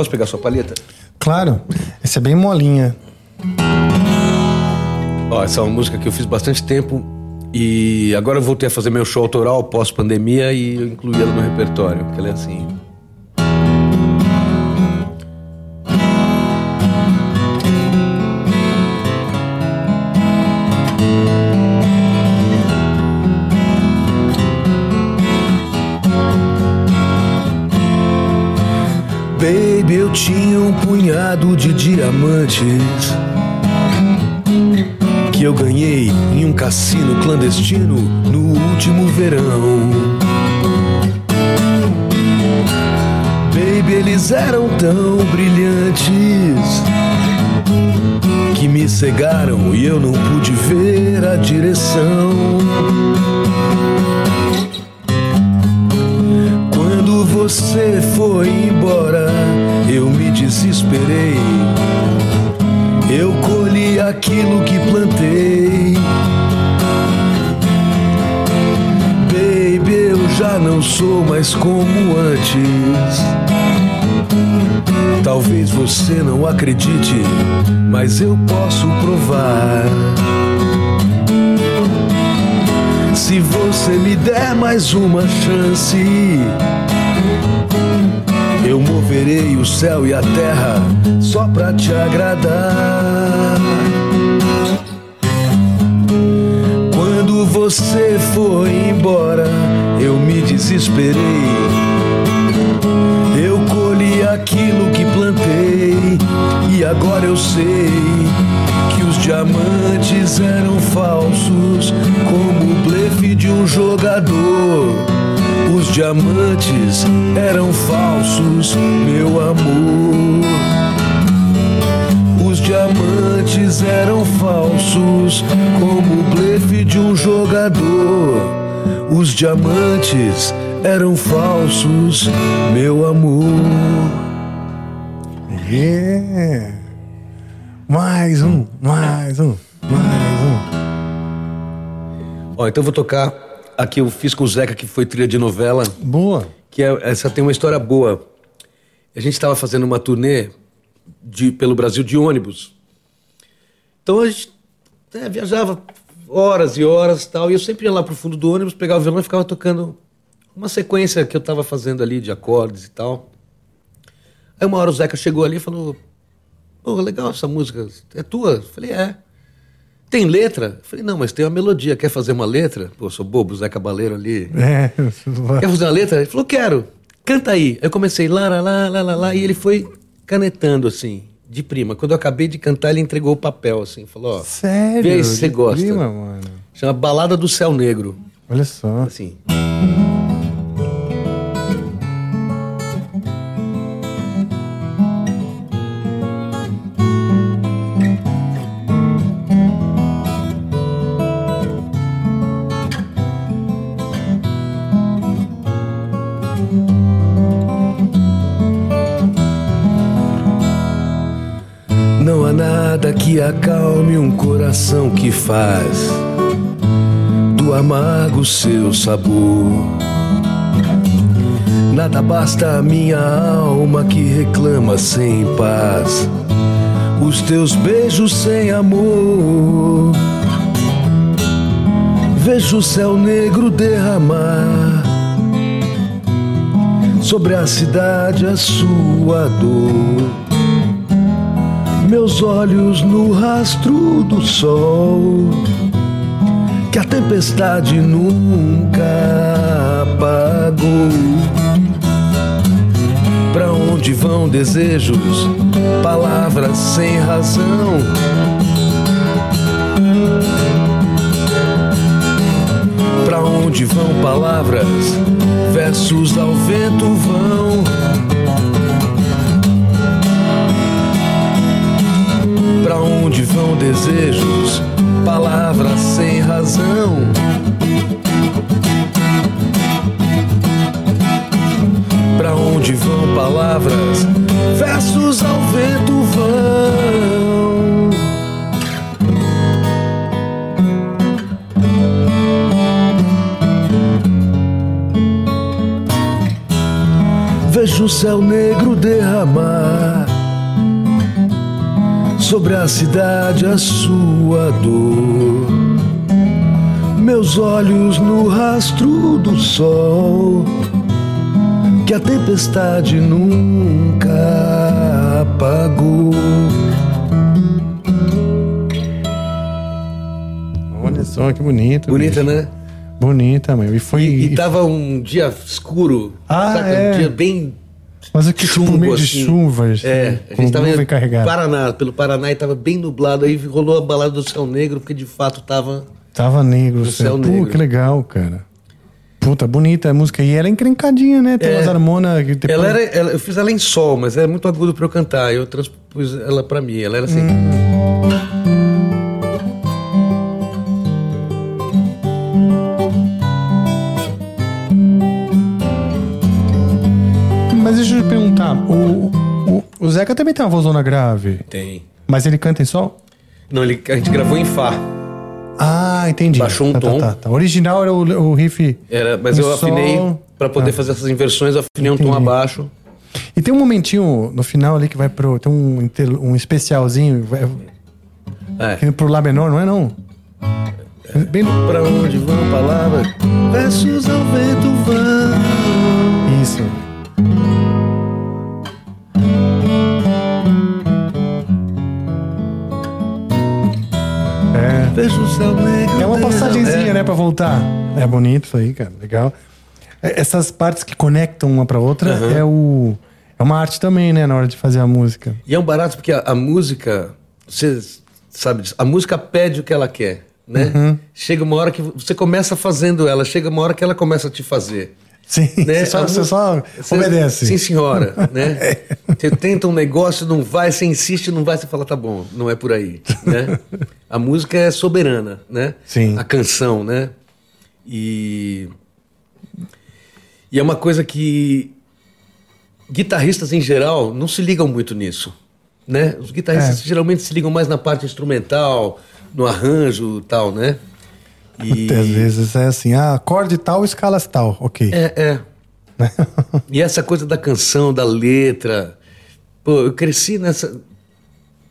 Posso pegar sua palheta? Claro, essa é bem molinha. Ó, essa é uma música que eu fiz bastante tempo e agora eu voltei a fazer meu show autoral pós-pandemia e eu incluí ela no repertório, porque ela é assim. Baby, eu tinha um punhado de diamantes que eu ganhei em um cassino clandestino no último verão. Baby, eles eram tão brilhantes que me cegaram e eu não pude ver a direção. Você foi embora, eu me desesperei. Eu colhi aquilo que plantei. Baby, eu já não sou mais como antes. Talvez você não acredite, mas eu posso provar. Se você me der mais uma chance, eu moverei o céu e a terra só pra te agradar. Quando você foi embora, eu me desesperei. Eu colhi aquilo que plantei e agora eu sei que os diamantes eram falsos, como o blefe de um jogador. Os diamantes eram falsos, meu amor. Os diamantes eram falsos, como o blefe de um jogador. Os diamantes eram falsos, meu amor. Yeah. Mais um, mais um, mais um. Ó, então eu vou tocar aqui eu fiz com o Zeca que foi trilha de novela, Boa. que é, essa tem uma história boa. A gente estava fazendo uma turnê de, pelo Brasil de ônibus. Então a gente é, viajava horas e horas e tal, e eu sempre ia lá pro fundo do ônibus, pegava o violão e ficava tocando uma sequência que eu estava fazendo ali de acordes e tal. Aí uma hora o Zeca chegou ali e falou: Pô, legal essa música, é tua? Eu falei: É. Tem letra? Falei: Não, mas tem uma melodia, quer fazer uma letra? Pô, sou bobo, Zé Cabaleiro ali. É. Quer fazer uma letra? Ele falou: Quero. Canta aí. Eu comecei lá, lá, lá, lá, lá, lá, e ele foi canetando assim, de prima. Quando eu acabei de cantar, ele entregou o papel assim, falou: Ó, Sério? vê se você gosta. prima, mano. Chama Balada do Céu Negro. Olha só. Assim. Acalme um coração que faz do amargo seu sabor. Nada basta a minha alma que reclama sem paz, os teus beijos sem amor. Vejo o céu negro derramar sobre a cidade a sua dor meus olhos no rastro do sol que a tempestade nunca apagou. Pra onde vão desejos, palavras sem razão? Pra onde vão palavras, versos ao vento vão? Pra onde vão desejos, palavras sem razão? Pra onde vão palavras, versos ao vento vão? Vejo o céu negro derramar sobre a cidade a sua dor. Meus olhos no rastro do sol, que a tempestade nunca apagou. Olha só que bonito. Bonita, bicho. né? Bonita, meu. E foi. E, e tava um dia escuro, Ah, saca? é. Um dia bem Mas aqui chumbo, por meio de assim. chuvas. É, a gente tava nuvem em carregada. Paraná, pelo Paraná e tava bem nublado. Aí rolou a balada do céu negro, porque de fato tava. Tava negro. Do céu. Pô, negro. que legal, cara. Puta, bonita a música. E ela é encrencadinha, né? Tem É. umas harmonas que depois... Ela era, ela- eu fiz ela em sol, mas era muito agudo para eu cantar. Eu transpus ela para mim. Ela era assim. Mas o, Zeca também tem uma vozona grave, Tem. mas ele canta em sol? Não, ele, a gente gravou em Fá. Ah, entendi. Baixou um Tá, tá, tom. Tá, tá. O original era o, o riff... Era, mas eu sol. afinei para poder Ah. fazer essas inversões, eu afinei um tom Entendi. abaixo. E tem um momentinho no final ali que vai pro... Tem um, um especialzinho vai, É. pro Lá menor, não é não? Bem no... Pra onde vão palavras? Versos ao vento vão. Isso. Vejo o céu negro. É uma passagenzinha, É. né, pra voltar. É bonito isso aí, cara. Legal. É, Essas partes que conectam uma pra outra é o é uma arte também, né, na hora de fazer a música. E é um barato porque a, a música, você sabe disso, a música pede o que ela quer, né? Uhum. Chega uma hora que você começa fazendo ela, chega uma hora que ela começa a te fazer. Sim, Né? você só, você só você- obedece. Sim, senhora, né? Você tenta um negócio, não vai, você insiste, não vai, você fala, tá bom, não é por aí, né? A música é soberana, né? Sim. A canção, né? E... E é uma coisa que guitarristas em geral não se ligam muito nisso, né? Os guitarristas É. geralmente se ligam mais na parte instrumental, no arranjo e tal, né? E... Às vezes é assim, ah, acorde tal, escalas tal, ok. É, é. e essa coisa da canção, da letra. Pô, eu cresci nessa,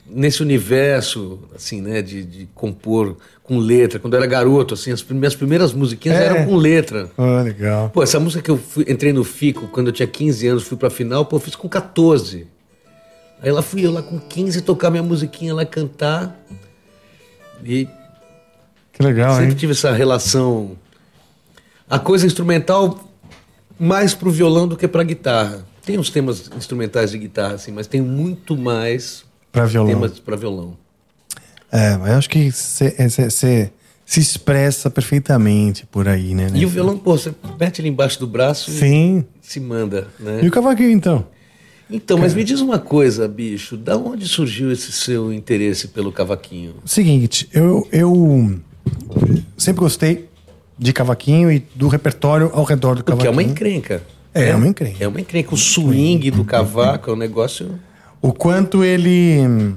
nesse universo, assim, né, de, de compor com letra. Quando eu era garoto, assim, as minhas primeiras musiquinhas É. eram com letra. Ah, legal. Pô, essa música que eu fui- entrei no FICO quando eu tinha 15 anos, fui pra final, pô, eu fiz com 14. Aí lá fui eu lá com 15 tocar minha musiquinha lá, cantar. E Que legal, Sempre hein? tive essa relação. A coisa instrumental mais pro violão do que pra guitarra. Tem uns temas instrumentais de guitarra, assim, mas tem muito mais Pra violão. temas pra violão. É, mas eu acho que você se expressa perfeitamente por aí, né? E o violão, pô, você mete ele embaixo do braço Sim. e se manda, né? E o cavaquinho, então? Então, mas me diz uma coisa, bicho, da onde surgiu esse seu interesse pelo cavaquinho? Seguinte, eu, eu sempre gostei de cavaquinho e do repertório ao redor do Porque é cavaquinho. uma encrenca. É, é uma encrenca. É uma encrenca. O swing do cavaco é um negócio. O quanto ele.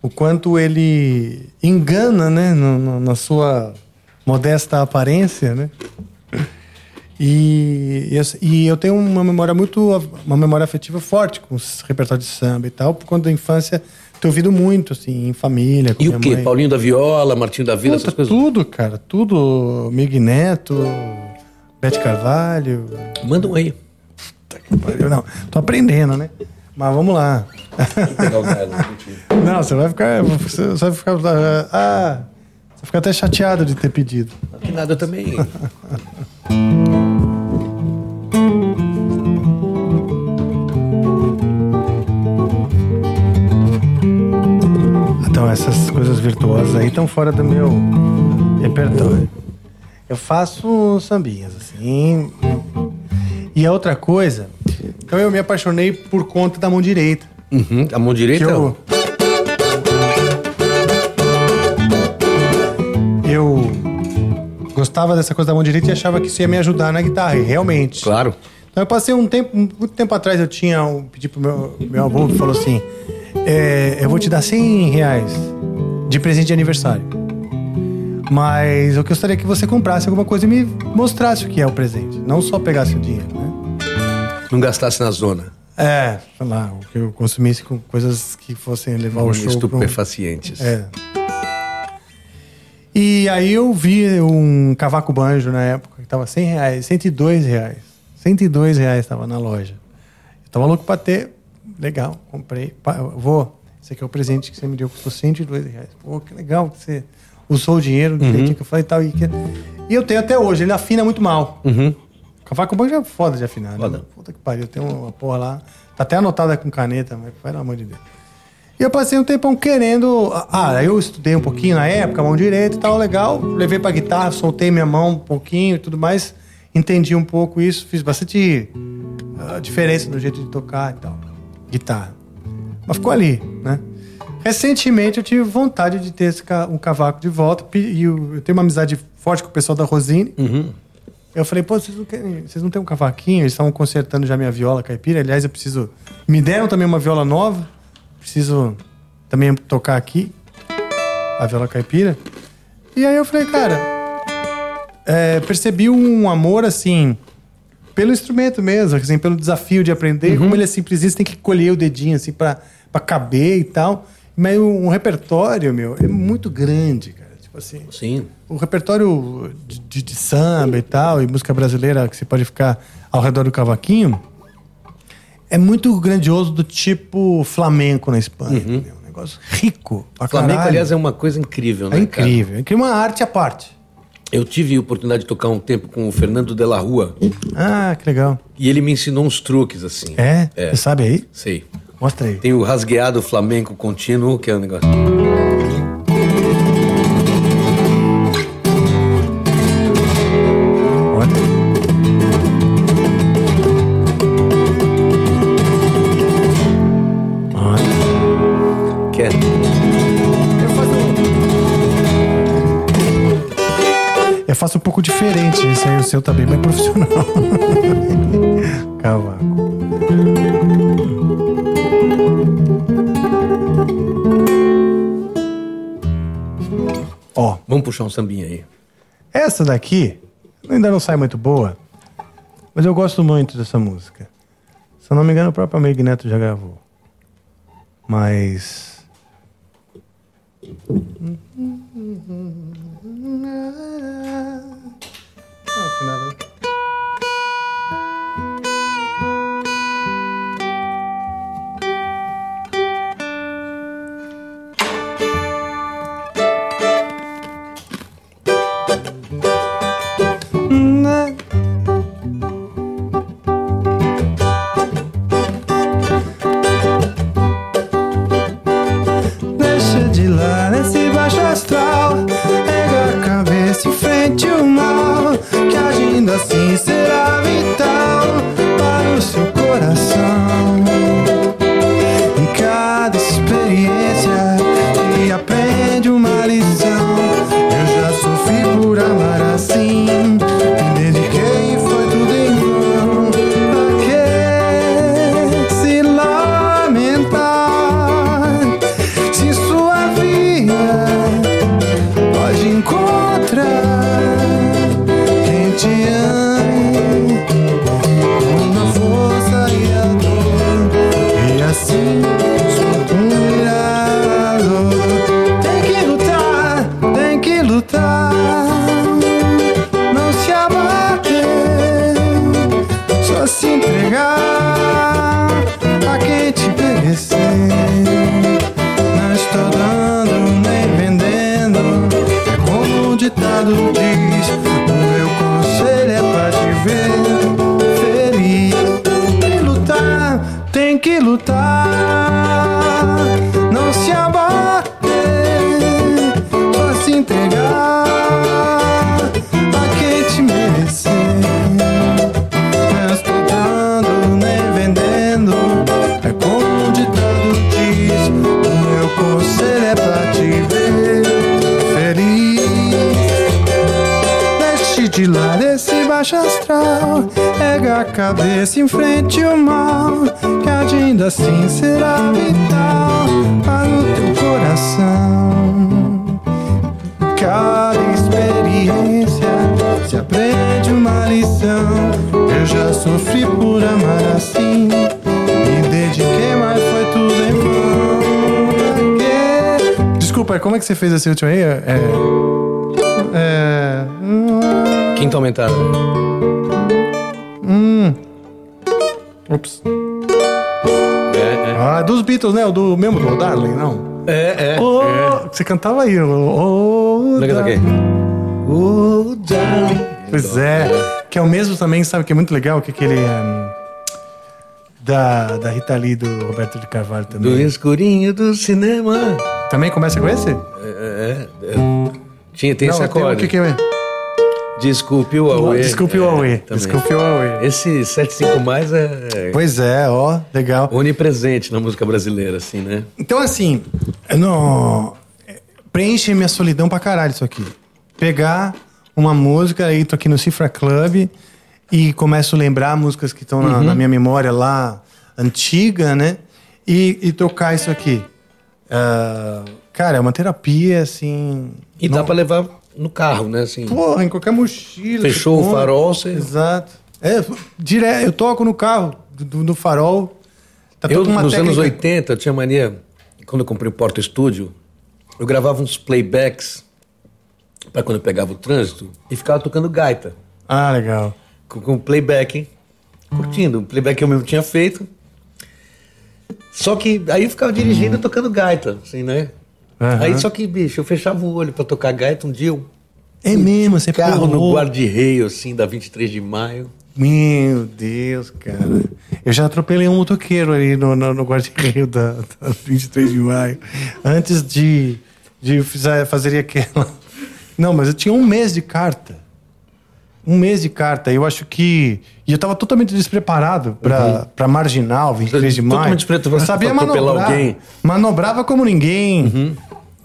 O quanto ele engana, né? no- no- na sua modesta aparência, né? E, e eu, e eu tenho uma memória muito. uma memória afetiva forte com os repertórios de samba e tal, por conta da infância ter ouvido muito, assim, em família. E o quê? mãe. Paulinho da Viola, Martinho da Vila, Puta, essas coisas? tudo, cara, tudo. Mig Neto, Bete Carvalho. Manda um aí. Não, tô aprendendo, né? Mas vamos lá. Pegar o galo, contigo. Não, você vai ficar. Você vai ficar. Ah, você vai ficar até chateado de ter pedido. Não nada eu também. Então, essas coisas virtuosas aí estão fora do meu repertório. Eu faço sambinhas, assim. E a outra coisa. Então, eu me apaixonei por conta da mão direita. Uhum. A mão direita? eu. Eu gostava dessa coisa da mão direita e achava que isso ia me ajudar na guitarra. E realmente. Claro. Então eu passei um tempo, muito tempo atrás eu tinha um pedi pro meu, meu avô que falou assim: é, eu vou te dar 100 reais de presente de aniversário. Mas eu gostaria que você comprasse alguma coisa e me mostrasse o que é o presente. Não só pegasse o dinheiro, né? Não gastasse na zona. É, sei lá, o que eu consumisse com coisas que fossem levar o show pro... Estupefacientes. É. E aí eu vi um cavaco banjo na época, que tava 100 reais, 102 reais. 102 reais tava na loja. Eu tava louco pra ter. Legal, comprei. Vô, esse aqui é o presente que você me deu, custou 102 reais. Pô, que legal que você usou o dinheiro direitinho que eu falei e tal. E, que... e eu tenho até hoje, ele afina muito mal. Uhum. Cavaco banjo é foda de afinar, Foda. né? Puta que pariu, tem uma porra lá. Tá até anotada com caneta, mas pelo amor de Deus. E eu passei um tempão querendo. Ah, aí eu estudei um pouquinho na época, mão direita e tal, legal. Levei pra guitarra, soltei minha mão um pouquinho e tudo mais. entendi um pouco isso, fiz bastante uh, diferença no jeito de tocar e tal, guitarra. Mas ficou ali, né? Recentemente eu tive vontade de ter esse um cavaco de volta e eu, eu, tenho uma amizade forte com o pessoal da Rosine. Uhum. Eu falei, pô, vocês não, querem, vocês não têm um cavaquinho? Eles estavam consertando já minha viola caipira. Aliás, eu preciso. Me deram também uma viola nova. Preciso também tocar aqui a viola caipira. E aí eu falei, cara, é, percebi um amor assim pelo instrumento mesmo, assim, pelo desafio de aprender. Uhum. Como ele é simples, tem que colher o dedinho assim para caber e tal. Mas um repertório, meu, é muito grande, cara. Tipo assim. Sim. O repertório de, de, de, samba e tal, e música brasileira que você pode ficar ao redor do cavaquinho, é muito grandioso do tipo flamenco na Espanha. Uhum. Um negócio rico. Flamenco, caralho. aliás, é uma coisa incrível, né? É incrível. Cara? É uma arte à parte. Eu tive a oportunidade de tocar um tempo com o Fernando de la Rua. Ah, que legal. E ele me ensinou uns truques, assim. É? é. Você sabe aí? Sei. Mostra aí. Tem o rasgueado flamenco contínuo, que é um negócio. Faço um pouco diferente. Esse aí, o seu tá bem mais profissional. Cavaco. Ó. Vamos puxar um sambinha aí. Essa daqui ainda não sai muito boa, mas eu gosto muito dessa música. Se eu não me engano, o próprio Amigo Neto já gravou. Mas. Cabeça em frente ao mal Que ainda assim será vital Para o teu coração Cada experiência se aprende uma lição Eu já sofri por amar assim Me dediquei, mas foi tudo em vão? Desculpa, como é que você fez esse último aí? É... É... Quinta aumentada. Beatles, né? O do mesmo do Darling, não? É, é. Oh, é. Você cantava aí. Oh, oh, Darling. Oh, Darling. Pois é. Que é o mesmo também, sabe? Que é muito legal, que é aquele... ehm, da, da Rita Lee, do Roberto de Carvalho Do também. escurinho do cinema. Também começa com esse? É, é, é. Tinha, tem esse Não, tem um acorde. que que é... Desculpe o Huawei. Desculpe o É, Huawei. também. Desculpe o Huawei. Esse 75 mais é Pois é, ó, legal. onipresente na música brasileira, assim, né? Então, assim, no... preenche minha solidão pra caralho isso aqui. Pegar uma música, aí tô aqui no Cifra Club e começo a lembrar músicas que estão na, Uhum. na minha memória lá, antiga, né? E, e tocar isso aqui. Ah, cara, é uma terapia, assim... E dá pra levar no carro, né? Assim, Porra, em qualquer mochila. Fechou o farol, você- Exato. É, direto, eu toco no carro, do, do farol. Tá eu, nos anos técnica- 80, eu tinha mania, quando eu comprei o Porta Estúdio, eu gravava uns playbacks pra quando eu pegava o trânsito e ficava tocando gaita. Ah, legal. com, com playback, curtindo. O playback que eu mesmo tinha feito. Só que aí eu ficava dirigindo e tocando gaita, assim, né? Aham. Aí só que, bicho, eu fechava o olho pra tocar gaita. Um dia eu. É mesmo, você carro no pulou. guarda-reio, assim, da 23 de maio. Meu Deus, cara. Eu já atropelei um motoqueiro ali no, no, no guarda-reio da, da 23 de maio. Antes de, de fazer aquela. Não, mas eu tinha um mês de carta. Um mês de carta. Eu acho que. E eu tava totalmente despreparado pra, pra marginal, 23 de maio. Totalmente despreparado Eu sabia manobrar. alguém. Uhum. Manobrava como ninguém.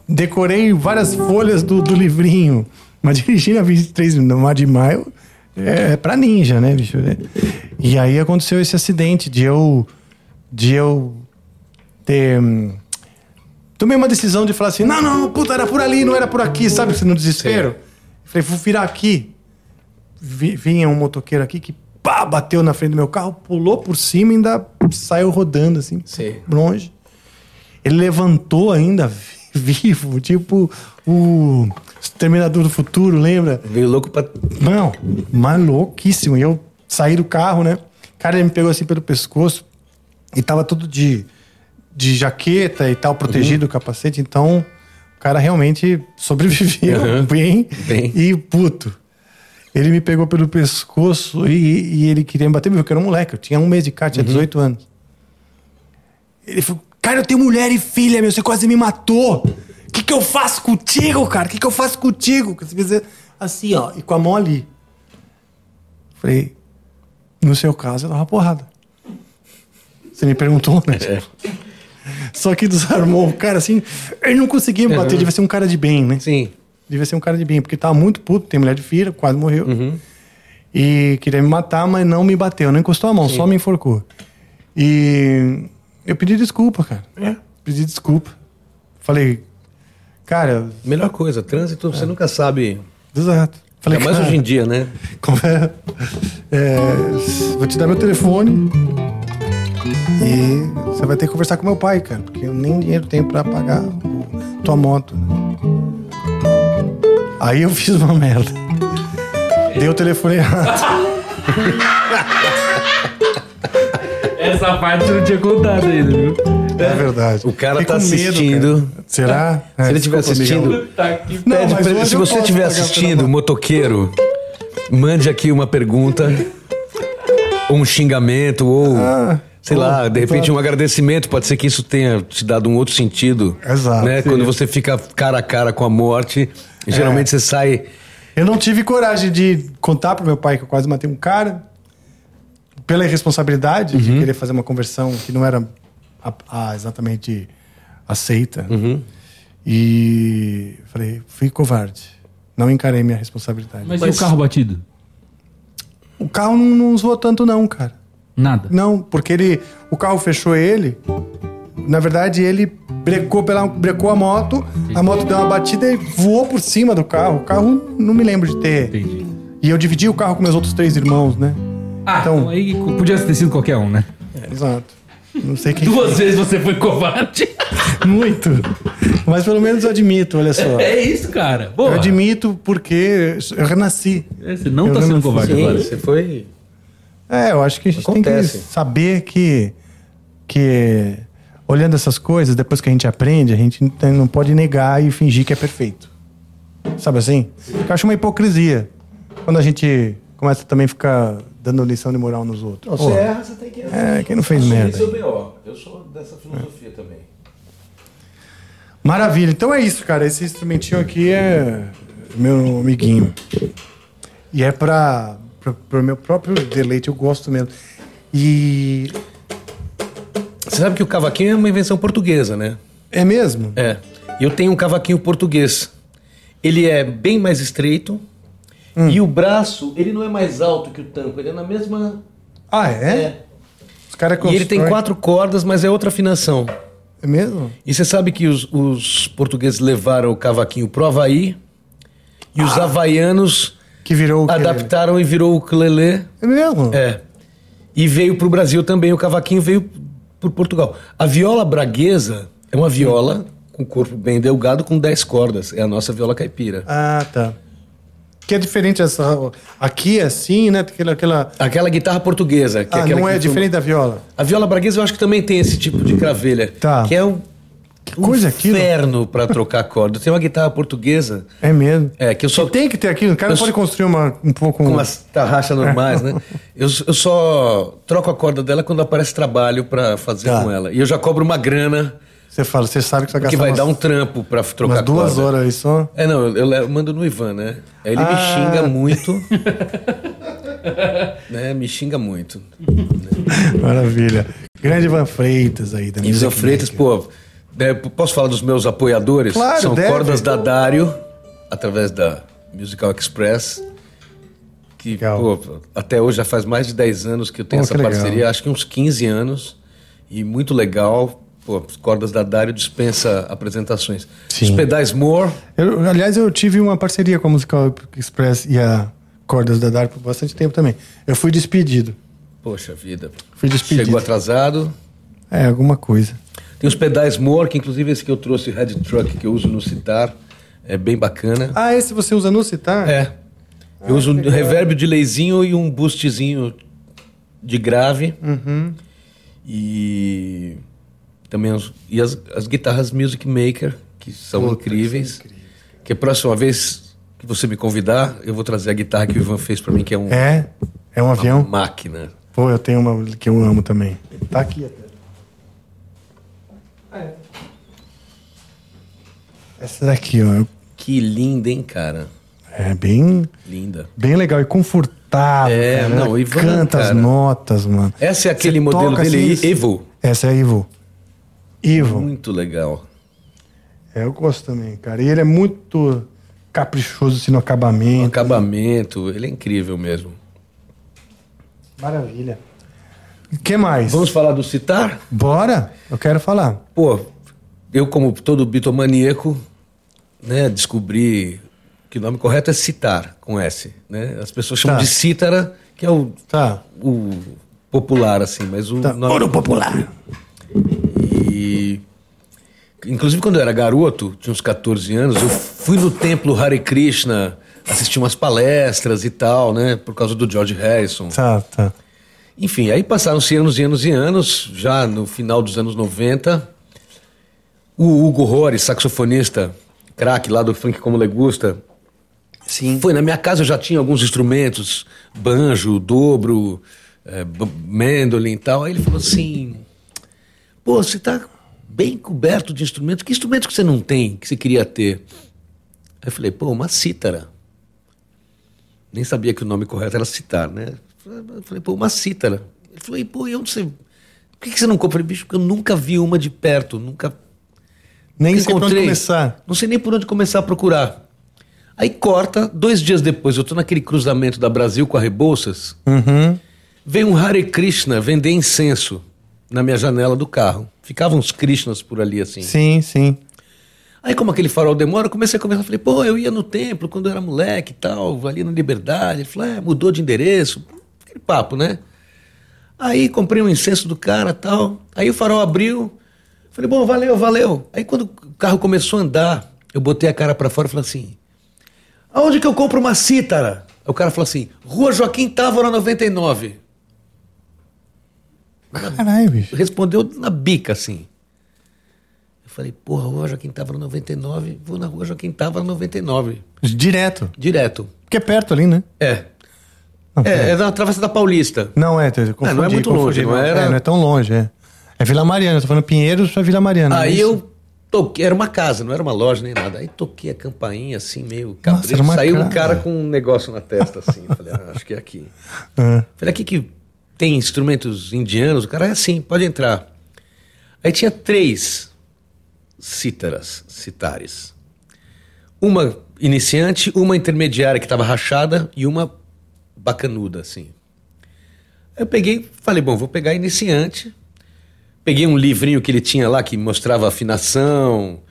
Decorei várias folhas do, do livrinho. Mas dirigindo a 23 de maio é, é pra ninja, né, bicho? E aí aconteceu esse acidente de eu. De eu ter. hum, Tomei uma decisão de falar assim: não, não, puta, era por ali, não era por aqui, sabe? Você no desespero. Falei, vou virar aqui. Vi- vinha um motoqueiro aqui que pá, bateu na frente do meu carro, pulou por cima e ainda saiu rodando assim, Sim. longe. Ele levantou ainda vivo, tipo o Exterminador do Futuro, lembra? Veio louco pra. Não, mas louquíssimo. E eu saí do carro, né? Cara, ele me pegou assim pelo pescoço e tava tudo de, de jaqueta e tal, protegido o capacete. Então, o cara realmente sobreviveu Uhum. bem, Bem. e puto. Ele me pegou pelo pescoço e, e ele queria me bater, porque eu era um moleque, eu tinha um mês de cara, tinha 18 anos. Ele falou, cara, eu tenho mulher e filha, meu, você quase me matou. O que, que eu faço contigo, cara? O que, que eu faço contigo? Você assim, ó, e com a mão ali. Falei, no seu caso, eu dava porrada. Você me perguntou, né? É. Só que desarmou o cara assim, ele não conseguia me bater, devia ser um cara de bem, né? Sim. Devia ser um cara de bem, porque tava muito puto, tem mulher de filha, quase morreu. Uhum. E queria me matar, mas não me bateu, não encostou a mão, só me enforcou. E eu pedi desculpa, cara. É. Pedi desculpa. Falei, cara, Melhor coisa, trânsito, você nunca sabe. exato. Falei, Ainda mais cara, hoje em dia, né? como é- é, vou te dar meu telefone e você vai ter que conversar com meu pai, cara, porque eu nem dinheiro tenho pra pagar tua moto. Aí eu fiz uma merda. Dei o telefone errado. Essa parte eu não tinha contado ainda, viu? É verdade. O cara Fiquei tá com medo, assistindo. cara. Será? Se É, ele estiver desculpa, Miguel. assistindo, Tá aqui. Não, Pede mas pra ele- se você estiver assistindo, motoqueiro, mande aqui uma pergunta, ou um xingamento, ou Ah, sei lá, de repente tá. um agradecimento. Pode ser que isso tenha te dado um outro sentido. Exato. Né? Quando você fica cara a cara com a morte, É. geralmente você sai. Eu não tive coragem de contar pro meu pai que eu quase matei um cara. Pela irresponsabilidade de querer fazer uma conversão que não era a- a exatamente aceita. E falei, fui covarde. Não encarei minha responsabilidade. Mas, Mas- e o carro batido? O carro não, não zoou tanto, não, cara. Nada. Não, porque ele. O carro fechou ele. Na verdade, ele brecou, pela, brecou a moto, a moto deu uma batida e voou por cima do carro. O carro não me lembro de ter. Entendi. E eu dividi o carro com meus outros três irmãos, né? Ah, Então- então aí podia ter sido qualquer um, né? Exato. Não sei quem. Duas vezes você foi covarde. Muito. Mas pelo menos eu admito, olha só. É isso, cara. Boa. Eu admito porque eu renasci. É, Você não Eu tá sendo covarde Sim, agora. você foi. É, eu acho que a gente tem Acontece. que saber que, que olhando essas coisas, depois que a gente aprende, a gente não tem- não pode negar e fingir que é perfeito. Sabe assim? Eu acho uma hipocrisia quando a gente começa também a ficar dando lição de moral nos outros. Pô, erra, você tem que. É, quem não fez merda? BO. Eu sou dessa filosofia também. Maravilha. Então é isso, cara. Esse instrumentinho aqui é meu amiguinho. E é pra, pra, pro meu próprio deleite, eu gosto mesmo. E. Você sabe que o cavaquinho é uma invenção portuguesa, né? É mesmo? É. Eu tenho um cavaquinho português. Ele é bem mais estreito. E o braço, ele não é mais alto que o tampo, ele é na mesma. Ah, é? Os caras E ele tem quatro cordas, mas é outra afinação. É mesmo? E você sabe que os, os portugueses levaram o cavaquinho pro Havaí e os havaianos Que virou o adaptaram e virou o ukulele. É mesmo? É. E veio pro Brasil também, o cavaquinho veio pro Portugal. A viola braguesa é uma viola com corpo bem delgado com 10 cordas. É a nossa viola caipira. Ah, tá. Que é diferente essa. Aqui é assim, né? Aquela. aquela... Aquela guitarra portuguesa. Que Ah, aquela não é que- diferente da viola. A viola braguesa eu acho que também tem esse tipo de cravelha. Tá. Que é um, um coisa aquilo? inferno pra trocar corda. Tem uma guitarra portuguesa. É mesmo. É, que eu só Tem que ter aquilo. O cara Eu pode construir uma, um pouco. com as tarraxas normais, né? Eu, eu só troco a corda dela quando aparece trabalho pra fazer Tá. com ela. E eu já cobro uma grana Você fala, você sabe que você vai que gastar vai umas, dar um trampo pra trocar umas duas corda. horas aí só. É, não, eu, eu mando no Ivan, né? Aí ele me Ah. xinga muito. né? Me xinga muito. Maravilha. Grande Ivan Freitas aí da E Ivan Freitas, pô, posso falar dos meus apoiadores? Claro, São deve. cordas da Dário, através da Musical Express. Que, Legal. pô, até hoje já faz mais de 10 anos que eu tenho Pô, essa que legal. parceria, acho que uns 15 anos. E muito legal. Pô, as cordas da Dário dispensa apresentações. Sim. Os pedais Moore, Eu, aliás, eu tive uma parceria com a Musical Express e a Cordas da Dark por bastante tempo também. Eu fui despedido. poxa vida. Fui despedido. Chegou atrasado. É, alguma coisa. Tem os pedais Moore, que inclusive esse que eu trouxe, o Head Truck, que eu uso no citar, é bem bacana. Ah, esse você usa no citar? É. Eu uso um reverb de leizinho e um boostzinho de grave. Uhum. E também as, e as, as guitarras Music Maker, que são Puta, incríveis. são incríveis. Que a próxima vez que você me convidar, eu vou trazer a guitarra que o Ivan fez pra mim, que é um, É? É um uma avião? máquina. Pô, eu tenho uma que eu amo também. Tá aqui até. Ah, é. Essa daqui, ó. Que linda, hein, cara? É bem, Linda. bem legal e confortável. É, cara. não, Ela Ivan, canta as cara. notas, mano. Esse é aquele Você modelo toca dele, assim, Evo. Essa é a Ivo. Ivo. Muito legal. É, eu gosto também, cara. E ele é muito caprichoso assim no acabamento. acabamento, ele é incrível mesmo. Maravilha. O que mais? Vamos falar do citar? Bora? Eu quero falar. Pô, eu como todo bitomaníaco, né, descobri que o nome correto é citar, com S, né? As pessoas chamam Tá. de cítara, que é o, Tá. o popular, assim, mas o tá. nome... Ouro popular. Inclusive, quando eu era garoto, tinha uns 14 anos, eu fui no templo Hare Krishna assistir umas palestras e tal, né? Por causa do George Harrison. Tá, tá. Enfim, aí passaram-se anos e anos e anos, já no final dos anos 90. O Hugo Rores, saxofonista, craque lá do Funk Como Le Gusta, Sim. foi na minha casa, eu já tinha alguns instrumentos, banjo, dobro, b- mandolin e tal. Aí ele falou assim: pô, você tá bem coberto de instrumentos, que instrumento que você não tem, que você queria ter? Aí eu falei: pô, uma cítara. Nem sabia que o nome correto era citar, né? Eu falei, pô, uma cítara. Ele falou, e pô, e onde você. Por que que você não compra? Eu falei, bicho, porque eu nunca vi uma de perto, nunca Nem sei por onde começar. não sei nem por onde começar a procurar. Aí corta, dois dias depois, eu tô naquele cruzamento da Brasil com a Rebouças, Uhum. veio um Hare Krishna vender incenso na minha janela do carro. Ficavam uns Krishnas por ali assim. Sim, sim. Aí, como aquele farol demora, eu comecei a conversar. Falei, pô, eu ia no templo quando eu era moleque e tal, ali na Liberdade. Ele falou, é, mudou de endereço. Aquele papo, né? Aí comprei um incenso do cara e tal. Aí o farol abriu. Falei, bom, valeu, valeu. Aí quando o carro começou a andar, eu botei a cara pra fora e falei assim: aonde que eu compro uma cítara? Aí o cara falou assim: Rua Joaquim Távora 99. Caralho, bicho. Respondeu na bica, assim. Eu falei, porra, Rua Joaquim Távora 99, vou na Rua Joaquim Távora 99. Direto. Direto. Porque é perto ali, né? É. Não, É, é na Travessa da Paulista. Não é, confundi, não é muito confundi, longe, não era- É, não é tão longe, é. É Vila Mariana, eu tô falando Pinheiros pra Vila Mariana. é Aí isso? eu toquei, era uma casa, não era uma loja nem nada. Aí toquei a campainha assim, meio Nossa, capricho. era uma Saiu um casa. cara com um negócio na testa assim. Falei, ah, acho que é aqui. Ah, Falei, aqui que tem instrumentos indianos, o cara é assim, pode entrar. Aí tinha três cítaras, citares. Uma iniciante, uma intermediária que estava rachada e uma bacanuda, assim. Eu peguei, falei, bom, vou pegar iniciante. Peguei um livrinho que ele tinha lá que mostrava afinação,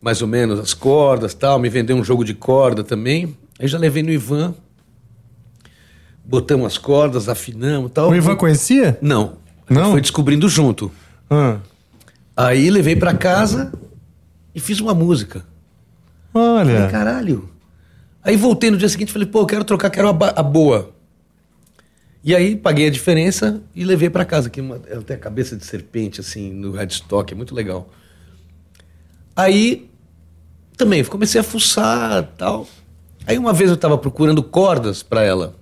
mais ou menos as cordas tal, me vendeu um jogo de corda também. Aí já levei no Ivan, botamos as cordas, afinamos tal. O Ivan conhecia? Não. Não? Foi descobrindo junto. Ah. Aí levei pra casa e fiz uma música. Falei, Olha. caralho. Aí voltei no dia seguinte e falei, pô, eu quero trocar, quero a, boa. E aí paguei a diferença e levei pra casa. Que uma, ela tem a cabeça de serpente, assim, no headstock, é muito legal. Aí também comecei a fuçar tal. Aí uma vez eu tava procurando cordas pra ela.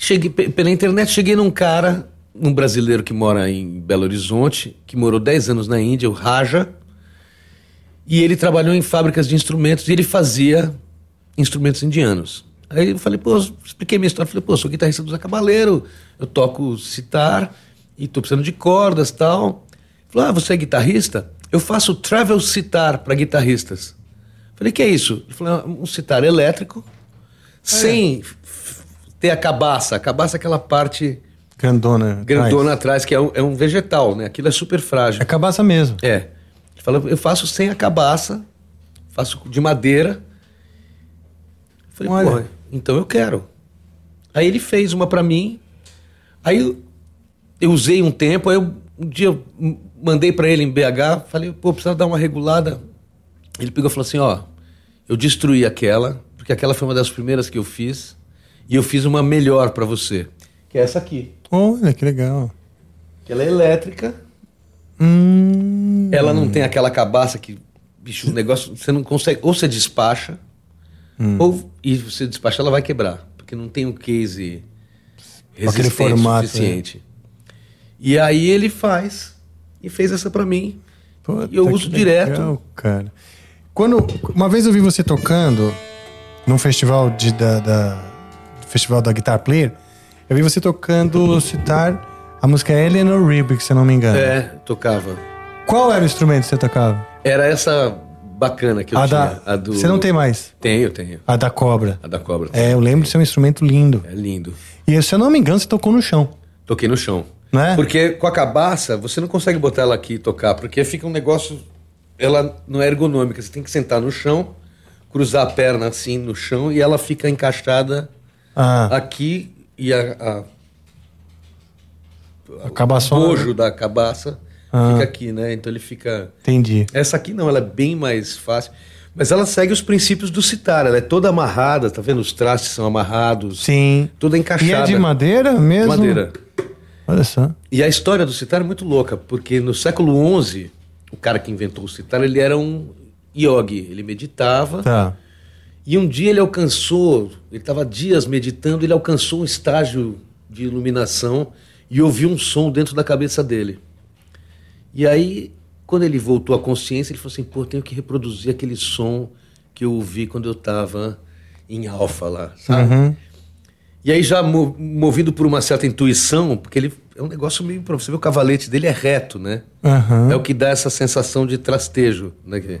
Cheguei pe- pela internet, cheguei num cara, um brasileiro que mora em Belo Horizonte, que morou 10 anos na Índia, o Raja. E ele trabalhou em fábricas de instrumentos e ele fazia instrumentos indianos. Aí eu falei, pô, expliquei minha história. Falei, pô, sou guitarrista do Zé Cabaleiro, eu toco citar e tô precisando de cordas tal. Ele falou, ah, você é guitarrista? Eu faço travel citar para guitarristas. Falei, que é isso? Ele falou, "É um citar elétrico, sem f- ter a cabaça. A cabaça é aquela parte Grandona. grandona atrás, que é um, é um vegetal, né? Aquilo é super frágil. É cabaça mesmo. É. Ele fala, eu faço sem a cabaça, faço de madeira. Eu Falei, Olha. porra, então eu quero. Aí ele fez uma pra mim. Aí eu, eu usei um tempo, aí eu, um dia eu mandei pra ele em BH, falei, pô, precisa dar uma regulada. Ele pegou e falou assim, ó, eu destruí aquela, porque aquela foi uma das primeiras que eu fiz, e eu fiz uma melhor pra você, que é essa aqui. Olha, que legal. Que ela é elétrica, Hum. Ela não tem aquela cabaça que, bicho, o negócio, você não consegue. Ou você despacha, Hum. ou e você despacha, ela vai quebrar. Porque não tem um case resistente formato, é. suficiente. E aí ele faz, e fez essa pra mim. Puta E eu uso legal, direto. cara. Quando, uma vez eu vi você tocando num festival de, da, da- festival da Guitar Player, eu vi você tocando citar a música Eleanor Rigby, se eu não me engano. É, tocava. Qual era o instrumento que você tocava? Era essa bacana que eu a tinha. da. a do... Você não tem mais? Tenho, tenho. A da cobra. A da cobra. É, eu lembro de ser um instrumento lindo. É lindo. E se eu não me engano, você tocou no chão. Toquei no chão. Não é? Porque com a cabaça, você não consegue botar ela aqui e tocar, porque fica um negócio. Ela não é ergonômica. Você tem que sentar no chão, cruzar a perna assim no chão e ela fica encaixada Ah, aqui e a, a, a cabaçona. o bojo da cabaça Ah. fica aqui, né? Então ele fica. Entendi. Essa aqui não, ela é bem mais fácil. Mas ela segue os princípios do citar. Ela é toda amarrada, tá vendo? Os trastes são amarrados. Sim. Toda E encaixada. é de madeira mesmo? Madeira. Olha só. E a história do citar é muito louca, porque no século XI, o cara que inventou o citar, ele era um yogi, ele meditava, Tá. E um dia ele alcançou, ele estava dias meditando, ele alcançou um estágio de iluminação e ouviu um som dentro da cabeça dele. E aí, quando ele voltou à consciência, ele falou assim, pô, tenho que reproduzir aquele som que eu ouvi quando eu estava em alfa lá, sabe? Uhum. E aí, já mo- movido por uma certa intuição, porque ele é um negócio meio. pra Você vê o cavalete dele é reto, né? Aham. É o que dá essa sensação de trastejo. Né?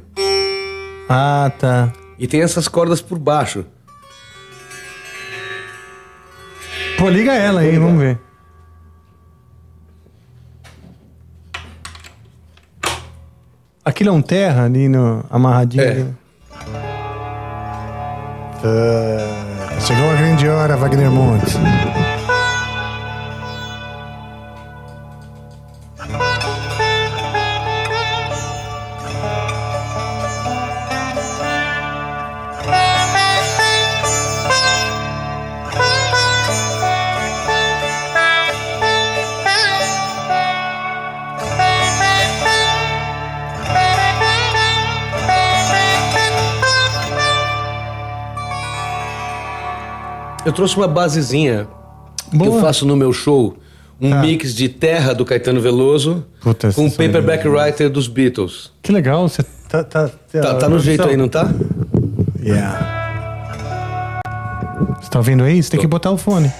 Ah, tá. E tem essas cordas por baixo. Pô, liga ela aí, vamos ver. Aquilo é um terra ali no amarradinho. É. ali. Tá. Chegou a grande hora, Wagner Montes. Eu trouxe uma basezinha que Boa. eu faço no meu show. um Tá. mix de Terra do Caetano Veloso Puta, com essa Paperback. Writer dos Beatles. Que legal, você tá... Tá, Tá, tá no jeito aí, não tá? Yeah. Você tá ouvindo aí? Você tem que botar o fone.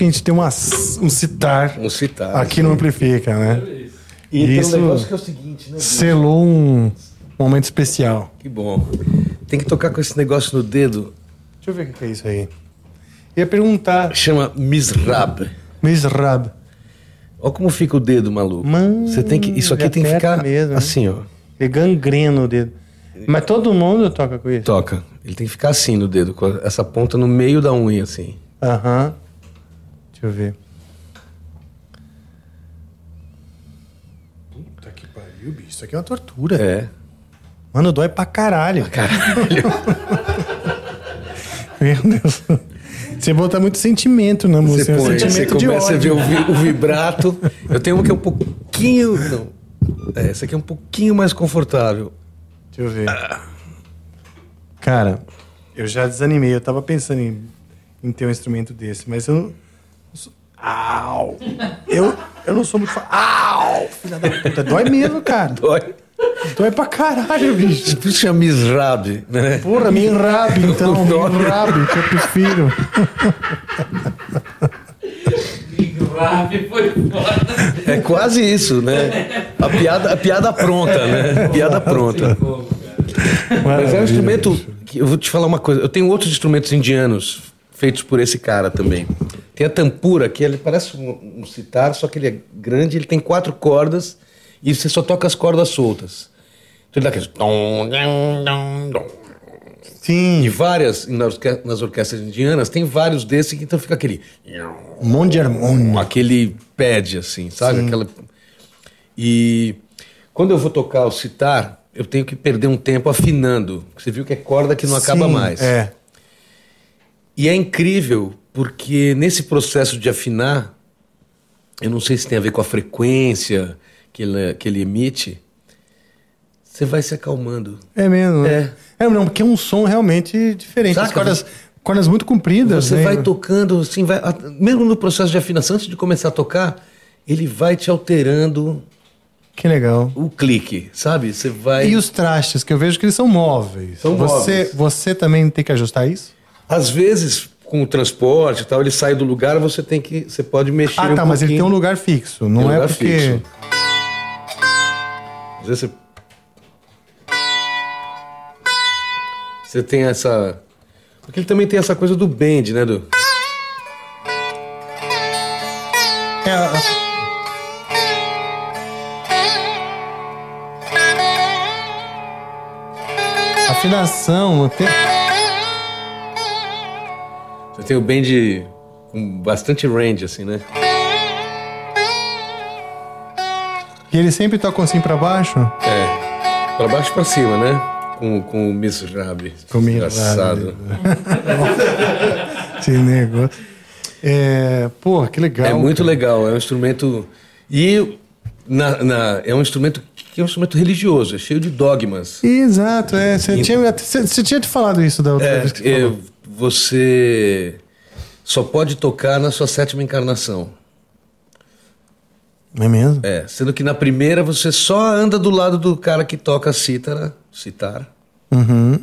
Que a gente tem uma, um citar Um citar. aqui no Amplifica, né? E tem Isso- um negócio que é o seguinte, né? Selou um momento especial. Que bom. Tem que tocar com esse negócio no dedo. Deixa eu ver o que é isso aí. Ia perguntar, Chama Misrab. Misrab. Olha como fica o dedo, maluco. Mano, Você tem que, isso aqui tem que ficar mesmo, né? assim, ó. É gangrena o dedo. Mas todo mundo toca com isso? Toca. Ele tem que ficar assim no dedo, com essa ponta no meio da unha, assim. Aham. Deixa eu ver. Puta que pariu, bicho. Isso aqui é uma tortura. É. Mano, dói pra caralho. Caralho. Meu Deus. Você bota muito sentimento na Você música. põe, você sentimento de começa a ver o, vi- o vibrato. Eu tenho uma que é um pouquinho. Não. É, essa aqui é um pouquinho mais confortável. Deixa eu ver. Cara, eu já desanimei. Eu tava pensando em, em ter um instrumento desse, mas eu não. Au! Eu, eu não sou muito. Fa... Au! Filha da puta. Dói mesmo, cara. Dói. Dói pra caralho, bicho. Por isso chama Misrab, né? Porra, me enrabe então. Enrabe, que eu prefiro. Grave foi foda. É quase isso, né? A piada, a piada pronta, né? Piada pronta. Mas é um instrumento. Que eu vou te falar uma coisa. Eu tenho outros instrumentos indianos feitos por esse cara também. Tem a tampura, que ele parece um, um sitar, só que ele é grande, ele tem quatro cordas E você só toca as cordas soltas. Então ele dá aqueles. Sim. E várias, nas, orque- nas orquestras indianas, tem vários desses que então fica aquele. Um monte de harmônia. aquele pad, assim, sabe? Aquela... E quando eu vou tocar o citar, eu tenho que perder um tempo afinando. Você viu que é corda que não acaba Sim, mais. É. E é incrível, porque nesse processo de afinar, eu não sei se tem a ver com a frequência que ele, que ele emite, você vai se acalmando. É mesmo. É. É, não, porque é um som realmente diferente. As Saca? cordas, cordas muito compridas. Você né? vai tocando, assim, vai, mesmo no processo de afinação, antes de começar a tocar, ele vai te alterando Que legal. o clique, sabe? Você vai. E os trastes, que eu vejo que eles são móveis. São você, móveis. Você também tem que ajustar isso? Às vezes, com o transporte e tal, ele sai do lugar, você tem que. Você pode mexer. Ah, um tá, mas ele tem um lugar fixo. Não Tem é lugar porque. fixo. Às vezes você. Você tem essa. Porque ele também tem essa coisa do bend, né? Do... É, a- Afinação, tem... Você tem o bend com bastante range, assim, né? e ele sempre toca assim pra baixo? É. Pra baixo e pra cima, né? Com, com o Miss Rabi. Com o Engraçado. Esse negócio. É, pô, que legal. É muito cara. legal, é um instrumento. E na, na- é um instrumento que é um instrumento religioso, é cheio de dogmas. Exato, é. Você tinha, tinha te falado isso da outra É, vez que você falou. Você só pode tocar na sua sétima encarnação. É mesmo? É, sendo que na primeira você só anda do lado do cara que toca cítara, citar, Uhum,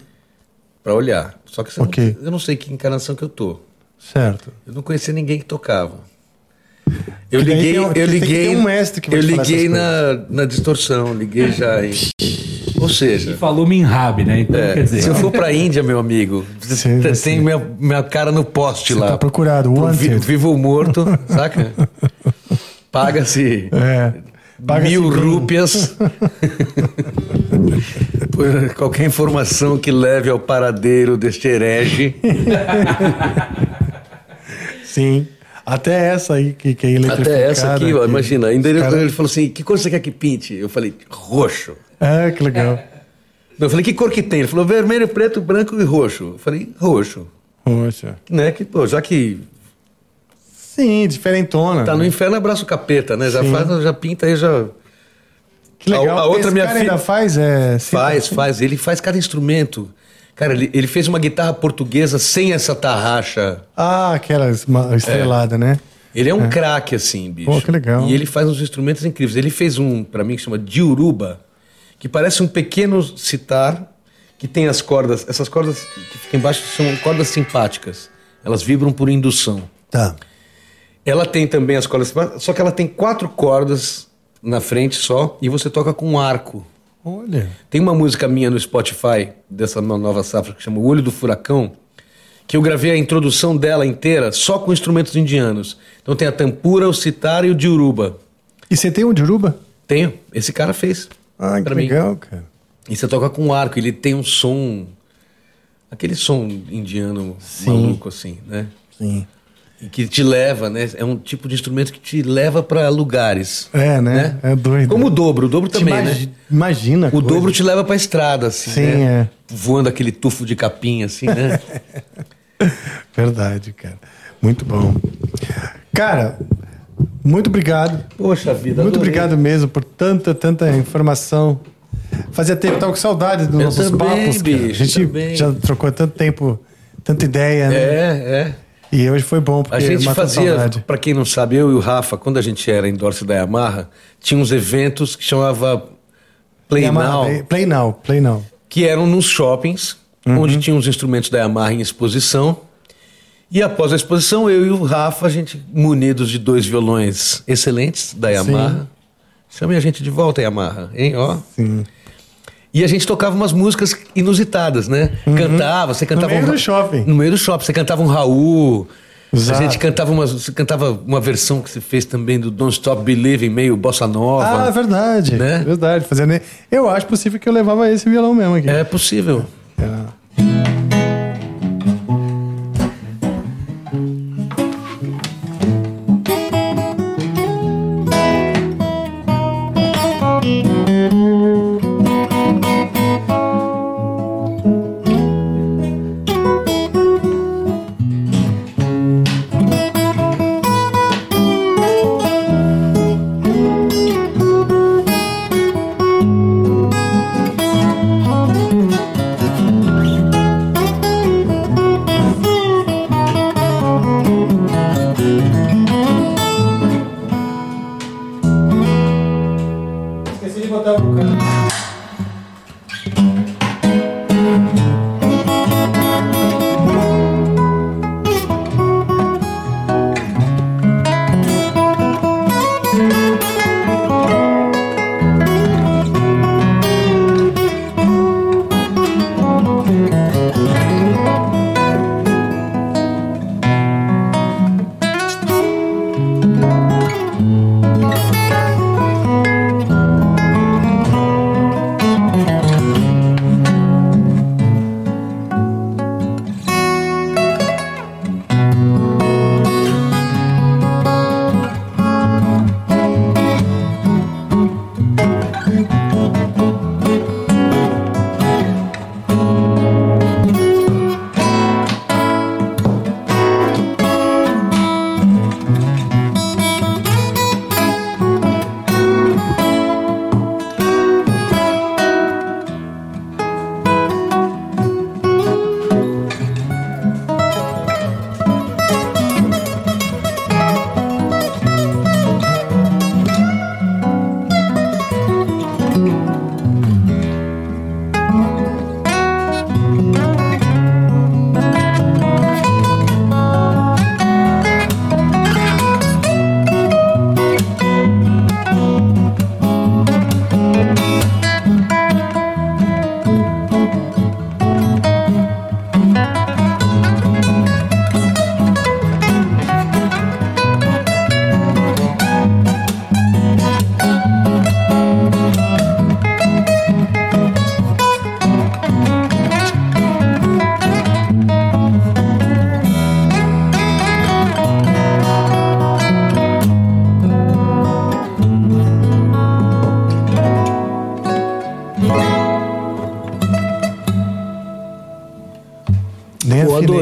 pra olhar. Só que você não- eu não sei que encarnação que eu tô. certo. Eu não conhecia ninguém que tocava. Eu liguei, tem eu liguei, um mestre que vai eu liguei na, na distorção, liguei já em, ou seja, Falou Minhab, né? Então, é, quer dizer. se eu for pra Índia, meu amigo, Sim, tem sim. minha, minha cara no poste Você lá. tá procurado, Pro vi- vivo ou morto, saca? Paga-se É. Paga-se mil rúpias por qualquer informação que leve ao paradeiro deste herege. Sim. Até essa aí que, que é eletrificada. Até essa aqui, ó, que- imagina. Ainda ele, cara- ele falou assim: que cor você quer que pinte? Eu falei: roxo. É, que legal. Eu falei: que cor que tem? Ele falou: vermelho, preto, branco e roxo. Eu falei: roxo. Poxa. Né? Que, pô, já que Sim, diferentona. tá no né? inferno, abraça o capeta, né? Já, Sim. faz, já pinta aí, já. Que legal. A- a outra Esse minha cara filha- ainda faz, é... Faz, faz. Ele faz cada instrumento. Cara, ele, ele fez uma guitarra portuguesa sem essa tarraxa. Ah, aquela estrelada, né? Ele é um craque, assim, bicho. Pô, que legal. E ele faz uns instrumentos incríveis. Ele fez um, pra mim, que chama Diuruba, que parece um pequeno citar, que tem as cordas. Essas cordas que ficam embaixo são cordas simpáticas. Elas vibram por indução. Tá. Ela tem também as cordas simpáticas, só que ela tem quatro cordas na frente só, e você toca com um arco. Olha. Tem uma música minha no Spotify, dessa no- nova safra, que chama O Olho do Furacão, que eu gravei a introdução dela inteira só com instrumentos indianos. Então tem a tampura, o sitar e o diuruba. E você tem um de Uruba? Tenho, esse cara fez. Ah, que mim. legal, cara. E você toca com arco, ele tem um som. Aquele som indiano maluco, assim, né? Sim. E que te leva, né? É um tipo de instrumento que te leva para lugares. É, né? É doido. Como o dobro, o dobro Te também, imagi- né? Imagina. O coisa. dobro te leva pra estrada, assim, Sim, né? é. Voando aquele tufo de capim, assim, né? Verdade, cara. Muito bom. Cara, muito obrigado. Poxa vida, Muito adorei. obrigado mesmo por tanta, tanta informação. Fazia tempo, tava com saudade dos Eu nossos também, papos, cara. A bicho, gente também. já trocou tanto tempo, tanta ideia, né? É, é. E hoje foi bom, porque A gente fazia, pra quem não sabe, eu e o Rafa, quando a gente era em Dorce da Yamaha, tinha uns eventos que chamava Play Yamaha, Now, Play, play Now, Play Now. que eram nos shoppings, Uhum. onde tinham os instrumentos da Yamaha em exposição. E após a exposição, eu e o Rafa, a gente, munidos de dois violões excelentes da Yamaha, chame a gente de volta, Yamaha, hein? Ó. Sim. E a gente tocava umas músicas inusitadas, né? Cantava, você cantava Uhum. meio um do shopping. No meio do shopping. Você cantava um Raul, Exato. A gente cantava uma, você cantava uma versão que você fez também do Don't Stop Believing, meio bossa nova. Ah, é verdade. Né? Verdade. Fazendo... Eu acho possível que eu levava esse violão mesmo aqui. É possível. Esqueci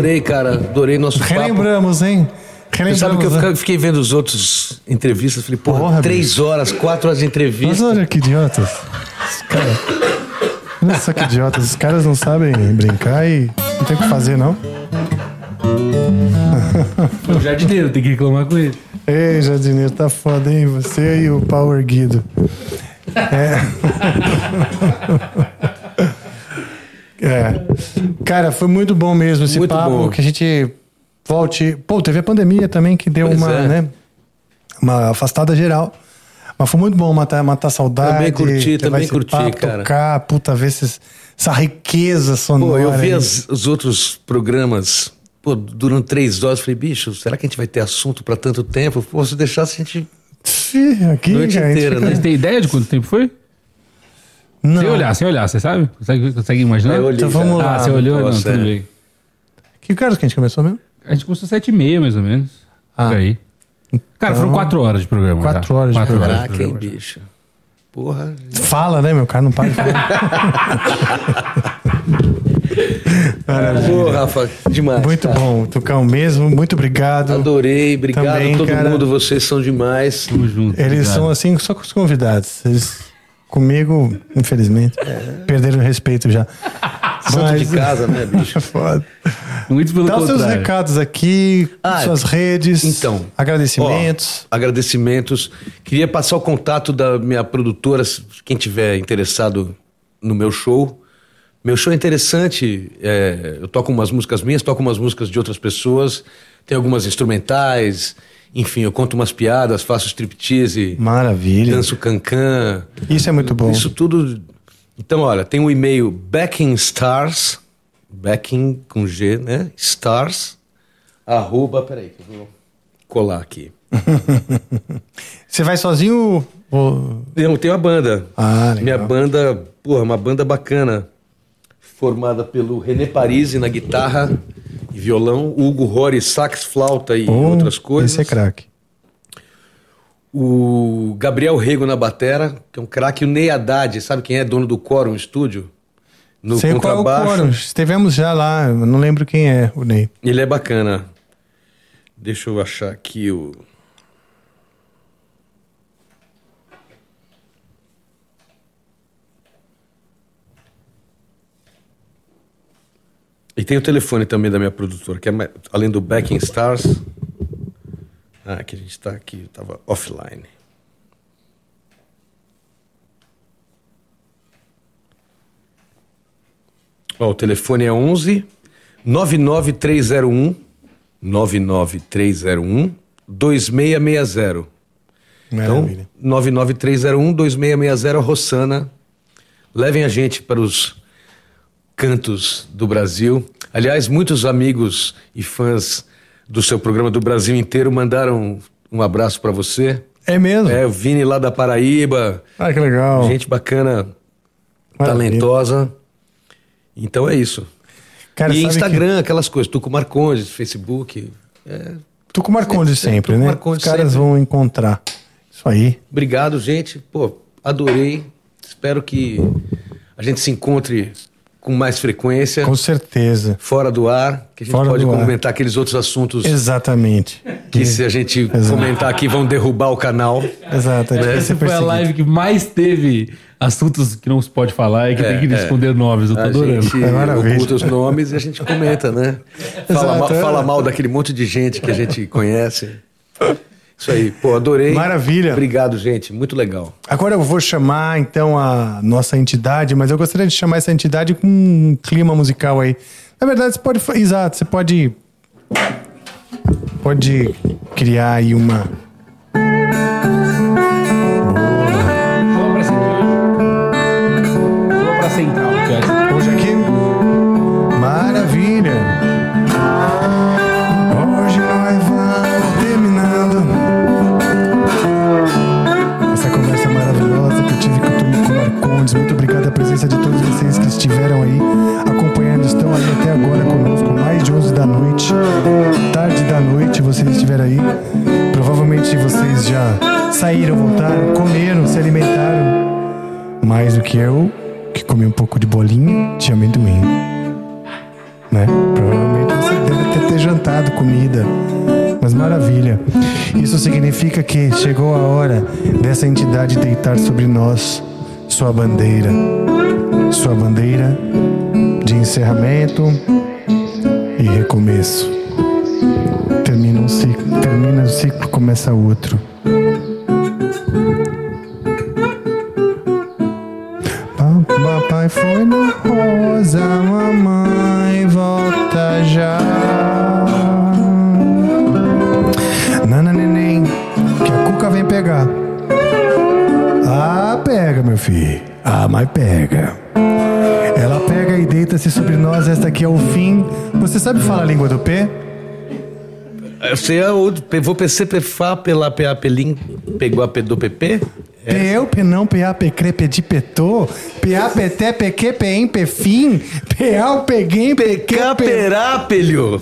adorei, cara. Adorei nosso papo. Relembramos, hein? Você Relembramos. sabe que eu né? fica- fiquei vendo os outros entrevistas, falei, porra, Porra, três horas, quatro horas de Mas entrevista. olha que idiotas. Olha só que idiotas. Os caras não sabem brincar e não tem o que fazer, não. O jardineiro, tem que reclamar com ele. Ei, jardineiro, tá foda, hein? Você e o Power Guido. É. É. Cara, foi muito bom mesmo esse Muito papo. bom. Que a gente volte. Pô, teve a pandemia também que deu Pois uma, é. né? Uma afastada geral. Mas foi muito bom matar, matar saudade. Também curti, também curti, papo, cara. Tocar, puta, ver esses, essa riqueza Pô, sonora. eu vi as- os outros programas, pô, durante três horas, falei, bicho, será que a gente vai ter assunto pra tanto tempo? Pô, se deixasse a gente. Ih, Aqui, Noite cara, inteira, né? Você tem ideia de quanto tempo foi? Não. Sem olhar, sem olhar, você sabe? Consegue, consegue imaginar? Eu olhei Então vamos já. lá. Ah, você olhou? Não, Nossa, tudo bem. Que caras que a gente começou mesmo? A gente começou sete e meia, mais ou menos. Ah. Por aí. Cara, foram Então, quatro horas de programa. quatro já. horas de programa. Caraca, hein, programa. bicho. Porra. Fala, né, meu cara? Não para de falar. Maravilha. Pô, Rafa, demais. Muito cara. bom, Tucão mesmo. Muito obrigado. Adorei, obrigado Também, a todo cara. mundo, vocês são demais. Tamo junto. Eles obrigado. são assim só com os convidados. Eles, comigo, infelizmente, perderam o respeito já. Santo de casa, né, bicho? Foda. Muito pelo Dá os seus recados aqui, Ah, suas redes, então. agradecimentos. Ó, agradecimentos. Queria passar o contato da minha produtora, quem tiver interessado no meu show. Meu show é interessante. é, eu toco umas músicas minhas, toco umas músicas de outras pessoas, tem algumas instrumentais. Enfim, eu conto umas piadas, faço striptease, Maravilha. danço cancan. Isso é muito bom. Isso tudo. Então, olha, tem o e-mail Backing Stars, Backing com G, né? Stars, Arroba, peraí, que eu vou colar aqui. Você vai sozinho ou... Eu tenho uma banda. Ah, legal. Minha banda, porra, uma banda bacana. Formada pelo René Parisi na guitarra e violão, Hugo Rory, sax, flauta e Oh, outras coisas. Esse é craque. O Gabriel Rego na batera, que é um craque. O Ney Haddad, sabe quem é dono do Quorum Studio? No Sei qual é o contrabaixo. quórum. Estivemos já lá, não lembro quem é o Ney. Ele é bacana. Deixa eu achar aqui o. E tem o telefone também da minha produtora, que é além do Backing Stars. Ah, que a gente tá aqui, eu tava offline. Ó, o telefone é 11 99301 99301 2660. Então, Maravilha. 99301 2660 Rossana. Levem a gente para os cantos do Brasil. Aliás, muitos amigos e fãs do seu programa do Brasil inteiro mandaram um abraço para você. É mesmo? É, o Vini lá da Paraíba, Ah, que legal. gente bacana, Maravilha. talentosa. Então é isso. Cara, e Instagram, aquelas coisas, Tuco Marcondes, Facebook. É, Que... Tu com Marcondes Sempre, sempre, Tuco né? Marcondes Os caras sempre. vão encontrar. Isso aí. Obrigado, gente. Pô, adorei. Espero que a gente se encontre com mais frequência, Com certeza. fora do ar, que a gente Fora pode do ar. comentar aqueles outros assuntos Exatamente. que se a gente Exato. comentar aqui vão derrubar o canal. Exato. vai ser Essa foi a live que mais teve assuntos que não se pode falar e que tem que é. responder nomes. Eu tô A adorando. gente É maravilha. oculta os nomes e a gente comenta, né? Fala, mal, é. fala mal daquele monte de gente que a gente conhece. Isso aí, pô, adorei. Maravilha. Obrigado, gente. Muito legal. Agora eu vou chamar então a nossa entidade, mas eu gostaria de chamar essa entidade com um clima musical aí. Na verdade, você pode. Exato, você pode. Pode criar aí uma. Aí. Provavelmente vocês já saíram, voltaram, comeram, se alimentaram mais do que eu, que comi um pouco de bolinha de amendoim. Né? Provavelmente você deve ter, ter jantado comida. Mas maravilha. Isso significa que chegou a hora dessa entidade deitar sobre nós sua bandeira. Sua bandeira de encerramento e recomeço. Termina um ciclo, termina ciclo, começa outro. Papai foi na rosa, mamãe volta já. Nana neném, que a cuca vem pegar. Ah, pega, meu filho. Ah, mas pega. Ela pega e deita-se sobre nós. Esta aqui é o fim. Você sabe falar a língua do P? Você é o. Vou PC, PFA, pela PA, Pelim, pegou a P do PP? Peu, penão, PA, PCRE, pedi, petô, PA, PT, PQ, PEM, PFIM, PA, PEGUEM, PQ, Caperápelho!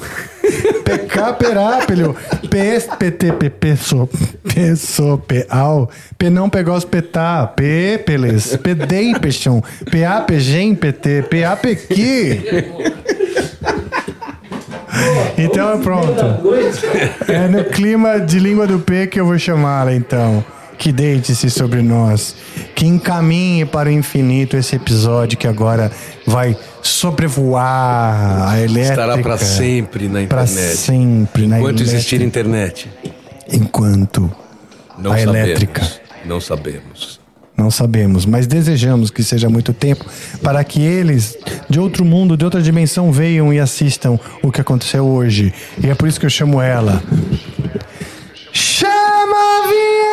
PK, Perápelho, PS, PT, PP, so, P, so, PAU, P não pegar os petá, P, peles, PDI, peixão, PA, PGEM, PT, PA, PQ. Então é pronto. É no clima de língua do P que eu vou chamá-la então. Que deite-se sobre nós. Que encaminhe para o infinito esse episódio que agora vai sobrevoar a elétrica. Estará para sempre na Para internet. sempre na Enquanto elétrica. existir internet. Enquanto Não a sabemos. elétrica. Não sabemos. Não sabemos, mas desejamos que seja muito tempo para que eles de outro mundo, de outra dimensão, vejam e assistam o que aconteceu hoje. E é por isso que eu chamo ela. Chama a vinheta!